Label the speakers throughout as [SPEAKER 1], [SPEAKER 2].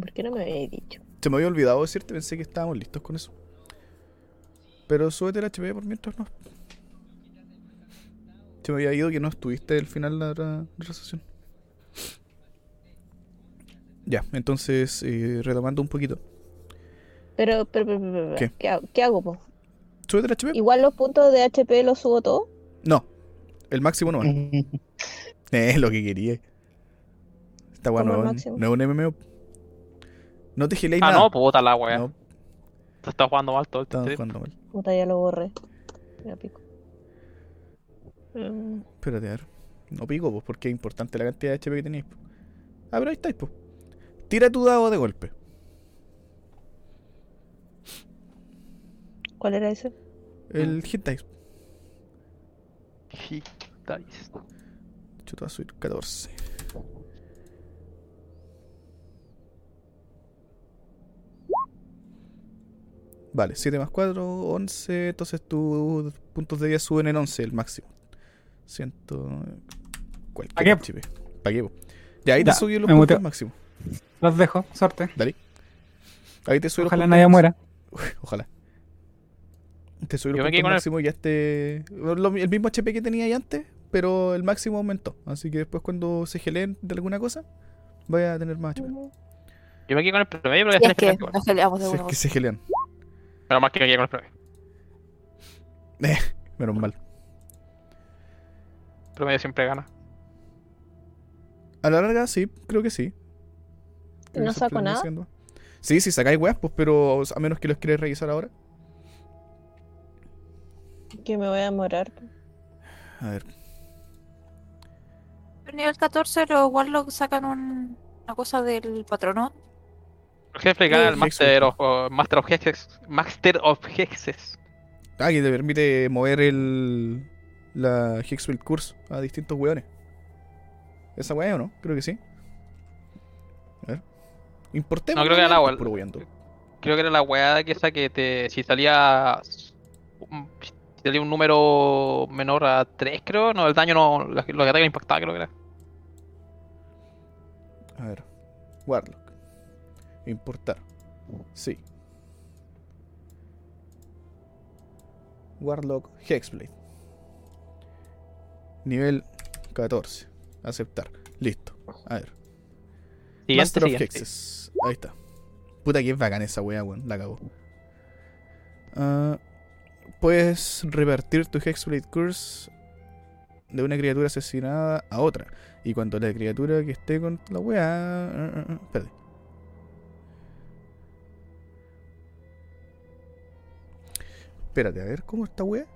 [SPEAKER 1] ¿Por qué no me habéis dicho?
[SPEAKER 2] Se me había olvidado decirte, pensé que estábamos listos con eso. Pero súbete el HP por mientras no. Se me había ido que no estuviste al final de la, de la sesión. Ya, entonces, eh, retomando un poquito.
[SPEAKER 1] Pero, pero, pero, pero, pero,
[SPEAKER 2] ¿Qué?
[SPEAKER 1] ¿qué, hago, ¿qué hago, po?
[SPEAKER 2] ¿Súbete el HP?
[SPEAKER 1] Igual los puntos de HP los subo todos.
[SPEAKER 2] No, el máximo no. Es lo que quería. Esta weá
[SPEAKER 1] ¿Cómo
[SPEAKER 2] no,
[SPEAKER 1] el
[SPEAKER 2] es-
[SPEAKER 1] máximo?
[SPEAKER 2] no es un MMO. No te geléis
[SPEAKER 3] Ah,
[SPEAKER 2] nada.
[SPEAKER 3] no, puta la wea.
[SPEAKER 2] No,
[SPEAKER 3] Te estás jugando mal todo el
[SPEAKER 2] estamos
[SPEAKER 3] tiempo.
[SPEAKER 2] jugando mal.
[SPEAKER 1] Puta, ya lo borré. Ya pico. Mm,
[SPEAKER 2] Espérate, a ver. No pico, pues, porque es importante la cantidad de HP que tenéis. pues. Ah, pero ahí estáis, pues. Tira tu dado de golpe.
[SPEAKER 1] ¿Cuál era ese?
[SPEAKER 2] El hit dice.
[SPEAKER 3] Hit dice.
[SPEAKER 2] Yo te voy a subir 14. Vale, 7 más 4, 11. Entonces tus puntos de vida suben en 11, el máximo. Ciento. Cualquier
[SPEAKER 4] ¿Pa qué?
[SPEAKER 2] HP. ¿Pa qué? Ya, ahí te subí los puntos al máximo.
[SPEAKER 4] Los dejo, suerte.
[SPEAKER 2] Dale. Ahí te subí los
[SPEAKER 4] Ojalá
[SPEAKER 2] puntos
[SPEAKER 4] nadie muera.
[SPEAKER 2] máximo. Ojalá. Te subí los puntos al
[SPEAKER 3] el-
[SPEAKER 2] máximo y ya esté. lo- el mismo HP que tenía ahí antes, pero el máximo aumentó. Así que después, cuando se geleen de alguna cosa, vaya a tener más HP.
[SPEAKER 3] Yo me quedé con el promedio, voy
[SPEAKER 5] es que de
[SPEAKER 2] Si es
[SPEAKER 5] una
[SPEAKER 2] que se gelean.
[SPEAKER 3] Pero más que quedé con el promedio.
[SPEAKER 2] Menos mal.
[SPEAKER 3] El promedio siempre gana.
[SPEAKER 2] A la larga, sí, creo que sí. Creo
[SPEAKER 1] ¿No saco nada?
[SPEAKER 2] siendo. Sí, sí, sacáis weas, pues, pero a menos que los quieras revisar ahora.
[SPEAKER 1] Que me voy a demorar.
[SPEAKER 2] A ver.
[SPEAKER 5] En nivel 14 los Warlocks sacan un- una cosa del patrono.
[SPEAKER 3] Jefe gana el Master of, Master of Hexes. Master of Hexes.
[SPEAKER 2] Ah, que te permite mover el. La Hexfield Curse a distintos weones. ¿Esa wea o no? Creo que sí. A ver. Importemos.
[SPEAKER 3] No, creo que era la.
[SPEAKER 2] Puro weyando.
[SPEAKER 3] Creo que era la weá que esa que te. Si salía. Si salía un número menor a 3, creo. No, el daño no. Lo que que no impactaba, creo que era.
[SPEAKER 2] A ver. Warlock. Importar. Sí. Warlock Hexblade. Nivel 14. Aceptar. Listo. A ver.
[SPEAKER 3] Siguiente,
[SPEAKER 2] Master of. Hexes. Ahí está. Puta que es bacán esa wea, weón. La cagó. Ah, puedes repartir tu Hexblade Curse de una criatura asesinada a otra. Y cuando la criatura que esté con la wea. ah, ah, espérate. Espérate, a ver, ¿cómo está wea?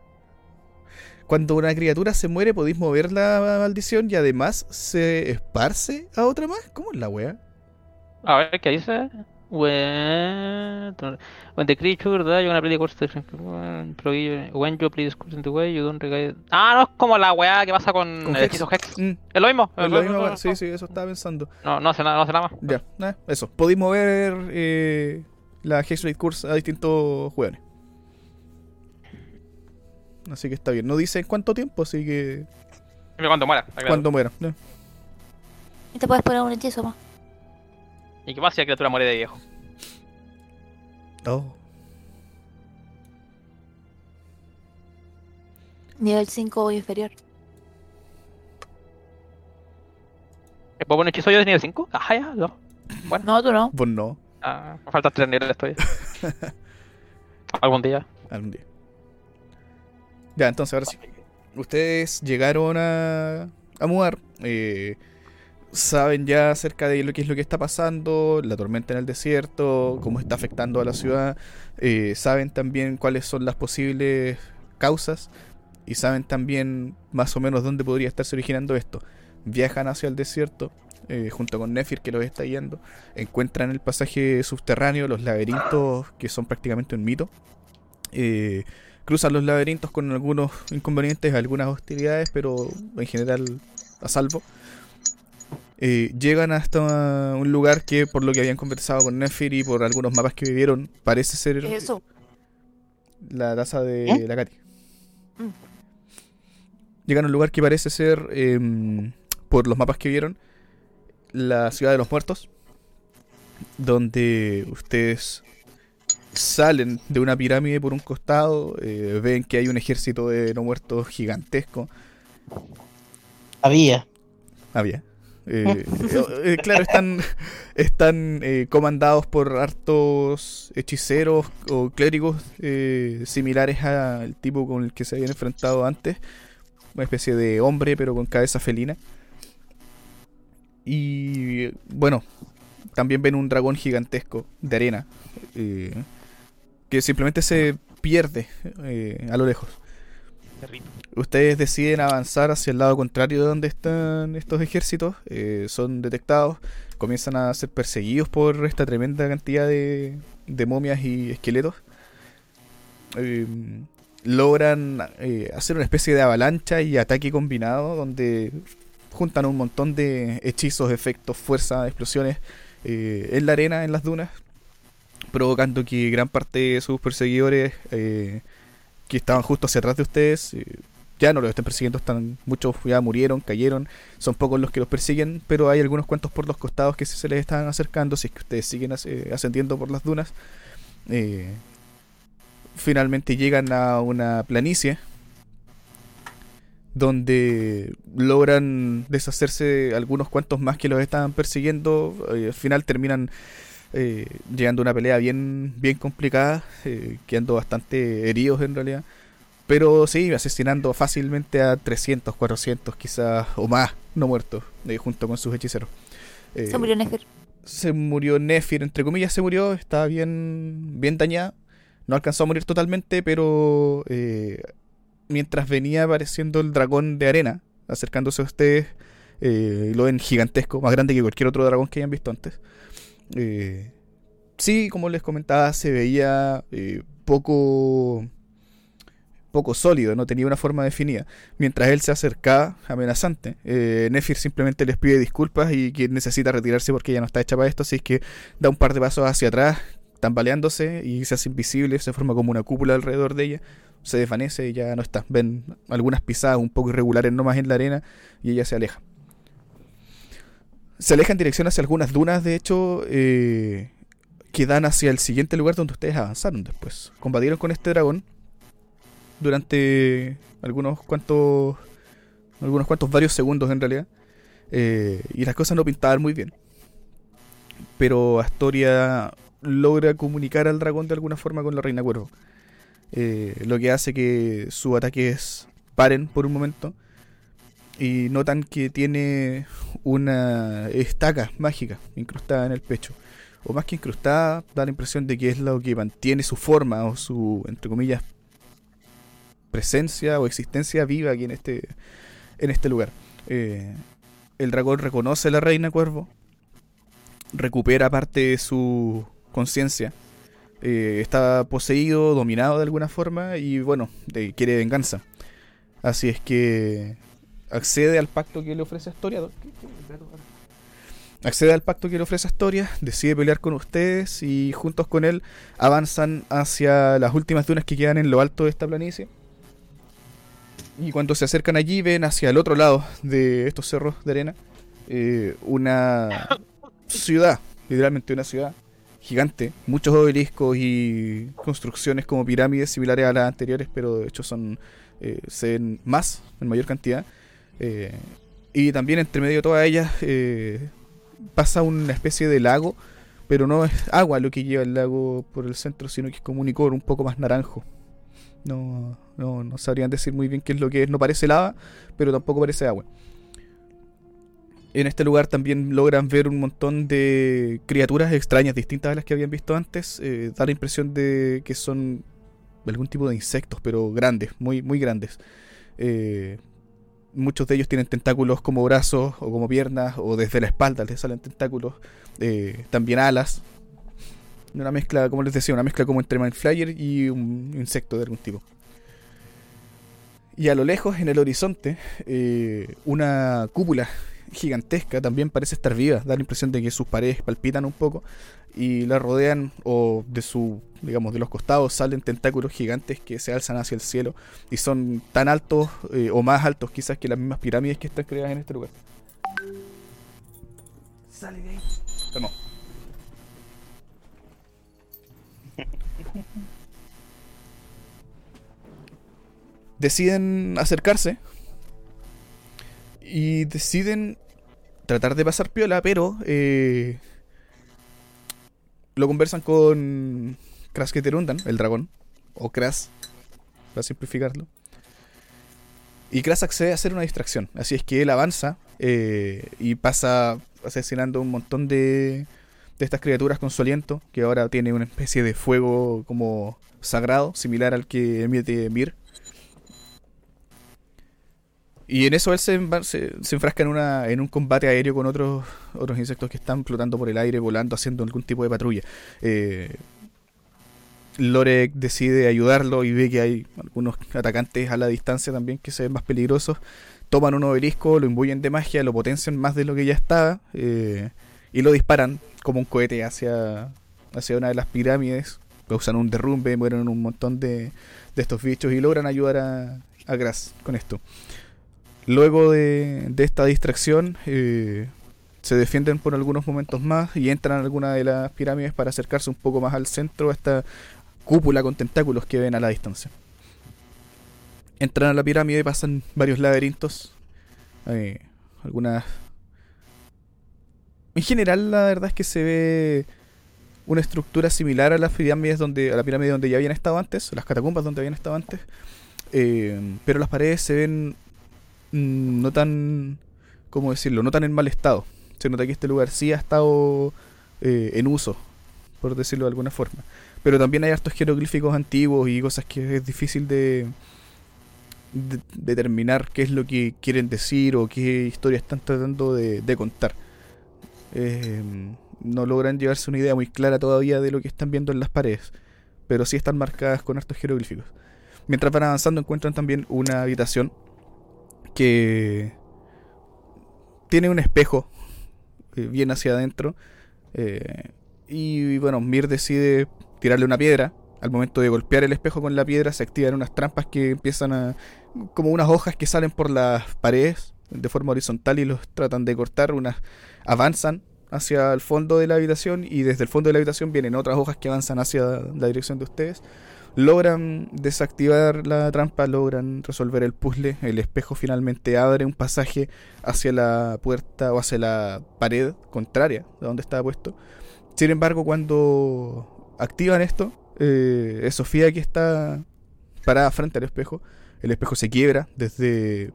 [SPEAKER 2] Cuando una criatura se muere, podéis mover la maldición y además se esparce a otra más. ¿Cómo es la wea?
[SPEAKER 3] A ver, ¿qué dice? When, when the creature die, you're gonna play the course when you play this course in the way, you don't regard... Ah, no es como la weá que pasa con,
[SPEAKER 2] Con
[SPEAKER 3] el
[SPEAKER 2] Hex.
[SPEAKER 3] hechizo Hex.
[SPEAKER 2] Mm,
[SPEAKER 3] Es lo mismo.
[SPEAKER 2] es la misma wea. Sí, sí, eso estaba pensando.
[SPEAKER 3] No, no hace nada, no hace nada más.
[SPEAKER 2] Ya, eh, eso. Podéis mover eh, la Hexblade Curse a distintos jugadores. Así que está bien. No dice en cuánto tiempo, así que.
[SPEAKER 3] Dime cuando muera. claro.
[SPEAKER 2] Cuando muera.
[SPEAKER 5] Y te puedes poner un hechizo más.
[SPEAKER 3] ¿Y qué pasa si la criatura muere de viejo?
[SPEAKER 2] Oh.
[SPEAKER 5] Nivel 5 o inferior.
[SPEAKER 3] ¿Me puedo poner hechizo yo de nivel 5? Ah, ya, no. Bueno,
[SPEAKER 5] No, tú no.
[SPEAKER 2] Pues no,
[SPEAKER 3] ah, me faltan 3 niveles todavía. Algún día.
[SPEAKER 2] algún día. Ya, entonces ahora sí. Ustedes llegaron a, a mudar. eh, saben ya acerca de lo que es lo que está pasando, la tormenta en el desierto, cómo está afectando a la ciudad. eh, saben también cuáles son las posibles causas y saben también más o menos dónde podría estarse originando esto. Viajan hacia el desierto eh, junto con Nefir que los está guiando. Encuentran el pasaje subterráneo, los laberintos que son prácticamente un mito. Cruzan los laberintos con algunos inconvenientes, algunas hostilidades, pero en general a salvo. Eh, llegan hasta un lugar que, por lo que habían conversado con Nefir y por algunos mapas que vivieron, parece ser
[SPEAKER 5] Eso.
[SPEAKER 2] la taza de
[SPEAKER 5] ¿Eh?
[SPEAKER 2] la Katy.
[SPEAKER 5] Mm.
[SPEAKER 2] Llegan a un lugar que parece ser, em, por los mapas que vieron, la ciudad de los muertos. donde ustedes salen de una pirámide por un costado, eh, ven que hay un ejército de no muertos gigantesco.
[SPEAKER 6] Había.
[SPEAKER 2] Había. Eh, eh, eh, claro, están, están comandados por hartos hechiceros o clérigos similares al tipo con el que se habían enfrentado antes. Una especie de hombre, pero con cabeza felina. Y bueno, también ven un dragón gigantesco de arena eh, que simplemente se pierde eh, a lo lejos. Ustedes deciden avanzar hacia el lado contrario de donde están estos ejércitos, eh, son detectados, comienzan a ser perseguidos por esta tremenda cantidad de, de momias y esqueletos. Eh, logran eh, hacer una especie de avalancha y ataque combinado donde juntan un montón de hechizos, efectos, fuerza, explosiones eh, en la arena, en las dunas, provocando que gran parte de sus perseguidores eh, que estaban justo hacia atrás de ustedes eh, ya no los estén persiguiendo, están muchos ya murieron, cayeron, son pocos los que los persiguen, pero hay algunos cuantos por los costados que se les están acercando, si es que ustedes siguen eh, ascendiendo por las dunas. Finalmente llegan a una planicie donde logran deshacerse de algunos cuantos más que los estaban persiguiendo. al final terminan eh, llegando a una pelea bien, bien complicada, eh, quedando bastante heridos en realidad. Pero sí, asesinando fácilmente a 300, 400 quizás o más no muertos eh, junto con sus hechiceros.
[SPEAKER 5] Se murió Nefer.
[SPEAKER 2] se murió Nefir, entre comillas se murió, estaba bien, bien dañada. No alcanzó a morir totalmente, pero mientras venía apareciendo el dragón de arena, acercándose a ustedes, lo ven gigantesco, más grande que cualquier otro dragón que hayan visto antes. Eh, sí, como les comentaba, se veía eh, poco poco sólido, no tenía una forma definida. Mientras él se acercaba amenazante, eh, Nefir simplemente les pide disculpas y que necesita retirarse porque ya no está hecha para esto, así es que da un par de pasos hacia atrás, tambaleándose y se hace invisible, se forma como una cúpula alrededor de ella, se desvanece y ya no está. Ven algunas pisadas un poco irregulares nomás en la arena y ella se aleja. Se aleja en dirección hacia algunas dunas, de hecho, eh, que dan hacia el siguiente lugar donde ustedes avanzaron después. Combatieron con este dragón durante algunos cuantos algunos cuantos varios segundos en realidad eh, y las cosas no pintaban muy bien pero Astoria logra comunicar al dragón de alguna forma con la reina cuervo eh, lo que hace que sus ataques paren por un momento y notan que tiene una estaca mágica incrustada en el pecho o más que incrustada da la impresión de que es lo que mantiene su forma o su entre comillas presencia o existencia viva aquí en este, en este lugar. Eh, el dragón reconoce a la reina cuervo, recupera parte de su conciencia, eh, está poseído, dominado de alguna forma y bueno, quiere venganza. Así es que accede al pacto que le ofrece Astoria. Accede al pacto que le ofrece Astoria, decide pelear con ustedes y juntos con él avanzan hacia las últimas dunas que quedan en lo alto de esta planicie. Y cuando se acercan allí ven hacia el otro lado de estos cerros de arena eh, una ciudad, literalmente una ciudad gigante, muchos obeliscos y construcciones como pirámides similares a las anteriores, pero de hecho son eh, se ven más en mayor cantidad. Eh, y también entre medio de todas ellas eh, pasa una especie de lago, pero no es agua lo que lleva el lago por el centro, sino que es como un licor un poco más naranjo. No, no, no sabrían decir muy bien qué es lo que es. No parece lava, pero tampoco parece agua. En este lugar también logran ver un montón de criaturas extrañas, distintas a las que habían visto antes. Eh, da la impresión de que son algún tipo de insectos, pero grandes, muy, muy grandes. Eh, muchos de ellos tienen tentáculos como brazos o como piernas, o desde la espalda les salen tentáculos. Eh, también alas. Una mezcla, como les decía, una mezcla como entre Mindflyer y un insecto de algún tipo. Y a lo lejos, en el horizonte, eh, una cúpula gigantesca también parece estar viva. Da la impresión de que sus paredes palpitan un poco y la rodean o de su, digamos, de los costados salen tentáculos gigantes que se alzan hacia el cielo y son tan altos eh, o más altos quizás que las mismas pirámides que están creadas en este lugar. Sale de ahí. Deciden acercarse y deciden tratar de pasar piola, pero eh, lo conversan con Krasketerundan, el dragón, o Kras, para simplificarlo. Y Kras accede a hacer una distracción, así es que él avanza eh, y pasa asesinando un montón de, de estas criaturas con su aliento, que ahora tiene una especie de fuego como sagrado, similar al que emite Mir. Y en eso él se, enfrasca en, una, en un combate aéreo con otros, otros insectos que están flotando por el aire, volando, haciendo algún tipo de patrulla. Eh, Lorek decide ayudarlo y ve que hay algunos atacantes a la distancia también que se ven más peligrosos. Toman un obelisco, lo imbuyen de magia, lo potencian más de lo que ya estaba eh, y lo disparan como un cohete hacia, hacia una de las pirámides. Causan un derrumbe, mueren un montón de, de estos bichos y logran ayudar a, a Gras con esto. Luego de, de esta distracción, eh, se defienden por algunos momentos más y entran a alguna de las pirámides para acercarse un poco más al centro, a esta cúpula con tentáculos que ven a la distancia. Entran a la pirámide y pasan varios laberintos. eh, algunas. En general, la verdad es que se ve una estructura similar a las pirámides donde. a la pirámide donde ya habían estado antes, las catacumbas donde habían estado antes. eh, pero las paredes se ven no tan. ¿Cómo decirlo? No tan en mal estado. Se nota que este lugar sí ha estado eh, en uso, por decirlo de alguna forma. Pero también hay hartos jeroglíficos antiguos y cosas que es difícil de, de- determinar qué es lo que quieren decir o qué historia están tratando de, de contar. Eh, no logran llevarse una idea muy clara todavía de lo que están viendo en las paredes, pero sí están marcadas con hartos jeroglíficos. Mientras van avanzando encuentran también una habitación que tiene un espejo eh, bien hacia adentro. eh, y bueno, Mir decide tirarle una piedra. Al momento de golpear el espejo con la piedra se activan unas trampas que empiezan a... como unas hojas que salen por las paredes de forma horizontal y los tratan de cortar. Unas avanzan hacia el fondo de la habitación y desde el fondo de la habitación vienen otras hojas que avanzan hacia la dirección de ustedes. Logran desactivar la trampa, logran resolver el puzzle. El espejo finalmente abre un pasaje hacia la puerta o hacia la pared contraria de donde estaba puesto. Sin embargo, cuando activan esto, eh, es Sofía que está parada frente al espejo. El espejo se quiebra desde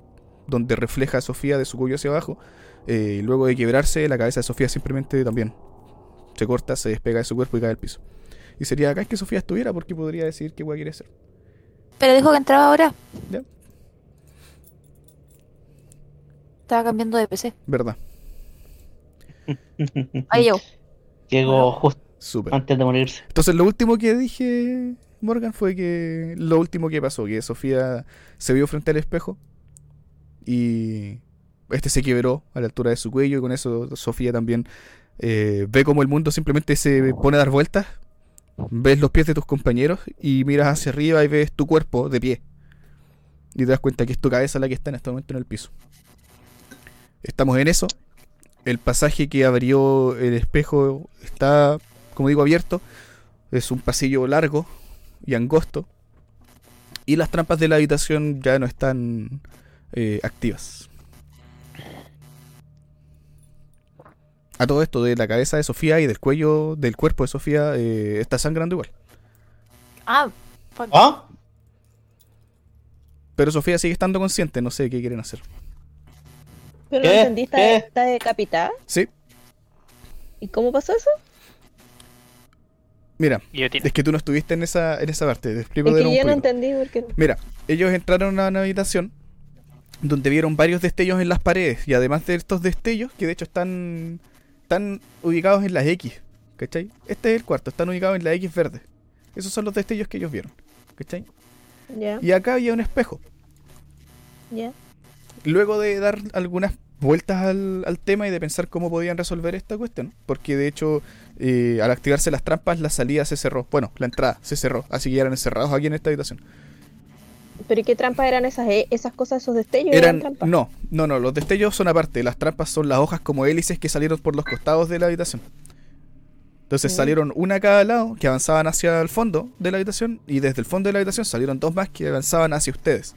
[SPEAKER 2] donde refleja a Sofía de su cuello hacia abajo. eh, y luego de quebrarse, la cabeza de Sofía simplemente también se corta, se despega de su cuerpo y cae al piso. Y sería acá que Sofía estuviera porque podría decidir qué hueá quiere hacer.
[SPEAKER 5] Pero dijo que entraba ahora.
[SPEAKER 2] Ya.
[SPEAKER 5] Estaba cambiando de PC.
[SPEAKER 2] ¿Verdad?
[SPEAKER 5] Ahí llegó.
[SPEAKER 6] Llegó justo antes de morirse.
[SPEAKER 2] Entonces lo último que dije, Morgan, fue que lo último que pasó, que Sofía se vio frente al espejo y este se quebró a la altura de su cuello y con eso Sofía también eh, ve como el mundo simplemente se pone a dar vueltas, ves los pies de tus compañeros y miras hacia arriba y ves tu cuerpo de pie y te das cuenta que es tu cabeza la que está en este momento en el piso. Estamos en eso. El pasaje que abrió el espejo está, como digo, abierto. Es un pasillo largo y angosto. Y las trampas de la habitación ya no están eh, activas. A todo esto de la cabeza de Sofía y del cuello del cuerpo de Sofía eh, está sangrando igual.
[SPEAKER 5] Ah, fuck.
[SPEAKER 6] ¿Ah?
[SPEAKER 2] Pero Sofía sigue estando consciente, no sé qué quieren hacer.
[SPEAKER 1] Pero
[SPEAKER 6] ¿Qué?
[SPEAKER 1] no entendí, ¿está,
[SPEAKER 6] ¿Qué?
[SPEAKER 1] está decapitada?
[SPEAKER 2] Sí,
[SPEAKER 1] ¿Y cómo pasó eso?
[SPEAKER 2] mira, es que tú no estuviste en esa, en esa parte, te explico
[SPEAKER 1] Es
[SPEAKER 2] de
[SPEAKER 1] que yo no entendí porque
[SPEAKER 2] Mira, ellos entraron a una habitación donde vieron varios destellos en las paredes y además de estos destellos, que de hecho están, están ubicados en las X, ¿cachai? Este es el cuarto, están ubicados en la X verde. Esos son los destellos que ellos vieron, ¿cachai?
[SPEAKER 1] ya,
[SPEAKER 2] Y acá había un espejo.
[SPEAKER 1] ya.
[SPEAKER 2] Luego de dar algunas vueltas al, al tema y de pensar cómo podían resolver esta cuestión, porque de hecho eh, al activarse las trampas la salida se cerró, bueno, la entrada se cerró, así que ya eran encerrados aquí en esta habitación.
[SPEAKER 1] ¿Pero y qué trampas eran esas, eh, esas cosas, esos destellos? ¿Eran,
[SPEAKER 2] Eran,
[SPEAKER 1] trampas?
[SPEAKER 2] no, no, no, los destellos son aparte, las trampas son las hojas como hélices que salieron por los costados de la habitación. Entonces
[SPEAKER 1] Mm.
[SPEAKER 2] salieron una a cada lado que avanzaban hacia el fondo de la habitación y desde el fondo de la habitación salieron dos más que avanzaban hacia ustedes.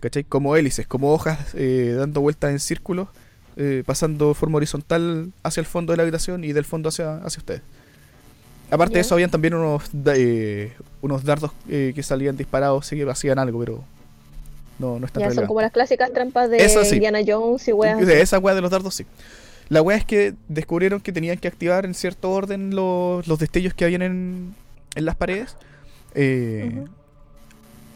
[SPEAKER 2] ¿cachai? Como hélices, como hojas eh, dando vueltas en círculos, eh, pasando de forma horizontal hacia el fondo de la habitación y del fondo hacia, hacia ustedes. Aparte de eso, habían también unos, eh, unos dardos eh, que salían disparados, sí que hacían algo, pero no, no es tan
[SPEAKER 1] Ya son como las clásicas trampas de
[SPEAKER 2] sí.
[SPEAKER 1] Indiana Jones y weas.
[SPEAKER 2] Esa weá de los dardos, sí. La weá es que descubrieron que tenían que activar en cierto orden los, los destellos que habían en, en las paredes. Eh.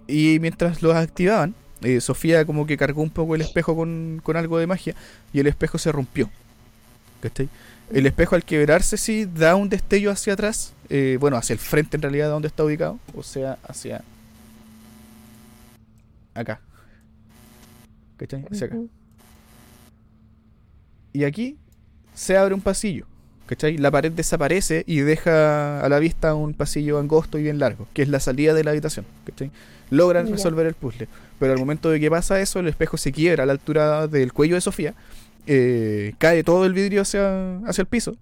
[SPEAKER 2] Y mientras los activaban, eh, Sofía como que cargó un poco el espejo con, con algo de magia y el espejo se rompió. ¿Cachai? El espejo al quebrarse sí da un destello hacia atrás, eh, bueno, hacia el frente en realidad de donde está ubicado, o sea, hacia acá. ¿Cachai? Hacia acá. Y aquí se abre un pasillo. ¿Cachai? La pared desaparece y deja a la vista un pasillo angosto y bien largo, que es la salida de la habitación. ¿cachai? Logran resolver el puzzle. Pero al momento de que pasa eso, el espejo se quiebra a la altura del cuello de Sofía. Eh, cae todo el vidrio hacia, hacia el piso.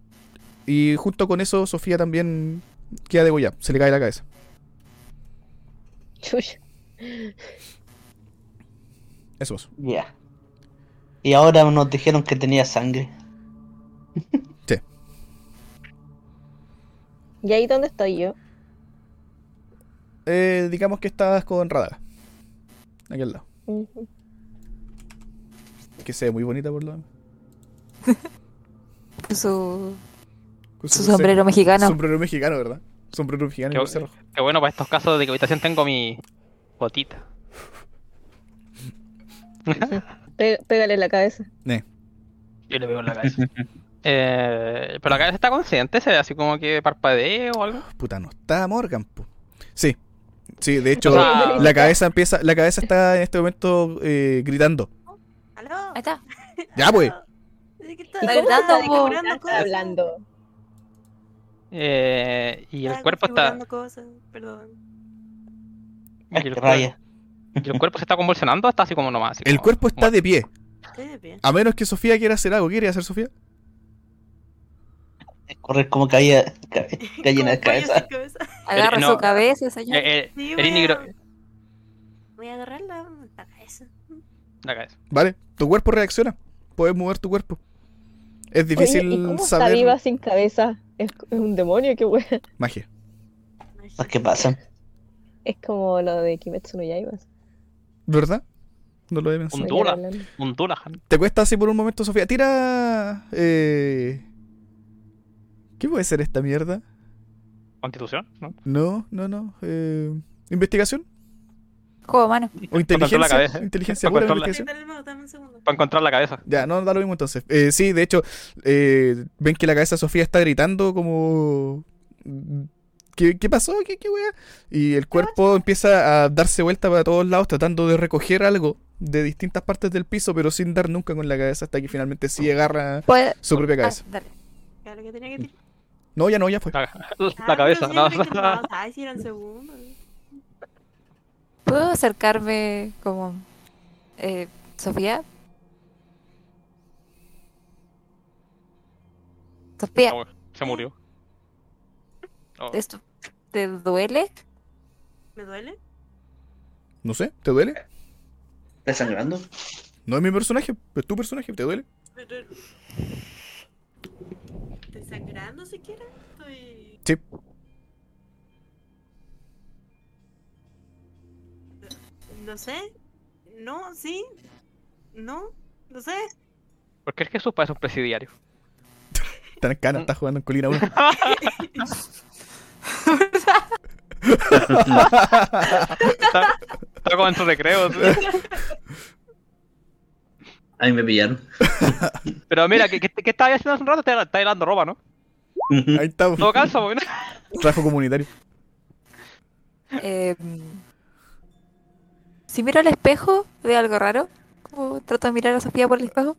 [SPEAKER 2] Y junto con eso, Sofía también queda degollada. Se le cae la cabeza.
[SPEAKER 1] Chucha.
[SPEAKER 2] Eso es.
[SPEAKER 6] Ya. Y ahora nos dijeron que tenía sangre.
[SPEAKER 1] ¿Y ahí dónde estoy yo?
[SPEAKER 2] Eh, digamos que estabas con Radaga. Aquí al lado.
[SPEAKER 1] Ujú.
[SPEAKER 2] Que se ve muy bonita por lo demás.
[SPEAKER 5] Su,
[SPEAKER 2] Con
[SPEAKER 5] su sombrero mexicano.
[SPEAKER 2] Sombrero mexicano, ¿verdad? Sombrero mexicano y
[SPEAKER 3] Qué,
[SPEAKER 2] roja.
[SPEAKER 3] qué bueno para estos casos de que habitación tengo mi botita.
[SPEAKER 1] Pégale en la cabeza.
[SPEAKER 2] Eh,
[SPEAKER 3] Yo le veo en la cabeza. Eh, pero la cabeza está consciente, se ve así como que parpadea o algo.
[SPEAKER 2] puta, no está Morgan, po. Sí. Sí, de hecho,
[SPEAKER 3] O sea-
[SPEAKER 2] la cabeza empieza, la cabeza está en este momento eh, gritando.
[SPEAKER 7] ¿Aló?
[SPEAKER 5] Ahí está.
[SPEAKER 2] Ya, pues.
[SPEAKER 7] ¿De qué
[SPEAKER 1] ¿Y
[SPEAKER 7] estás
[SPEAKER 1] cómo
[SPEAKER 5] gritando,
[SPEAKER 1] está hablando?
[SPEAKER 3] Eh, y el cuerpo está.
[SPEAKER 7] cosas, Perdón.
[SPEAKER 3] Y el,
[SPEAKER 6] Raya.
[SPEAKER 3] cuer- y el cuerpo se está convulsionando, está así como nomás. así
[SPEAKER 2] El
[SPEAKER 3] como-
[SPEAKER 2] cuerpo está
[SPEAKER 3] como-
[SPEAKER 2] de pie.
[SPEAKER 7] De pie.
[SPEAKER 2] A menos que Sofía quiera hacer algo. ¿Qué quiere hacer Sofía?
[SPEAKER 6] Correr como caía, ca- gallina de
[SPEAKER 7] Como pollo
[SPEAKER 6] cabeza.
[SPEAKER 5] Agarra
[SPEAKER 3] no.
[SPEAKER 5] su cabeza, señor.
[SPEAKER 3] Eh, eh,
[SPEAKER 7] Sí,
[SPEAKER 3] el
[SPEAKER 7] voy a- Voy a agarrar la, la cabeza.
[SPEAKER 3] la cabeza.
[SPEAKER 2] ¿Vale? Tu cuerpo reacciona. Puedes mover tu cuerpo. Es
[SPEAKER 1] Oye,
[SPEAKER 2] difícil
[SPEAKER 1] ¿y cómo está
[SPEAKER 2] saber
[SPEAKER 1] viva sin cabeza? Es, es un demonio, qué wea.
[SPEAKER 2] magia.
[SPEAKER 6] Las que pasan.
[SPEAKER 1] Es como lo de Kimetsu no Yaiba.
[SPEAKER 2] ¿Verdad? No lo he pensado.
[SPEAKER 3] Un Dulahan.
[SPEAKER 2] Te cuesta así por un momento, Sofía. Tira. Eh... ¿Qué puede ser esta mierda?
[SPEAKER 3] Constitución, ¿no?
[SPEAKER 2] No, no, no. Eh... ¿Investigación?
[SPEAKER 5] Juego mano.
[SPEAKER 2] ¿O inteligencia?
[SPEAKER 3] la cabeza.
[SPEAKER 2] ¿Inteligencia
[SPEAKER 3] Para
[SPEAKER 2] pura?
[SPEAKER 7] Dale mouse, dame un segundo.
[SPEAKER 3] Para encontrar la cabeza.
[SPEAKER 2] Ya, no da lo mismo entonces. Eh, sí, de hecho, eh, ven que la cabeza de Sofía está gritando como... ¿Qué, qué pasó? ¿Qué, qué wea? Y el cuerpo empieza a darse vuelta para todos lados tratando de recoger algo de distintas partes del piso, pero sin dar nunca con la cabeza hasta que finalmente sí agarra su propia
[SPEAKER 5] Ah,
[SPEAKER 2] cabeza.
[SPEAKER 5] dale.
[SPEAKER 7] Ya, lo que tenía que tirar.
[SPEAKER 2] No, ya no, ya fue.
[SPEAKER 3] La,
[SPEAKER 7] Ah,
[SPEAKER 3] la
[SPEAKER 7] pero
[SPEAKER 3] cabeza, no
[SPEAKER 7] el mouse. Ay, si eran segundos.
[SPEAKER 5] ¿Puedo acercarme como... Eh, Sofía? Sofía,
[SPEAKER 3] No, se murió. Oh,
[SPEAKER 5] ¿esto te duele?
[SPEAKER 7] ¿Me duele?
[SPEAKER 2] No sé, ¿te duele?
[SPEAKER 6] ¿Está sangrando?
[SPEAKER 2] No es mi personaje, es tu personaje, ¿te duele?
[SPEAKER 7] ¿Estoy sangrando siquiera? Estoy...
[SPEAKER 2] Sí.
[SPEAKER 7] No sé. No, sí. No, no sé.
[SPEAKER 3] ¿Por qué es que sus padres son presidiarios?
[SPEAKER 2] Está en cana, está jugando en Colina 1.
[SPEAKER 3] Está, está como en su recreo. sí.
[SPEAKER 6] Ahí me pillaron.
[SPEAKER 3] Pero mira, ¿qué, qué, qué estabas haciendo hace un rato? Estás está ropa, ¿no?
[SPEAKER 2] Ahí está,
[SPEAKER 3] Todo calzo, porque
[SPEAKER 2] trabajo comunitario.
[SPEAKER 5] Eh, si miro al espejo, ¿veo algo raro? ¿Cómo trato de mirar a Sofía por el espejo?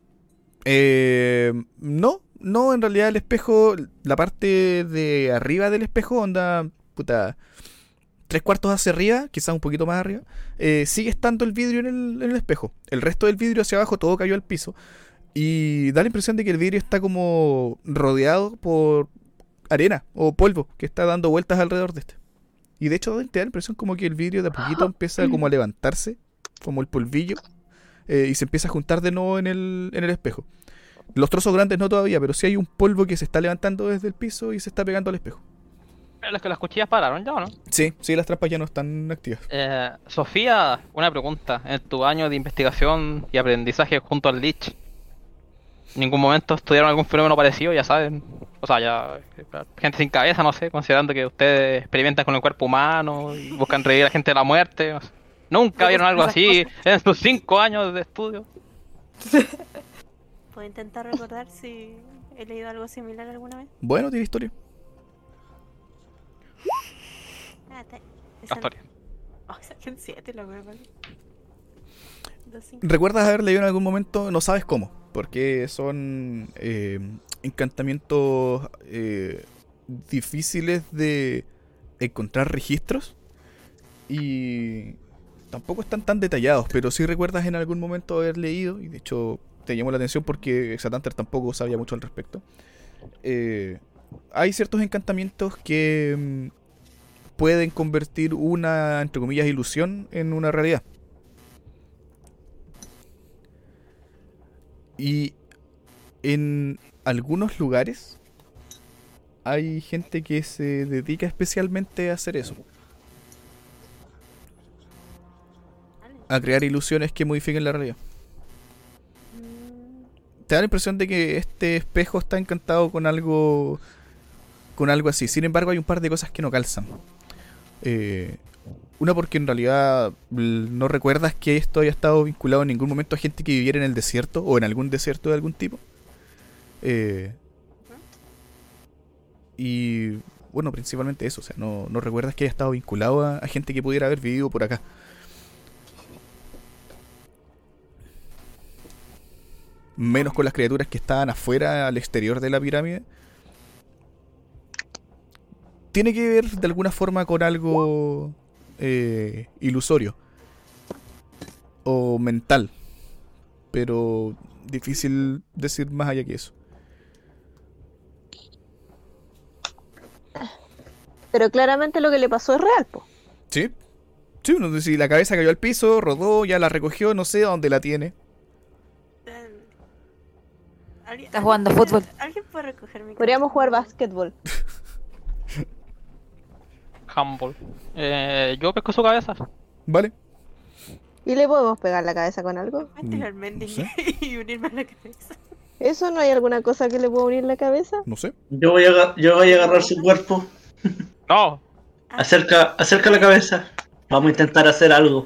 [SPEAKER 2] Eh, no, no, en realidad el espejo, la parte de arriba del espejo, onda, puta, tres cuartos hacia arriba, quizás un poquito más arriba, eh, sigue estando el vidrio en el, en el espejo. El resto del vidrio hacia abajo, todo cayó al piso. Y da la impresión de que el vidrio está como rodeado por arena o polvo que está dando vueltas alrededor de este. Y de hecho te da la impresión como que el vidrio de a poquito empieza como a levantarse como el polvillo, eh, y se empieza a juntar de nuevo en el, en el espejo. Los trozos grandes no todavía, pero sí hay un polvo que se está levantando desde el piso y se está pegando al espejo.
[SPEAKER 3] Pero es que las cuchillas pararon ya, ¿o no?
[SPEAKER 2] Sí, sí, las trampas ya no están activas.
[SPEAKER 3] Eh, Sofía, una pregunta. En tu año de investigación y aprendizaje junto al Lich, ¿en ningún momento estudiaron algún fenómeno parecido? Ya saben. O sea, ya. Gente sin cabeza, no sé, considerando que ustedes experimentan con el cuerpo humano y buscan revivir a la gente de la muerte. no sé. ¿Nunca vieron algo así en sus cinco años de estudio?
[SPEAKER 7] ¿Puedo intentar recordar si he leído algo similar alguna vez?
[SPEAKER 2] Bueno, tiene historia.
[SPEAKER 7] Ah, está- esa-
[SPEAKER 3] Astoria.
[SPEAKER 7] Oh, saqué un 7 la wea, vale. Dos, cinco.
[SPEAKER 2] ¿Recuerdas haber leído en algún momento? No sabes cómo, porque son eh, encantamientos eh, difíciles de encontrar registros y tampoco están tan detallados, pero sí recuerdas en algún momento haber leído, y de hecho te llamó la atención porque Exatanter tampoco sabía mucho al respecto. eh, hay ciertos encantamientos que mm, pueden convertir una, entre comillas, ilusión en una realidad. Y en algunos lugares hay gente que se dedica especialmente a hacer eso. A crear ilusiones que modifiquen la realidad. Te da la impresión de que este espejo está encantado con algo. con algo así. Sin embargo, hay un par de cosas que no calzan. Eh, una porque en realidad no recuerdas que esto haya estado vinculado en ningún momento a gente que viviera en el desierto o en algún desierto de algún tipo. Eh, y bueno, principalmente eso. O sea, no, no recuerdas que haya estado vinculado a, a gente que pudiera haber vivido por acá. Menos con las criaturas que estaban afuera, al exterior de la pirámide. Tiene que ver de alguna forma con algo eh, ilusorio. O mental. Pero difícil decir más allá que eso.
[SPEAKER 1] Pero claramente lo que le pasó es real, po.
[SPEAKER 2] ¿Sí? Sí, no sé si la cabeza cayó al piso, rodó, ya la recogió, no sé a dónde la tiene.
[SPEAKER 7] ¿alguien-
[SPEAKER 5] Está jugando fútbol.
[SPEAKER 7] ¿Alguien puede recoger mi
[SPEAKER 1] Podríamos jugar básquetbol.
[SPEAKER 3] Humble. Eh, yo pesco su cabeza.
[SPEAKER 2] ¿Vale?
[SPEAKER 1] ¿Y le podemos pegar la cabeza con algo?
[SPEAKER 7] A
[SPEAKER 2] Mm,
[SPEAKER 7] mending
[SPEAKER 2] no sé.
[SPEAKER 7] y unirme a la cabeza.
[SPEAKER 1] ¿Eso no hay alguna cosa que le pueda unir la cabeza?
[SPEAKER 2] No sé.
[SPEAKER 6] Yo voy a, yo voy a agarrar su cuerpo.
[SPEAKER 3] No,
[SPEAKER 7] Ah,
[SPEAKER 6] Acerca, acerca la cabeza. Vamos a intentar hacer algo.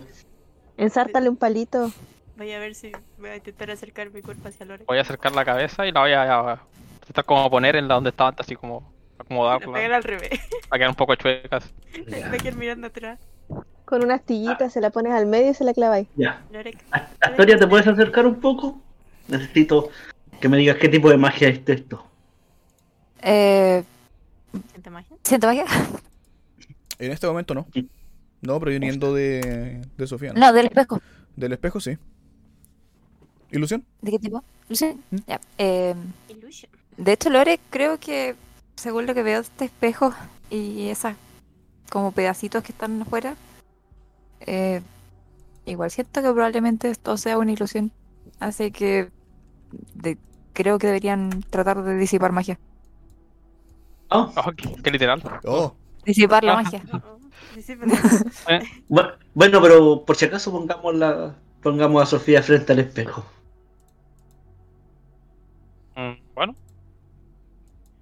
[SPEAKER 1] Ensártale un palito.
[SPEAKER 7] Voy a ver si voy a intentar acercar mi cuerpo hacia Lore.
[SPEAKER 3] voy a acercar la cabeza y la voy a, a tratar como poner en la donde estaba antes, así como acomodarla.
[SPEAKER 7] al revés.
[SPEAKER 3] Para quedar un poco chuecas.
[SPEAKER 7] Me quiero mirando atrás.
[SPEAKER 1] Con una astillita se la pones al medio y se la claváis.
[SPEAKER 6] Ya. Astoria, ¿te puedes acercar un poco? Necesito que me digas qué tipo de magia es esto.
[SPEAKER 5] Eh,
[SPEAKER 7] ¿siente magia?
[SPEAKER 5] ¿Siento magia?
[SPEAKER 2] En este momento no. No, proviniendo de, de Sofía. ¿no?
[SPEAKER 5] No, del espejo.
[SPEAKER 2] Del espejo sí. ¿Ilusión?
[SPEAKER 5] ¿De qué tipo? Sí.
[SPEAKER 2] ¿Mm?
[SPEAKER 5] Ya. Eh,
[SPEAKER 7] Illusion.
[SPEAKER 5] de hecho, Lore, creo que según lo que veo de este espejo y esas como pedacitos que están afuera, eh, igual siento que probablemente esto sea una ilusión. Así que de- creo que deberían tratar de disipar magia.
[SPEAKER 6] Ah,
[SPEAKER 3] Oh, qué, qué literal.
[SPEAKER 2] Oh,
[SPEAKER 5] Disipar la
[SPEAKER 3] Ah.
[SPEAKER 5] magia.
[SPEAKER 7] Oh, oh.
[SPEAKER 6] Bu- bueno, pero por si acaso pongamos la, pongamos a Sofía frente al espejo.
[SPEAKER 3] Mm, bueno,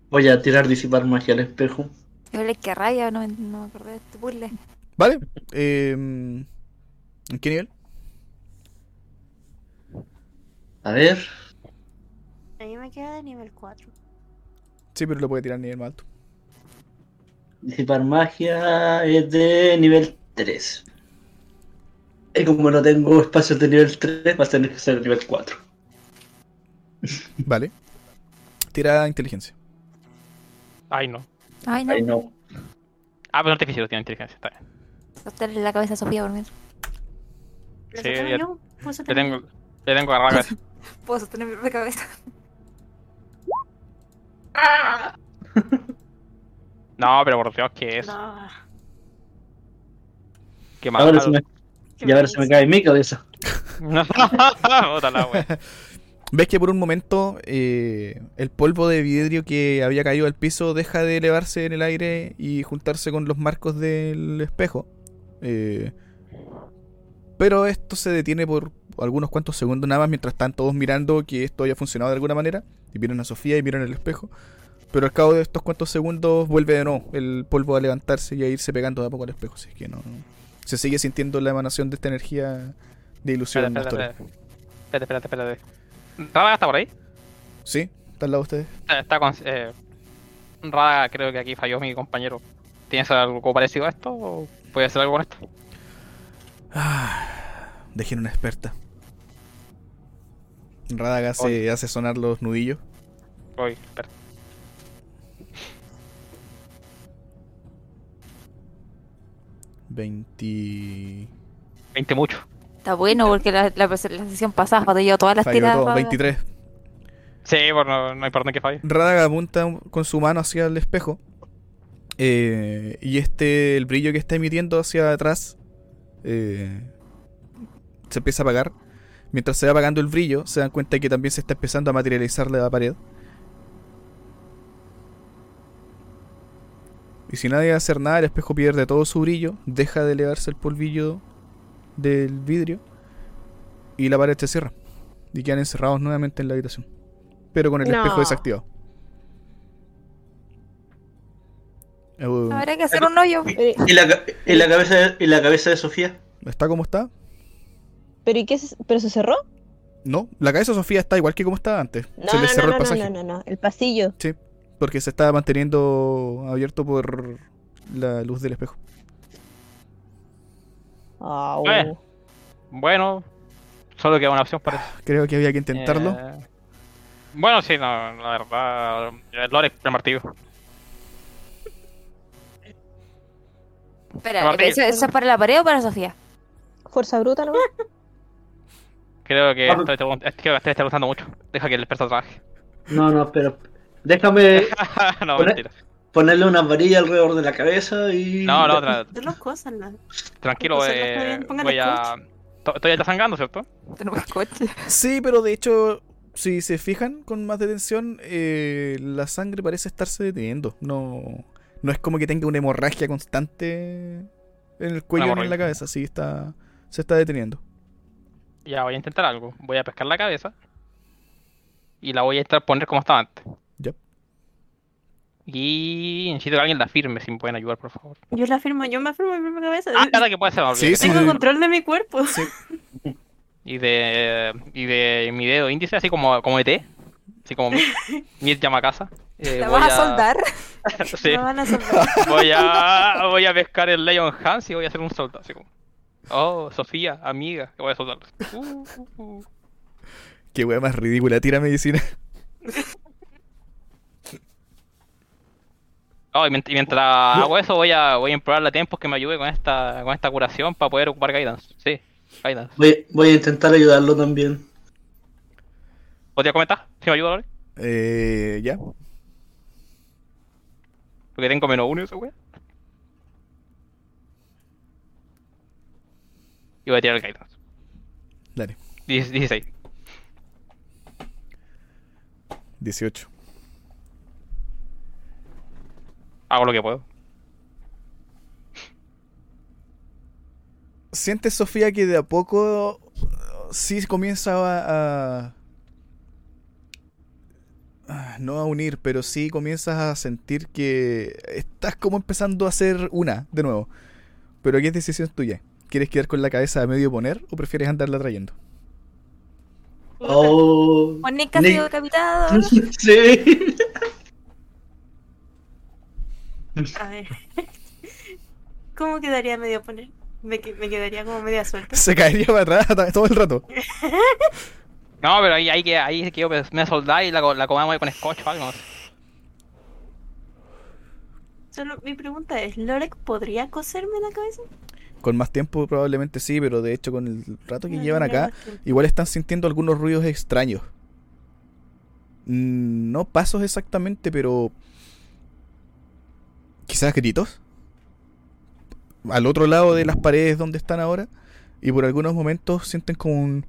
[SPEAKER 6] Voy a tirar disipar magia al espejo.
[SPEAKER 5] Híjole, qué raya, no, no me acordé de este puzzle.
[SPEAKER 2] vale. Em, ¿En qué nivel?
[SPEAKER 6] A ver.
[SPEAKER 7] A mí me queda de nivel 4.
[SPEAKER 2] Sí, pero lo puede tirar a nivel más alto.
[SPEAKER 6] Disipar magia es de nivel 3. Y como no tengo espacios de nivel 3, va a tener que ser nivel 4.
[SPEAKER 2] Vale. Tira inteligencia.
[SPEAKER 3] Ay no.
[SPEAKER 5] Ay, no.
[SPEAKER 6] Ay, no.
[SPEAKER 3] Ah, pero artificial tiene inteligencia, está bien.
[SPEAKER 5] Sostenerle la cabeza a Sofía por.
[SPEAKER 7] ¿Lo
[SPEAKER 3] Sí, ya-
[SPEAKER 7] yo? ¿Puedo
[SPEAKER 3] Le tengo, le tengo agarrada la cabeza.
[SPEAKER 5] Puedo sostener mi propia cabeza.
[SPEAKER 3] No, pero por Dios, ¿qué es?
[SPEAKER 7] No.
[SPEAKER 3] Qué mal.
[SPEAKER 6] Y ahora se me cae mi cabeza.
[SPEAKER 3] Puta la wea.
[SPEAKER 2] ¿Ves que por un momento eh, el polvo de vidrio que había caído al piso deja de elevarse en el aire y juntarse con los marcos del espejo? Eh, pero esto se detiene por algunos cuantos segundos nada más mientras están todos mirando que esto haya funcionado de alguna manera. Y miran a Sofía y miran el espejo. Pero al cabo de estos cuantos segundos vuelve de nuevo el polvo a levantarse y a irse pegando de a poco al espejo. Así que no. Se sigue sintiendo la emanación de esta energía de ilusión.
[SPEAKER 3] Espérate, espérate, espérate. Espérate, espérate, ¿Rádaga está por ahí?
[SPEAKER 2] ¿Sí? ¿Está al lado de ustedes?
[SPEAKER 3] Está- Está con. Eh, Rádaga, creo que aquí falló mi compañero. ¿Tienes algo parecido a esto? ¿O puede hacer algo con esto?
[SPEAKER 2] Dejen una experta. Radaga se hace sonar los nudillos.
[SPEAKER 3] Voy, espera.
[SPEAKER 2] Veinte...
[SPEAKER 3] 20 mucho.
[SPEAKER 5] Está bueno porque la, la, la sesión pasada falló todas las
[SPEAKER 2] Falló
[SPEAKER 5] tiradas.
[SPEAKER 2] todo,
[SPEAKER 5] para-
[SPEAKER 2] 23.
[SPEAKER 3] Sí, por no, hay por dónde que falle.
[SPEAKER 2] Radaga apunta con su mano hacia el espejo. eh, y este, el brillo que está emitiendo hacia atrás, eh, se empieza a apagar. Mientras se va apagando el brillo, se dan cuenta que también se está empezando a materializar la pared. Y si nadie va a hacer nada, el espejo pierde todo su brillo, deja de elevarse el polvillo del vidrio y la pared se cierra. Y quedan encerrados nuevamente en la habitación. Pero con el
[SPEAKER 1] No.
[SPEAKER 2] espejo desactivado.
[SPEAKER 5] Habrá que hacer un hoyo.
[SPEAKER 6] ¿Y la, ca- y la cabeza de, y la cabeza de Sofía?
[SPEAKER 2] ¿Está como está?
[SPEAKER 1] pero ¿y qué? se- ¿Pero se cerró?
[SPEAKER 2] No, la cabeza de Sofía está igual que como estaba antes.
[SPEAKER 1] No,
[SPEAKER 2] se le
[SPEAKER 1] no,
[SPEAKER 2] cerró
[SPEAKER 1] no,
[SPEAKER 2] el
[SPEAKER 1] no,
[SPEAKER 2] pasaje.
[SPEAKER 1] no, no, no, el pasillo.
[SPEAKER 2] Sí, porque se estaba manteniendo abierto por la luz del espejo.
[SPEAKER 1] Au.
[SPEAKER 3] Eh. Bueno, solo queda una opción para eso.
[SPEAKER 2] Creo que había que intentarlo.
[SPEAKER 3] Eh, bueno, sí, no, la verdad. El lore es martillo.
[SPEAKER 5] Espera. ¿eso, eso es para la pared o para Sofía?
[SPEAKER 1] Fuerza bruta, ¿no?
[SPEAKER 3] Creo que
[SPEAKER 6] Ah,
[SPEAKER 3] estoy, pregun- es que creo que estoy preguntando mucho. Deja que el experto trabaje.
[SPEAKER 6] No, no, pero déjame
[SPEAKER 3] no,
[SPEAKER 6] Pone-
[SPEAKER 3] mentira.
[SPEAKER 6] Ponerle una varilla alrededor de la cabeza y...
[SPEAKER 3] No, no, tra-
[SPEAKER 7] De las cosas,
[SPEAKER 3] tranquilo, eh,
[SPEAKER 7] está
[SPEAKER 3] voy a. to- Estoy ya sangrando, ¿cierto?
[SPEAKER 5] Tenemos coche.
[SPEAKER 2] Sí, pero de hecho, si se fijan con más detención, eh, la sangre parece estarse deteniendo. No, no es como que tenga una hemorragia constante en el cuello ni en la cabeza. Sí, está, se está deteniendo.
[SPEAKER 3] Ya voy a intentar algo. Voy a pescar la cabeza. Y la voy a intentar poner como estaba antes. Y necesito que alguien la firme, si me pueden ayudar, por favor.
[SPEAKER 7] Yo la firmo, yo me firmo en mi propia cabeza.
[SPEAKER 3] Ah, cada que puede ser,
[SPEAKER 2] Sí, sí.
[SPEAKER 7] Tengo control de mi cuerpo.
[SPEAKER 3] Y de, y de mi dedo índice, así como, como ET. Así como mi, mi llama a casa. Eh,
[SPEAKER 5] ¿La
[SPEAKER 3] voy
[SPEAKER 5] vas a soldar?
[SPEAKER 3] Sí.
[SPEAKER 7] Me van a soltar.
[SPEAKER 3] Voy a, voy a pescar el Leon Hans y voy a hacer un soldado. Así como, oh, Sofía, amiga, que voy a soldar. Uh, uh, uh.
[SPEAKER 2] Qué wea más ridícula, tira medicina.
[SPEAKER 3] Oh, y mient- y mientras hago eso, voy a, voy a implorar a tiempos que me ayude con esta, con esta curación para poder ocupar Guidance. Sí, Guidance.
[SPEAKER 6] Voy, voy a intentar ayudarlo también.
[SPEAKER 3] ¿Podría comentar? Si me ayuda, Lore?
[SPEAKER 2] Eh, ya.
[SPEAKER 3] Porque tengo menos uno esa wea. Y voy a tirar el Guidance.
[SPEAKER 2] Dale.
[SPEAKER 3] Diez- 16.
[SPEAKER 2] 18.
[SPEAKER 3] Hago lo que puedo.
[SPEAKER 2] ¿Sientes, Sofía, que de a poco uh, sí comienza a, No a unir, pero sí comienzas a sentir que estás como empezando a hacer una de nuevo. Pero ¿qué es decisión tuya? ¿Quieres quedar con la cabeza a medio poner o prefieres andarla trayendo?
[SPEAKER 6] Oh.
[SPEAKER 5] Juanica ha sido decapitado.
[SPEAKER 6] sí.
[SPEAKER 7] A ver. ¿Cómo quedaría medio poner? Me, que- me quedaría como media suelta.
[SPEAKER 2] Se caería para atrás todo el rato.
[SPEAKER 3] No, pero ahí, ahí, que- ahí quedo me soldar y la, la comamos ahí con scotch o algo. no sé.
[SPEAKER 7] Solo mi pregunta es, ¿Lorek podría coserme la cabeza?
[SPEAKER 2] Con más tiempo probablemente sí, pero de hecho con el rato que
[SPEAKER 7] No,
[SPEAKER 2] llevan
[SPEAKER 7] no,
[SPEAKER 2] acá, igual están sintiendo algunos ruidos extraños. Mm, No pasos exactamente, pero... Quizás gritos. Al otro lado de las paredes donde están ahora. Y por algunos momentos sienten como un...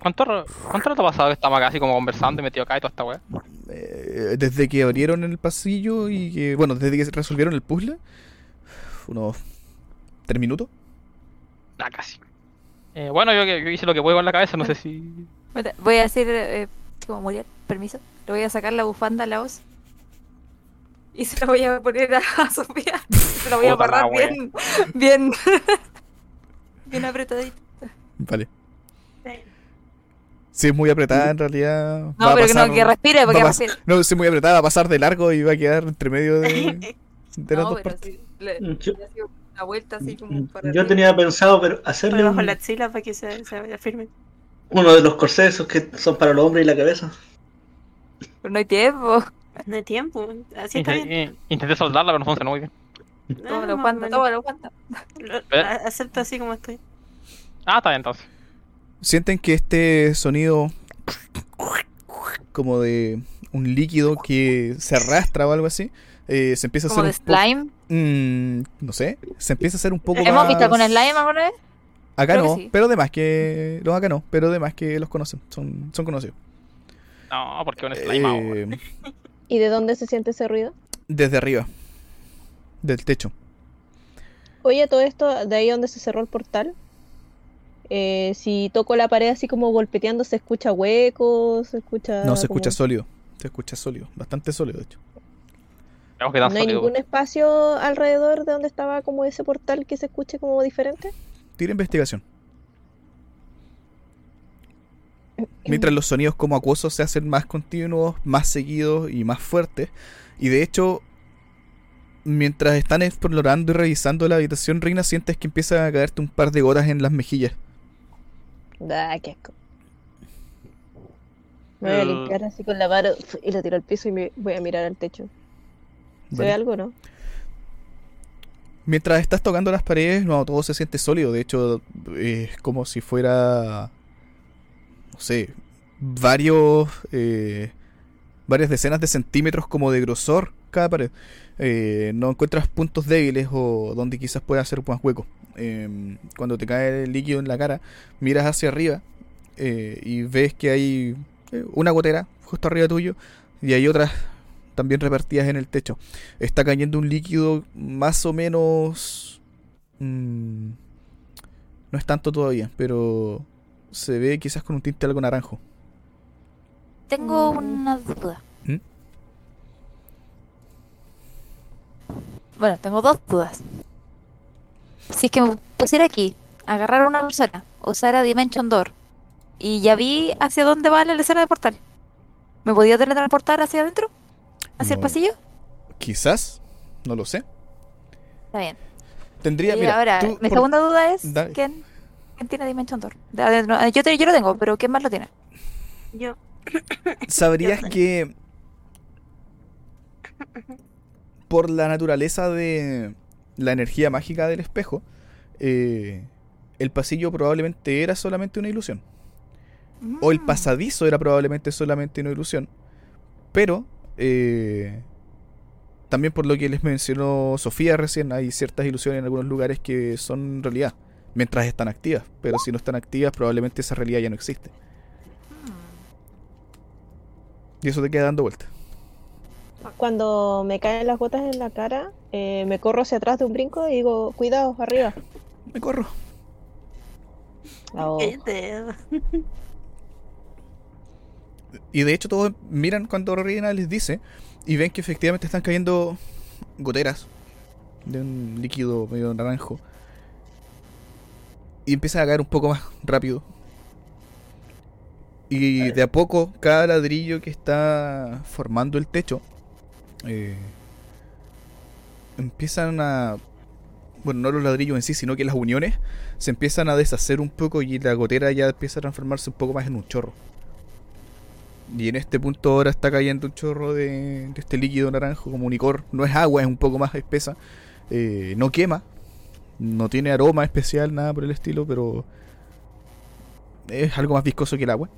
[SPEAKER 3] ¿Cuánto, ¿Cuánto rato ha pasado que estamos acá así como conversando y metido acá y toda esta weá?
[SPEAKER 2] eh, desde que abrieron el pasillo y que... Bueno, desde que resolvieron el puzzle. Unos... ¿Tres minutos?
[SPEAKER 3] Nah, casi. Eh, bueno, yo, yo hice lo que puedo con la cabeza, no sé si.
[SPEAKER 5] Voy a decir, eh, como Muriel, permiso. Le voy a sacar la bufanda a la voz. Y se la voy a poner a Sofía. Se la voy a amarrar bien, bien, bien apretadita.
[SPEAKER 2] Vale.
[SPEAKER 7] Sí.
[SPEAKER 2] Si es muy apretada en realidad...
[SPEAKER 5] No,
[SPEAKER 2] va a
[SPEAKER 5] pero que no, que respire,
[SPEAKER 2] va
[SPEAKER 5] porque respire.
[SPEAKER 2] No, si es muy apretada va a pasar de largo y va a quedar entre medio de, de las
[SPEAKER 5] No,
[SPEAKER 2] dos
[SPEAKER 5] pero
[SPEAKER 2] partes.
[SPEAKER 5] sí, le,
[SPEAKER 6] Yo-
[SPEAKER 5] le hacía una vuelta así como para
[SPEAKER 6] Yo
[SPEAKER 5] arriba.
[SPEAKER 6] tenía pensado pero hacerle
[SPEAKER 7] bajo
[SPEAKER 6] un-
[SPEAKER 7] la axila para que se, se vaya firme.
[SPEAKER 6] uno de los corsés esos que son para los hombres y la cabeza.
[SPEAKER 5] Pero no hay tiempo.
[SPEAKER 7] No hay tiempo. Así está bien.
[SPEAKER 3] Intenté, intenté soldarla, pero no funcionó muy bien.
[SPEAKER 5] Toma la
[SPEAKER 7] más o
[SPEAKER 5] bufanda,
[SPEAKER 7] menos.
[SPEAKER 5] toma la bufanda.
[SPEAKER 7] Lo-
[SPEAKER 3] Eh.
[SPEAKER 7] a- Acepto así como estoy.
[SPEAKER 3] Ah, está bien entonces.
[SPEAKER 2] Sienten que este sonido como de un líquido que se arrastra o algo así, eh, se empieza a
[SPEAKER 5] Como de
[SPEAKER 2] hacer un po-
[SPEAKER 5] slime.
[SPEAKER 2] Mm, no sé, se empieza a hacer un poco
[SPEAKER 5] ¿Hemos
[SPEAKER 2] más...
[SPEAKER 5] visto con slime alguna vez?
[SPEAKER 2] Acá
[SPEAKER 5] Creo que
[SPEAKER 2] no,
[SPEAKER 5] sí.
[SPEAKER 2] pero demás que... Los acá no, pero demás que los conocen, son, son conocidos.
[SPEAKER 3] No, porque un slime ahora.
[SPEAKER 2] Eh,
[SPEAKER 1] ¿Y de dónde se siente ese ruido?
[SPEAKER 2] desde arriba, del techo.
[SPEAKER 1] Oye, todo esto, de ahí donde se cerró el portal. eh, si toco la pared así como golpeteando, se escucha huecos, se escucha.
[SPEAKER 2] No se
[SPEAKER 1] como-
[SPEAKER 2] escucha sólido, se escucha sólido, bastante sólido de hecho.
[SPEAKER 3] Tan
[SPEAKER 1] No hay
[SPEAKER 3] sólido.
[SPEAKER 1] ningún espacio alrededor de donde estaba como ese portal que se escuche como diferente.
[SPEAKER 2] Tira investigación. Mientras los sonidos como acuosos se hacen más continuos, más seguidos y más fuertes. Y de hecho, mientras están explorando y revisando la habitación, Reina, sientes que empieza a caerte un par de gotas en las mejillas.
[SPEAKER 1] Da, qué asco. Me voy a
[SPEAKER 3] El-
[SPEAKER 1] limpiar así con la mano y lo tiro al piso y me voy a mirar al techo. ¿Se
[SPEAKER 2] Vale.
[SPEAKER 1] ve algo, no?
[SPEAKER 2] Mientras estás tocando las paredes, no, todo se siente sólido. De hecho, es como si fuera, no sé, varios, eh, varias decenas de centímetros como de grosor cada pared. Eh, no encuentras puntos débiles o donde quizás pueda ser más hueco. Eh, cuando te cae el líquido en la cara, miras hacia arriba eh, y ves que hay eh, una gotera justo arriba tuyo y hay otras también repartidas en el techo está cayendo un líquido más o menos... mm, no es tanto todavía, pero se ve quizás con un tinte algo naranjo.
[SPEAKER 5] Tengo una duda.
[SPEAKER 2] ¿Mm?
[SPEAKER 5] Bueno, tengo dos dudas. Si es que me pusiera aquí, agarrar a una persona, usar a Dimension Door, y ya vi hacia dónde va la escena de portal, ¿me podía teletransportar hacia adentro? ¿Hacia el pasillo?
[SPEAKER 2] Quizás, no lo sé.
[SPEAKER 5] Está bien.
[SPEAKER 2] Tendría,
[SPEAKER 5] y
[SPEAKER 2] mira,
[SPEAKER 5] ahora,
[SPEAKER 2] tú
[SPEAKER 5] mi
[SPEAKER 2] por-
[SPEAKER 5] segunda duda es,
[SPEAKER 2] Dale.
[SPEAKER 5] ¿quién, quién tiene Dimension Door? Ah, Yo, te- yo lo tengo, pero ¿quién más lo tiene?
[SPEAKER 7] Yo.
[SPEAKER 2] sabrías que por la naturaleza de la energía mágica del espejo, eh, el pasillo probablemente era solamente una ilusión. O el
[SPEAKER 5] Mm.
[SPEAKER 2] pasadizo era probablemente solamente una ilusión. Pero, eh, también por lo que les mencionó Sofía recién, hay ciertas ilusiones en algunos lugares que son realidad, mientras están activas. Pero si no están activas, probablemente esa realidad ya no existe. Y eso te queda dando vuelta.
[SPEAKER 1] Cuando me caen las gotas en la cara, eh, me corro hacia atrás de un brinco y digo, cuidado, arriba.
[SPEAKER 2] Me corro.
[SPEAKER 1] Oh.
[SPEAKER 2] Y de hecho todos miran cuando Reina les dice y ven que efectivamente están cayendo goteras de un líquido medio naranjo. Y empiezan a caer un poco más rápido. Y de a poco cada ladrillo que está formando el techo eh, empiezan a... Bueno, no los ladrillos en sí, sino que las uniones se empiezan a deshacer un poco y la gotera ya empieza a transformarse un poco más en un chorro. Y en este punto ahora está cayendo un chorro de, de este líquido naranjo como un licor. No es agua, es un poco más espesa. Eh, no quema. No tiene aroma especial, nada por el estilo, pero es algo más viscoso que el agua.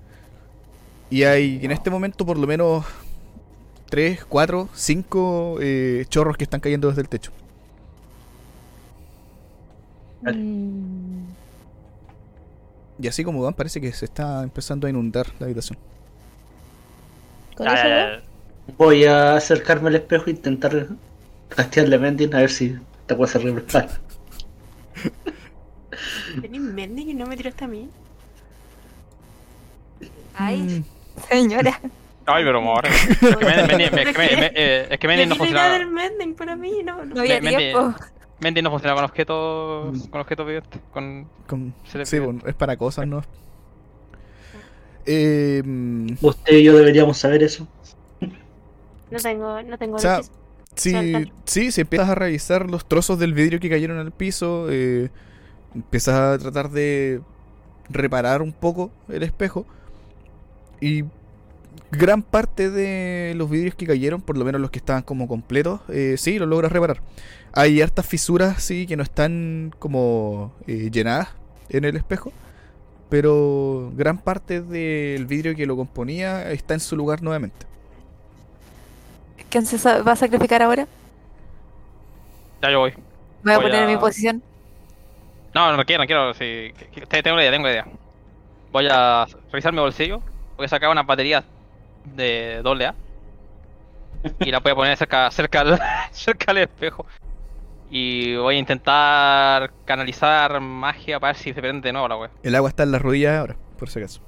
[SPEAKER 2] Y hay en este momento por lo menos 3, 4, 5 chorros que están cayendo desde el techo.
[SPEAKER 1] Mm,
[SPEAKER 2] Y así como van, parece que se está empezando a inundar la habitación.
[SPEAKER 6] Voy a acercarme al espejo e intentar castearle Mending a ver si te puede hacer refrescar.
[SPEAKER 7] ¿Tenés Mending y no me tiraste a mí?
[SPEAKER 5] Ay, señora.
[SPEAKER 3] Ay, pero amor. Es que Mendy- es que eh, es que Mendy no
[SPEAKER 7] del
[SPEAKER 3] funciona.
[SPEAKER 7] Mending para mí, no, no.
[SPEAKER 5] No había tiempo.
[SPEAKER 3] Mendy no funciona con objetos. Con objetos vivientes. Con.
[SPEAKER 2] Sí, bueno, es para cosas, ¿no? Eh, mm,
[SPEAKER 6] Usted y yo deberíamos saber eso.
[SPEAKER 7] No tengo, no tengo
[SPEAKER 2] O sea. Sí, sí, si empiezas a revisar los trozos del vidrio que cayeron al piso, eh, empiezas a tratar de reparar un poco el espejo y gran parte de los vidrios que cayeron, por lo menos los que estaban como completos, eh, sí, los logras reparar. Hay hartas fisuras, sí, que no están como eh, llenadas en el espejo, pero gran parte del vidrio que lo componía está en su lugar nuevamente.
[SPEAKER 5] ¿Quién se va a sacrificar ahora?
[SPEAKER 3] Ya yo voy.
[SPEAKER 5] Me voy a poner en mi posición.
[SPEAKER 3] No, no quiero, no quiero. Sí, tengo una idea, tengo una idea. Voy a revisar mi bolsillo. Voy a sacar una batería de doble A. Y la voy a poner cerca, cerca, al, cerca al espejo. Y voy a intentar canalizar magia para ver si se prende de nuevo la wea.
[SPEAKER 2] El agua está en las rodillas ahora, por si acaso.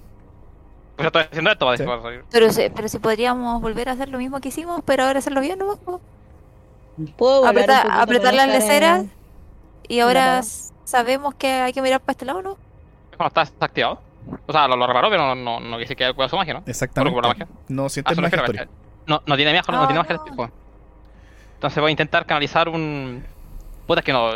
[SPEAKER 3] Pues estoy haciendo esto para
[SPEAKER 2] Sí.
[SPEAKER 3] para salir.
[SPEAKER 5] Pero, si- pero si podríamos volver a hacer lo mismo que hicimos, pero ahora hacerlo bien, ¿no?
[SPEAKER 1] ¿Puedo
[SPEAKER 5] Apretar- apretar las
[SPEAKER 1] no
[SPEAKER 5] leceras.
[SPEAKER 1] en-
[SPEAKER 5] Y ahora sabemos que hay que mirar para este lado, ¿no?
[SPEAKER 3] No, está, está activado. O sea, lo, lo reparó, pero no, no, no quise que cuidado su magia, ¿no?
[SPEAKER 2] Exactamente.
[SPEAKER 3] Por la magia.
[SPEAKER 2] No
[SPEAKER 3] Ah,
[SPEAKER 2] sientes
[SPEAKER 3] eso
[SPEAKER 2] magia,
[SPEAKER 3] no, no tiene magia, no,
[SPEAKER 5] Ah,
[SPEAKER 3] tiene magia
[SPEAKER 5] no.
[SPEAKER 3] espejo. Entonces voy a intentar canalizar un. Puta, es que no.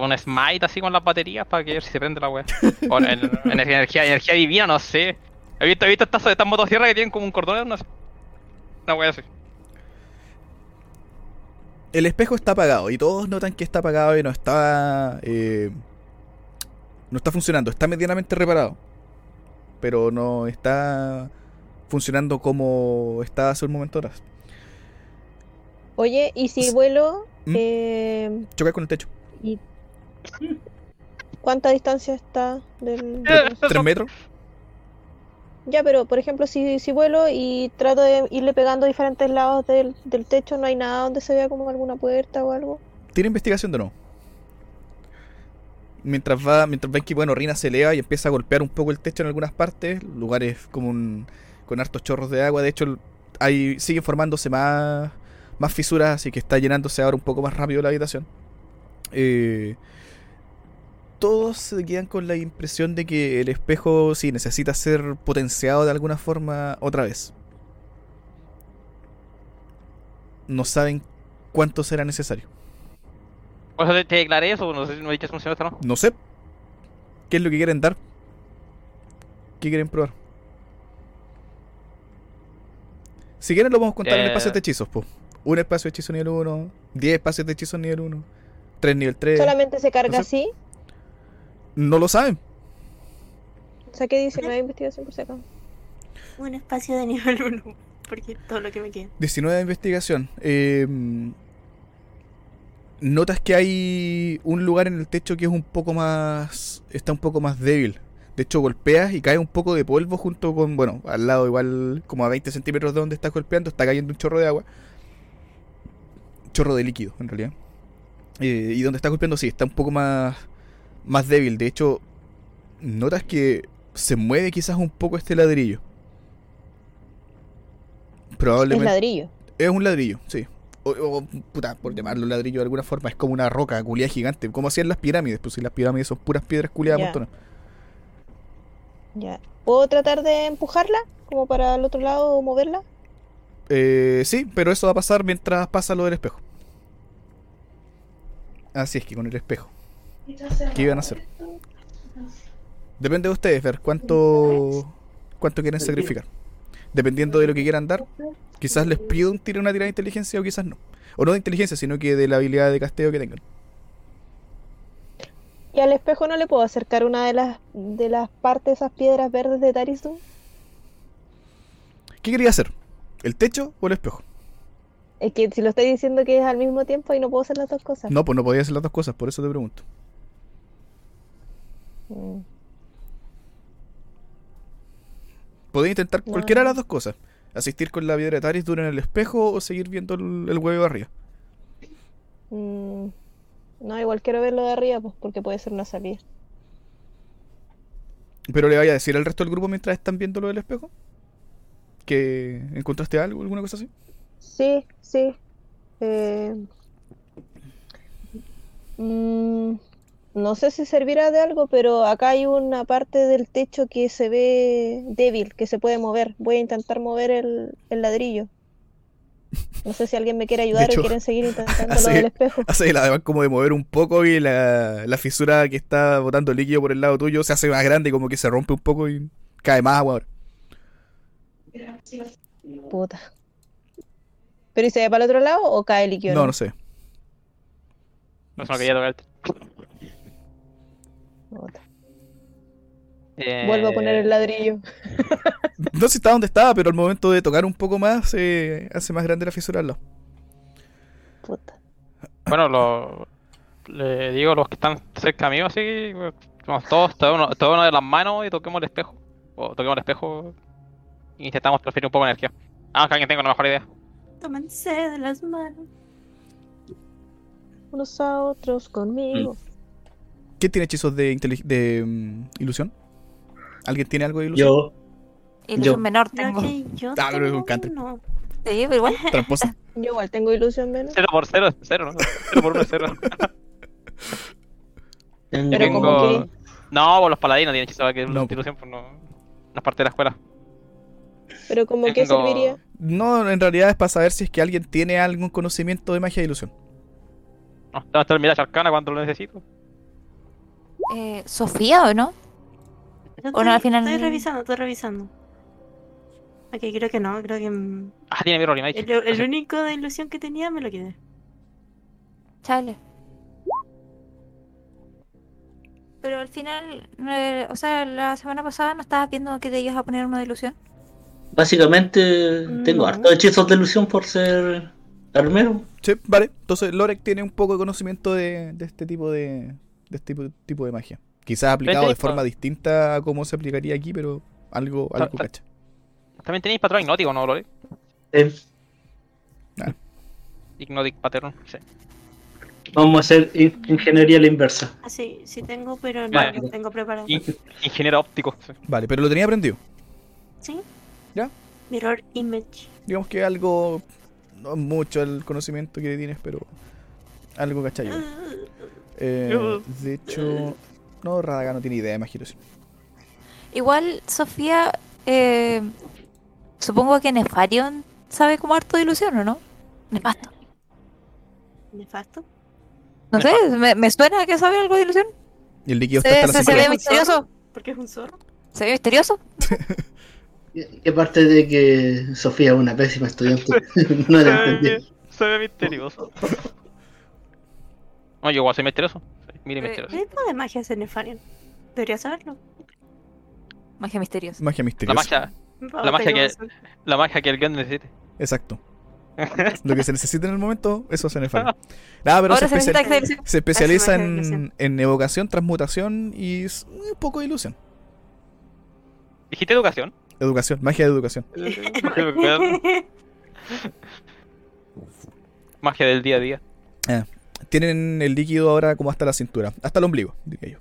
[SPEAKER 3] un smite así con las baterías para que ver si se prende la wea. O en, en- energía, energía divina, no sé. He visto, he visto estas, estas motosierras que tienen como un cordón, no sé. Una wea así.
[SPEAKER 2] El espejo está apagado y todos notan que está apagado y no está. eh, no está funcionando. Está medianamente reparado. Pero no está funcionando como estaba hace un momento atrás.
[SPEAKER 1] Oye, ¿y si vuelo?
[SPEAKER 2] ¿Mm?
[SPEAKER 1] eh,
[SPEAKER 2] Choca con el techo.
[SPEAKER 1] y- ¿Cuánta distancia está del... Del-
[SPEAKER 2] ¿Tres metros?
[SPEAKER 1] Ya, pero por ejemplo, si, si vuelo y trato de irle pegando diferentes lados del, del techo, ¿no hay nada donde se vea como alguna puerta o algo?
[SPEAKER 2] Tiene investigación de nuevo. Mientras va, mientras ven que bueno, Rina se eleva y empieza a golpear un poco el techo en algunas partes, lugares como un- con hartos chorros de agua. De hecho, hay, sigue formándose más, más fisuras, así que está llenándose ahora un poco más rápido la habitación. Eh, todos se quedan con la impresión de que el espejo sí necesita ser potenciado de alguna forma otra vez. No saben cuánto será necesario.
[SPEAKER 3] Eso te, te declaré eso, no sé si no he dicho funcionó esto no.
[SPEAKER 2] No sé. ¿Qué es lo que quieren dar? ¿Qué quieren probar? Si quieren lo vamos a contar en
[SPEAKER 3] Eh.
[SPEAKER 2] espacios de hechizos, po. Un espacio de hechizo nivel 1, 10 espacios de hechizo nivel 1, 3 nivel 3.
[SPEAKER 1] ¿Solamente se carga
[SPEAKER 2] no sé.
[SPEAKER 1] así?
[SPEAKER 2] No lo saben.
[SPEAKER 1] O sea, ¿qué dice? No hay investigación por si acaso.
[SPEAKER 7] Un espacio de nivel 1. Porque todo lo que me queda.
[SPEAKER 2] 19 de investigación. Eh, notas que hay un lugar en el techo que es un poco más. está un poco más débil. De hecho, golpeas y cae un poco de polvo junto con. Bueno, al lado, igual, como a 20 centímetros de donde estás golpeando, está cayendo un chorro de agua. Chorro de líquido, en realidad. Eh, y donde estás golpeando, sí, está un poco más. Más débil. De hecho, notas que se mueve quizás un poco este ladrillo.
[SPEAKER 1] Es
[SPEAKER 2] Probablemente.
[SPEAKER 1] ladrillo.
[SPEAKER 2] Es un ladrillo, sí. O, o, puta, por llamarlo ladrillo de alguna forma, es como una roca culiada gigante, como hacían las pirámides, pues si las pirámides son puras piedras culiadas.
[SPEAKER 1] Ya. ¿Puedo tratar de empujarla? Como para el otro lado o moverla?
[SPEAKER 2] Eh, sí, pero eso va a pasar mientras pasa lo del espejo. Así es que con el espejo. ¿Qué iban a hacer? Depende de ustedes ver cuánto cuánto quieren sacrificar. Dependiendo de lo que quieran dar, quizás les pido un tiro una tirada de inteligencia o quizás no. O no de inteligencia, sino que de la habilidad de casteo que tengan.
[SPEAKER 1] ¿Y al espejo no le puedo acercar una de las de las partes de esas piedras verdes de Tarisu?
[SPEAKER 2] ¿Qué quería hacer? ¿El techo o el espejo?
[SPEAKER 1] Es que si lo estoy diciendo que es al mismo tiempo y no puedo hacer las dos cosas.
[SPEAKER 2] No, pues no podía hacer las dos cosas, por eso te pregunto.
[SPEAKER 1] Mm.
[SPEAKER 2] Podéis intentar
[SPEAKER 1] No.
[SPEAKER 2] cualquiera de las dos cosas. Asistir con la piedra de Taris dura en el espejo o seguir viendo el, el huevo arriba.
[SPEAKER 1] Mm, No, igual quiero verlo de arriba, pues, porque puede ser una salida.
[SPEAKER 2] Pero le vaya a decir al resto del grupo mientras están viendo lo del espejo. ¿Que encontraste algo, alguna cosa así?
[SPEAKER 1] Sí, sí. Eh, mm, no sé si servirá de algo, pero acá hay una parte del techo que se ve débil, que se puede mover. Voy a intentar mover el, el ladrillo. No sé si alguien me quiere ayudar
[SPEAKER 2] hecho,
[SPEAKER 1] o quieren seguir intentando lo
[SPEAKER 2] hace-
[SPEAKER 1] del espejo.
[SPEAKER 2] Hace la además como de mover un poco y la, la fisura que está botando líquido por el lado tuyo se hace más grande y como que se rompe un poco y cae más agua ahora.
[SPEAKER 1] Puta. ¿Pero y se ve para el otro lado o cae líquido?
[SPEAKER 2] No, no sé.
[SPEAKER 3] No se me quería tocar Eh,
[SPEAKER 1] Vuelvo a poner el ladrillo.
[SPEAKER 2] No sé si está donde estaba, pero al momento de tocar un poco más se hace más grande la fisura al lado.
[SPEAKER 1] Puta.
[SPEAKER 3] Bueno, lo, le digo a los que están cerca mío, así, vamos todos, todo uno, uno de las manos y toquemos el espejo. O toquemos el espejo e intentamos transferir un poco de energía. Ah, que alguien tenga una mejor idea.
[SPEAKER 7] Tómense de las manos.
[SPEAKER 1] Unos a otros conmigo.
[SPEAKER 2] ¿Quién tiene hechizos de, de mm, ilusión? ¿Alguien tiene algo de ilusión?
[SPEAKER 6] Yo,
[SPEAKER 5] Ilusión
[SPEAKER 6] Yo.
[SPEAKER 5] menor tengo.
[SPEAKER 7] que yo
[SPEAKER 2] Ah, pero es un
[SPEAKER 7] tengo
[SPEAKER 2] country.
[SPEAKER 7] uno.
[SPEAKER 5] Sí, pero igual.
[SPEAKER 2] Tramposa.
[SPEAKER 1] Yo igual tengo ilusión menos.
[SPEAKER 3] 0 por 0 es 0, ¿no? 0 por 1 es 0.
[SPEAKER 6] tengo-
[SPEAKER 1] Pero
[SPEAKER 3] tengo-
[SPEAKER 1] como que...
[SPEAKER 3] No, pues los paladinos tienen hechizo que
[SPEAKER 2] No.
[SPEAKER 3] no. ilusión, pues no. No es parte de la escuela.
[SPEAKER 1] Pero como que
[SPEAKER 3] Tengo-
[SPEAKER 1] serviría.
[SPEAKER 2] No, en realidad es para saber si es que alguien tiene algún conocimiento de magia de ilusión.
[SPEAKER 3] No, te va a estar mirada arcana cuando lo necesito.
[SPEAKER 5] Eh, ¿Sofía o no? O no, al
[SPEAKER 7] estoy-
[SPEAKER 5] final-
[SPEAKER 7] Estoy revisando, estoy revisando. Ok, creo que no, creo que mm,
[SPEAKER 3] Ah, tiene Mirror Image.
[SPEAKER 7] el, el único de ilusión que tenía me lo quedé.
[SPEAKER 5] Chale. Pero al final, eh, o sea, la semana pasada no estabas viendo que te ibas a poner uno de ilusión.
[SPEAKER 6] Básicamente tengo
[SPEAKER 7] No.
[SPEAKER 6] hartos hechizos de ilusión por ser armero.
[SPEAKER 2] Sí, vale. Entonces Lorek tiene un poco de conocimiento de, de este tipo de, de este tipo, tipo de magia. Quizás aplicado de forma distinta a cómo se aplicaría aquí, pero algo, algo cacha.
[SPEAKER 3] También tenéis patrón hipnótico, ¿no, Lore?
[SPEAKER 6] Eh,
[SPEAKER 3] Hypnotic Pattern, sí.
[SPEAKER 6] vamos a hacer in- ingeniería a la inversa.
[SPEAKER 7] Ah, sí, sí tengo, pero no
[SPEAKER 3] Vale.
[SPEAKER 7] lo tengo preparado.
[SPEAKER 3] In- ingeniero óptico. sí.
[SPEAKER 2] Vale, pero lo tenía aprendido.
[SPEAKER 7] ¿Sí?
[SPEAKER 2] ¿Ya?
[SPEAKER 7] Mirror Image.
[SPEAKER 2] Digamos que algo, no es mucho el conocimiento que tienes, pero algo cachayo. Eh, de hecho, no, Radaga no tiene idea ilusión.
[SPEAKER 5] Igual, Sofía, eh, supongo que Nefarion sabe como harto de ilusión, ¿o no? Nefasto.
[SPEAKER 7] Nefasto.
[SPEAKER 5] No sé, me, me suena que sabe algo de ilusión.
[SPEAKER 2] Y el líquido
[SPEAKER 5] Se,
[SPEAKER 2] está hasta
[SPEAKER 5] se-
[SPEAKER 2] la
[SPEAKER 5] se ve misterioso.
[SPEAKER 7] Porque es un zorro.
[SPEAKER 5] Se ve misterioso.
[SPEAKER 6] Y aparte de que Sofía es una pésima estudiante, no la entendí.
[SPEAKER 3] se ve misterioso. No, yo igual soy misterioso. Sí, mire
[SPEAKER 5] Eh,
[SPEAKER 3] misterioso.
[SPEAKER 7] ¿Qué tipo de magia es Nefarian? Debería saberlo.
[SPEAKER 5] Magia misteriosa.
[SPEAKER 2] Magia
[SPEAKER 3] La
[SPEAKER 2] misteriosa.
[SPEAKER 3] magia,
[SPEAKER 7] Oh,
[SPEAKER 3] La magia que- la magia que el guion necesite.
[SPEAKER 2] Exacto. Lo que se necesita en el momento, eso se Nefarion. Nada, pero se, especializa en, evocación, transmutación y un poco de ilusión.
[SPEAKER 3] ¿Dijiste educación?
[SPEAKER 2] Educación, magia de educación.
[SPEAKER 3] magia del día a día.
[SPEAKER 2] Tienen el líquido ahora como hasta la cintura, hasta el ombligo, diría yo.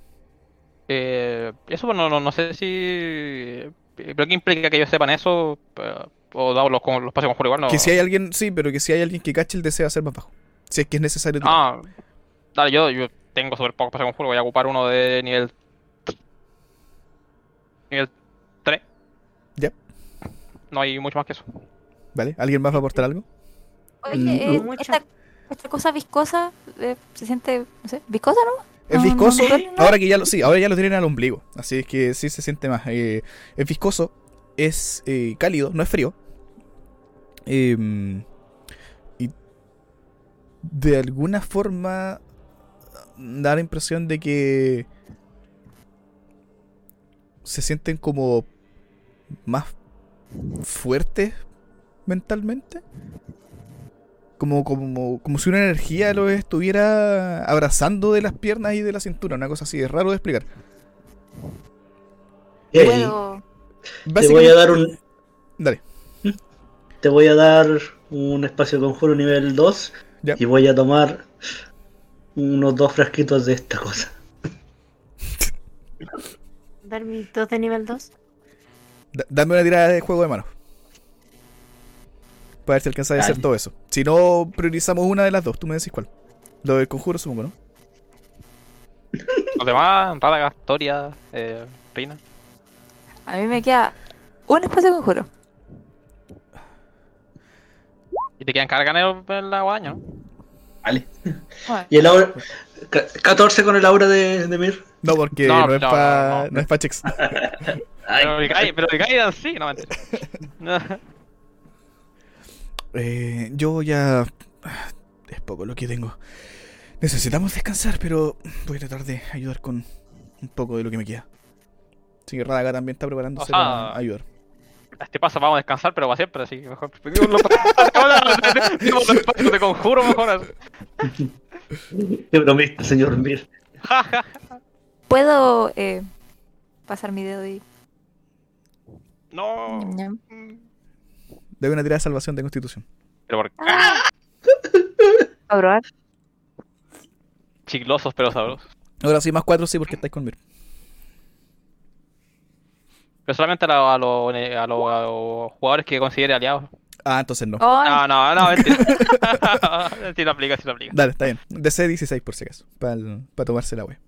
[SPEAKER 3] Eh, eso pues, no, no, sé si... ¿Pero qué implica que ellos sepan eso? Eh, O dado los, con- los pases conjuro igual, no...
[SPEAKER 2] Que si hay alguien, sí, pero que si hay alguien que cache el deseo hacer más bajo. Si es que es necesario. tirar.
[SPEAKER 3] Ah, dale, yo, yo tengo súper pocos pases conjuro, voy a ocupar uno de nivel... Nivel 3.
[SPEAKER 2] Ya.
[SPEAKER 3] No hay mucho más que eso.
[SPEAKER 2] ¿Vale? ¿Alguien más va a aportar algo?
[SPEAKER 5] Oye,
[SPEAKER 6] Mm,
[SPEAKER 5] eh, esta, esta cosa viscosa eh, se siente, no sé, viscosa, ¿no?
[SPEAKER 2] Es
[SPEAKER 5] No,
[SPEAKER 2] viscoso,
[SPEAKER 5] no duele, ¿no?
[SPEAKER 2] ahora que ya lo, sí, ahora ya lo tienen al ombligo, así es que sí se siente más. Eh, es viscoso, es eh, cálido, no es frío. Em, y de alguna forma da la impresión de que se sienten como más fuertes mentalmente. Como, como, como si una energía los estuviera abrazando de las piernas y de la cintura, una cosa así, es raro de explicar.
[SPEAKER 5] Puedo.
[SPEAKER 6] Te voy a dar un.
[SPEAKER 2] Dale.
[SPEAKER 6] Te voy a dar un espacio de conjuro nivel 2
[SPEAKER 2] Ya.
[SPEAKER 6] y voy a tomar unos dos frasquitos de esta cosa.
[SPEAKER 7] Dar mis dos de nivel 2.
[SPEAKER 2] Da- dame una tirada de juego de manos. Para ver si alcanzas a hacer todo eso. Si no, priorizamos una de las dos. Tú me decís cuál. Lo del conjuro, supongo, ¿no?
[SPEAKER 3] Los demás, Rádaga, Toria, eh, Reina.
[SPEAKER 5] A mí me queda un espacio de conjuro.
[SPEAKER 3] Y te quedan carganeros en la guadaña, ¿no?
[SPEAKER 6] Vale. Y el aura. ca- 14 con el aura de, de Mir.
[SPEAKER 2] No, porque no,
[SPEAKER 3] No,
[SPEAKER 2] es
[SPEAKER 3] no,
[SPEAKER 2] para
[SPEAKER 3] no, no.
[SPEAKER 2] no es pa checks.
[SPEAKER 3] Pero el Gaidan sí, no mentira.
[SPEAKER 2] Eh, yo ya. Es poco lo que tengo. Necesitamos descansar, pero voy a tratar de ayudar con un poco de lo que me queda. Así que Radaga también está preparándose
[SPEAKER 3] sea,
[SPEAKER 2] para ayudar.
[SPEAKER 3] Este paso vamos a descansar, pero para siempre, así que mejor. De conjuro, mejor.
[SPEAKER 6] Qué bromista, señor Mir.
[SPEAKER 5] Puedo eh, pasar mi dedo y.
[SPEAKER 3] No.
[SPEAKER 5] ñam.
[SPEAKER 2] Debe una tirada de salvación de constitución.
[SPEAKER 3] Pero por
[SPEAKER 5] A probar.
[SPEAKER 3] chiclosos pero sabrosos.
[SPEAKER 2] Ahora sí, más cuatro sí, porque estáis con Mir.
[SPEAKER 3] Pero solamente a los a los- a los- a los jugadores que considere aliados.
[SPEAKER 2] Ah, entonces no.
[SPEAKER 5] Ay,
[SPEAKER 3] No, no, no, mentira. sí lo aplica, sí lo aplica.
[SPEAKER 2] Dale, está bien. DC 16 por si acaso. Para tomarse la wea.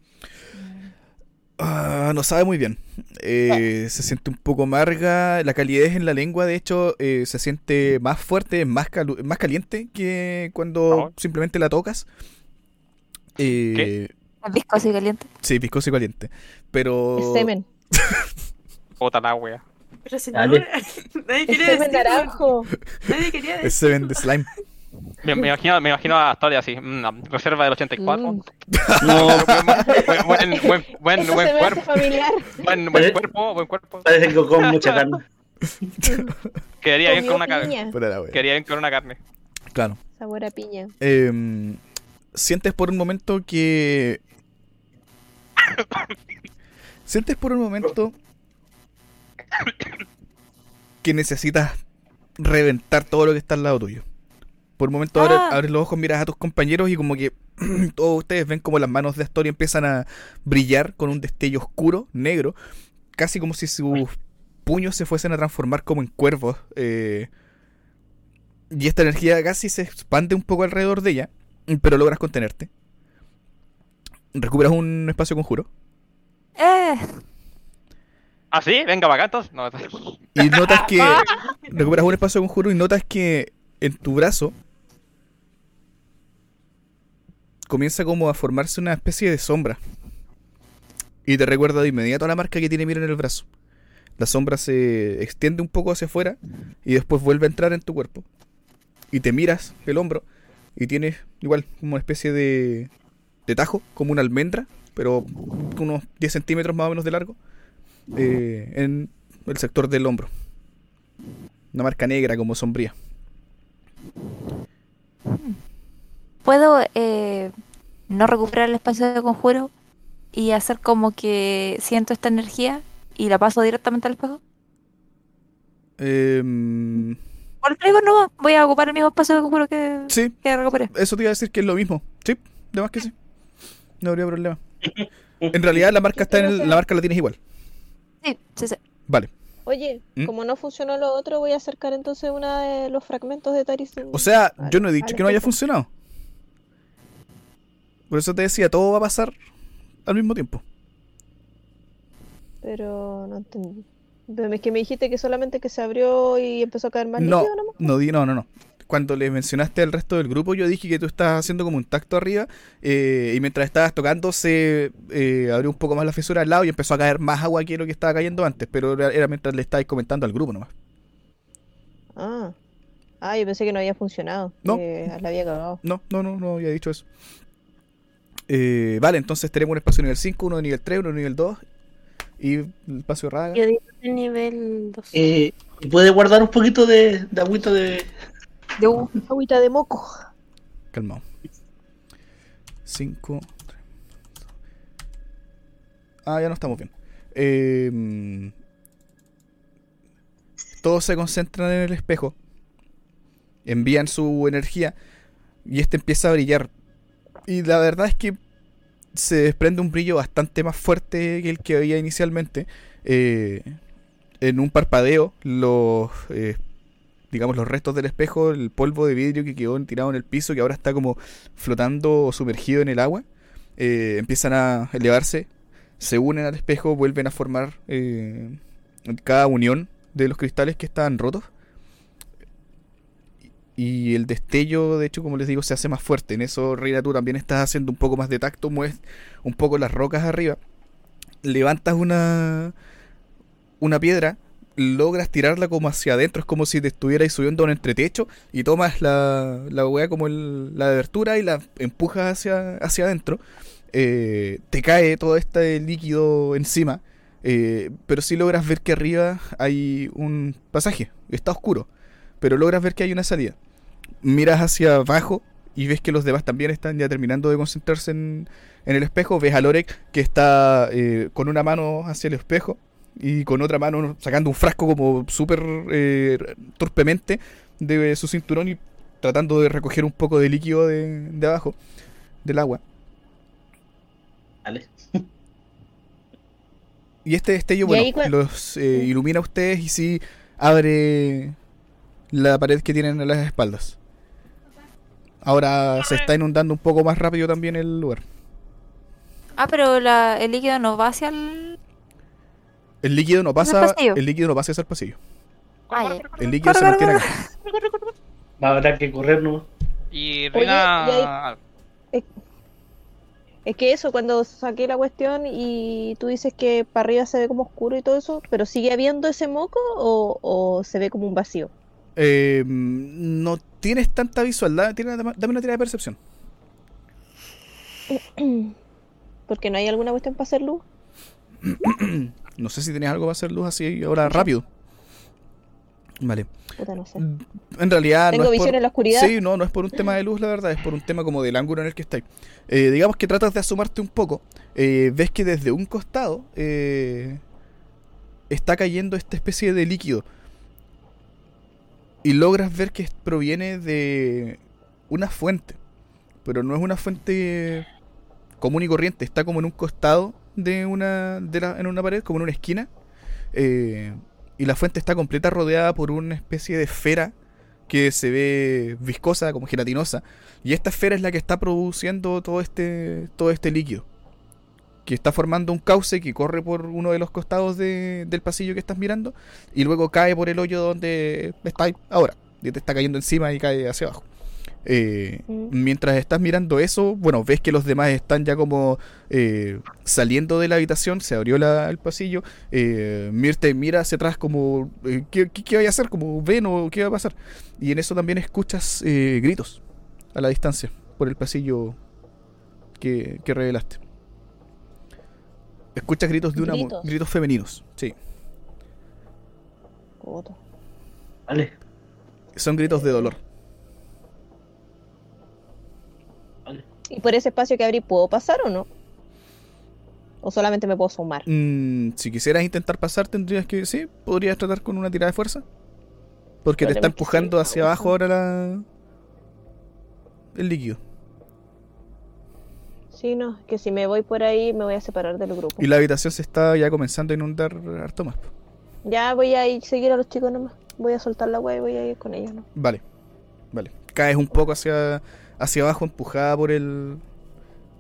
[SPEAKER 2] Ah, no sabe muy bien. Eh, se siente un poco amarga. La calidez en la lengua, de hecho, eh, se siente más fuerte, más, calu- más caliente que cuando simplemente la tocas. Eh,
[SPEAKER 5] es viscoso y caliente.
[SPEAKER 2] Sí, viscoso y caliente. Pero.
[SPEAKER 1] Es semen.
[SPEAKER 3] Puta la wea.
[SPEAKER 7] Pero si no,
[SPEAKER 6] Dale.
[SPEAKER 7] nadie
[SPEAKER 1] Es
[SPEAKER 7] quería
[SPEAKER 1] semen
[SPEAKER 7] decirlo.
[SPEAKER 1] naranjo.
[SPEAKER 7] Nadie quería
[SPEAKER 2] Es
[SPEAKER 7] decirlo.
[SPEAKER 2] Seven de Slime.
[SPEAKER 3] Me, me imagino, me imagino a Storia así. mm, reserva del 84.
[SPEAKER 1] Mm.
[SPEAKER 6] No,
[SPEAKER 3] Buen, buen,
[SPEAKER 1] Eso
[SPEAKER 3] cuerpo. Buen, buen cuerpo, buen cuerpo.
[SPEAKER 6] parece que con mucha carne.
[SPEAKER 3] Quedaría bien con una carne. Quedaría bien con una carne.
[SPEAKER 2] Claro.
[SPEAKER 1] Sabor a piña.
[SPEAKER 2] Em, sientes por un momento que. sientes por un momento que necesitas reventar todo lo que está al lado tuyo. Por un momento abres,
[SPEAKER 5] Ah.
[SPEAKER 2] abres los ojos, miras a tus compañeros y como que todos ustedes ven como las manos de Astoria empiezan a brillar con un destello oscuro, negro, casi como si sus puños se fuesen a transformar como en cuervos. eh, y esta energía casi se expande un poco alrededor de ella, pero logras contenerte. Recuperas un espacio conjuro.
[SPEAKER 5] Eh,
[SPEAKER 3] ¿Ah, sí? Venga, entonces. No,
[SPEAKER 2] Y notas que. recuperas un espacio conjuro y notas que en tu brazo. Comienza como a formarse una especie de sombra. Y te recuerda de inmediato a la marca que tiene Mira en el brazo. La sombra se extiende un poco hacia afuera y después vuelve a entrar en tu cuerpo. Y te miras el hombro y tienes igual como una especie de, de tajo, como una almendra, pero unos 10 centímetros más o menos de largo, eh, en el sector del hombro. Una marca negra como sombría.
[SPEAKER 5] Puedo eh, no recuperar el espacio de conjuro y hacer como que siento esta energía y la paso directamente al espejo.
[SPEAKER 2] Em,
[SPEAKER 5] O el traigo no, voy a ocupar el mismo espacio de conjuro que,
[SPEAKER 2] sí,
[SPEAKER 5] que recuperé.
[SPEAKER 2] eso te iba a decir que es lo mismo. Sí, de más que sí. No habría problema. En realidad la marca está en el- la marca la tienes igual.
[SPEAKER 5] Sí, sí, sí.
[SPEAKER 2] Vale.
[SPEAKER 1] Oye,
[SPEAKER 2] ¿Mm?
[SPEAKER 1] como no funcionó lo otro, voy a acercar entonces uno de los fragmentos de Taris.
[SPEAKER 2] O sea,
[SPEAKER 1] al-
[SPEAKER 2] yo no he dicho que no haya
[SPEAKER 1] espejo.
[SPEAKER 2] funcionado. Por eso te decía, todo va a pasar al mismo tiempo.
[SPEAKER 1] Pero no entendí. Es que me dijiste que solamente que se abrió y empezó a caer más
[SPEAKER 2] No,
[SPEAKER 1] líquido
[SPEAKER 2] no, di- no, no, no. Cuando le mencionaste al resto del grupo, yo dije que tú estabas haciendo como un tacto arriba eh, y mientras estabas tocando se eh, abrió un poco más la fisura al lado y empezó a caer más agua que lo que estaba cayendo antes, pero era, era mientras le estabais comentando al grupo nomás.
[SPEAKER 1] Ah. Ah, yo pensé que no había funcionado.
[SPEAKER 2] No.
[SPEAKER 1] Que la había cagado.
[SPEAKER 2] No, no, no, no había dicho eso. Eh, vale, entonces tenemos un espacio nivel 5, uno de nivel 3, uno de nivel 2 y el espacio Rádaga.
[SPEAKER 7] Yo digo el nivel 2.
[SPEAKER 6] Eh, ¿y ¿Puede guardar un poquito de, de agüita de.
[SPEAKER 5] De un-
[SPEAKER 1] Agüita de moco.
[SPEAKER 2] Calmado. 5. Ah, ya no estamos bien. eh, todos se concentran en el espejo, envían su energía y este empieza a brillar. Y la verdad es que se desprende un brillo bastante más fuerte que el que había inicialmente. Eh, en un parpadeo, los eh, digamos los restos del espejo, el polvo de vidrio que quedó tirado en el piso, que ahora está como flotando o sumergido en el agua, eh, empiezan a elevarse, se unen al espejo, vuelven a formar eh, cada unión de los cristales que estaban rotos. Y el destello, de hecho, como les digo, se hace más fuerte. En eso, Reina, tú también estás haciendo un poco más de tacto, mueves un poco las rocas arriba. Levantas una, una piedra, logras tirarla como hacia adentro, es como si te estuvierais subiendo a un entretecho y tomas la, la weá como el- la abertura y la empujas hacia, hacia adentro. Eh, te cae todo este líquido encima, eh, pero sí logras ver que arriba hay un pasaje, está oscuro, pero logras ver que hay una salida. Miras hacia abajo y ves que los demás también están ya terminando de concentrarse en, en el espejo. Ves a Lorek que está eh, con una mano hacia el espejo y con otra mano sacando un frasco como súper eh, torpemente de su cinturón y tratando de recoger un poco de líquido de, de abajo del agua.
[SPEAKER 6] Vale.
[SPEAKER 2] Y este destello, bueno, los eh, ilumina a ustedes y sí abre la pared que tienen a las espaldas. Ahora se está inundando un poco más rápido también el lugar.
[SPEAKER 5] Ah, pero la, el líquido no va hacia el.
[SPEAKER 2] El líquido no
[SPEAKER 5] el
[SPEAKER 2] pasa,
[SPEAKER 5] pasillo.
[SPEAKER 2] el líquido no pasa hacia el pasillo.
[SPEAKER 5] Ah, ya.
[SPEAKER 2] El líquido se
[SPEAKER 5] Corre,
[SPEAKER 2] mantiene
[SPEAKER 5] corre,
[SPEAKER 2] acá.
[SPEAKER 6] Habrá que correr nomás.
[SPEAKER 3] Y
[SPEAKER 1] Oye,
[SPEAKER 3] Rina.
[SPEAKER 1] Es que eso, cuando saqué la cuestión y tú dices que para arriba se ve como oscuro y todo eso, pero ¿sigue habiendo ese moco o, o se ve como un vacío?
[SPEAKER 2] Eh, no tienes tanta visual, dame una tirada de percepción.
[SPEAKER 1] Porque no hay alguna cuestión para hacer luz.
[SPEAKER 2] No sé si tienes algo para hacer luz así ahora rápido. Vale.
[SPEAKER 1] Puta, no sé.
[SPEAKER 2] En realidad
[SPEAKER 1] Tengo
[SPEAKER 2] no es
[SPEAKER 1] visión
[SPEAKER 2] por...
[SPEAKER 1] en la oscuridad.
[SPEAKER 2] Sí, no, no es por un tema de luz, la verdad, es por un tema como del ángulo en el que estáis. Eh, digamos que tratas de asomarte un poco. eh, ves que desde un costado eh, está cayendo esta especie de líquido. Y logras ver que proviene de una fuente. Pero no es una fuente común y corriente. Está como en un costado de una, de la- en una pared, como en una esquina. eh, y la fuente está completa rodeada por una especie de esfera que se ve viscosa, como gelatinosa. Y esta esfera es la que está produciendo todo este, todo este líquido. Que está formando un cauce que corre por uno de los costados de- del pasillo que estás mirando. Y luego cae por el hoyo donde está ahora. Y te está cayendo encima y cae hacia abajo. Eh. Mientras estás mirando eso, bueno, ves que los demás están ya como eh, saliendo de la habitación, se abrió la- el pasillo, eh, Mirte mira hacia atrás como, eh, ¿qué, qué, a hacer? Como, ven o qué va a pasar. Y en eso también escuchas gritos a la distancia, por el pasillo que, que revelaste. Escuchas gritos de una
[SPEAKER 1] ¿Gritos?
[SPEAKER 2] gritos femeninos, sí.
[SPEAKER 1] Puta.
[SPEAKER 6] Vale.
[SPEAKER 2] Son gritos de dolor.
[SPEAKER 6] Vale.
[SPEAKER 1] ¿Y por ese espacio que abrí puedo pasar o no? ¿O solamente me puedo sumar?
[SPEAKER 2] Mm, si quisieras intentar pasar, tendrías que. Sí, podrías tratar con una tirada de fuerza. Porque te está empujando hacia abajo ahora la. El líquido.
[SPEAKER 1] Sí, no, que si me voy por ahí me voy a separar del grupo.
[SPEAKER 2] Y la habitación se está ya comenzando a inundar harto más.
[SPEAKER 1] Ya voy a ir seguir a los chicos nomás. Voy a soltar la wea y voy a ir con ellos, ¿no?
[SPEAKER 2] Vale, vale. Caes un poco hacia, hacia abajo, empujada por el.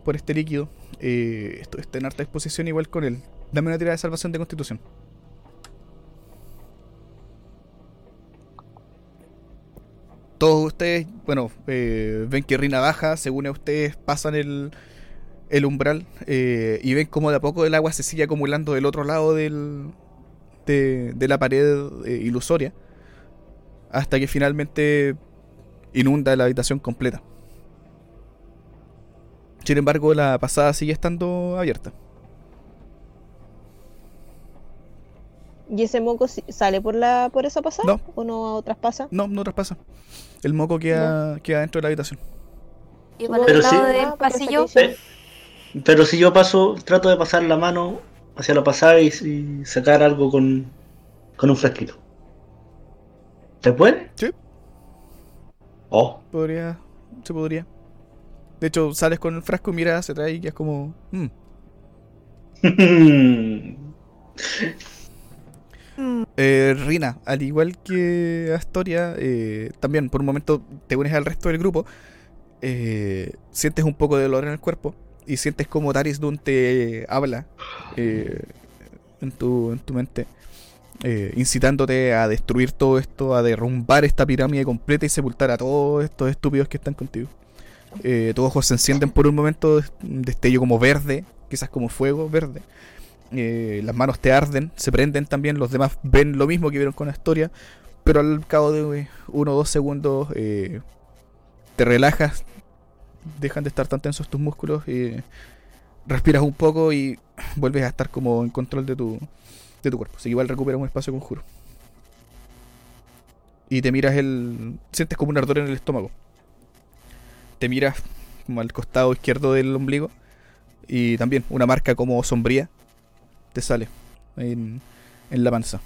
[SPEAKER 2] por este líquido. Eh, esto está en harta exposición igual con él. Dame una tirada de salvación de constitución. Todos ustedes, bueno, eh, ven que Rina baja, según a ustedes pasan el, el umbral eh, y ven como de a poco el agua se sigue acumulando del otro lado del, de, de la pared eh, ilusoria hasta que finalmente inunda la habitación completa. Sin embargo, la pasada sigue estando abierta.
[SPEAKER 1] ¿Y ese moco sale por la por esa pasada?
[SPEAKER 2] No.
[SPEAKER 1] ¿O no traspasa?
[SPEAKER 2] No, no traspasa. El moco queda, queda dentro de la habitación.
[SPEAKER 5] Y por el lado
[SPEAKER 6] sí.
[SPEAKER 5] del
[SPEAKER 1] Ah,
[SPEAKER 5] pasillo,
[SPEAKER 6] Pero si yo paso, trato de pasar la mano hacia la pasada y, y sacar algo con, con un frasquito. ¿Se puede?
[SPEAKER 2] Sí.
[SPEAKER 6] Oh.
[SPEAKER 2] Podría. Se podría. De hecho, sales con el frasco, miras hacia atrás y ya es como. mm. Eh, Rina, al igual que Astoria, eh, también por un momento te unes al resto del grupo. eh, sientes un poco de dolor en el cuerpo y sientes como Taris Dun te habla eh, en, tu, en tu mente, eh, incitándote a destruir todo esto, a derrumbar esta pirámide completa y sepultar a todos estos estúpidos que están contigo. Eh, tus ojos se encienden por un momento, destello como verde, quizás como fuego verde. Eh, las manos te arden, se prenden también, los demás ven lo mismo que vieron con Astoria, pero al cabo de uno o dos segundos te relajas, dejan de estar tan tensos tus músculos, eh, respiras un poco y vuelves a estar como en control de tu, de tu cuerpo. Así que igual recuperas un espacio conjuro. Y te miras el... sientes como un ardor en el estómago. Te miras como al costado izquierdo del ombligo y también una marca como sombría te sale en, en la panza.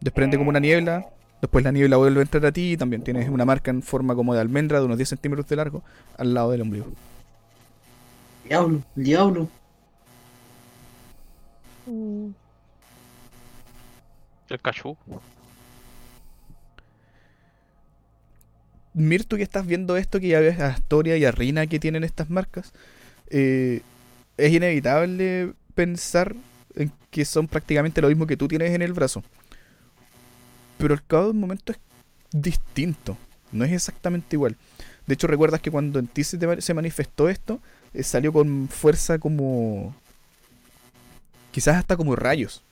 [SPEAKER 2] Desprende como una niebla, después la niebla vuelve a entrar a ti y también tienes una marca en forma como de almendra de unos 10 centímetros de largo al lado del ombligo.
[SPEAKER 6] Diablo, diablo.
[SPEAKER 1] Mm,
[SPEAKER 3] El cachú.
[SPEAKER 2] Mir, tú que estás viendo esto, que ya ves a Astoria y a Rina que tienen estas marcas, eh, es inevitable pensar en que son prácticamente lo mismo que tú tienes en el brazo. Pero al cabo de un momento es distinto, no es exactamente igual. De hecho, recuerdas que cuando en ti se, manifestó esto, eh, salió con fuerza como... Quizás hasta como rayos.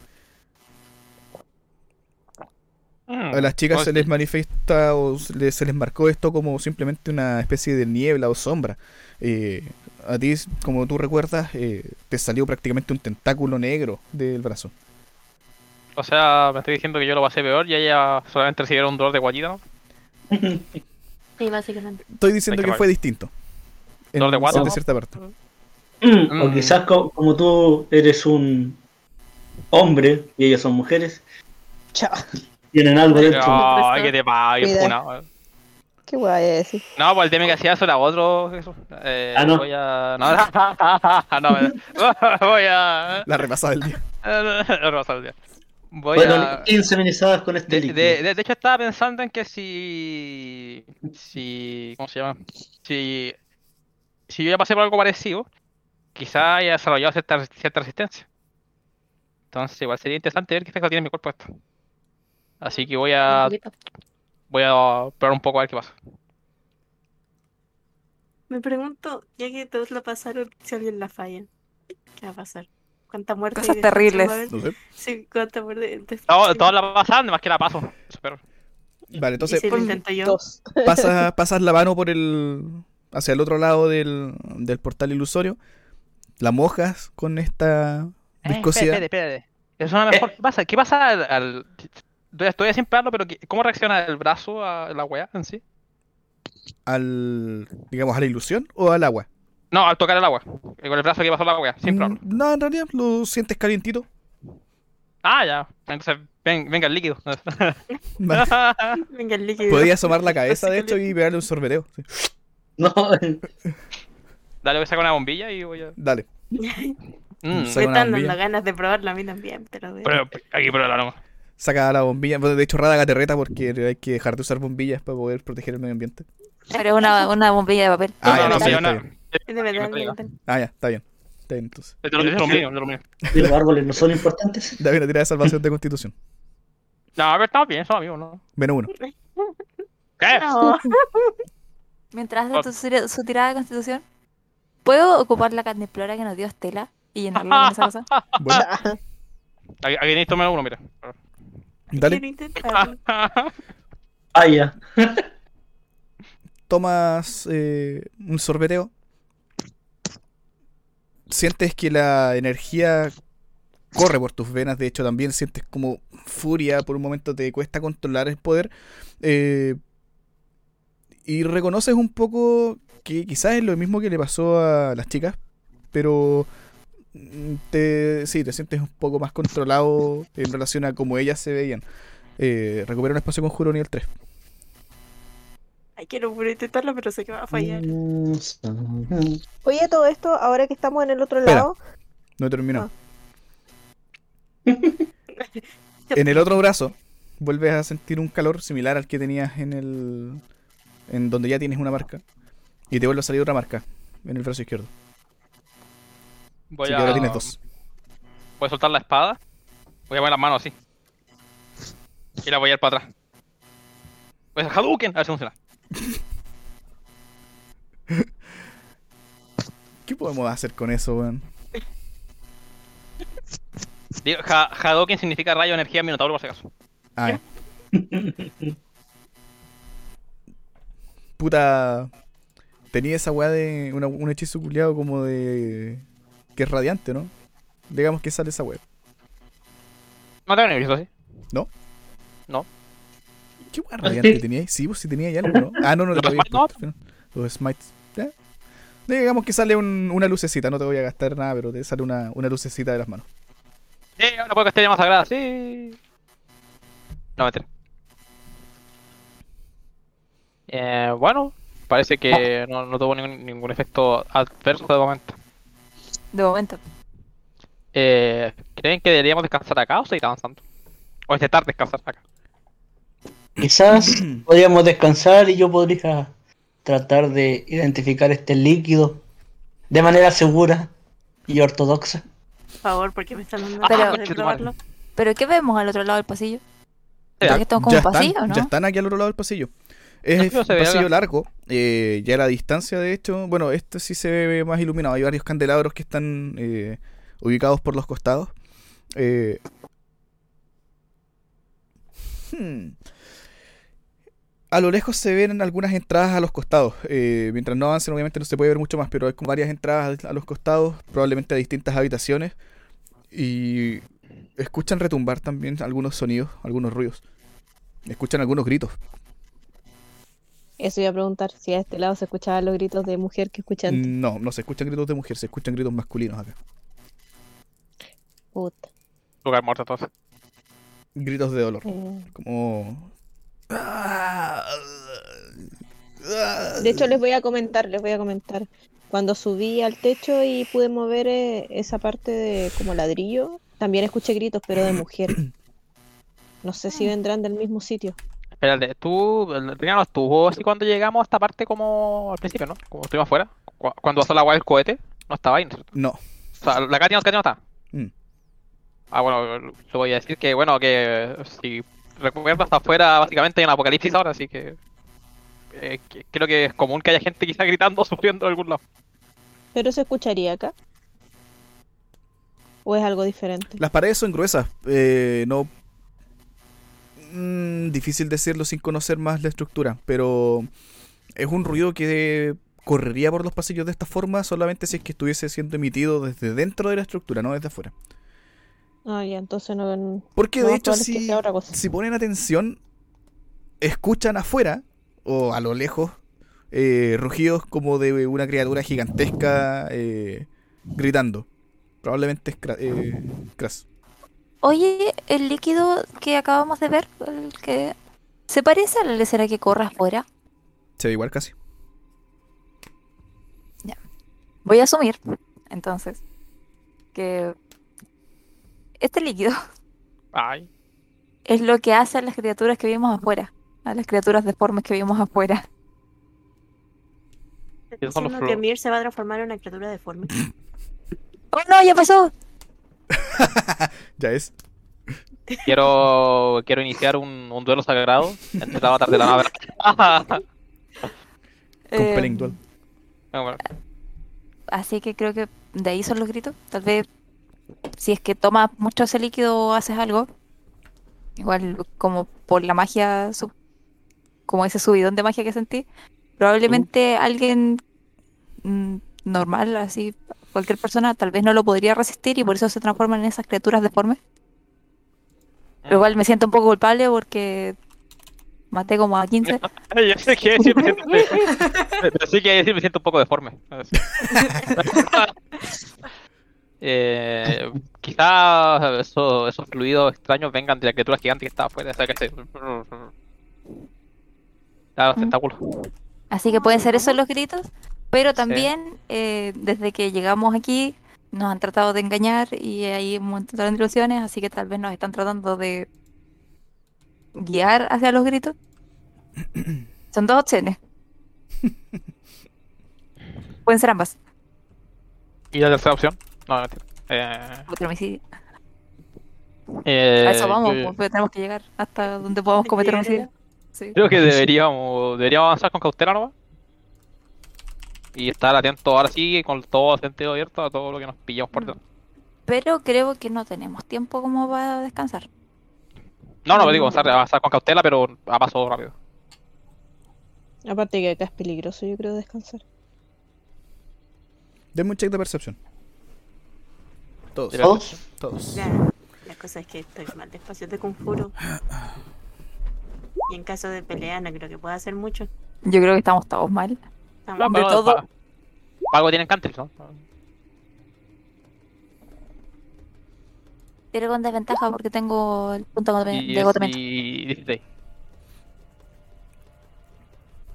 [SPEAKER 2] A las chicas se les manifiesta o se les, se les marcó esto como simplemente una especie de niebla o sombra. Eh, a ti, como tú recuerdas, eh, te salió prácticamente un tentáculo negro del brazo.
[SPEAKER 3] O sea, me estoy diciendo que yo lo pasé peor y ella solamente recibieron un dolor de guatita, ¿no?
[SPEAKER 7] Sí, básicamente.
[SPEAKER 2] Estoy diciendo que fue distinto. En,
[SPEAKER 3] ¿Dolor de guata?
[SPEAKER 2] de cierta parte.
[SPEAKER 6] O
[SPEAKER 3] Mm.
[SPEAKER 6] quizás co- como tú eres un hombre y ellas son mujeres,
[SPEAKER 1] Chao.
[SPEAKER 6] tienen algo dentro.
[SPEAKER 3] Ay, que te funa.
[SPEAKER 1] Qué guay decir.
[SPEAKER 3] No, pues el tema que hacía eso era otro. Eso. Eh,
[SPEAKER 6] Ah, no.
[SPEAKER 3] Voy a. No, no, me- voy a.
[SPEAKER 2] La repasada del día.
[SPEAKER 3] No, no, no, Voy
[SPEAKER 6] Bueno,
[SPEAKER 3] a.
[SPEAKER 6] inseminizadas con este
[SPEAKER 3] De,
[SPEAKER 6] líquido.
[SPEAKER 3] de, de- de hecho, estaba pensando en que si. Si. ¿Cómo se llama? Si. Si yo ya pasé por algo parecido, quizá haya desarrollado cierta, cierta resistencia. Entonces, igual sería interesante ver qué efecto tiene mi cuerpo esto. Así que voy a. Voy a probar un poco a ver qué pasa.
[SPEAKER 7] Me pregunto, ya que todos lo pasaron, si alguien la falla. ¿Qué va a pasar? ¿Cuánta muerte
[SPEAKER 5] Cosas terribles.
[SPEAKER 2] No sé.
[SPEAKER 7] Sí, cuánta muerte. Destrucción?
[SPEAKER 3] todas la pasan, más que la paso. Pero,
[SPEAKER 2] Vale,
[SPEAKER 7] ¿Y
[SPEAKER 2] entonces
[SPEAKER 7] si lo
[SPEAKER 2] pasas, pasas la mano por el. hacia el otro lado del, del portal ilusorio. La mojas con esta
[SPEAKER 3] Eh,
[SPEAKER 2] viscosidad.
[SPEAKER 3] espérate, espérate, espérate. Es una mejor. ¿Qué pasa? ¿Qué pasa al. al- Estoy, sin pegarlo, pero ¿qué- ¿cómo reacciona el brazo a la weá en sí?
[SPEAKER 2] al. digamos, a la ilusión o al agua.
[SPEAKER 3] No, al tocar el agua. Eh, Con el brazo que pasó la weá, sin
[SPEAKER 2] Mm,
[SPEAKER 3] probarlo.
[SPEAKER 2] No, en realidad lo sientes calientito.
[SPEAKER 3] Ah, ya. Entonces, ven, venga el líquido.
[SPEAKER 7] Venga, el líquido.
[SPEAKER 2] Podía asomar la cabeza, de hecho, y pegarle un sorbeteo. sí.
[SPEAKER 6] No,
[SPEAKER 3] Dale, voy a sacar una bombilla y voy a.
[SPEAKER 2] Dale.
[SPEAKER 3] Mm,
[SPEAKER 7] Me están dando ganas de probarlo a mí también, pero... de-
[SPEAKER 3] pero, aquí, pero la no.
[SPEAKER 2] Saca la bombilla. De hecho, Radaga te reta porque hay que dejar de usar bombillas para poder proteger el medio ambiente.
[SPEAKER 5] Pero una, una bombilla de papel.
[SPEAKER 2] Ah,
[SPEAKER 3] no, no, no.
[SPEAKER 7] Es de de.
[SPEAKER 2] Ah, ya, está bien. Está bien, entonces.
[SPEAKER 3] Es de lo- es de lo mío, es de lo mío.
[SPEAKER 6] ¿y los árboles no son importantes.
[SPEAKER 2] Dame una tirada de salvación de constitución.
[SPEAKER 3] No, pero estamos bien, somos amigos, ¿no?
[SPEAKER 2] Menos uno.
[SPEAKER 3] ¿Qué?
[SPEAKER 7] No.
[SPEAKER 5] Mientras hace su, tira- su tirada de constitución, ¿puedo ocupar la candiplora que nos dio Estela y llenarla con esa cosa?
[SPEAKER 2] Bueno,
[SPEAKER 3] Aquí, necesito menos uno, mira.
[SPEAKER 2] dale.
[SPEAKER 6] Ah, ya.
[SPEAKER 2] Tomas eh, un sorbeteo. Sientes que la energía corre por tus venas. De hecho, también sientes como furia. Por un momento te cuesta controlar el poder. eh, y reconoces un poco que quizás es lo mismo que le pasó a las chicas. Pero mm, te, sí, te sientes un poco más controlado en relación a cómo ellas se veían. Eh, recupera un espacio conjuro nivel 3.
[SPEAKER 7] Ay, quiero intentarlo, pero sé que va a fallar.
[SPEAKER 1] Oye, todo esto, ahora que estamos en el otro
[SPEAKER 2] Espera.
[SPEAKER 1] lado,
[SPEAKER 2] No he terminado.
[SPEAKER 1] Ah.
[SPEAKER 2] En el otro brazo vuelves a sentir un calor similar al que tenías en el. en donde ya tienes una marca. Y te vuelve a salir otra marca en el brazo izquierdo.
[SPEAKER 3] Voy
[SPEAKER 2] Así
[SPEAKER 3] a.
[SPEAKER 2] que ahora tienes dos.
[SPEAKER 3] Voy a soltar la espada. Voy a poner las manos así. Y la voy a ir para atrás. Voy a hacer Hadouken, a ver si funciona.
[SPEAKER 2] ¿Qué podemos hacer con eso, weón?
[SPEAKER 3] Digo, Ha- Hadouken significa rayo de energía minotauro por si acaso.
[SPEAKER 2] Ah, ya. Puta. Tenía esa weá de. una- un hechizo culiado como de. que es radiante, ¿no? Digamos que sale esa weá.
[SPEAKER 3] No tengo ni visto así.
[SPEAKER 2] ¿Qué weá
[SPEAKER 6] Ah,
[SPEAKER 2] radiante
[SPEAKER 6] sí.
[SPEAKER 2] tenía ahí? Sí, pues sí tenía ahí algo, ¿no? Ah, no, no te
[SPEAKER 3] ¿Los
[SPEAKER 2] lo había
[SPEAKER 3] smites no?
[SPEAKER 2] puesto. Los smites. ¿ya? Digamos que sale un- una lucecita, no te voy a gastar nada, pero te sale una, una lucecita de las manos.
[SPEAKER 3] Sí, ahora puedo castellar más sagrada, sí. No, mentira. Eh, bueno, parece que no, no tuvo ningún, ningún efecto adverso de momento.
[SPEAKER 5] De momento.
[SPEAKER 3] Eh, ¿Creen que deberíamos descansar acá o seguir avanzando? O intentar descansar acá.
[SPEAKER 6] Quizás podríamos descansar y yo podría tratar de identificar este líquido de manera segura y ortodoxa.
[SPEAKER 7] Por favor, porque me están dando
[SPEAKER 5] Pero-
[SPEAKER 7] ganas de probarlo.
[SPEAKER 5] ¿Pero qué vemos al otro lado del pasillo?
[SPEAKER 3] Ya-
[SPEAKER 5] ¿Que estamos como
[SPEAKER 2] ya,
[SPEAKER 5] un pasillo,
[SPEAKER 2] están,
[SPEAKER 5] no?
[SPEAKER 2] ya están aquí al otro lado del pasillo. Es
[SPEAKER 3] No,
[SPEAKER 2] un pasillo largo, eh, ya a la distancia de hecho, bueno, este sí se ve más iluminado, hay varios candelabros que están eh, ubicados por los costados. Eh, hmm. A lo lejos se ven algunas entradas a los costados. eh, mientras no avancen, obviamente no se puede ver mucho más, pero hay como varias entradas a los costados, probablemente a distintas habitaciones. Y escuchan retumbar también algunos sonidos, algunos ruidos. Escuchan algunos gritos.
[SPEAKER 1] eso iba a preguntar si a este lado se escuchaban los gritos de mujer que escuchan.
[SPEAKER 2] No, no se escuchan gritos de mujer, se escuchan gritos masculinos acá.
[SPEAKER 1] Puta.
[SPEAKER 3] Lugar muerto entonces.
[SPEAKER 2] Gritos de dolor.
[SPEAKER 1] Eh,
[SPEAKER 2] Como.
[SPEAKER 1] De hecho, les voy a comentar, les voy a comentar. Cuando subí al techo y pude mover eh, esa parte de como ladrillo, también escuché gritos, pero de mujer. No sé si vendrán del mismo sitio.
[SPEAKER 3] Espérate, tú, el Rina estuvo así cuando llegamos a esta parte como al principio, ¿no? Como estuvimos afuera. Cu- Cuando pasó la agua del cohete, no estaba ahí, ¿no?
[SPEAKER 2] No.
[SPEAKER 3] O sea, la Katy no, no está.
[SPEAKER 2] Mm.
[SPEAKER 3] Ah, bueno, le voy a decir que, bueno, que si recuerdas hasta afuera, básicamente hay un apocalipsis ahora, así que, eh, que- creo que es común que haya gente quizá gritando o sufriendo de algún lado.
[SPEAKER 1] ¿Pero se escucharía acá? ¿O es algo diferente?
[SPEAKER 2] Las paredes son gruesas. eh, no. Mm, difícil decirlo sin conocer más la estructura. Pero. Es un ruido que correría por los pasillos de esta forma solamente si es que estuviese siendo emitido desde dentro de la estructura, no desde afuera.
[SPEAKER 1] Ah, ya, entonces no.
[SPEAKER 2] Porque de hecho, si, si ponen atención, escuchan afuera o a lo lejos eh, rugidos como de una criatura gigantesca eh, gritando. Probablemente es eh.
[SPEAKER 5] Oye, el líquido que acabamos de ver, el que se parece al será que corre afuera.
[SPEAKER 2] Se ve igual casi.
[SPEAKER 5] Voy a asumir, entonces, que este líquido
[SPEAKER 3] Ay,
[SPEAKER 5] es lo que hace a las criaturas que vimos afuera, a las criaturas deformes que vimos afuera.
[SPEAKER 3] Los
[SPEAKER 7] Diciendo que Mir se va a transformar en una criatura deforme.
[SPEAKER 5] ¡Oh no, ya pasó!
[SPEAKER 2] Ya es.
[SPEAKER 3] quiero, quiero iniciar un, un duelo sagrado entre el avatar de la nave.
[SPEAKER 2] Compelling duel.
[SPEAKER 3] Ah, bueno.
[SPEAKER 5] Así que creo que de ahí son los gritos. Tal vez si es que tomas mucho ese líquido o haces algo, igual como por la magia, como ese subidón de magia que sentí, probablemente alguien mm, normal, así, cualquier persona, tal vez no lo podría resistir y por eso se transforman en esas criaturas deformes. Pero igual me siento un poco culpable porque maté como a 15.
[SPEAKER 3] Yo sé que decir, me siento, pero sí que decir, me siento un poco deforme. Eh, quizás eso- esos fluidos extraños vengan de la criatura gigante que estaba afuera. O sea, que se... Ah, los tentáculos.
[SPEAKER 5] Así que pueden ser esos los gritos, pero también eh, desde que llegamos aquí nos han tratado de engañar y hay un montón de ilusiones, así que tal vez nos están tratando de guiar hacia los gritos. Son dos opciones. Pueden ser ambas.
[SPEAKER 3] ¿Y la tercera opción? No, no. Eh,
[SPEAKER 5] Otro homicidio.
[SPEAKER 3] eh,
[SPEAKER 5] A eso vamos,
[SPEAKER 3] yo-
[SPEAKER 5] pues, tenemos que llegar hasta donde podamos cometer homicidio. Sí.
[SPEAKER 3] Creo que deberíamos, deberíamos avanzar con cautela nomás. Y estar atentos ahora sí, con todo el sentido abierto a todo lo que nos pillamos por dentro.
[SPEAKER 5] Pero creo que no tenemos tiempo como para descansar.
[SPEAKER 3] No, no, digo, avanzar, avanzar con cautela, pero a paso rápido.
[SPEAKER 1] Aparte que acá es peligroso, yo creo, descansar.
[SPEAKER 2] Denme un check de percepción. Todos.
[SPEAKER 6] ¿Todos?
[SPEAKER 2] Todos.
[SPEAKER 7] La cosa es que estoy mal de espacio de conjuro. Y en caso de pelea no creo que pueda hacer mucho.
[SPEAKER 5] Yo creo que estamos todos mal.
[SPEAKER 7] Estamos-
[SPEAKER 3] No,
[SPEAKER 5] De todo.
[SPEAKER 3] pa- pa algo tienen cantrips, ¿no?
[SPEAKER 5] Pero con desventaja porque tengo el punto de
[SPEAKER 3] Y,
[SPEAKER 5] de agotamiento.
[SPEAKER 3] y 16.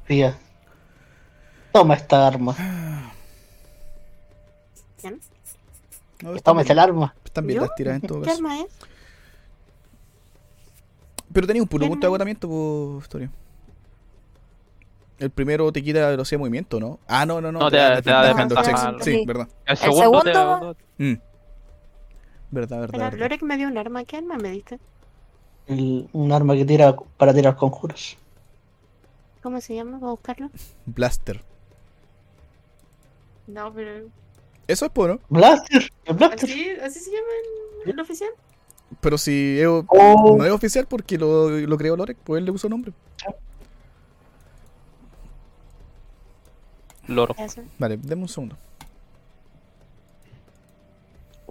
[SPEAKER 6] Fía. Toma esta arma.
[SPEAKER 7] ¿Quién?
[SPEAKER 2] No,
[SPEAKER 6] esta
[SPEAKER 2] bien,
[SPEAKER 6] arma.
[SPEAKER 2] están bien
[SPEAKER 7] ¿Yo?
[SPEAKER 2] las tiras en todo
[SPEAKER 7] ¿Qué
[SPEAKER 2] caso.
[SPEAKER 7] arma es?
[SPEAKER 2] Pero tenía un puro
[SPEAKER 7] ¿Qué
[SPEAKER 2] punto de agotamiento, por historia. El primero te quita velocidad de movimiento, ¿no? Ah, no, no, no.
[SPEAKER 3] No, te da- te da
[SPEAKER 2] defend-
[SPEAKER 5] defensa. Ah,
[SPEAKER 2] Sí,
[SPEAKER 5] sí.
[SPEAKER 2] verdad.
[SPEAKER 3] El
[SPEAKER 5] segundo-
[SPEAKER 3] segundo, te-
[SPEAKER 2] Mm. Verdad, verdad.
[SPEAKER 7] Espera,
[SPEAKER 2] verdad.
[SPEAKER 7] Lorek me dio un arma. ¿Qué arma me diste?
[SPEAKER 6] El- un arma que tira para tirar conjuros.
[SPEAKER 7] ¿Cómo se llama? ¿Voy a buscarlo?
[SPEAKER 2] Blaster.
[SPEAKER 7] No, pero...
[SPEAKER 2] Eso es puro.
[SPEAKER 6] Blaster. El Blaster.
[SPEAKER 7] ¿Así, así se llama en el oficial?
[SPEAKER 2] Pero si es-
[SPEAKER 6] Oh.
[SPEAKER 2] no es oficial porque lo, lo creó Lorek, pues él le puso nombre.
[SPEAKER 3] Loro.
[SPEAKER 7] Eso.
[SPEAKER 2] Vale, denme un segundo.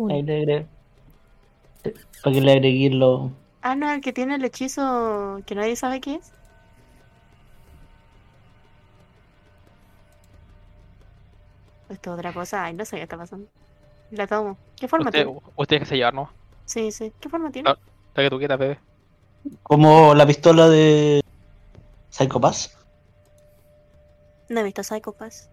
[SPEAKER 6] Ahí le agregué. Para que le agregué lo.
[SPEAKER 7] Ah, no, el que tiene el hechizo que nadie sabe qué es. Esto es otra cosa. Ay, no sé qué está pasando. La tomo. ¿Qué forma
[SPEAKER 3] Usted,
[SPEAKER 7] tiene?
[SPEAKER 3] usted que se llevar, ¿no?
[SPEAKER 7] Sí, sí. ¿Qué forma tiene?
[SPEAKER 3] La que tú quieras, bebé.
[SPEAKER 6] Como la pistola de. Psycho Pass.
[SPEAKER 7] No he visto Psycho Pass.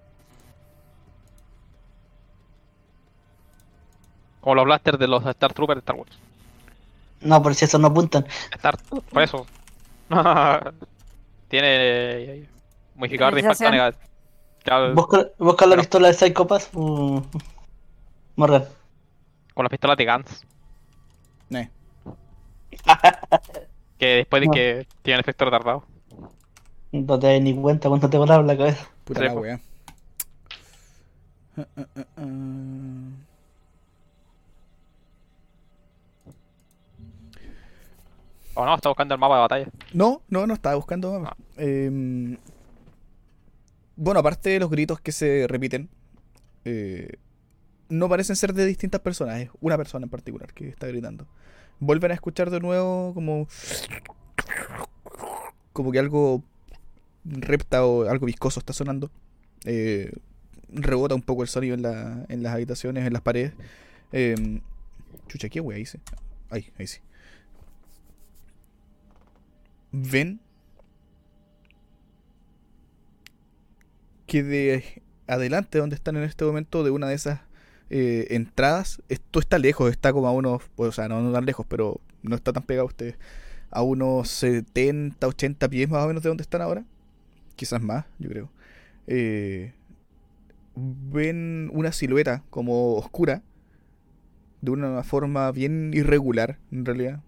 [SPEAKER 3] Como los blasters de los Star Troopers de Star Wars.
[SPEAKER 6] No, por si esos no apuntan.
[SPEAKER 3] Star, por eso. Tiene eh, modificador de impacto negativo. Claro,
[SPEAKER 6] Busca, busca la pistola de Psycho Pass. mm, Morgan.
[SPEAKER 3] con las pistolas de Gans.
[SPEAKER 2] Eh,
[SPEAKER 3] Que después de
[SPEAKER 6] No.
[SPEAKER 3] que tienen efecto retardado.
[SPEAKER 6] No te das ni cuenta cuando te volaba la cabeza.
[SPEAKER 2] puta la wea. Ah, ah, ah, ah.
[SPEAKER 3] O no, está buscando el mapa de batalla.
[SPEAKER 2] No, no, no estaba buscando mapa. Em, bueno, aparte de los gritos que se repiten, eh, no parecen ser de distintas personas, es una persona en particular que está gritando. Vuelven a escuchar de nuevo como. como que algo repta o algo viscoso está sonando. Eh, rebota un poco el sonido en, la, en las habitaciones, en las paredes. Em, chucha, ¿qué wea hice? Ahí, ahí sí. Ven que de adelante donde están en este momento de una de esas eh, entradas, esto está lejos, está como a unos, o sea, no, tan lejos, pero no está tan pegado a ustedes, a unos 70, 80 pies más o menos de donde están ahora, quizás más, yo creo. Eh, ven una silueta como oscura, de una forma bien irregular, en realidad.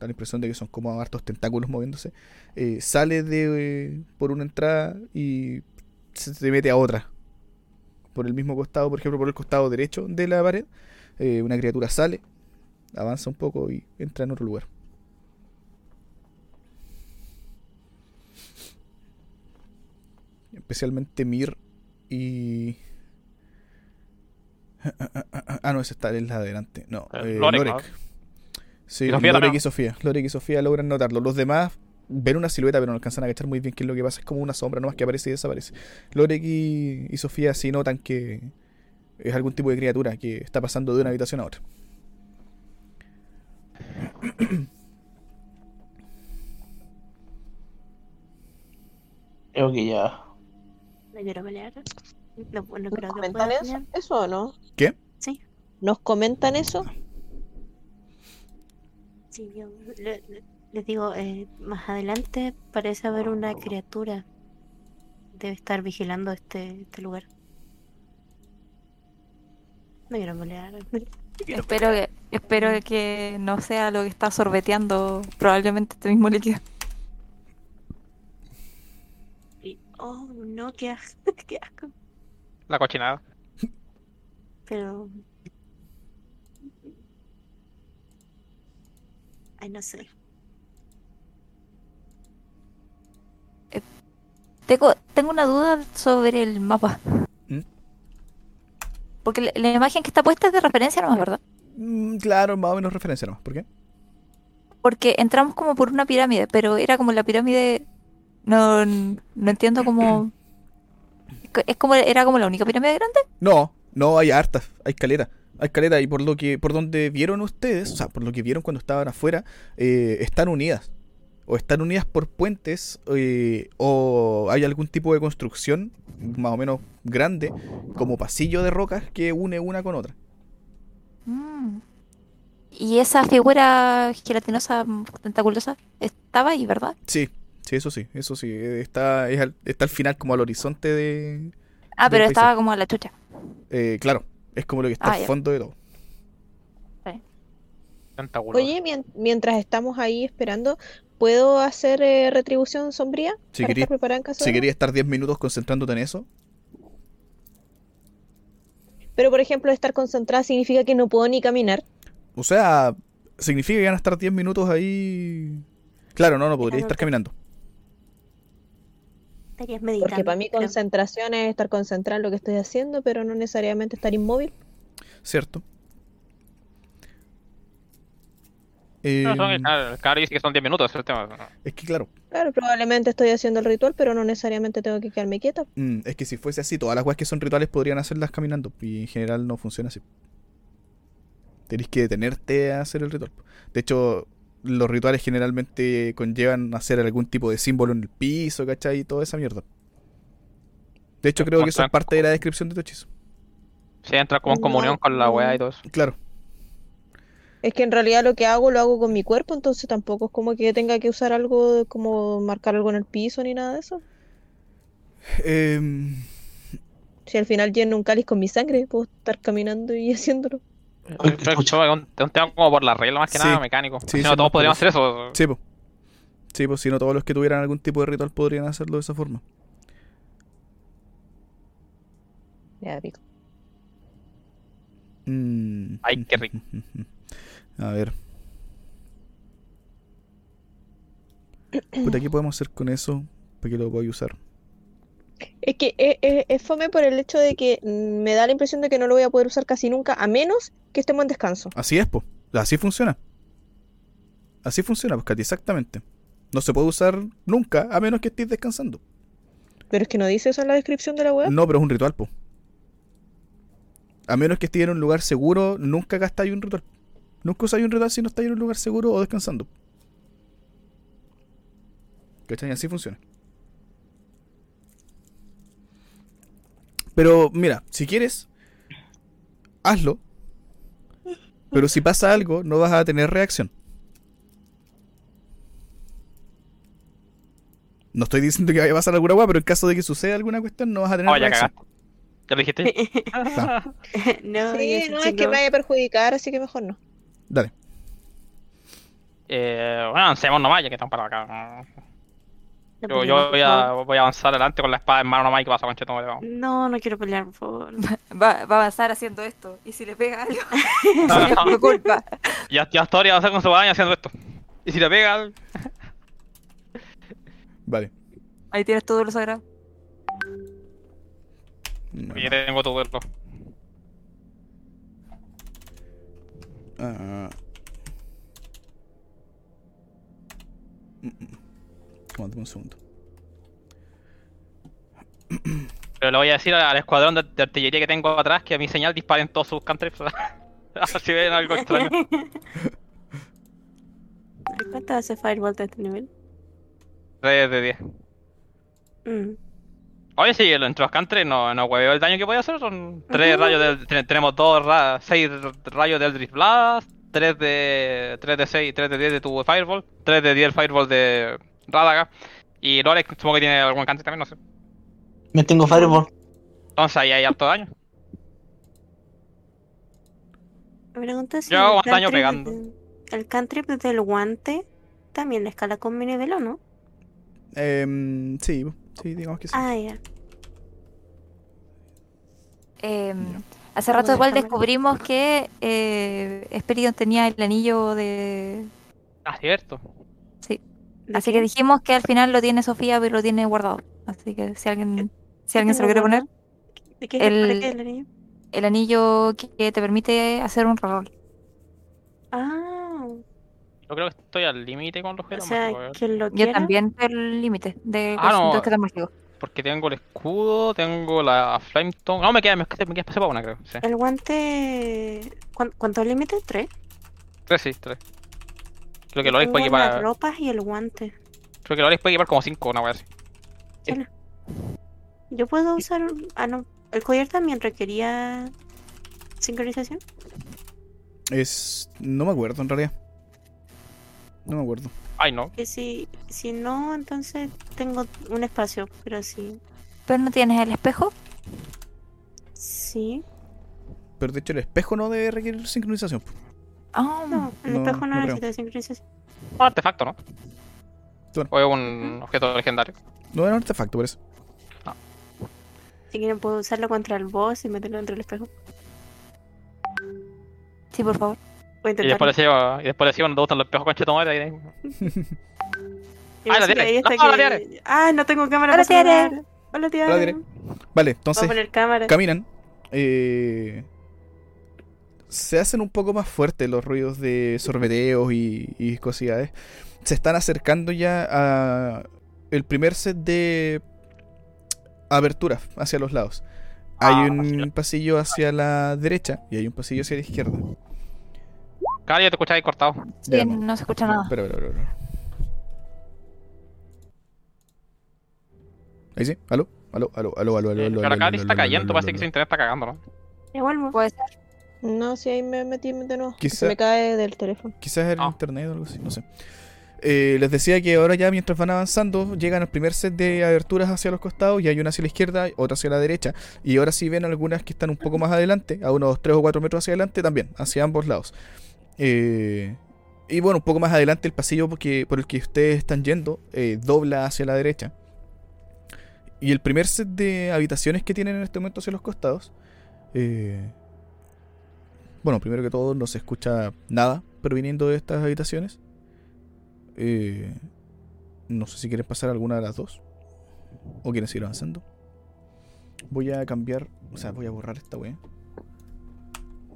[SPEAKER 2] Da la impresión de que son como hartos tentáculos moviéndose. Eh, sale de por una entrada y se, mete a otra. Por el mismo costado, por ejemplo, por el costado derecho de la pared. eh, una criatura sale, avanza un poco y entra en otro lugar. Especialmente Mir y. Ah, no, esa está es la de adelante. No,
[SPEAKER 3] Eh,
[SPEAKER 2] eh,
[SPEAKER 3] Lorek.
[SPEAKER 2] Sí, Lorek y Sofía. Lorek y Sofía logran notarlo. Los demás ven una silueta, pero no alcanzan a cachar muy bien qué es lo que pasa. Es como una sombra nomás que aparece y desaparece. Lorek y, y Sofía sí notan que, Es algún tipo de criatura que está pasando de una habitación a otra.
[SPEAKER 6] Creo que ya.
[SPEAKER 7] No quiero pelear. No, no
[SPEAKER 1] ¿Nos
[SPEAKER 7] creo
[SPEAKER 1] comentan
[SPEAKER 7] pueda
[SPEAKER 1] eso? ¿Eso o no?
[SPEAKER 2] ¿Qué?
[SPEAKER 7] Sí,
[SPEAKER 1] ¿Nos comentan eso?
[SPEAKER 7] sí, yo le- le- les digo, eh, más adelante parece haber una criatura. Debe estar vigilando este, este lugar. No quiero pelear.
[SPEAKER 5] Espero que, espero que no sea lo que está sorbeteando probablemente este mismo líquido.
[SPEAKER 7] Y- Oh, no, qué asco, qué asco.
[SPEAKER 3] La cochinada.
[SPEAKER 7] Pero. Ay, no sé.
[SPEAKER 5] Tengo, tengo una duda sobre el mapa.
[SPEAKER 2] ¿Mm?
[SPEAKER 5] Porque la, la imagen que está puesta es de referencia nomás, ¿verdad?
[SPEAKER 2] Mm, claro, más o menos referencia nomás. ¿Por qué?
[SPEAKER 5] Porque entramos como por una pirámide, pero era como la pirámide... No, no entiendo cómo... Es como, era como la única pirámide grande.
[SPEAKER 2] No, no, hay hartas, hay caleta. Hay caleta y por lo que, por donde vieron ustedes, o sea, por lo que vieron cuando estaban afuera, eh, están unidas. O están unidas por puentes, eh, o hay algún tipo de construcción, más o menos grande, como pasillo de rocas que une una con otra.
[SPEAKER 5] Mm. Y esa figura gelatinosa, tentaculosa, estaba ahí, ¿verdad?
[SPEAKER 2] Sí, sí, eso sí, eso sí. Está, es al, está al final como al horizonte de...
[SPEAKER 5] Ah, pero estaba como a la chucha.
[SPEAKER 2] eh, claro, es como lo que está
[SPEAKER 5] Ah,
[SPEAKER 2] al
[SPEAKER 5] ya.
[SPEAKER 2] fondo de todo.
[SPEAKER 1] Oye, mien- mientras estamos ahí esperando, ¿puedo hacer eh, retribución sombría?
[SPEAKER 2] Si
[SPEAKER 1] para
[SPEAKER 2] querí-
[SPEAKER 1] estar preparada en caso
[SPEAKER 2] Si
[SPEAKER 1] de-
[SPEAKER 2] quería estar 10 minutos concentrándote en eso,
[SPEAKER 1] Pero, por ejemplo, estar concentrada significa que no puedo ni caminar.
[SPEAKER 2] O sea, significa que van a estar 10 minutos ahí. Claro, no, no podría estar caminando.
[SPEAKER 7] Estarías meditando.
[SPEAKER 1] Porque para mí concentración es estar concentrada en lo que estoy haciendo, pero no necesariamente estar inmóvil.
[SPEAKER 2] ¿Cierto?
[SPEAKER 3] No, son- claro, el cabro dice que son 10 minutos, el tema.
[SPEAKER 2] es que claro,
[SPEAKER 1] Claro, probablemente estoy haciendo el ritual, pero no necesariamente tengo que quedarme quieta.
[SPEAKER 2] mm, es que si fuese así, todas las weas que son rituales podrían hacerlas caminando. Y en general no funciona así. Tenés que detenerte a hacer el ritual. De hecho, los rituales generalmente conllevan hacer algún tipo de símbolo en el piso, ¿cachai? Y toda esa mierda. De hecho, creo que eso es parte de la descripción de tu hechizo.
[SPEAKER 3] Sí, entra como en comunión
[SPEAKER 1] No,
[SPEAKER 3] con la weá y todo eso.
[SPEAKER 2] Claro.
[SPEAKER 1] Es que en realidad lo que hago lo hago con mi cuerpo, entonces tampoco es como que tenga que usar algo como marcar algo en el piso ni nada de eso.
[SPEAKER 2] Em,
[SPEAKER 1] Si al final lleno un cáliz con mi sangre, puedo estar caminando y haciéndolo.
[SPEAKER 6] Ay,
[SPEAKER 3] Pero
[SPEAKER 6] escucha.
[SPEAKER 3] Es un, tema como por la regla más que
[SPEAKER 2] Sí.
[SPEAKER 3] nada mecánico.
[SPEAKER 2] Sí,
[SPEAKER 3] si no, todos podríamos hacer eso.
[SPEAKER 2] Sí, pues. Sí, pues si no todos los que tuvieran algún tipo de ritual podrían hacerlo de esa forma.
[SPEAKER 1] Ya, pico.
[SPEAKER 2] Mm.
[SPEAKER 3] Ay, qué rico.
[SPEAKER 2] A ver. Puta, ¿qué podemos hacer con eso? ¿Para qué lo voy a usar?
[SPEAKER 1] Es que es, es- es fome por el hecho de que me da la impresión de que no lo voy a poder usar casi nunca, a menos que estemos en descanso.
[SPEAKER 2] Así es, pues. Así funciona. Así funciona, pues, Katy, exactamente. No se puede usar nunca a menos que estés descansando.
[SPEAKER 1] Pero es que no dice eso en la descripción de la web.
[SPEAKER 2] No, pero es un ritual, pues. A menos que estés en un lugar seguro, nunca gastáis un ritual. Nunca usáis un ritual si no estáis en un lugar seguro o descansando. ¿Cachai? Así funciona. Pero mira, si quieres, hazlo. Pero si pasa algo, no vas a tener reacción. No estoy diciendo que vaya a pasar alguna hueá, pero en caso de que suceda alguna cuestión, no vas a tener
[SPEAKER 3] Oh, ya
[SPEAKER 2] reacción.
[SPEAKER 3] cagaste. ¿Ya lo dijiste?
[SPEAKER 7] No,
[SPEAKER 1] Sí,
[SPEAKER 7] ya
[SPEAKER 1] no, es que me vaya a perjudicar, así que mejor no.
[SPEAKER 2] Dale.
[SPEAKER 3] Eh, bueno, avancemos nomás, ya que estamos para acá.
[SPEAKER 7] No
[SPEAKER 3] Yo, yo voy, a, voy a avanzar adelante con la espada en mano nomás y qué pasa, concheto, vamos.
[SPEAKER 7] No, no quiero pelear, por favor.
[SPEAKER 5] Va, va a avanzar haciendo esto. Y si le pega algo,
[SPEAKER 3] No,
[SPEAKER 5] es
[SPEAKER 3] no,
[SPEAKER 5] tu culpa.
[SPEAKER 3] Ya, ya hasta ahora avanzar con su guadaña haciendo esto. Y si le pega,
[SPEAKER 2] Vale.
[SPEAKER 5] Ahí tienes todo lo sagrado.
[SPEAKER 2] No,
[SPEAKER 3] yo tengo todo esto.
[SPEAKER 2] Aguántame un segundo.
[SPEAKER 3] Pero le voy a decir al escuadrón de, de artillería que tengo atrás que a mi señal disparen todos sus cantrips. a ver si ven algo extraño.
[SPEAKER 7] ¿Cuánto hace Fireball de este nivel?
[SPEAKER 3] 3 de 10.
[SPEAKER 7] Mm.
[SPEAKER 3] Oye, si entre los cantrips no, no hueveo el daño que puede hacer. Son 3
[SPEAKER 7] Ujú.
[SPEAKER 3] rayos del. ten- Tenemos 2 ra 6 rayos del Drift Blast, 3 de. 3 de 6, 3 de 10 de tu Fireball, 3 de 10 el Fireball de Rádaga. Y Lorex supongo que tiene algún cantrip también, no sé.
[SPEAKER 6] Me tengo Fireball.
[SPEAKER 3] Entonces ahí hay alto daño.
[SPEAKER 7] Me pregunto si
[SPEAKER 3] Yo hago más daño pegando.
[SPEAKER 7] de- el cantrip del guante también escala con mi nivel, ¿o no?
[SPEAKER 2] Em, sí, sí, digamos que sí.
[SPEAKER 7] Ah, ya.
[SPEAKER 5] Eh,
[SPEAKER 2] Ya.
[SPEAKER 5] hace rato igual descubrimos que eh, Esperion tenía el anillo de...
[SPEAKER 3] Ah, cierto.
[SPEAKER 7] ¿De
[SPEAKER 5] Así
[SPEAKER 7] qué?
[SPEAKER 5] que dijimos que al final lo tiene Sofía, pero lo tiene guardado. Así que si alguien, si alguien se lo quiere poner,
[SPEAKER 7] ¿De qué?
[SPEAKER 5] el-
[SPEAKER 7] ¿Para qué el anillo?
[SPEAKER 5] el anillo que te permite hacer un reroll.
[SPEAKER 3] Yo creo que estoy al límite con los
[SPEAKER 7] o sea,
[SPEAKER 3] mágicos,
[SPEAKER 7] quien lo
[SPEAKER 5] Yo también el límite de,
[SPEAKER 3] Ah, no.
[SPEAKER 5] de objetos mágicos.
[SPEAKER 3] Porque tengo el escudo, tengo la Flame Tongue. No, me queda, me queda, me queda espacio para una, creo. Sí.
[SPEAKER 7] El guante. ¿cuán- ¿Cuánto límite? ¿Tres?
[SPEAKER 3] Tres, sí, tres. Creo que Lorex puede
[SPEAKER 7] tengo las
[SPEAKER 3] equipar.
[SPEAKER 7] ropas y el guante.
[SPEAKER 3] Creo que Lorex puede equipar como cinco, una wea así.
[SPEAKER 7] Yo puedo usar. Ah, no. El collar también requería. sincronización.
[SPEAKER 2] Es. No me acuerdo en realidad. No me acuerdo.
[SPEAKER 3] Ay, no.
[SPEAKER 7] Que si, si no, entonces tengo un espacio. Pero sí.
[SPEAKER 5] Pero no tienes el espejo.
[SPEAKER 7] Sí.
[SPEAKER 2] Pero de hecho, el espejo no debe requerir sincronización.
[SPEAKER 5] Ah,
[SPEAKER 7] No, el
[SPEAKER 2] No,
[SPEAKER 7] espejo no,
[SPEAKER 2] no creo.
[SPEAKER 7] necesita sincronización.
[SPEAKER 3] Un artefacto, ¿no?
[SPEAKER 2] Bueno.
[SPEAKER 3] O es un objeto legendario.
[SPEAKER 2] No era un artefacto, por eso.
[SPEAKER 7] Si quieren, puedo usarlo contra el boss y meterlo dentro del espejo.
[SPEAKER 5] sí, por favor.
[SPEAKER 3] Y después le sigo, y después le sigo, no te gustan los espejos con.
[SPEAKER 7] Y
[SPEAKER 3] Ah, la tiene. No, la
[SPEAKER 7] que-
[SPEAKER 3] tiene.
[SPEAKER 7] Ah, no tengo cámara
[SPEAKER 5] Hola, tiene.
[SPEAKER 7] Hola,
[SPEAKER 2] tiene. Vale,
[SPEAKER 7] Voy a
[SPEAKER 2] entonces
[SPEAKER 7] poner cámara.
[SPEAKER 2] caminan. eh, se hacen un poco más fuertes los ruidos de sorbeteos y, y viscosidades. Se están acercando ya a el primer set de aberturas hacia los lados. Hay
[SPEAKER 3] Ah,
[SPEAKER 2] un
[SPEAKER 3] pasillo.
[SPEAKER 2] pasillo hacia la derecha y hay un pasillo hacia la izquierda.
[SPEAKER 3] Cara, yo te escuchaba ahí cortado.
[SPEAKER 5] Sí,
[SPEAKER 2] Ya,
[SPEAKER 5] no. se escucha nada.
[SPEAKER 2] Espera, espera, espera. Ahí sí, aló, aló, aló, aló, aló, aló,
[SPEAKER 3] Eh,
[SPEAKER 2] aló,
[SPEAKER 3] Pero acá está cayendo, parece que su internet está cagando, ¿no?
[SPEAKER 7] Vuelvo.
[SPEAKER 5] Puede ser.
[SPEAKER 1] No, si ahí me metí de nuevo.
[SPEAKER 2] Quizá-
[SPEAKER 1] Se me cae del teléfono.
[SPEAKER 2] Quizás era
[SPEAKER 3] Ah.
[SPEAKER 2] internet o algo así, no sé. Eh, les decía que ahora ya mientras van avanzando llegan al primer set de aberturas hacia los costados y hay una hacia la izquierda, otra hacia la derecha y ahora sí ven algunas que están un poco más adelante, a unos 3 o 4 metros hacia adelante también, hacia ambos lados. Eh, y bueno, un poco más adelante el pasillo porque, por el que ustedes están yendo eh, dobla hacia la derecha. Y el primer set de habitaciones que tienen en este momento hacia los costados, eh, bueno, primero que todo no se escucha nada proviniendo de estas habitaciones. No sé si quieren pasar alguna de las dos. O quieren seguir avanzando. Voy a cambiar. O sea, voy a borrar esta wea.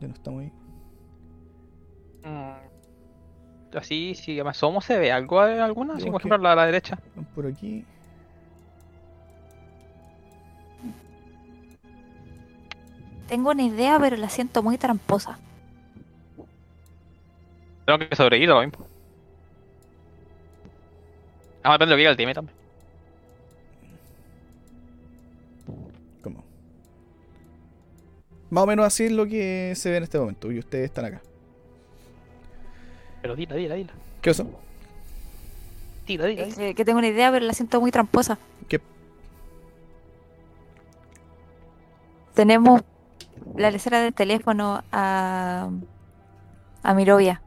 [SPEAKER 2] Ya no estamos ahí.
[SPEAKER 3] Mm. Así, si me asomo, ¿se ve algo alguna? Sí,
[SPEAKER 2] Digamos
[SPEAKER 3] por ejemplo, la, la derecha.
[SPEAKER 2] Por aquí.
[SPEAKER 5] Tengo una idea, pero la siento muy tramposa.
[SPEAKER 3] Tengo que sobrevivir a lo mismo. Ah, depende de lo que diga el team también.
[SPEAKER 2] ¿Cómo? Más o menos así es lo que se ve en este momento. Y ustedes están acá.
[SPEAKER 3] Pero dila, dila, dila.
[SPEAKER 2] ¿Qué pasó?
[SPEAKER 3] Dila, dila.
[SPEAKER 5] Es que, que tengo una idea, pero la siento muy tramposa.
[SPEAKER 2] ¿Qué?
[SPEAKER 5] Tenemos la lecera del teléfono a, a Mirovia.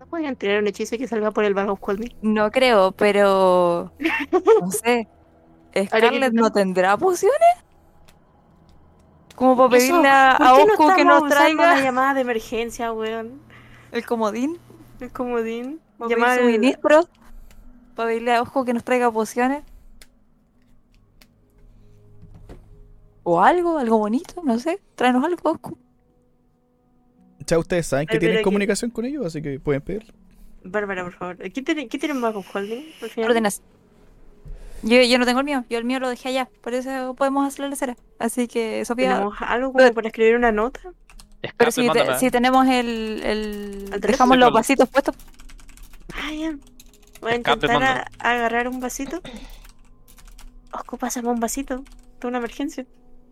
[SPEAKER 7] ¿No podían tirar un hechizo que salga por el Bag of?
[SPEAKER 5] No creo, pero no sé. ¿Scarlett no tendrá pociones? Como para pedirle a,
[SPEAKER 7] ¿por
[SPEAKER 5] a
[SPEAKER 7] no
[SPEAKER 5] que nos traiga
[SPEAKER 7] la llamada de emergencia, weón?
[SPEAKER 5] el comodín,
[SPEAKER 7] El comodín.
[SPEAKER 5] para
[SPEAKER 7] Llamar al-
[SPEAKER 5] suministros, para pedirle a Osco que nos traiga pociones. O algo, algo bonito, no sé. Tráenos algo, Osco.
[SPEAKER 2] Ya ustedes saben que
[SPEAKER 7] Ay,
[SPEAKER 2] tienen
[SPEAKER 7] que-
[SPEAKER 2] comunicación con ellos, así que pueden pedirlo.
[SPEAKER 7] Bárbara, por favor. ¿Qué tiene, qué tiene un Bag of Holding?
[SPEAKER 5] Órdenes. Yo, yo no tengo el mío, yo el mío lo dejé allá, por eso podemos hacerlo la cera. Así que, Sofía,
[SPEAKER 7] ¿Tenemos algo como para escribir una nota?
[SPEAKER 5] pero
[SPEAKER 3] Escape,
[SPEAKER 5] si, te-
[SPEAKER 3] mándala.
[SPEAKER 5] si tenemos el, el dejamos los vasitos puestos,
[SPEAKER 7] Ah, ya. Voy a
[SPEAKER 3] Escape,
[SPEAKER 7] intentar a- agarrar un vasito. Osco, pásame un vasito. Tengo una emergencia.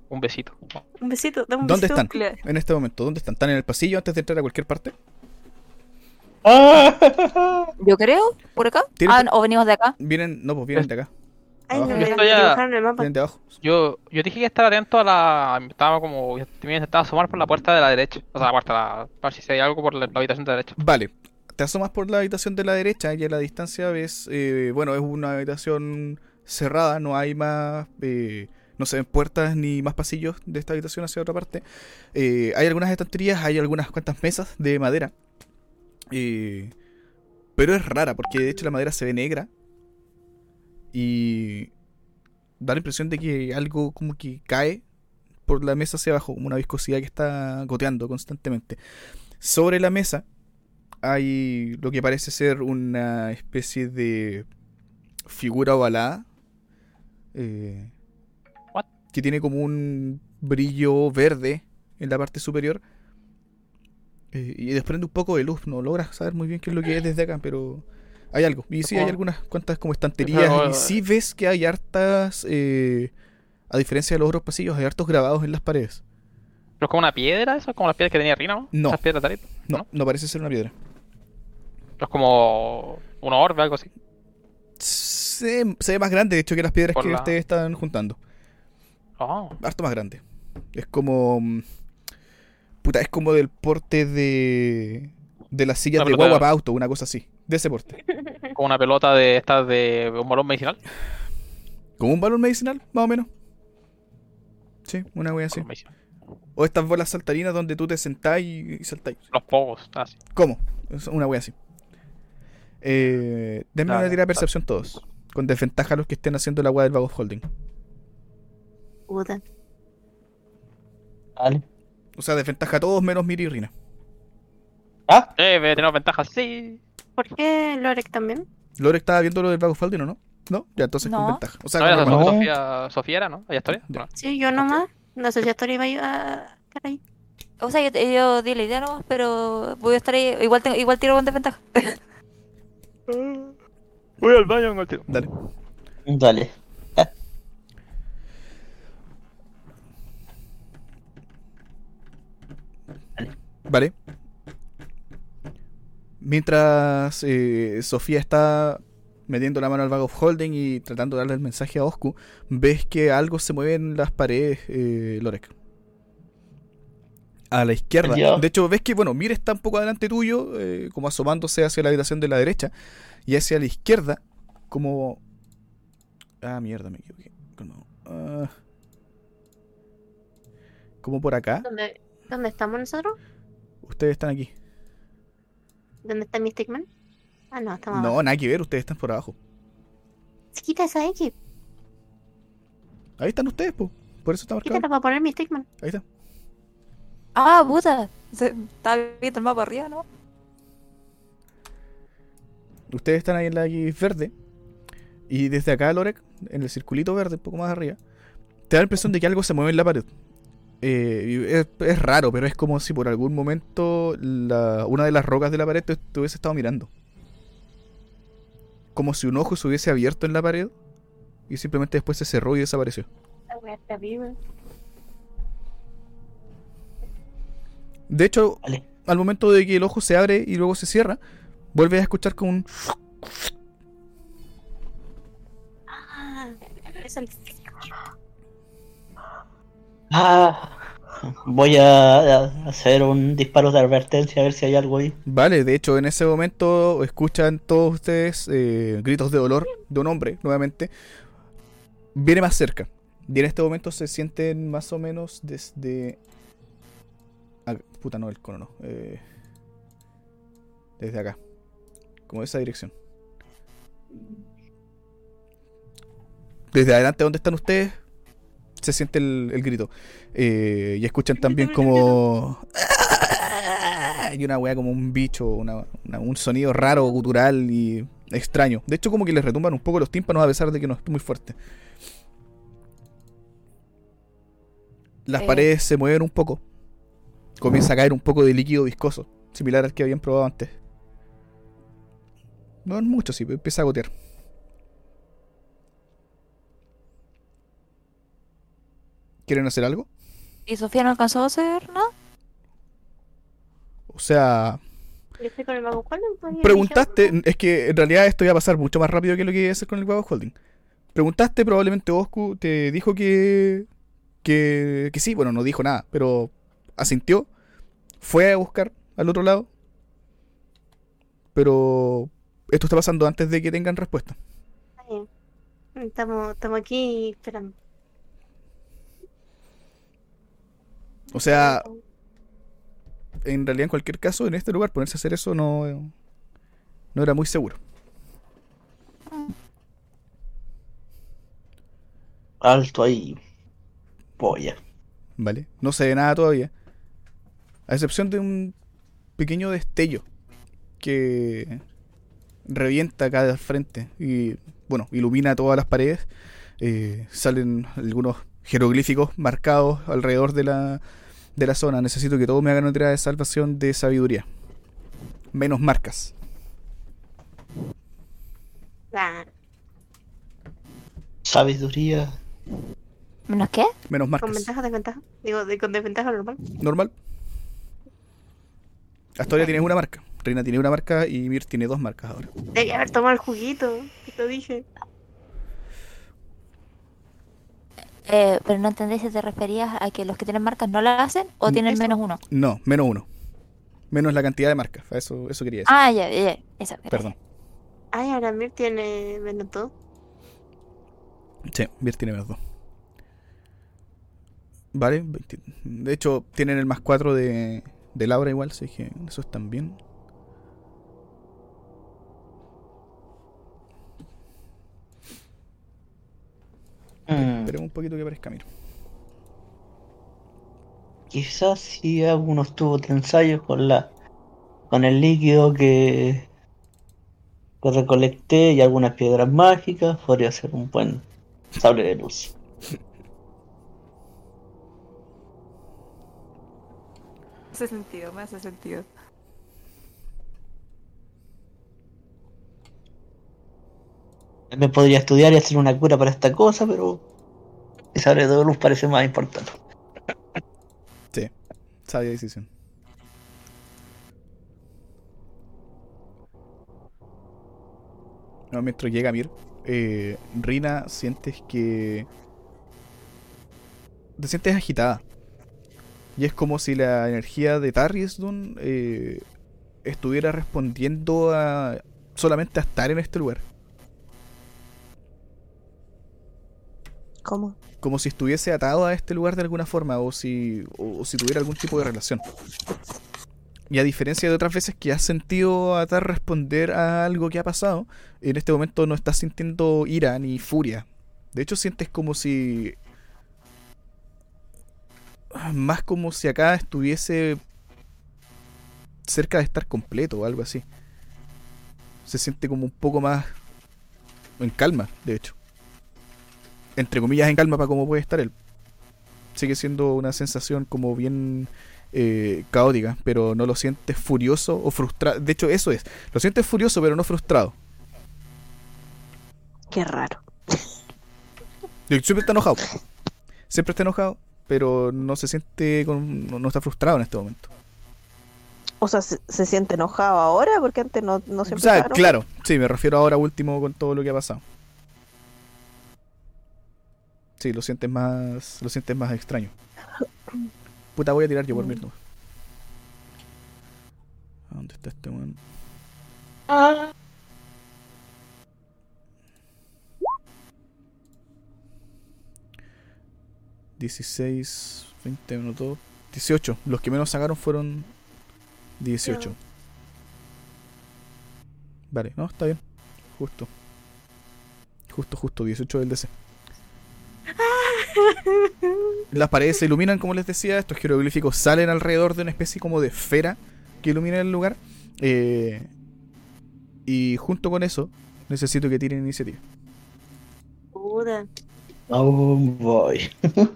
[SPEAKER 3] Un besito.
[SPEAKER 7] Un besito, dame un
[SPEAKER 2] ¿Dónde
[SPEAKER 7] besito.
[SPEAKER 2] están? En este momento, ¿dónde están? ¿Están en el pasillo antes de entrar a cualquier parte?
[SPEAKER 6] Ah,
[SPEAKER 5] yo creo, por acá. Ah, no, o venimos de acá.
[SPEAKER 2] Vienen, no, pues vienen de acá.
[SPEAKER 7] Ay,
[SPEAKER 2] Abajo.
[SPEAKER 7] no
[SPEAKER 3] Yo
[SPEAKER 7] el mapa.
[SPEAKER 3] Yo, yo dije que estar atento a la. Estaba como. Intentaba asomar por la puerta de la derecha. O sea, la puerta, la, para ver si hay algo por la, la habitación de la derecha.
[SPEAKER 2] Vale. Te asomas por la habitación de la derecha y a la distancia ves, eh, bueno, es una habitación cerrada, no hay más, eh, no se ven puertas ni más pasillos de esta habitación hacia otra parte. Eh, hay algunas estanterías, hay algunas cuantas mesas de madera, eh, pero es rara porque de hecho la madera se ve negra y da la impresión de que algo como que cae por la mesa hacia abajo, como una viscosidad que está goteando constantemente. Sobre la mesa hay lo que parece ser una especie de figura ovalada eh, que tiene como un brillo verde en la parte superior eh, y desprende un poco de luz. No logras saber muy bien qué es lo que es desde acá, pero hay algo. Y sí, hay algunas cuantas como estanterías y sí ves que hay hartas, eh, a diferencia de los otros pasillos, hay hartos grabados en las paredes.
[SPEAKER 3] Pero es como una piedra, eso, como las piedras que tenía Rina, ¿no?
[SPEAKER 2] No.
[SPEAKER 3] Esas piedras arito.
[SPEAKER 2] No,
[SPEAKER 3] ¿No?
[SPEAKER 2] no parece ser una piedra.
[SPEAKER 3] Pero es como. Un orbe, algo así.
[SPEAKER 2] Se, se ve más grande, de hecho, que las piedras
[SPEAKER 3] Por
[SPEAKER 2] que
[SPEAKER 3] la-
[SPEAKER 2] ustedes están juntando.
[SPEAKER 3] Oh.
[SPEAKER 2] Harto más grande. Es como. mm, Puta, es como del porte de. De las sillas
[SPEAKER 3] Una
[SPEAKER 2] de guagua para auto, una cosa así. De ese porte.
[SPEAKER 3] Como una pelota de estas de un balón medicinal.
[SPEAKER 2] Como un balón medicinal, más o menos. Sí, una wea así. O estas bolas saltarinas donde tú te sentás y, y saltáis.
[SPEAKER 3] Los pogos, así.
[SPEAKER 2] ¿Cómo? Es una wea así. Eh, denme
[SPEAKER 3] Dale,
[SPEAKER 2] una tirada de
[SPEAKER 3] dale.
[SPEAKER 2] percepción todos. Con desventaja a los que estén haciendo la wea del Bag of Holding.
[SPEAKER 7] Puta.
[SPEAKER 6] vale.
[SPEAKER 2] O sea, desventaja a todos menos Miri y Rina.
[SPEAKER 6] Ah,
[SPEAKER 3] Eh, tenemos ventajas, sí.
[SPEAKER 7] ¿Por qué Lorek también?
[SPEAKER 2] Lore estaba viendo lo del Bag of Holding o no? ¿No? Ya, entonces con ventaja. O sea,
[SPEAKER 3] No,
[SPEAKER 2] con.
[SPEAKER 3] Sofía, Sofía era, ¿no? ¿Hay historia? No.
[SPEAKER 7] Sí, yo nomás. No sé si Astori iba a ayudar. Caray.
[SPEAKER 5] O sea, yo, yo di la idea nomás, pero voy a estar ahí. Igual, tengo, igual tiro con desventaja.
[SPEAKER 3] Voy al baño, vengo al tiro.
[SPEAKER 2] Dale.
[SPEAKER 6] dale.
[SPEAKER 2] Vale. Mientras eh, Sofía está metiendo la mano al Bag of Holding y tratando de darle el mensaje a Oscu, ves que algo se mueve en las paredes, eh, Lorek. A la izquierda. De hecho, ves que, bueno, Mir está un poco adelante tuyo, eh, como asomándose hacia la habitación de la derecha, y hacia la izquierda, como... Ah, mierda, me equivoqué. Como, ah, como por acá.
[SPEAKER 7] ¿Dónde, ¿Dónde estamos nosotros?
[SPEAKER 2] Ustedes están aquí.
[SPEAKER 7] ¿Dónde está mi stickman? Ah, no, estamos
[SPEAKER 2] No,
[SPEAKER 7] abajo.
[SPEAKER 2] nada que ver, ustedes están por abajo.
[SPEAKER 7] Se quita esa X.
[SPEAKER 2] Ahí están ustedes, po. Por eso está marcado.
[SPEAKER 7] Quítala para poner mi stickman.
[SPEAKER 2] Ahí está.
[SPEAKER 5] Ah, puta. Se- Estaba viendo el mapa arriba, ¿no?
[SPEAKER 2] Ustedes están ahí en la X verde. Y desde acá, Lorek, en el circulito verde, un poco más arriba, te da la impresión de que algo se mueve en la pared. Eh, es, es raro, pero es como si por algún momento la- una de las rocas de la pared te, te hubiese estado mirando. Como si un ojo se hubiese abierto en la pared y simplemente después se cerró y desapareció. De hecho,
[SPEAKER 6] Vale.
[SPEAKER 2] al momento de que el ojo se abre y luego se cierra, vuelves a escuchar como un...
[SPEAKER 7] Ah, es el.
[SPEAKER 6] Ah, voy a hacer un disparo de advertencia a ver si hay algo ahí.
[SPEAKER 2] Vale, de hecho en ese momento escuchan todos ustedes eh, gritos de dolor de un hombre, nuevamente. Viene más cerca. Y en este momento se sienten más o menos desde... ah, puta, no, el cono no. eh, desde acá. Como esa dirección. Desde adelante donde están ustedes se siente el, el grito. Eh, y escuchan también como... Y una weá como un bicho, una- una- un sonido raro, gutural y extraño. De hecho, como que les retumban un poco los tímpanos a pesar de que no es muy fuerte. Las
[SPEAKER 5] Eh.
[SPEAKER 2] paredes se mueven un poco. Comienza a caer un poco de líquido viscoso, similar al que habían probado antes. No es mucho, sí, pero empieza a gotear. ¿Quieren hacer algo?
[SPEAKER 5] ¿Y Sofía no alcanzó a hacer nada?
[SPEAKER 2] O sea,
[SPEAKER 7] con el Juan, pues,
[SPEAKER 2] preguntaste, es que en realidad esto iba a pasar mucho más rápido que lo que iba a hacer con el Guavo Holding. Preguntaste, probablemente Oscu te dijo que, que, que sí, bueno, no dijo nada, pero asintió, fue a buscar al otro lado, pero esto está pasando antes de que tengan respuesta.
[SPEAKER 7] Está bien. Estamos, estamos aquí esperando.
[SPEAKER 2] O sea, en realidad en cualquier caso, en este lugar ponerse a hacer eso no, no era muy seguro.
[SPEAKER 6] Alto ahí. Polla.
[SPEAKER 2] ¿Vale? No se ve nada todavía. A excepción de un pequeño destello que revienta acá al frente y, bueno, ilumina todas las paredes. Eh, salen algunos jeroglíficos marcados alrededor de la, de la zona. Necesito que todos me hagan una tirada de salvación de sabiduría. Menos marcas.
[SPEAKER 7] Ah,
[SPEAKER 6] Sabiduría.
[SPEAKER 5] ¿Menos qué?
[SPEAKER 2] Menos
[SPEAKER 7] con
[SPEAKER 2] marcas.
[SPEAKER 7] ventaja, desventaja. Digo, de, con desventaja normal.
[SPEAKER 2] Normal. Hasta ahora tienes una marca. Reina tiene una marca y Mir tiene dos marcas ahora.
[SPEAKER 7] Debí haber tomado el juguito, te lo dije.
[SPEAKER 5] Eh, pero no entendí si te referías a que los que tienen marcas no la hacen o tienen
[SPEAKER 7] eso.
[SPEAKER 5] menos uno.
[SPEAKER 2] No, menos uno. Menos la cantidad de marcas. Eso, eso quería decir.
[SPEAKER 5] Ah, ya, ya, ya. Eso.
[SPEAKER 2] Perdón.
[SPEAKER 7] Ay, ahora Mir tiene menos todo.
[SPEAKER 2] Sí, Mir tiene menos dos. Vale, 20. de hecho tienen el más 4 de, de Laura igual, así que eso están bien.
[SPEAKER 6] Mm,
[SPEAKER 2] Esperemos un poquito que aparezca Mir.
[SPEAKER 6] quizás si hago unos tubos de ensayo con la con el líquido que, que recolecté y algunas piedras mágicas, podría ser un buen sable de luz.
[SPEAKER 5] Hace sentido, me hace sentido.
[SPEAKER 6] Me podría estudiar y hacer una cura para esta cosa, pero el sable de luz parece más importante.
[SPEAKER 2] Sí, sabia decisión. No, mientras llega Mir, eh, Rina, sientes que. Te sientes agitada. Y es como si la energía de Tarriesdun eh, estuviera respondiendo a solamente a estar en este lugar. Como si estuviese atado a este lugar de alguna forma o si, o, si tuviera algún tipo de relación. Y a diferencia de otras veces que has sentido a Tar responder a algo que ha pasado, en este momento no estás sintiendo ira ni furia. De hecho, sientes como si. Más como si acá estuviese cerca de estar completo o algo así. Se siente como un poco más en calma, de hecho. Entre comillas en calma para cómo puede estar él. Sigue siendo una sensación como bien eh, caótica, pero no lo sientes furioso o frustrado. De hecho, eso es. Lo sientes furioso, pero no frustrado.
[SPEAKER 1] Qué raro.
[SPEAKER 2] Siempre está enojado. Siempre está enojado, pero no se siente, con, no, no está frustrado en este momento.
[SPEAKER 1] O sea, se, se siente enojado ahora porque antes no, no
[SPEAKER 2] O
[SPEAKER 1] siempre
[SPEAKER 2] sea,
[SPEAKER 1] estaba enojado.
[SPEAKER 2] claro, sí, me refiero ahora último con todo lo que ha pasado. Sí, lo sientes más, lo sientes más extraño. Puta, voy a tirar yo por Mirno. ¿A ¿Dónde está este weón? Dieciséis, 20 minutos, 18. Los que menos sacaron fueron 18. Vale, no, está bien. Justo. Justo, justo, 18 del DC. Las paredes se iluminan, como les decía. Estos jeroglíficos salen alrededor de una especie como de esfera que ilumina el lugar. Eh, Y junto con eso, necesito que tiren iniciativa.
[SPEAKER 7] Puta.
[SPEAKER 6] Oh boy.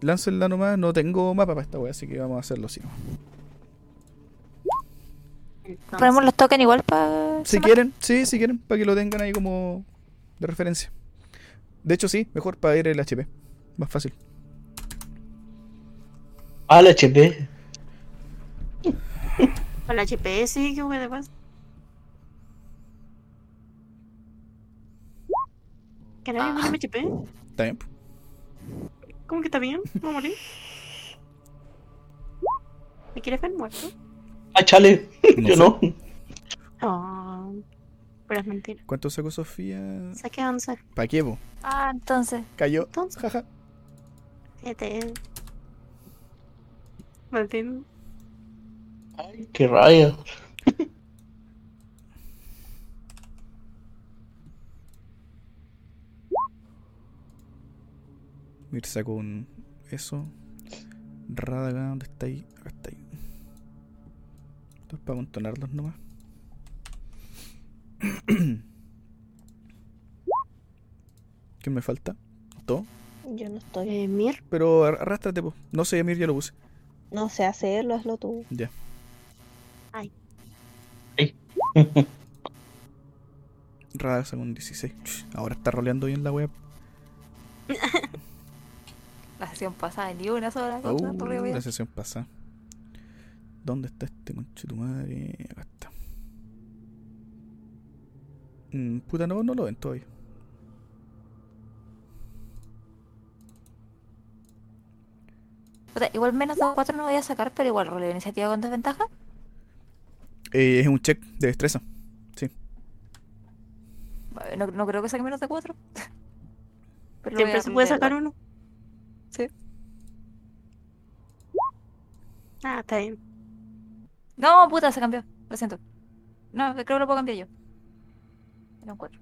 [SPEAKER 2] Láncenla nomás, no tengo mapa para esta wea, así que vamos a hacerlo así.
[SPEAKER 5] Ponemos los tokens igual para.
[SPEAKER 2] Si quieren, sí, si quieren, para que lo tengan ahí como de referencia. De hecho, sí, mejor para ir el HP. Más fácil.
[SPEAKER 6] Al HP.
[SPEAKER 7] Con la HP, sí, qué hueá de pasa. ¿Que nadie
[SPEAKER 5] Ah.
[SPEAKER 7] HP?
[SPEAKER 2] Está bien.
[SPEAKER 7] ¿Cómo que está bien? ¿No morir? ¿Me quieres ver muerto?
[SPEAKER 6] Ah, chale.
[SPEAKER 2] No
[SPEAKER 6] Yo
[SPEAKER 2] sé.
[SPEAKER 6] no.
[SPEAKER 7] Oh, pero es mentira.
[SPEAKER 2] ¿Cuánto sacó Sofía?
[SPEAKER 7] Saqué 11.
[SPEAKER 2] ¿Pa' qué, po?
[SPEAKER 5] Ah, entonces.
[SPEAKER 2] Cayó.
[SPEAKER 7] Entonces.
[SPEAKER 2] Jaja.
[SPEAKER 7] Este. Martín.
[SPEAKER 6] Ay, qué rayos.
[SPEAKER 2] Mir sacó un. Eso. Radaga, ¿dónde está ahí? Acá está ahí. Esto es para amontonarlos nomás. ¿Qué me falta? ¿Todo?
[SPEAKER 1] Yo no estoy.
[SPEAKER 7] Eh, Mir.
[SPEAKER 2] Pero ar- arrástrate, po. No sé, Mir ya lo puse.
[SPEAKER 1] No sé hacerlo, hazlo tú.
[SPEAKER 2] Ya.
[SPEAKER 7] Ay.
[SPEAKER 6] Ay.
[SPEAKER 2] Radaga sacó un 16. Ch, Ahora está roleando bien la web.
[SPEAKER 5] La sesión pasada, ni una sola cosa.
[SPEAKER 2] Uh, la sesión pasada. ¿Dónde está este conche tu madre? Acá está. Mm, puta, no, no lo ven todavía.
[SPEAKER 5] Puta, igual menos de 4 no voy a sacar, pero igual roleo iniciativa con desventaja.
[SPEAKER 2] Eh, es un check de destreza.
[SPEAKER 5] Vale, No, no creo que saque menos de 4. Pero lo voy
[SPEAKER 7] Siempre se puede sacar uno.
[SPEAKER 5] Sí.
[SPEAKER 7] Ah, está bien.
[SPEAKER 5] No, puta, se cambió. Lo siento. No, creo que lo puedo cambiar yo. Era un 4.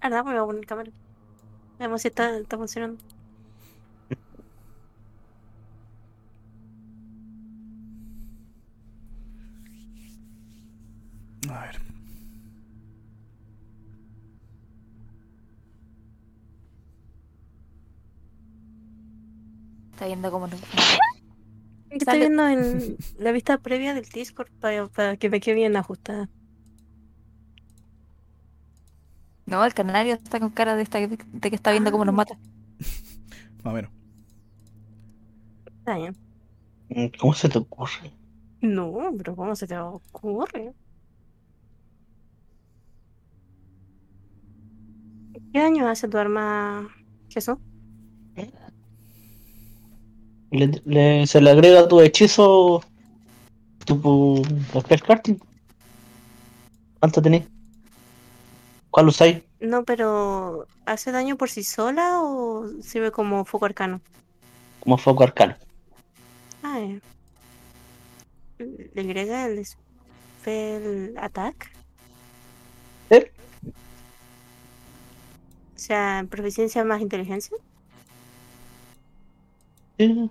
[SPEAKER 7] Ah, nada, pues me voy a poner cámara. Veamos si está, está funcionando.
[SPEAKER 2] A ver.
[SPEAKER 5] Está viendo cómo no.
[SPEAKER 7] Estoy viendo en la vista previa del Discord para, para que me quede bien ajustada.
[SPEAKER 5] No, el canario está con cara de, esta, de que está viendo cómo nos mata.
[SPEAKER 2] Más o menos.
[SPEAKER 7] Está bien.
[SPEAKER 6] Mm, ¿Cómo se te ocurre?
[SPEAKER 7] No, pero ¿cómo se te ocurre? ¿Qué daño hace tu arma, Jesús?
[SPEAKER 6] Le- le- se le agrega tu hechizo. Tu spell casting. ¿Cuánto tenés? ¿Cuál usáis?
[SPEAKER 7] No, pero ¿hace daño por sí sola o sirve como foco arcano?
[SPEAKER 6] Como foco arcano.
[SPEAKER 7] Ah, eh. ¿Le agrega el spell attack?
[SPEAKER 6] ¿Eh?
[SPEAKER 7] O sea, proficiencia más inteligencia.
[SPEAKER 6] Sí,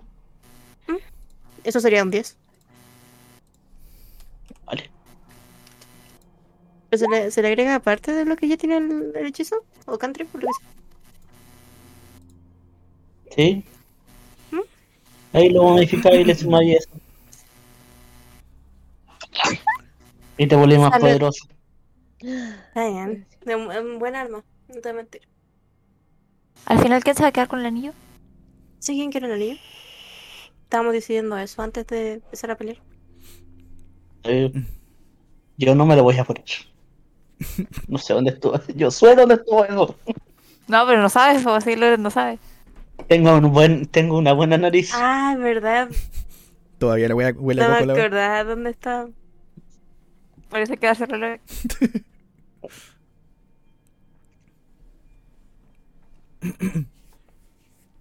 [SPEAKER 7] Eso sería un 10.
[SPEAKER 6] Vale.
[SPEAKER 7] ¿Pero se le, se le agrega aparte de lo que ya tiene el, el hechizo? ¿O country? Por lo que sea.
[SPEAKER 6] Sí.
[SPEAKER 7] ¿Mm?
[SPEAKER 6] Ahí lo modificáis y le sumáis eso. Y te volvés más poderoso.
[SPEAKER 7] Está bien. Un, un buen arma. No te voy a mentir.
[SPEAKER 5] Al final, ¿quién se va a quedar con el anillo?
[SPEAKER 7] ¿Sí quién quiere el anillo? Estábamos decidiendo eso antes de empezar a pelear.
[SPEAKER 6] Eh, yo no me lo voy a poner. No sé dónde estuvo. Yo sé dónde estuvo eso.
[SPEAKER 5] No, pero no sabes, o así lo no sabes.
[SPEAKER 6] Tengo, un buen, tengo una buena nariz.
[SPEAKER 7] Ah, es verdad.
[SPEAKER 2] Todavía le huele, huele a
[SPEAKER 7] No me acordaba dónde está.
[SPEAKER 5] Parece que va a ser reloj.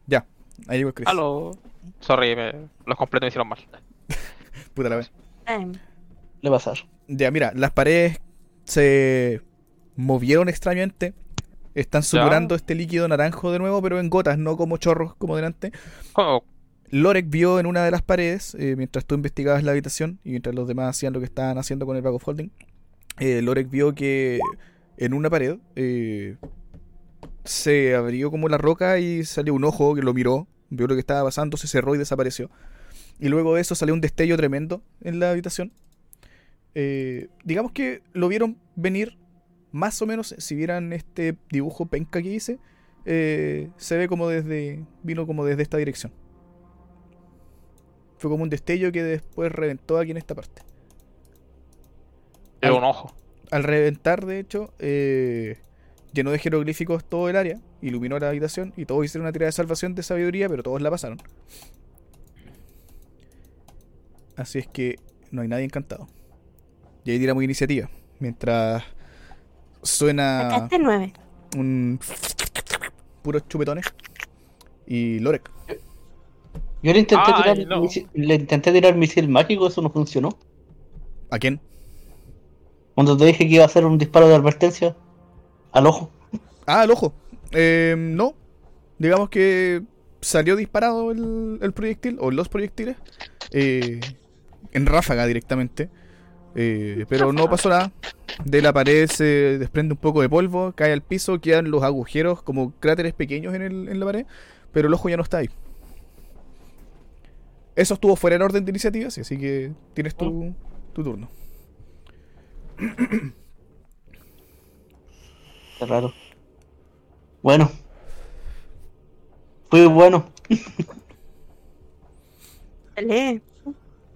[SPEAKER 2] Ya, ahí llegó Chris.
[SPEAKER 3] Aló. Sorry, me- los completos me hicieron mal.
[SPEAKER 2] Puta la.
[SPEAKER 7] Ay,
[SPEAKER 6] Le pasar.
[SPEAKER 2] Ya, mira, las paredes se movieron extrañamente. Están supurando este líquido naranjo de nuevo, pero en gotas, no como chorros como delante.
[SPEAKER 3] ¿Cómo?
[SPEAKER 2] Lorek vio en una de las paredes, eh, mientras tú investigabas la habitación y mientras los demás hacían lo que estaban haciendo con el bag of holding, eh, Lorek vio que en una pared eh, se abrió como la roca y salió un ojo que lo miró, vio lo que estaba pasando, se cerró y desapareció. Y luego de eso salió un destello tremendo en la habitación. Eh, digamos que lo vieron venir más o menos, si vieran este dibujo penca que hice, eh, se ve como desde, vino como desde esta dirección. Fue como un destello que después reventó aquí en esta parte.
[SPEAKER 3] Era un ojo.
[SPEAKER 2] Al reventar, de hecho, eh, llenó de jeroglíficos todo el área, iluminó la habitación y todos hicieron una tirada de salvación de sabiduría, pero todos la pasaron. Así es que no hay nadie encantado. Y ahí tiramos iniciativa. Mientras suena un puros chupetones. Y Lorek.
[SPEAKER 6] Yo le intenté,
[SPEAKER 3] Ay,
[SPEAKER 6] tirar,
[SPEAKER 3] no.
[SPEAKER 6] misil, le intenté tirar misil mágico, eso no funcionó.
[SPEAKER 2] ¿A quién?
[SPEAKER 6] Cuando te dije que iba a hacer un disparo de advertencia al ojo.
[SPEAKER 2] Ah, el ojo. Eh, no. Digamos que salió disparado el, el proyectil, o los proyectiles, eh, en ráfaga directamente. Eh, pero no pasó nada. De la pared se desprende un poco de polvo, cae al piso, quedan los agujeros como cráteres pequeños en, el- en la pared, pero el ojo ya no está ahí. Eso estuvo fuera en orden de iniciativas, así que tienes tu, tu turno.
[SPEAKER 6] Qué raro. Bueno. Fue bueno.
[SPEAKER 7] Dale.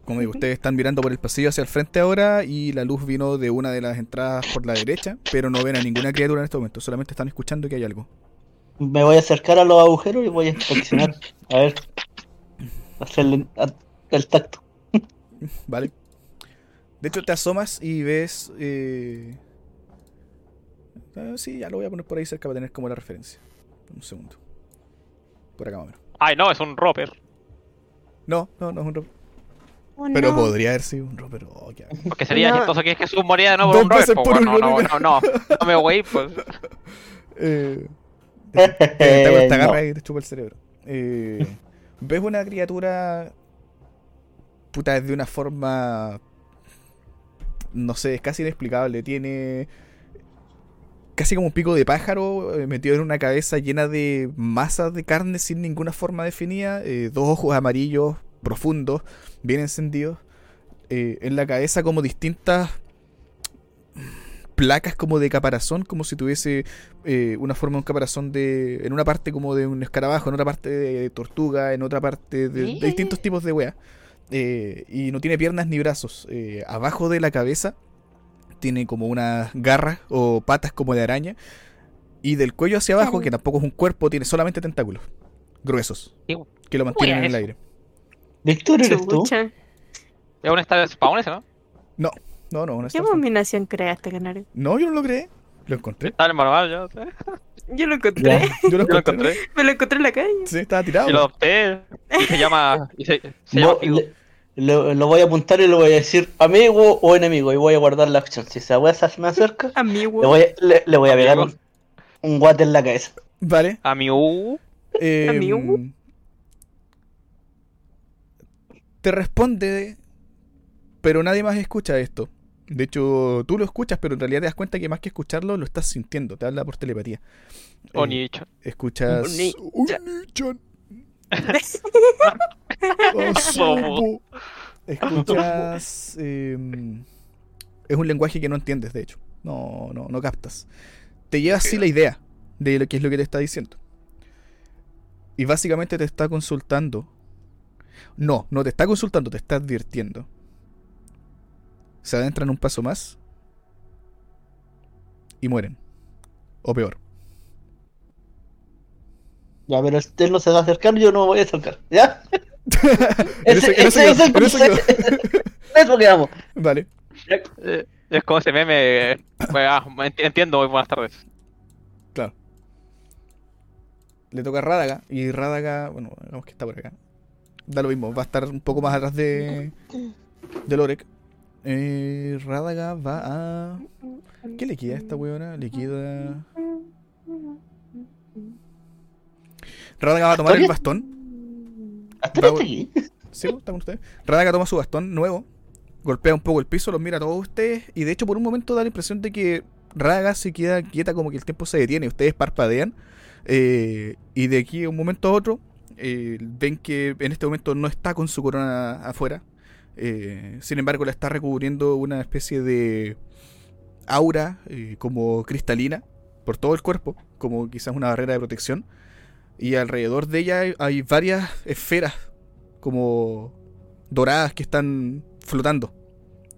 [SPEAKER 2] Como digo, ustedes están mirando por el pasillo hacia el frente ahora y la luz vino de una de las entradas por la derecha, pero no ven a ninguna criatura en este momento, solamente están escuchando que hay algo.
[SPEAKER 6] Me voy a acercar a los agujeros y voy a inspeccionar. A ver. Hacerle a- el tacto.
[SPEAKER 2] ¿Vale? De hecho, te asomas y ves... Eh... ah, sí, ya lo voy a poner por ahí cerca para tener como la referencia. Un segundo. Por acá más o menos.
[SPEAKER 3] Ay, no, es un roper.
[SPEAKER 2] No, no, no es un roper.
[SPEAKER 7] Oh,
[SPEAKER 2] Pero
[SPEAKER 7] no.
[SPEAKER 2] podría haber sido un roper. Oh, qué asco.
[SPEAKER 3] Porque sería
[SPEAKER 7] No.
[SPEAKER 3] chistoso que Jesús moría de nuevo por un
[SPEAKER 2] por un
[SPEAKER 3] no, no, no, no, no me voy, pues.
[SPEAKER 2] Eh, te, te, agarra y te chupa el cerebro. Eh, ves una criatura. Puta, de una forma. No sé, es casi inexplicable. Tiene. Casi como un pico de pájaro eh, metido en una cabeza llena de masas de carne sin ninguna forma definida. eh, dos ojos amarillos profundos, bien encendidos. eh, en la cabeza como distintas placas como de caparazón, como si tuviese eh, una forma de un caparazón de. en una parte como de un escarabajo, en otra parte de tortuga, en otra parte de, de distintos tipos de wea. Eh, y no tiene piernas ni brazos. Eh, abajo de la cabeza tiene como unas garras o patas como de araña. Y del cuello hacia abajo, que tampoco es un cuerpo, tiene solamente tentáculos gruesos
[SPEAKER 3] ¿Qué
[SPEAKER 2] que lo mantienen en el aire.
[SPEAKER 6] Víctor, ¿eres tú?
[SPEAKER 3] Es un estadio de spawn ese, ¿no?
[SPEAKER 2] No, no, no, no,
[SPEAKER 7] ¿Qué combinación creaste, Canario?
[SPEAKER 2] no, yo no lo creé. Lo encontré.
[SPEAKER 3] Está en el manual, yo. ¿sí?
[SPEAKER 7] Yo lo encontré.
[SPEAKER 2] Yo lo
[SPEAKER 3] Yo lo
[SPEAKER 2] encontré.
[SPEAKER 7] Me lo encontré en la calle.
[SPEAKER 2] Sí, estaba tirado.
[SPEAKER 3] Y lo adopté. Y se llama. Y se, se llama
[SPEAKER 6] le- le- lo voy a apuntar y le voy a decir amigo o enemigo y voy a guardar la acción. Si esa wea se me acerca,
[SPEAKER 7] Amigo.
[SPEAKER 6] le voy a, le, le voy a pegar un,
[SPEAKER 3] Amigo.
[SPEAKER 6] un guate en la cabeza.
[SPEAKER 2] Vale.
[SPEAKER 3] A mi U.
[SPEAKER 2] Eh,
[SPEAKER 7] Amigo.
[SPEAKER 2] Te responde, pero nadie más escucha esto. De hecho, tú lo escuchas, pero en realidad te das cuenta que más que escucharlo, lo estás sintiendo. Te habla por telepatía. Eh,
[SPEAKER 3] Oni-chan.
[SPEAKER 2] escuchas.
[SPEAKER 7] Oni-chan.
[SPEAKER 2] Asobo. Escuchas. em, es un lenguaje que no entiendes, de hecho. No, no, no captas. Te lleva así la idea de lo que es lo que te está diciendo. Y básicamente te está consultando. No, no te está consultando, te está advirtiendo. Se adentran un paso más. Y mueren. O peor.
[SPEAKER 6] Ya, pero él no se va a acercar, yo no me voy a acercar. ¿Ya? Ese- es el
[SPEAKER 2] en eso
[SPEAKER 6] quedamos.
[SPEAKER 2] Vale.
[SPEAKER 3] Eh, Es como ese meme. eh, pues, ah, enti- entiendo, muy buenas tardes.
[SPEAKER 2] Claro. Le toca a Rádaga. Y Rádaga, bueno, digamos que está por acá. Da lo mismo, va a estar un poco más atrás de. de Lorek. Eh, Rádaga va a. ¿Qué le queda a esta weona? Le queda. Rádaga va a tomar el bastón.
[SPEAKER 6] Hasta
[SPEAKER 2] Va-
[SPEAKER 6] aquí.
[SPEAKER 2] Sí, está con ustedes. Rádaga toma su bastón nuevo. golpea un poco el piso, los mira a todos ustedes y de hecho por un momento da la impresión de que Raga se queda quieta como que el tiempo se detiene, ustedes parpadean eh, y de aquí a un momento a otro eh, ven que en este momento no está con su corona afuera, eh, sin embargo la está recubriendo una especie de aura eh, como cristalina por todo el cuerpo, como quizás una barrera de protección y alrededor de ella hay, hay varias esferas como doradas que están flotando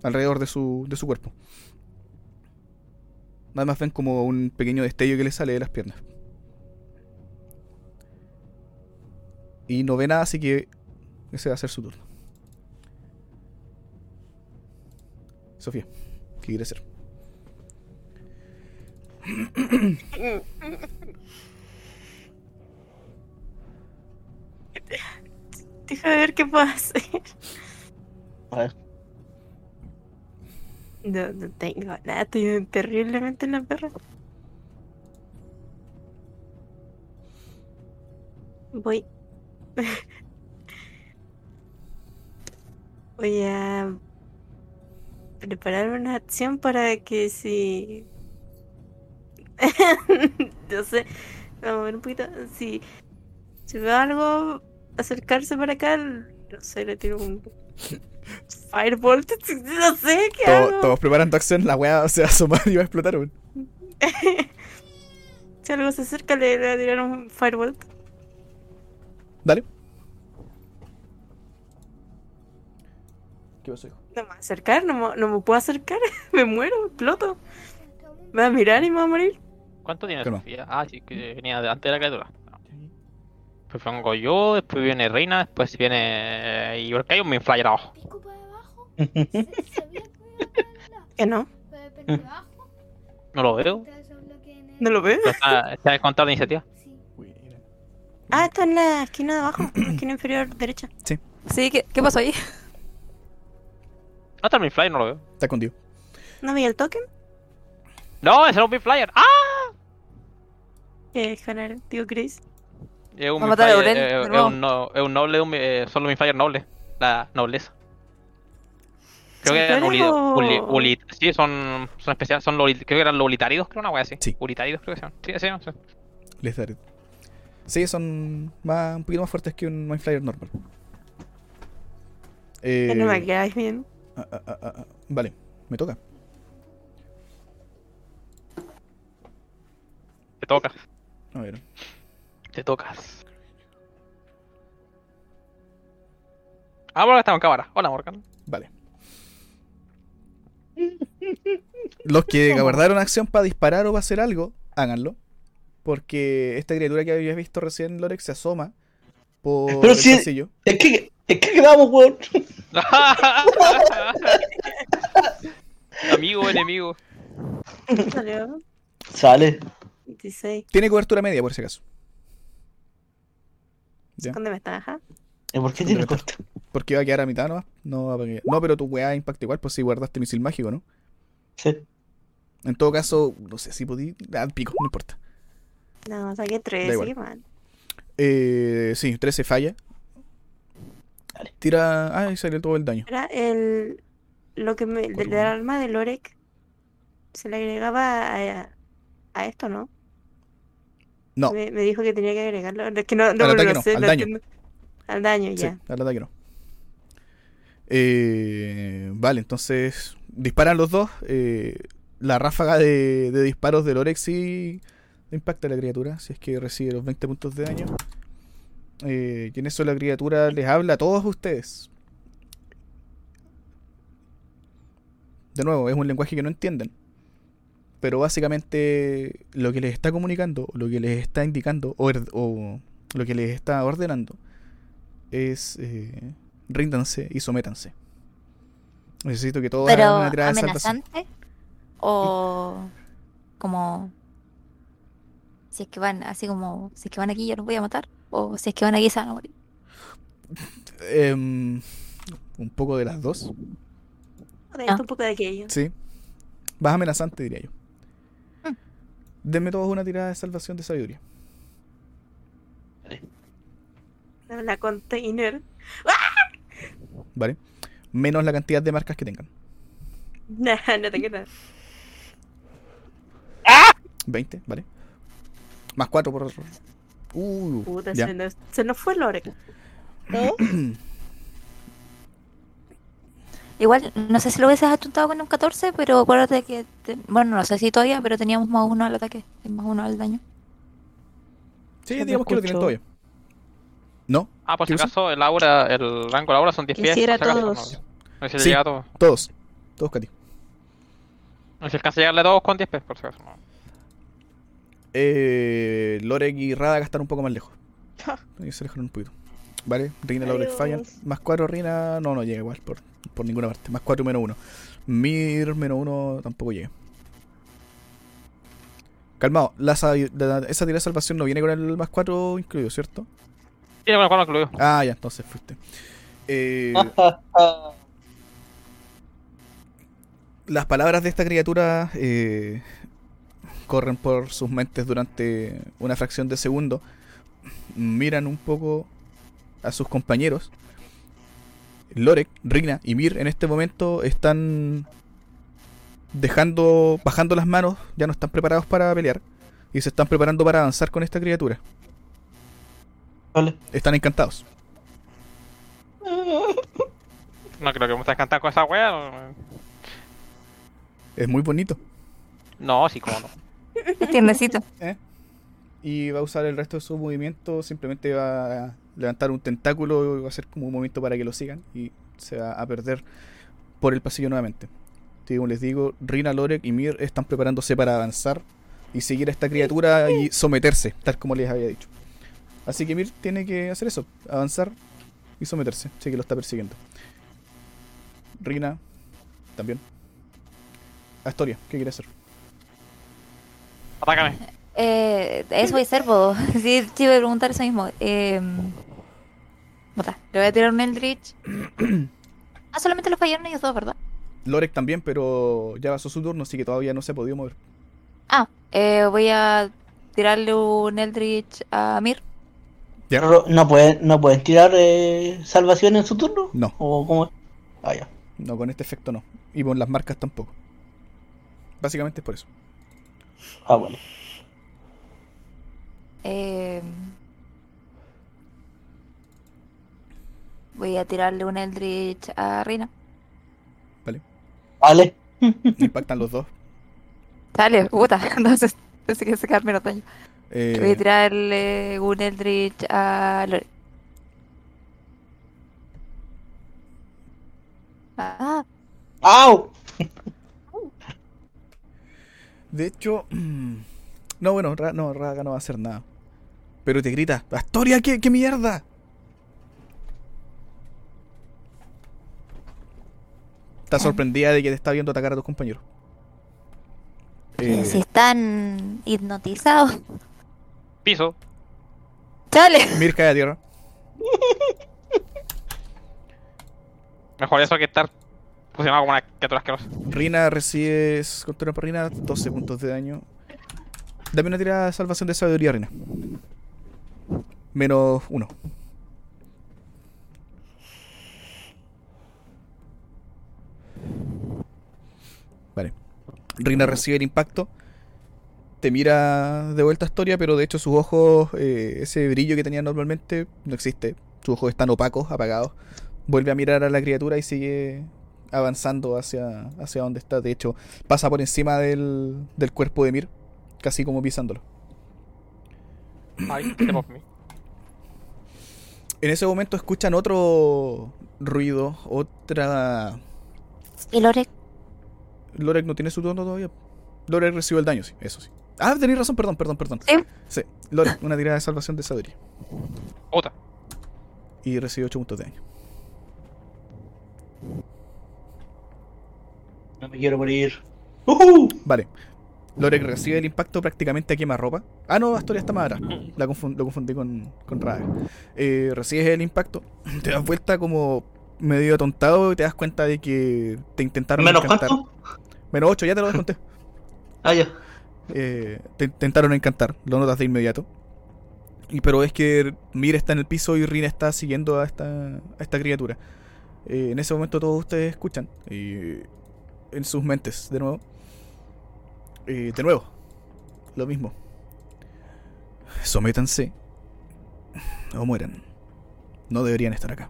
[SPEAKER 2] alrededor de su, de su cuerpo. Nada más ven como un pequeño destello que le sale de las piernas. Y no ve nada, así que ese va a ser su turno. Sofía, ¿qué quiere hacer?
[SPEAKER 7] Deja ver qué puedo hacer.
[SPEAKER 6] A ver.
[SPEAKER 7] No, no tengo nada, estoy terriblemente en la perra. Voy. Voy a preparar una acción para que si. no sé, vamos a ver un poquito. Si, si veo algo acercarse para acá, no sé, le tiro un. Firebolt, no sé qué
[SPEAKER 2] Todo-
[SPEAKER 7] hago.
[SPEAKER 2] todos preparan tu acción, la weá se va a asomar y va a explotar. weón.
[SPEAKER 7] Si algo se acerca, le le voy a tirar un Firebolt.
[SPEAKER 2] Dale. ¿Qué pasó, hijo?
[SPEAKER 7] No me voy a acercar, no me, no me puedo acercar. me muero, exploto. Me va a mirar y me va a morir.
[SPEAKER 3] ¿Cuánto tiene. Sofía? Ah, sí, que venía de antes de la criatura. Después vengo yo, después viene Reina, después viene. Y porque hay un Minflyer abajo.
[SPEAKER 8] Que
[SPEAKER 7] no.
[SPEAKER 3] No lo veo.
[SPEAKER 7] no lo veo.
[SPEAKER 3] Está, está en contar de iniciativa.
[SPEAKER 8] Sí.
[SPEAKER 7] Ah, está en la esquina de abajo, en la esquina inferior derecha.
[SPEAKER 5] Sí, ¿qué, qué pasó ahí?
[SPEAKER 3] No está el Minflyer, no lo veo.
[SPEAKER 2] Está escondido.
[SPEAKER 7] ¿No veía el token?
[SPEAKER 3] No, ese era un Minflyer. ¡Ah!
[SPEAKER 7] Que ganar, tío Chris.
[SPEAKER 3] Es un
[SPEAKER 5] Va a matar a
[SPEAKER 3] Minflyer,
[SPEAKER 5] Aurel,
[SPEAKER 3] eh,
[SPEAKER 5] de
[SPEAKER 3] es
[SPEAKER 5] nuevo.
[SPEAKER 3] un, no- es un noble, un, eh, solo Minflyer noble. La nobleza. Creo que eran uli,
[SPEAKER 7] ¿Superior o-
[SPEAKER 3] uli- uli- sí, son, son especiales, son los, creo que eran los ulitáridos, creo una wea así.
[SPEAKER 2] Sí.
[SPEAKER 3] Ulitáridos creo que son. Sí, sí, no sé.
[SPEAKER 2] Les daré. Sí, son más, un poquito más fuertes que un Mindflyer normal. Eh,
[SPEAKER 7] no me quedáis bien.
[SPEAKER 2] ah, ah, ah, ah, vale, me toca.
[SPEAKER 3] Te tocas.
[SPEAKER 2] A ver.
[SPEAKER 3] Te tocas. Ah, bueno, estamos en cámara. Hola, Morgan.
[SPEAKER 2] Vale. Los que guardaron acción para disparar o para hacer algo, háganlo. Porque esta criatura que habías visto recién, Lorex, se asoma por
[SPEAKER 6] Pero
[SPEAKER 2] el
[SPEAKER 6] si-
[SPEAKER 2] pasillo.
[SPEAKER 6] Es que, es que quedamos, weón.
[SPEAKER 3] Amigo, enemigo.
[SPEAKER 7] Salió
[SPEAKER 6] Sale.
[SPEAKER 7] 26.
[SPEAKER 2] Tiene cobertura media, por si acaso. Ya.
[SPEAKER 7] ¿Dónde me está? Ajá.
[SPEAKER 6] ¿Y por qué
[SPEAKER 2] ¿Dónde
[SPEAKER 6] tiene corto?
[SPEAKER 2] Porque va a quedar a mitad nomás. No, va a quedar- no, pero tu weá impacta igual, pues si guardaste misil mágico, ¿no?
[SPEAKER 6] Sí.
[SPEAKER 2] En todo caso, no sé si podí. Ah, pico, no importa.
[SPEAKER 7] No, saqué 13,
[SPEAKER 2] Da igual.
[SPEAKER 7] qué mal.
[SPEAKER 2] Eh, sí, 13 falla.
[SPEAKER 6] Dale.
[SPEAKER 2] Tira. Ah, ahí salió todo el daño.
[SPEAKER 7] Era el. Lo que me. Del,
[SPEAKER 2] uno.
[SPEAKER 7] del Lorek. Se le agregaba a, a esto, ¿no?
[SPEAKER 2] No,
[SPEAKER 7] Me, me dijo que tenía que agregarlo. Es que no,
[SPEAKER 2] Al
[SPEAKER 7] no,
[SPEAKER 2] ataque
[SPEAKER 7] lo
[SPEAKER 2] no,
[SPEAKER 7] sé,
[SPEAKER 2] al
[SPEAKER 7] lo
[SPEAKER 2] daño.
[SPEAKER 7] entiendo. Al daño,
[SPEAKER 2] sí,
[SPEAKER 7] ya.
[SPEAKER 2] al ataque no. Eh, vale, entonces disparan los dos. eh, la ráfaga de, de disparos del Orex sí impacta a la criatura. Si es que recibe los 20 puntos de daño. Eh, y en eso la criatura les habla a todos ustedes. De nuevo, es un lenguaje que no entienden. Pero básicamente lo que les está comunicando, lo que les está indicando, o, o lo que les está ordenando, es eh, ríndanse y sométanse. Necesito que todos hagan una
[SPEAKER 5] amenazante o como si es que van así como si es que van aquí yo los voy a matar o si es que van aquí se van a morir.
[SPEAKER 2] Em, un poco de las dos.
[SPEAKER 7] De esto,
[SPEAKER 5] Ah.
[SPEAKER 7] un poco de aquello.
[SPEAKER 2] Sí. Más amenazante, diría yo.
[SPEAKER 5] Mm.
[SPEAKER 2] Denme todos una tirada de salvación de sabiduría.
[SPEAKER 7] La container.
[SPEAKER 2] ¿Vale? menos la cantidad de marcas que tengan.
[SPEAKER 7] Nah, no te quedas.
[SPEAKER 2] 20, ¿vale? Más 4 por... Uh,
[SPEAKER 7] Puta,
[SPEAKER 2] ya.
[SPEAKER 7] se nos, se nos fue Lore.
[SPEAKER 1] ¿No?
[SPEAKER 5] Igual, no sé si lo hubieses achuntado con un 14, pero acuérdate que. te- bueno, no sé si todavía, pero teníamos más uno al ataque más uno al daño.
[SPEAKER 2] Sí,
[SPEAKER 1] No
[SPEAKER 2] digamos que lo tienen todavía. ¿No?
[SPEAKER 3] Ah, por si acaso, el aura, el rango de la aura son 10 pies. Por si
[SPEAKER 1] todos.
[SPEAKER 3] No, si
[SPEAKER 2] Sí.
[SPEAKER 3] llega a todos.
[SPEAKER 2] Todos. Todos, Katy.
[SPEAKER 3] No sé si alcanza a llegarle a todos con 10 pies, por si acaso. no.
[SPEAKER 2] Eh, Lorek y Radaga están un poco más lejos. Ahí se alejaron un poquito. Vale, Rina, Lorek fallan. Más 4 Rina, no, no llega igual por, por ninguna parte. Más 4 menos 1. Mir menos 1 tampoco llega. Calmado, la, la- esa tirada de salvación no viene con el más 4 incluido, ¿cierto?
[SPEAKER 3] Sí, bueno, cuando incluido.
[SPEAKER 2] Ah, ya, entonces fuiste. Eh, las palabras de esta criatura eh, corren por sus mentes durante una fracción de segundo. Miran un poco a sus compañeros. Lorek, Rina y Mir en este momento están dejando, bajando las manos, ya no están preparados para pelear y se están preparando para avanzar con esta criatura.
[SPEAKER 6] Vale.
[SPEAKER 2] Están encantados.
[SPEAKER 3] No creo que me estés encantado con esa wea. no.
[SPEAKER 2] Es muy bonito.
[SPEAKER 3] No, sí, como no.
[SPEAKER 5] Es tiernecito.
[SPEAKER 2] Y va a usar el resto de su movimiento. Simplemente va a levantar un tentáculo. Va a hacer como un movimiento para que lo sigan. Y se va a perder por el pasillo nuevamente. Como les digo, Rina, Lorek y Mir están preparándose para avanzar y seguir a esta criatura y someterse, tal como les había dicho. Así que Mir tiene que hacer eso: avanzar y someterse. Sé que lo está persiguiendo. Rina también. Astoria, ¿qué quiere hacer?
[SPEAKER 3] Atácame.
[SPEAKER 5] Eh, eso voy a hacer, po. Sí, te iba a preguntar eso mismo. Eh, le voy a tirar un Eldritch. ah, solamente lo fallaron ellos dos, ¿verdad?
[SPEAKER 2] Lorek también, pero ya pasó su turno, así que todavía no se ha podido mover.
[SPEAKER 5] Ah, eh, voy a tirarle un Eldritch a Mir.
[SPEAKER 2] Ya.
[SPEAKER 6] Pero ¿No pueden, no pueden tirar eh, salvación en su turno?
[SPEAKER 2] No.
[SPEAKER 6] ¿O cómo? Ah, ya.
[SPEAKER 2] No, con este efecto no. Y con las marcas tampoco. Básicamente es por eso.
[SPEAKER 6] Ah, bueno.
[SPEAKER 5] Eh, voy a tirarle un Eldritch a Rina.
[SPEAKER 6] Vale.
[SPEAKER 2] Impactan los dos.
[SPEAKER 5] Dale, puta. Entonces, pensé que se quedar menos daño. Voy a
[SPEAKER 2] Eh,
[SPEAKER 5] tirarle un Eldritch a Lore. Ah,
[SPEAKER 6] ¡Au!
[SPEAKER 2] De hecho, no, bueno, Ra- no, Raga no va a hacer nada. Pero te grita, Astoria, ¿qué, qué mierda? Está sorprendida de que te está viendo atacar a tus compañeros. Eh,
[SPEAKER 5] si están hipnotizados.
[SPEAKER 3] Piso.
[SPEAKER 5] Chale.
[SPEAKER 2] Mir cae a tierra.
[SPEAKER 3] Mejor eso que estar como una criatura.
[SPEAKER 2] Rina recibes contra por Rina 12 puntos de daño. Dame una tirada de salvación de sabiduría, Rina. Menos uno. Vale. Rina recibe el impacto. Te mira de vuelta a Astoria, pero de hecho sus ojos, eh, ese brillo que tenía normalmente, no existe. Sus ojos están opacos, apagados. Vuelve a mirar a la criatura y sigue avanzando hacia, hacia donde está. De hecho, pasa por encima del, del cuerpo de Mir, casi como pisándolo.
[SPEAKER 3] Ay.
[SPEAKER 2] En ese momento escuchan otro ruido, otra...
[SPEAKER 5] Y Lore,
[SPEAKER 2] Lorek no tiene su turno todavía. Lorek recibió el daño, sí, eso sí. Ah, tenéis razón, perdón, perdón, perdón.
[SPEAKER 5] Sí.
[SPEAKER 2] Sí, Lorek, una tirada de salvación de sabiduría.
[SPEAKER 3] Puta.
[SPEAKER 2] Y recibe 8 puntos de daño.
[SPEAKER 6] No me quiero morir. ¡Uhú!
[SPEAKER 2] Vale. Lorek recibe el impacto prácticamente a quemarropa. Ah, no, Astoria está más atrás. La lo confundí con, con Raga. Eh, recibes el impacto, te das vuelta como medio atontado y te das cuenta de que te intentaron
[SPEAKER 6] ¿Menos
[SPEAKER 2] encantar.
[SPEAKER 6] cuánto?
[SPEAKER 2] Menos 8, ya te lo desconté.
[SPEAKER 6] Ah, ya.
[SPEAKER 2] Eh, te intentaron encantar, lo notas de inmediato. Y pero es que Mir está en el piso y Rina está siguiendo a esta, a esta criatura. Eh, en ese momento todos ustedes escuchan eh, en sus mentes de nuevo. Eh, de nuevo, lo mismo. Sométanse o mueran. No deberían estar acá.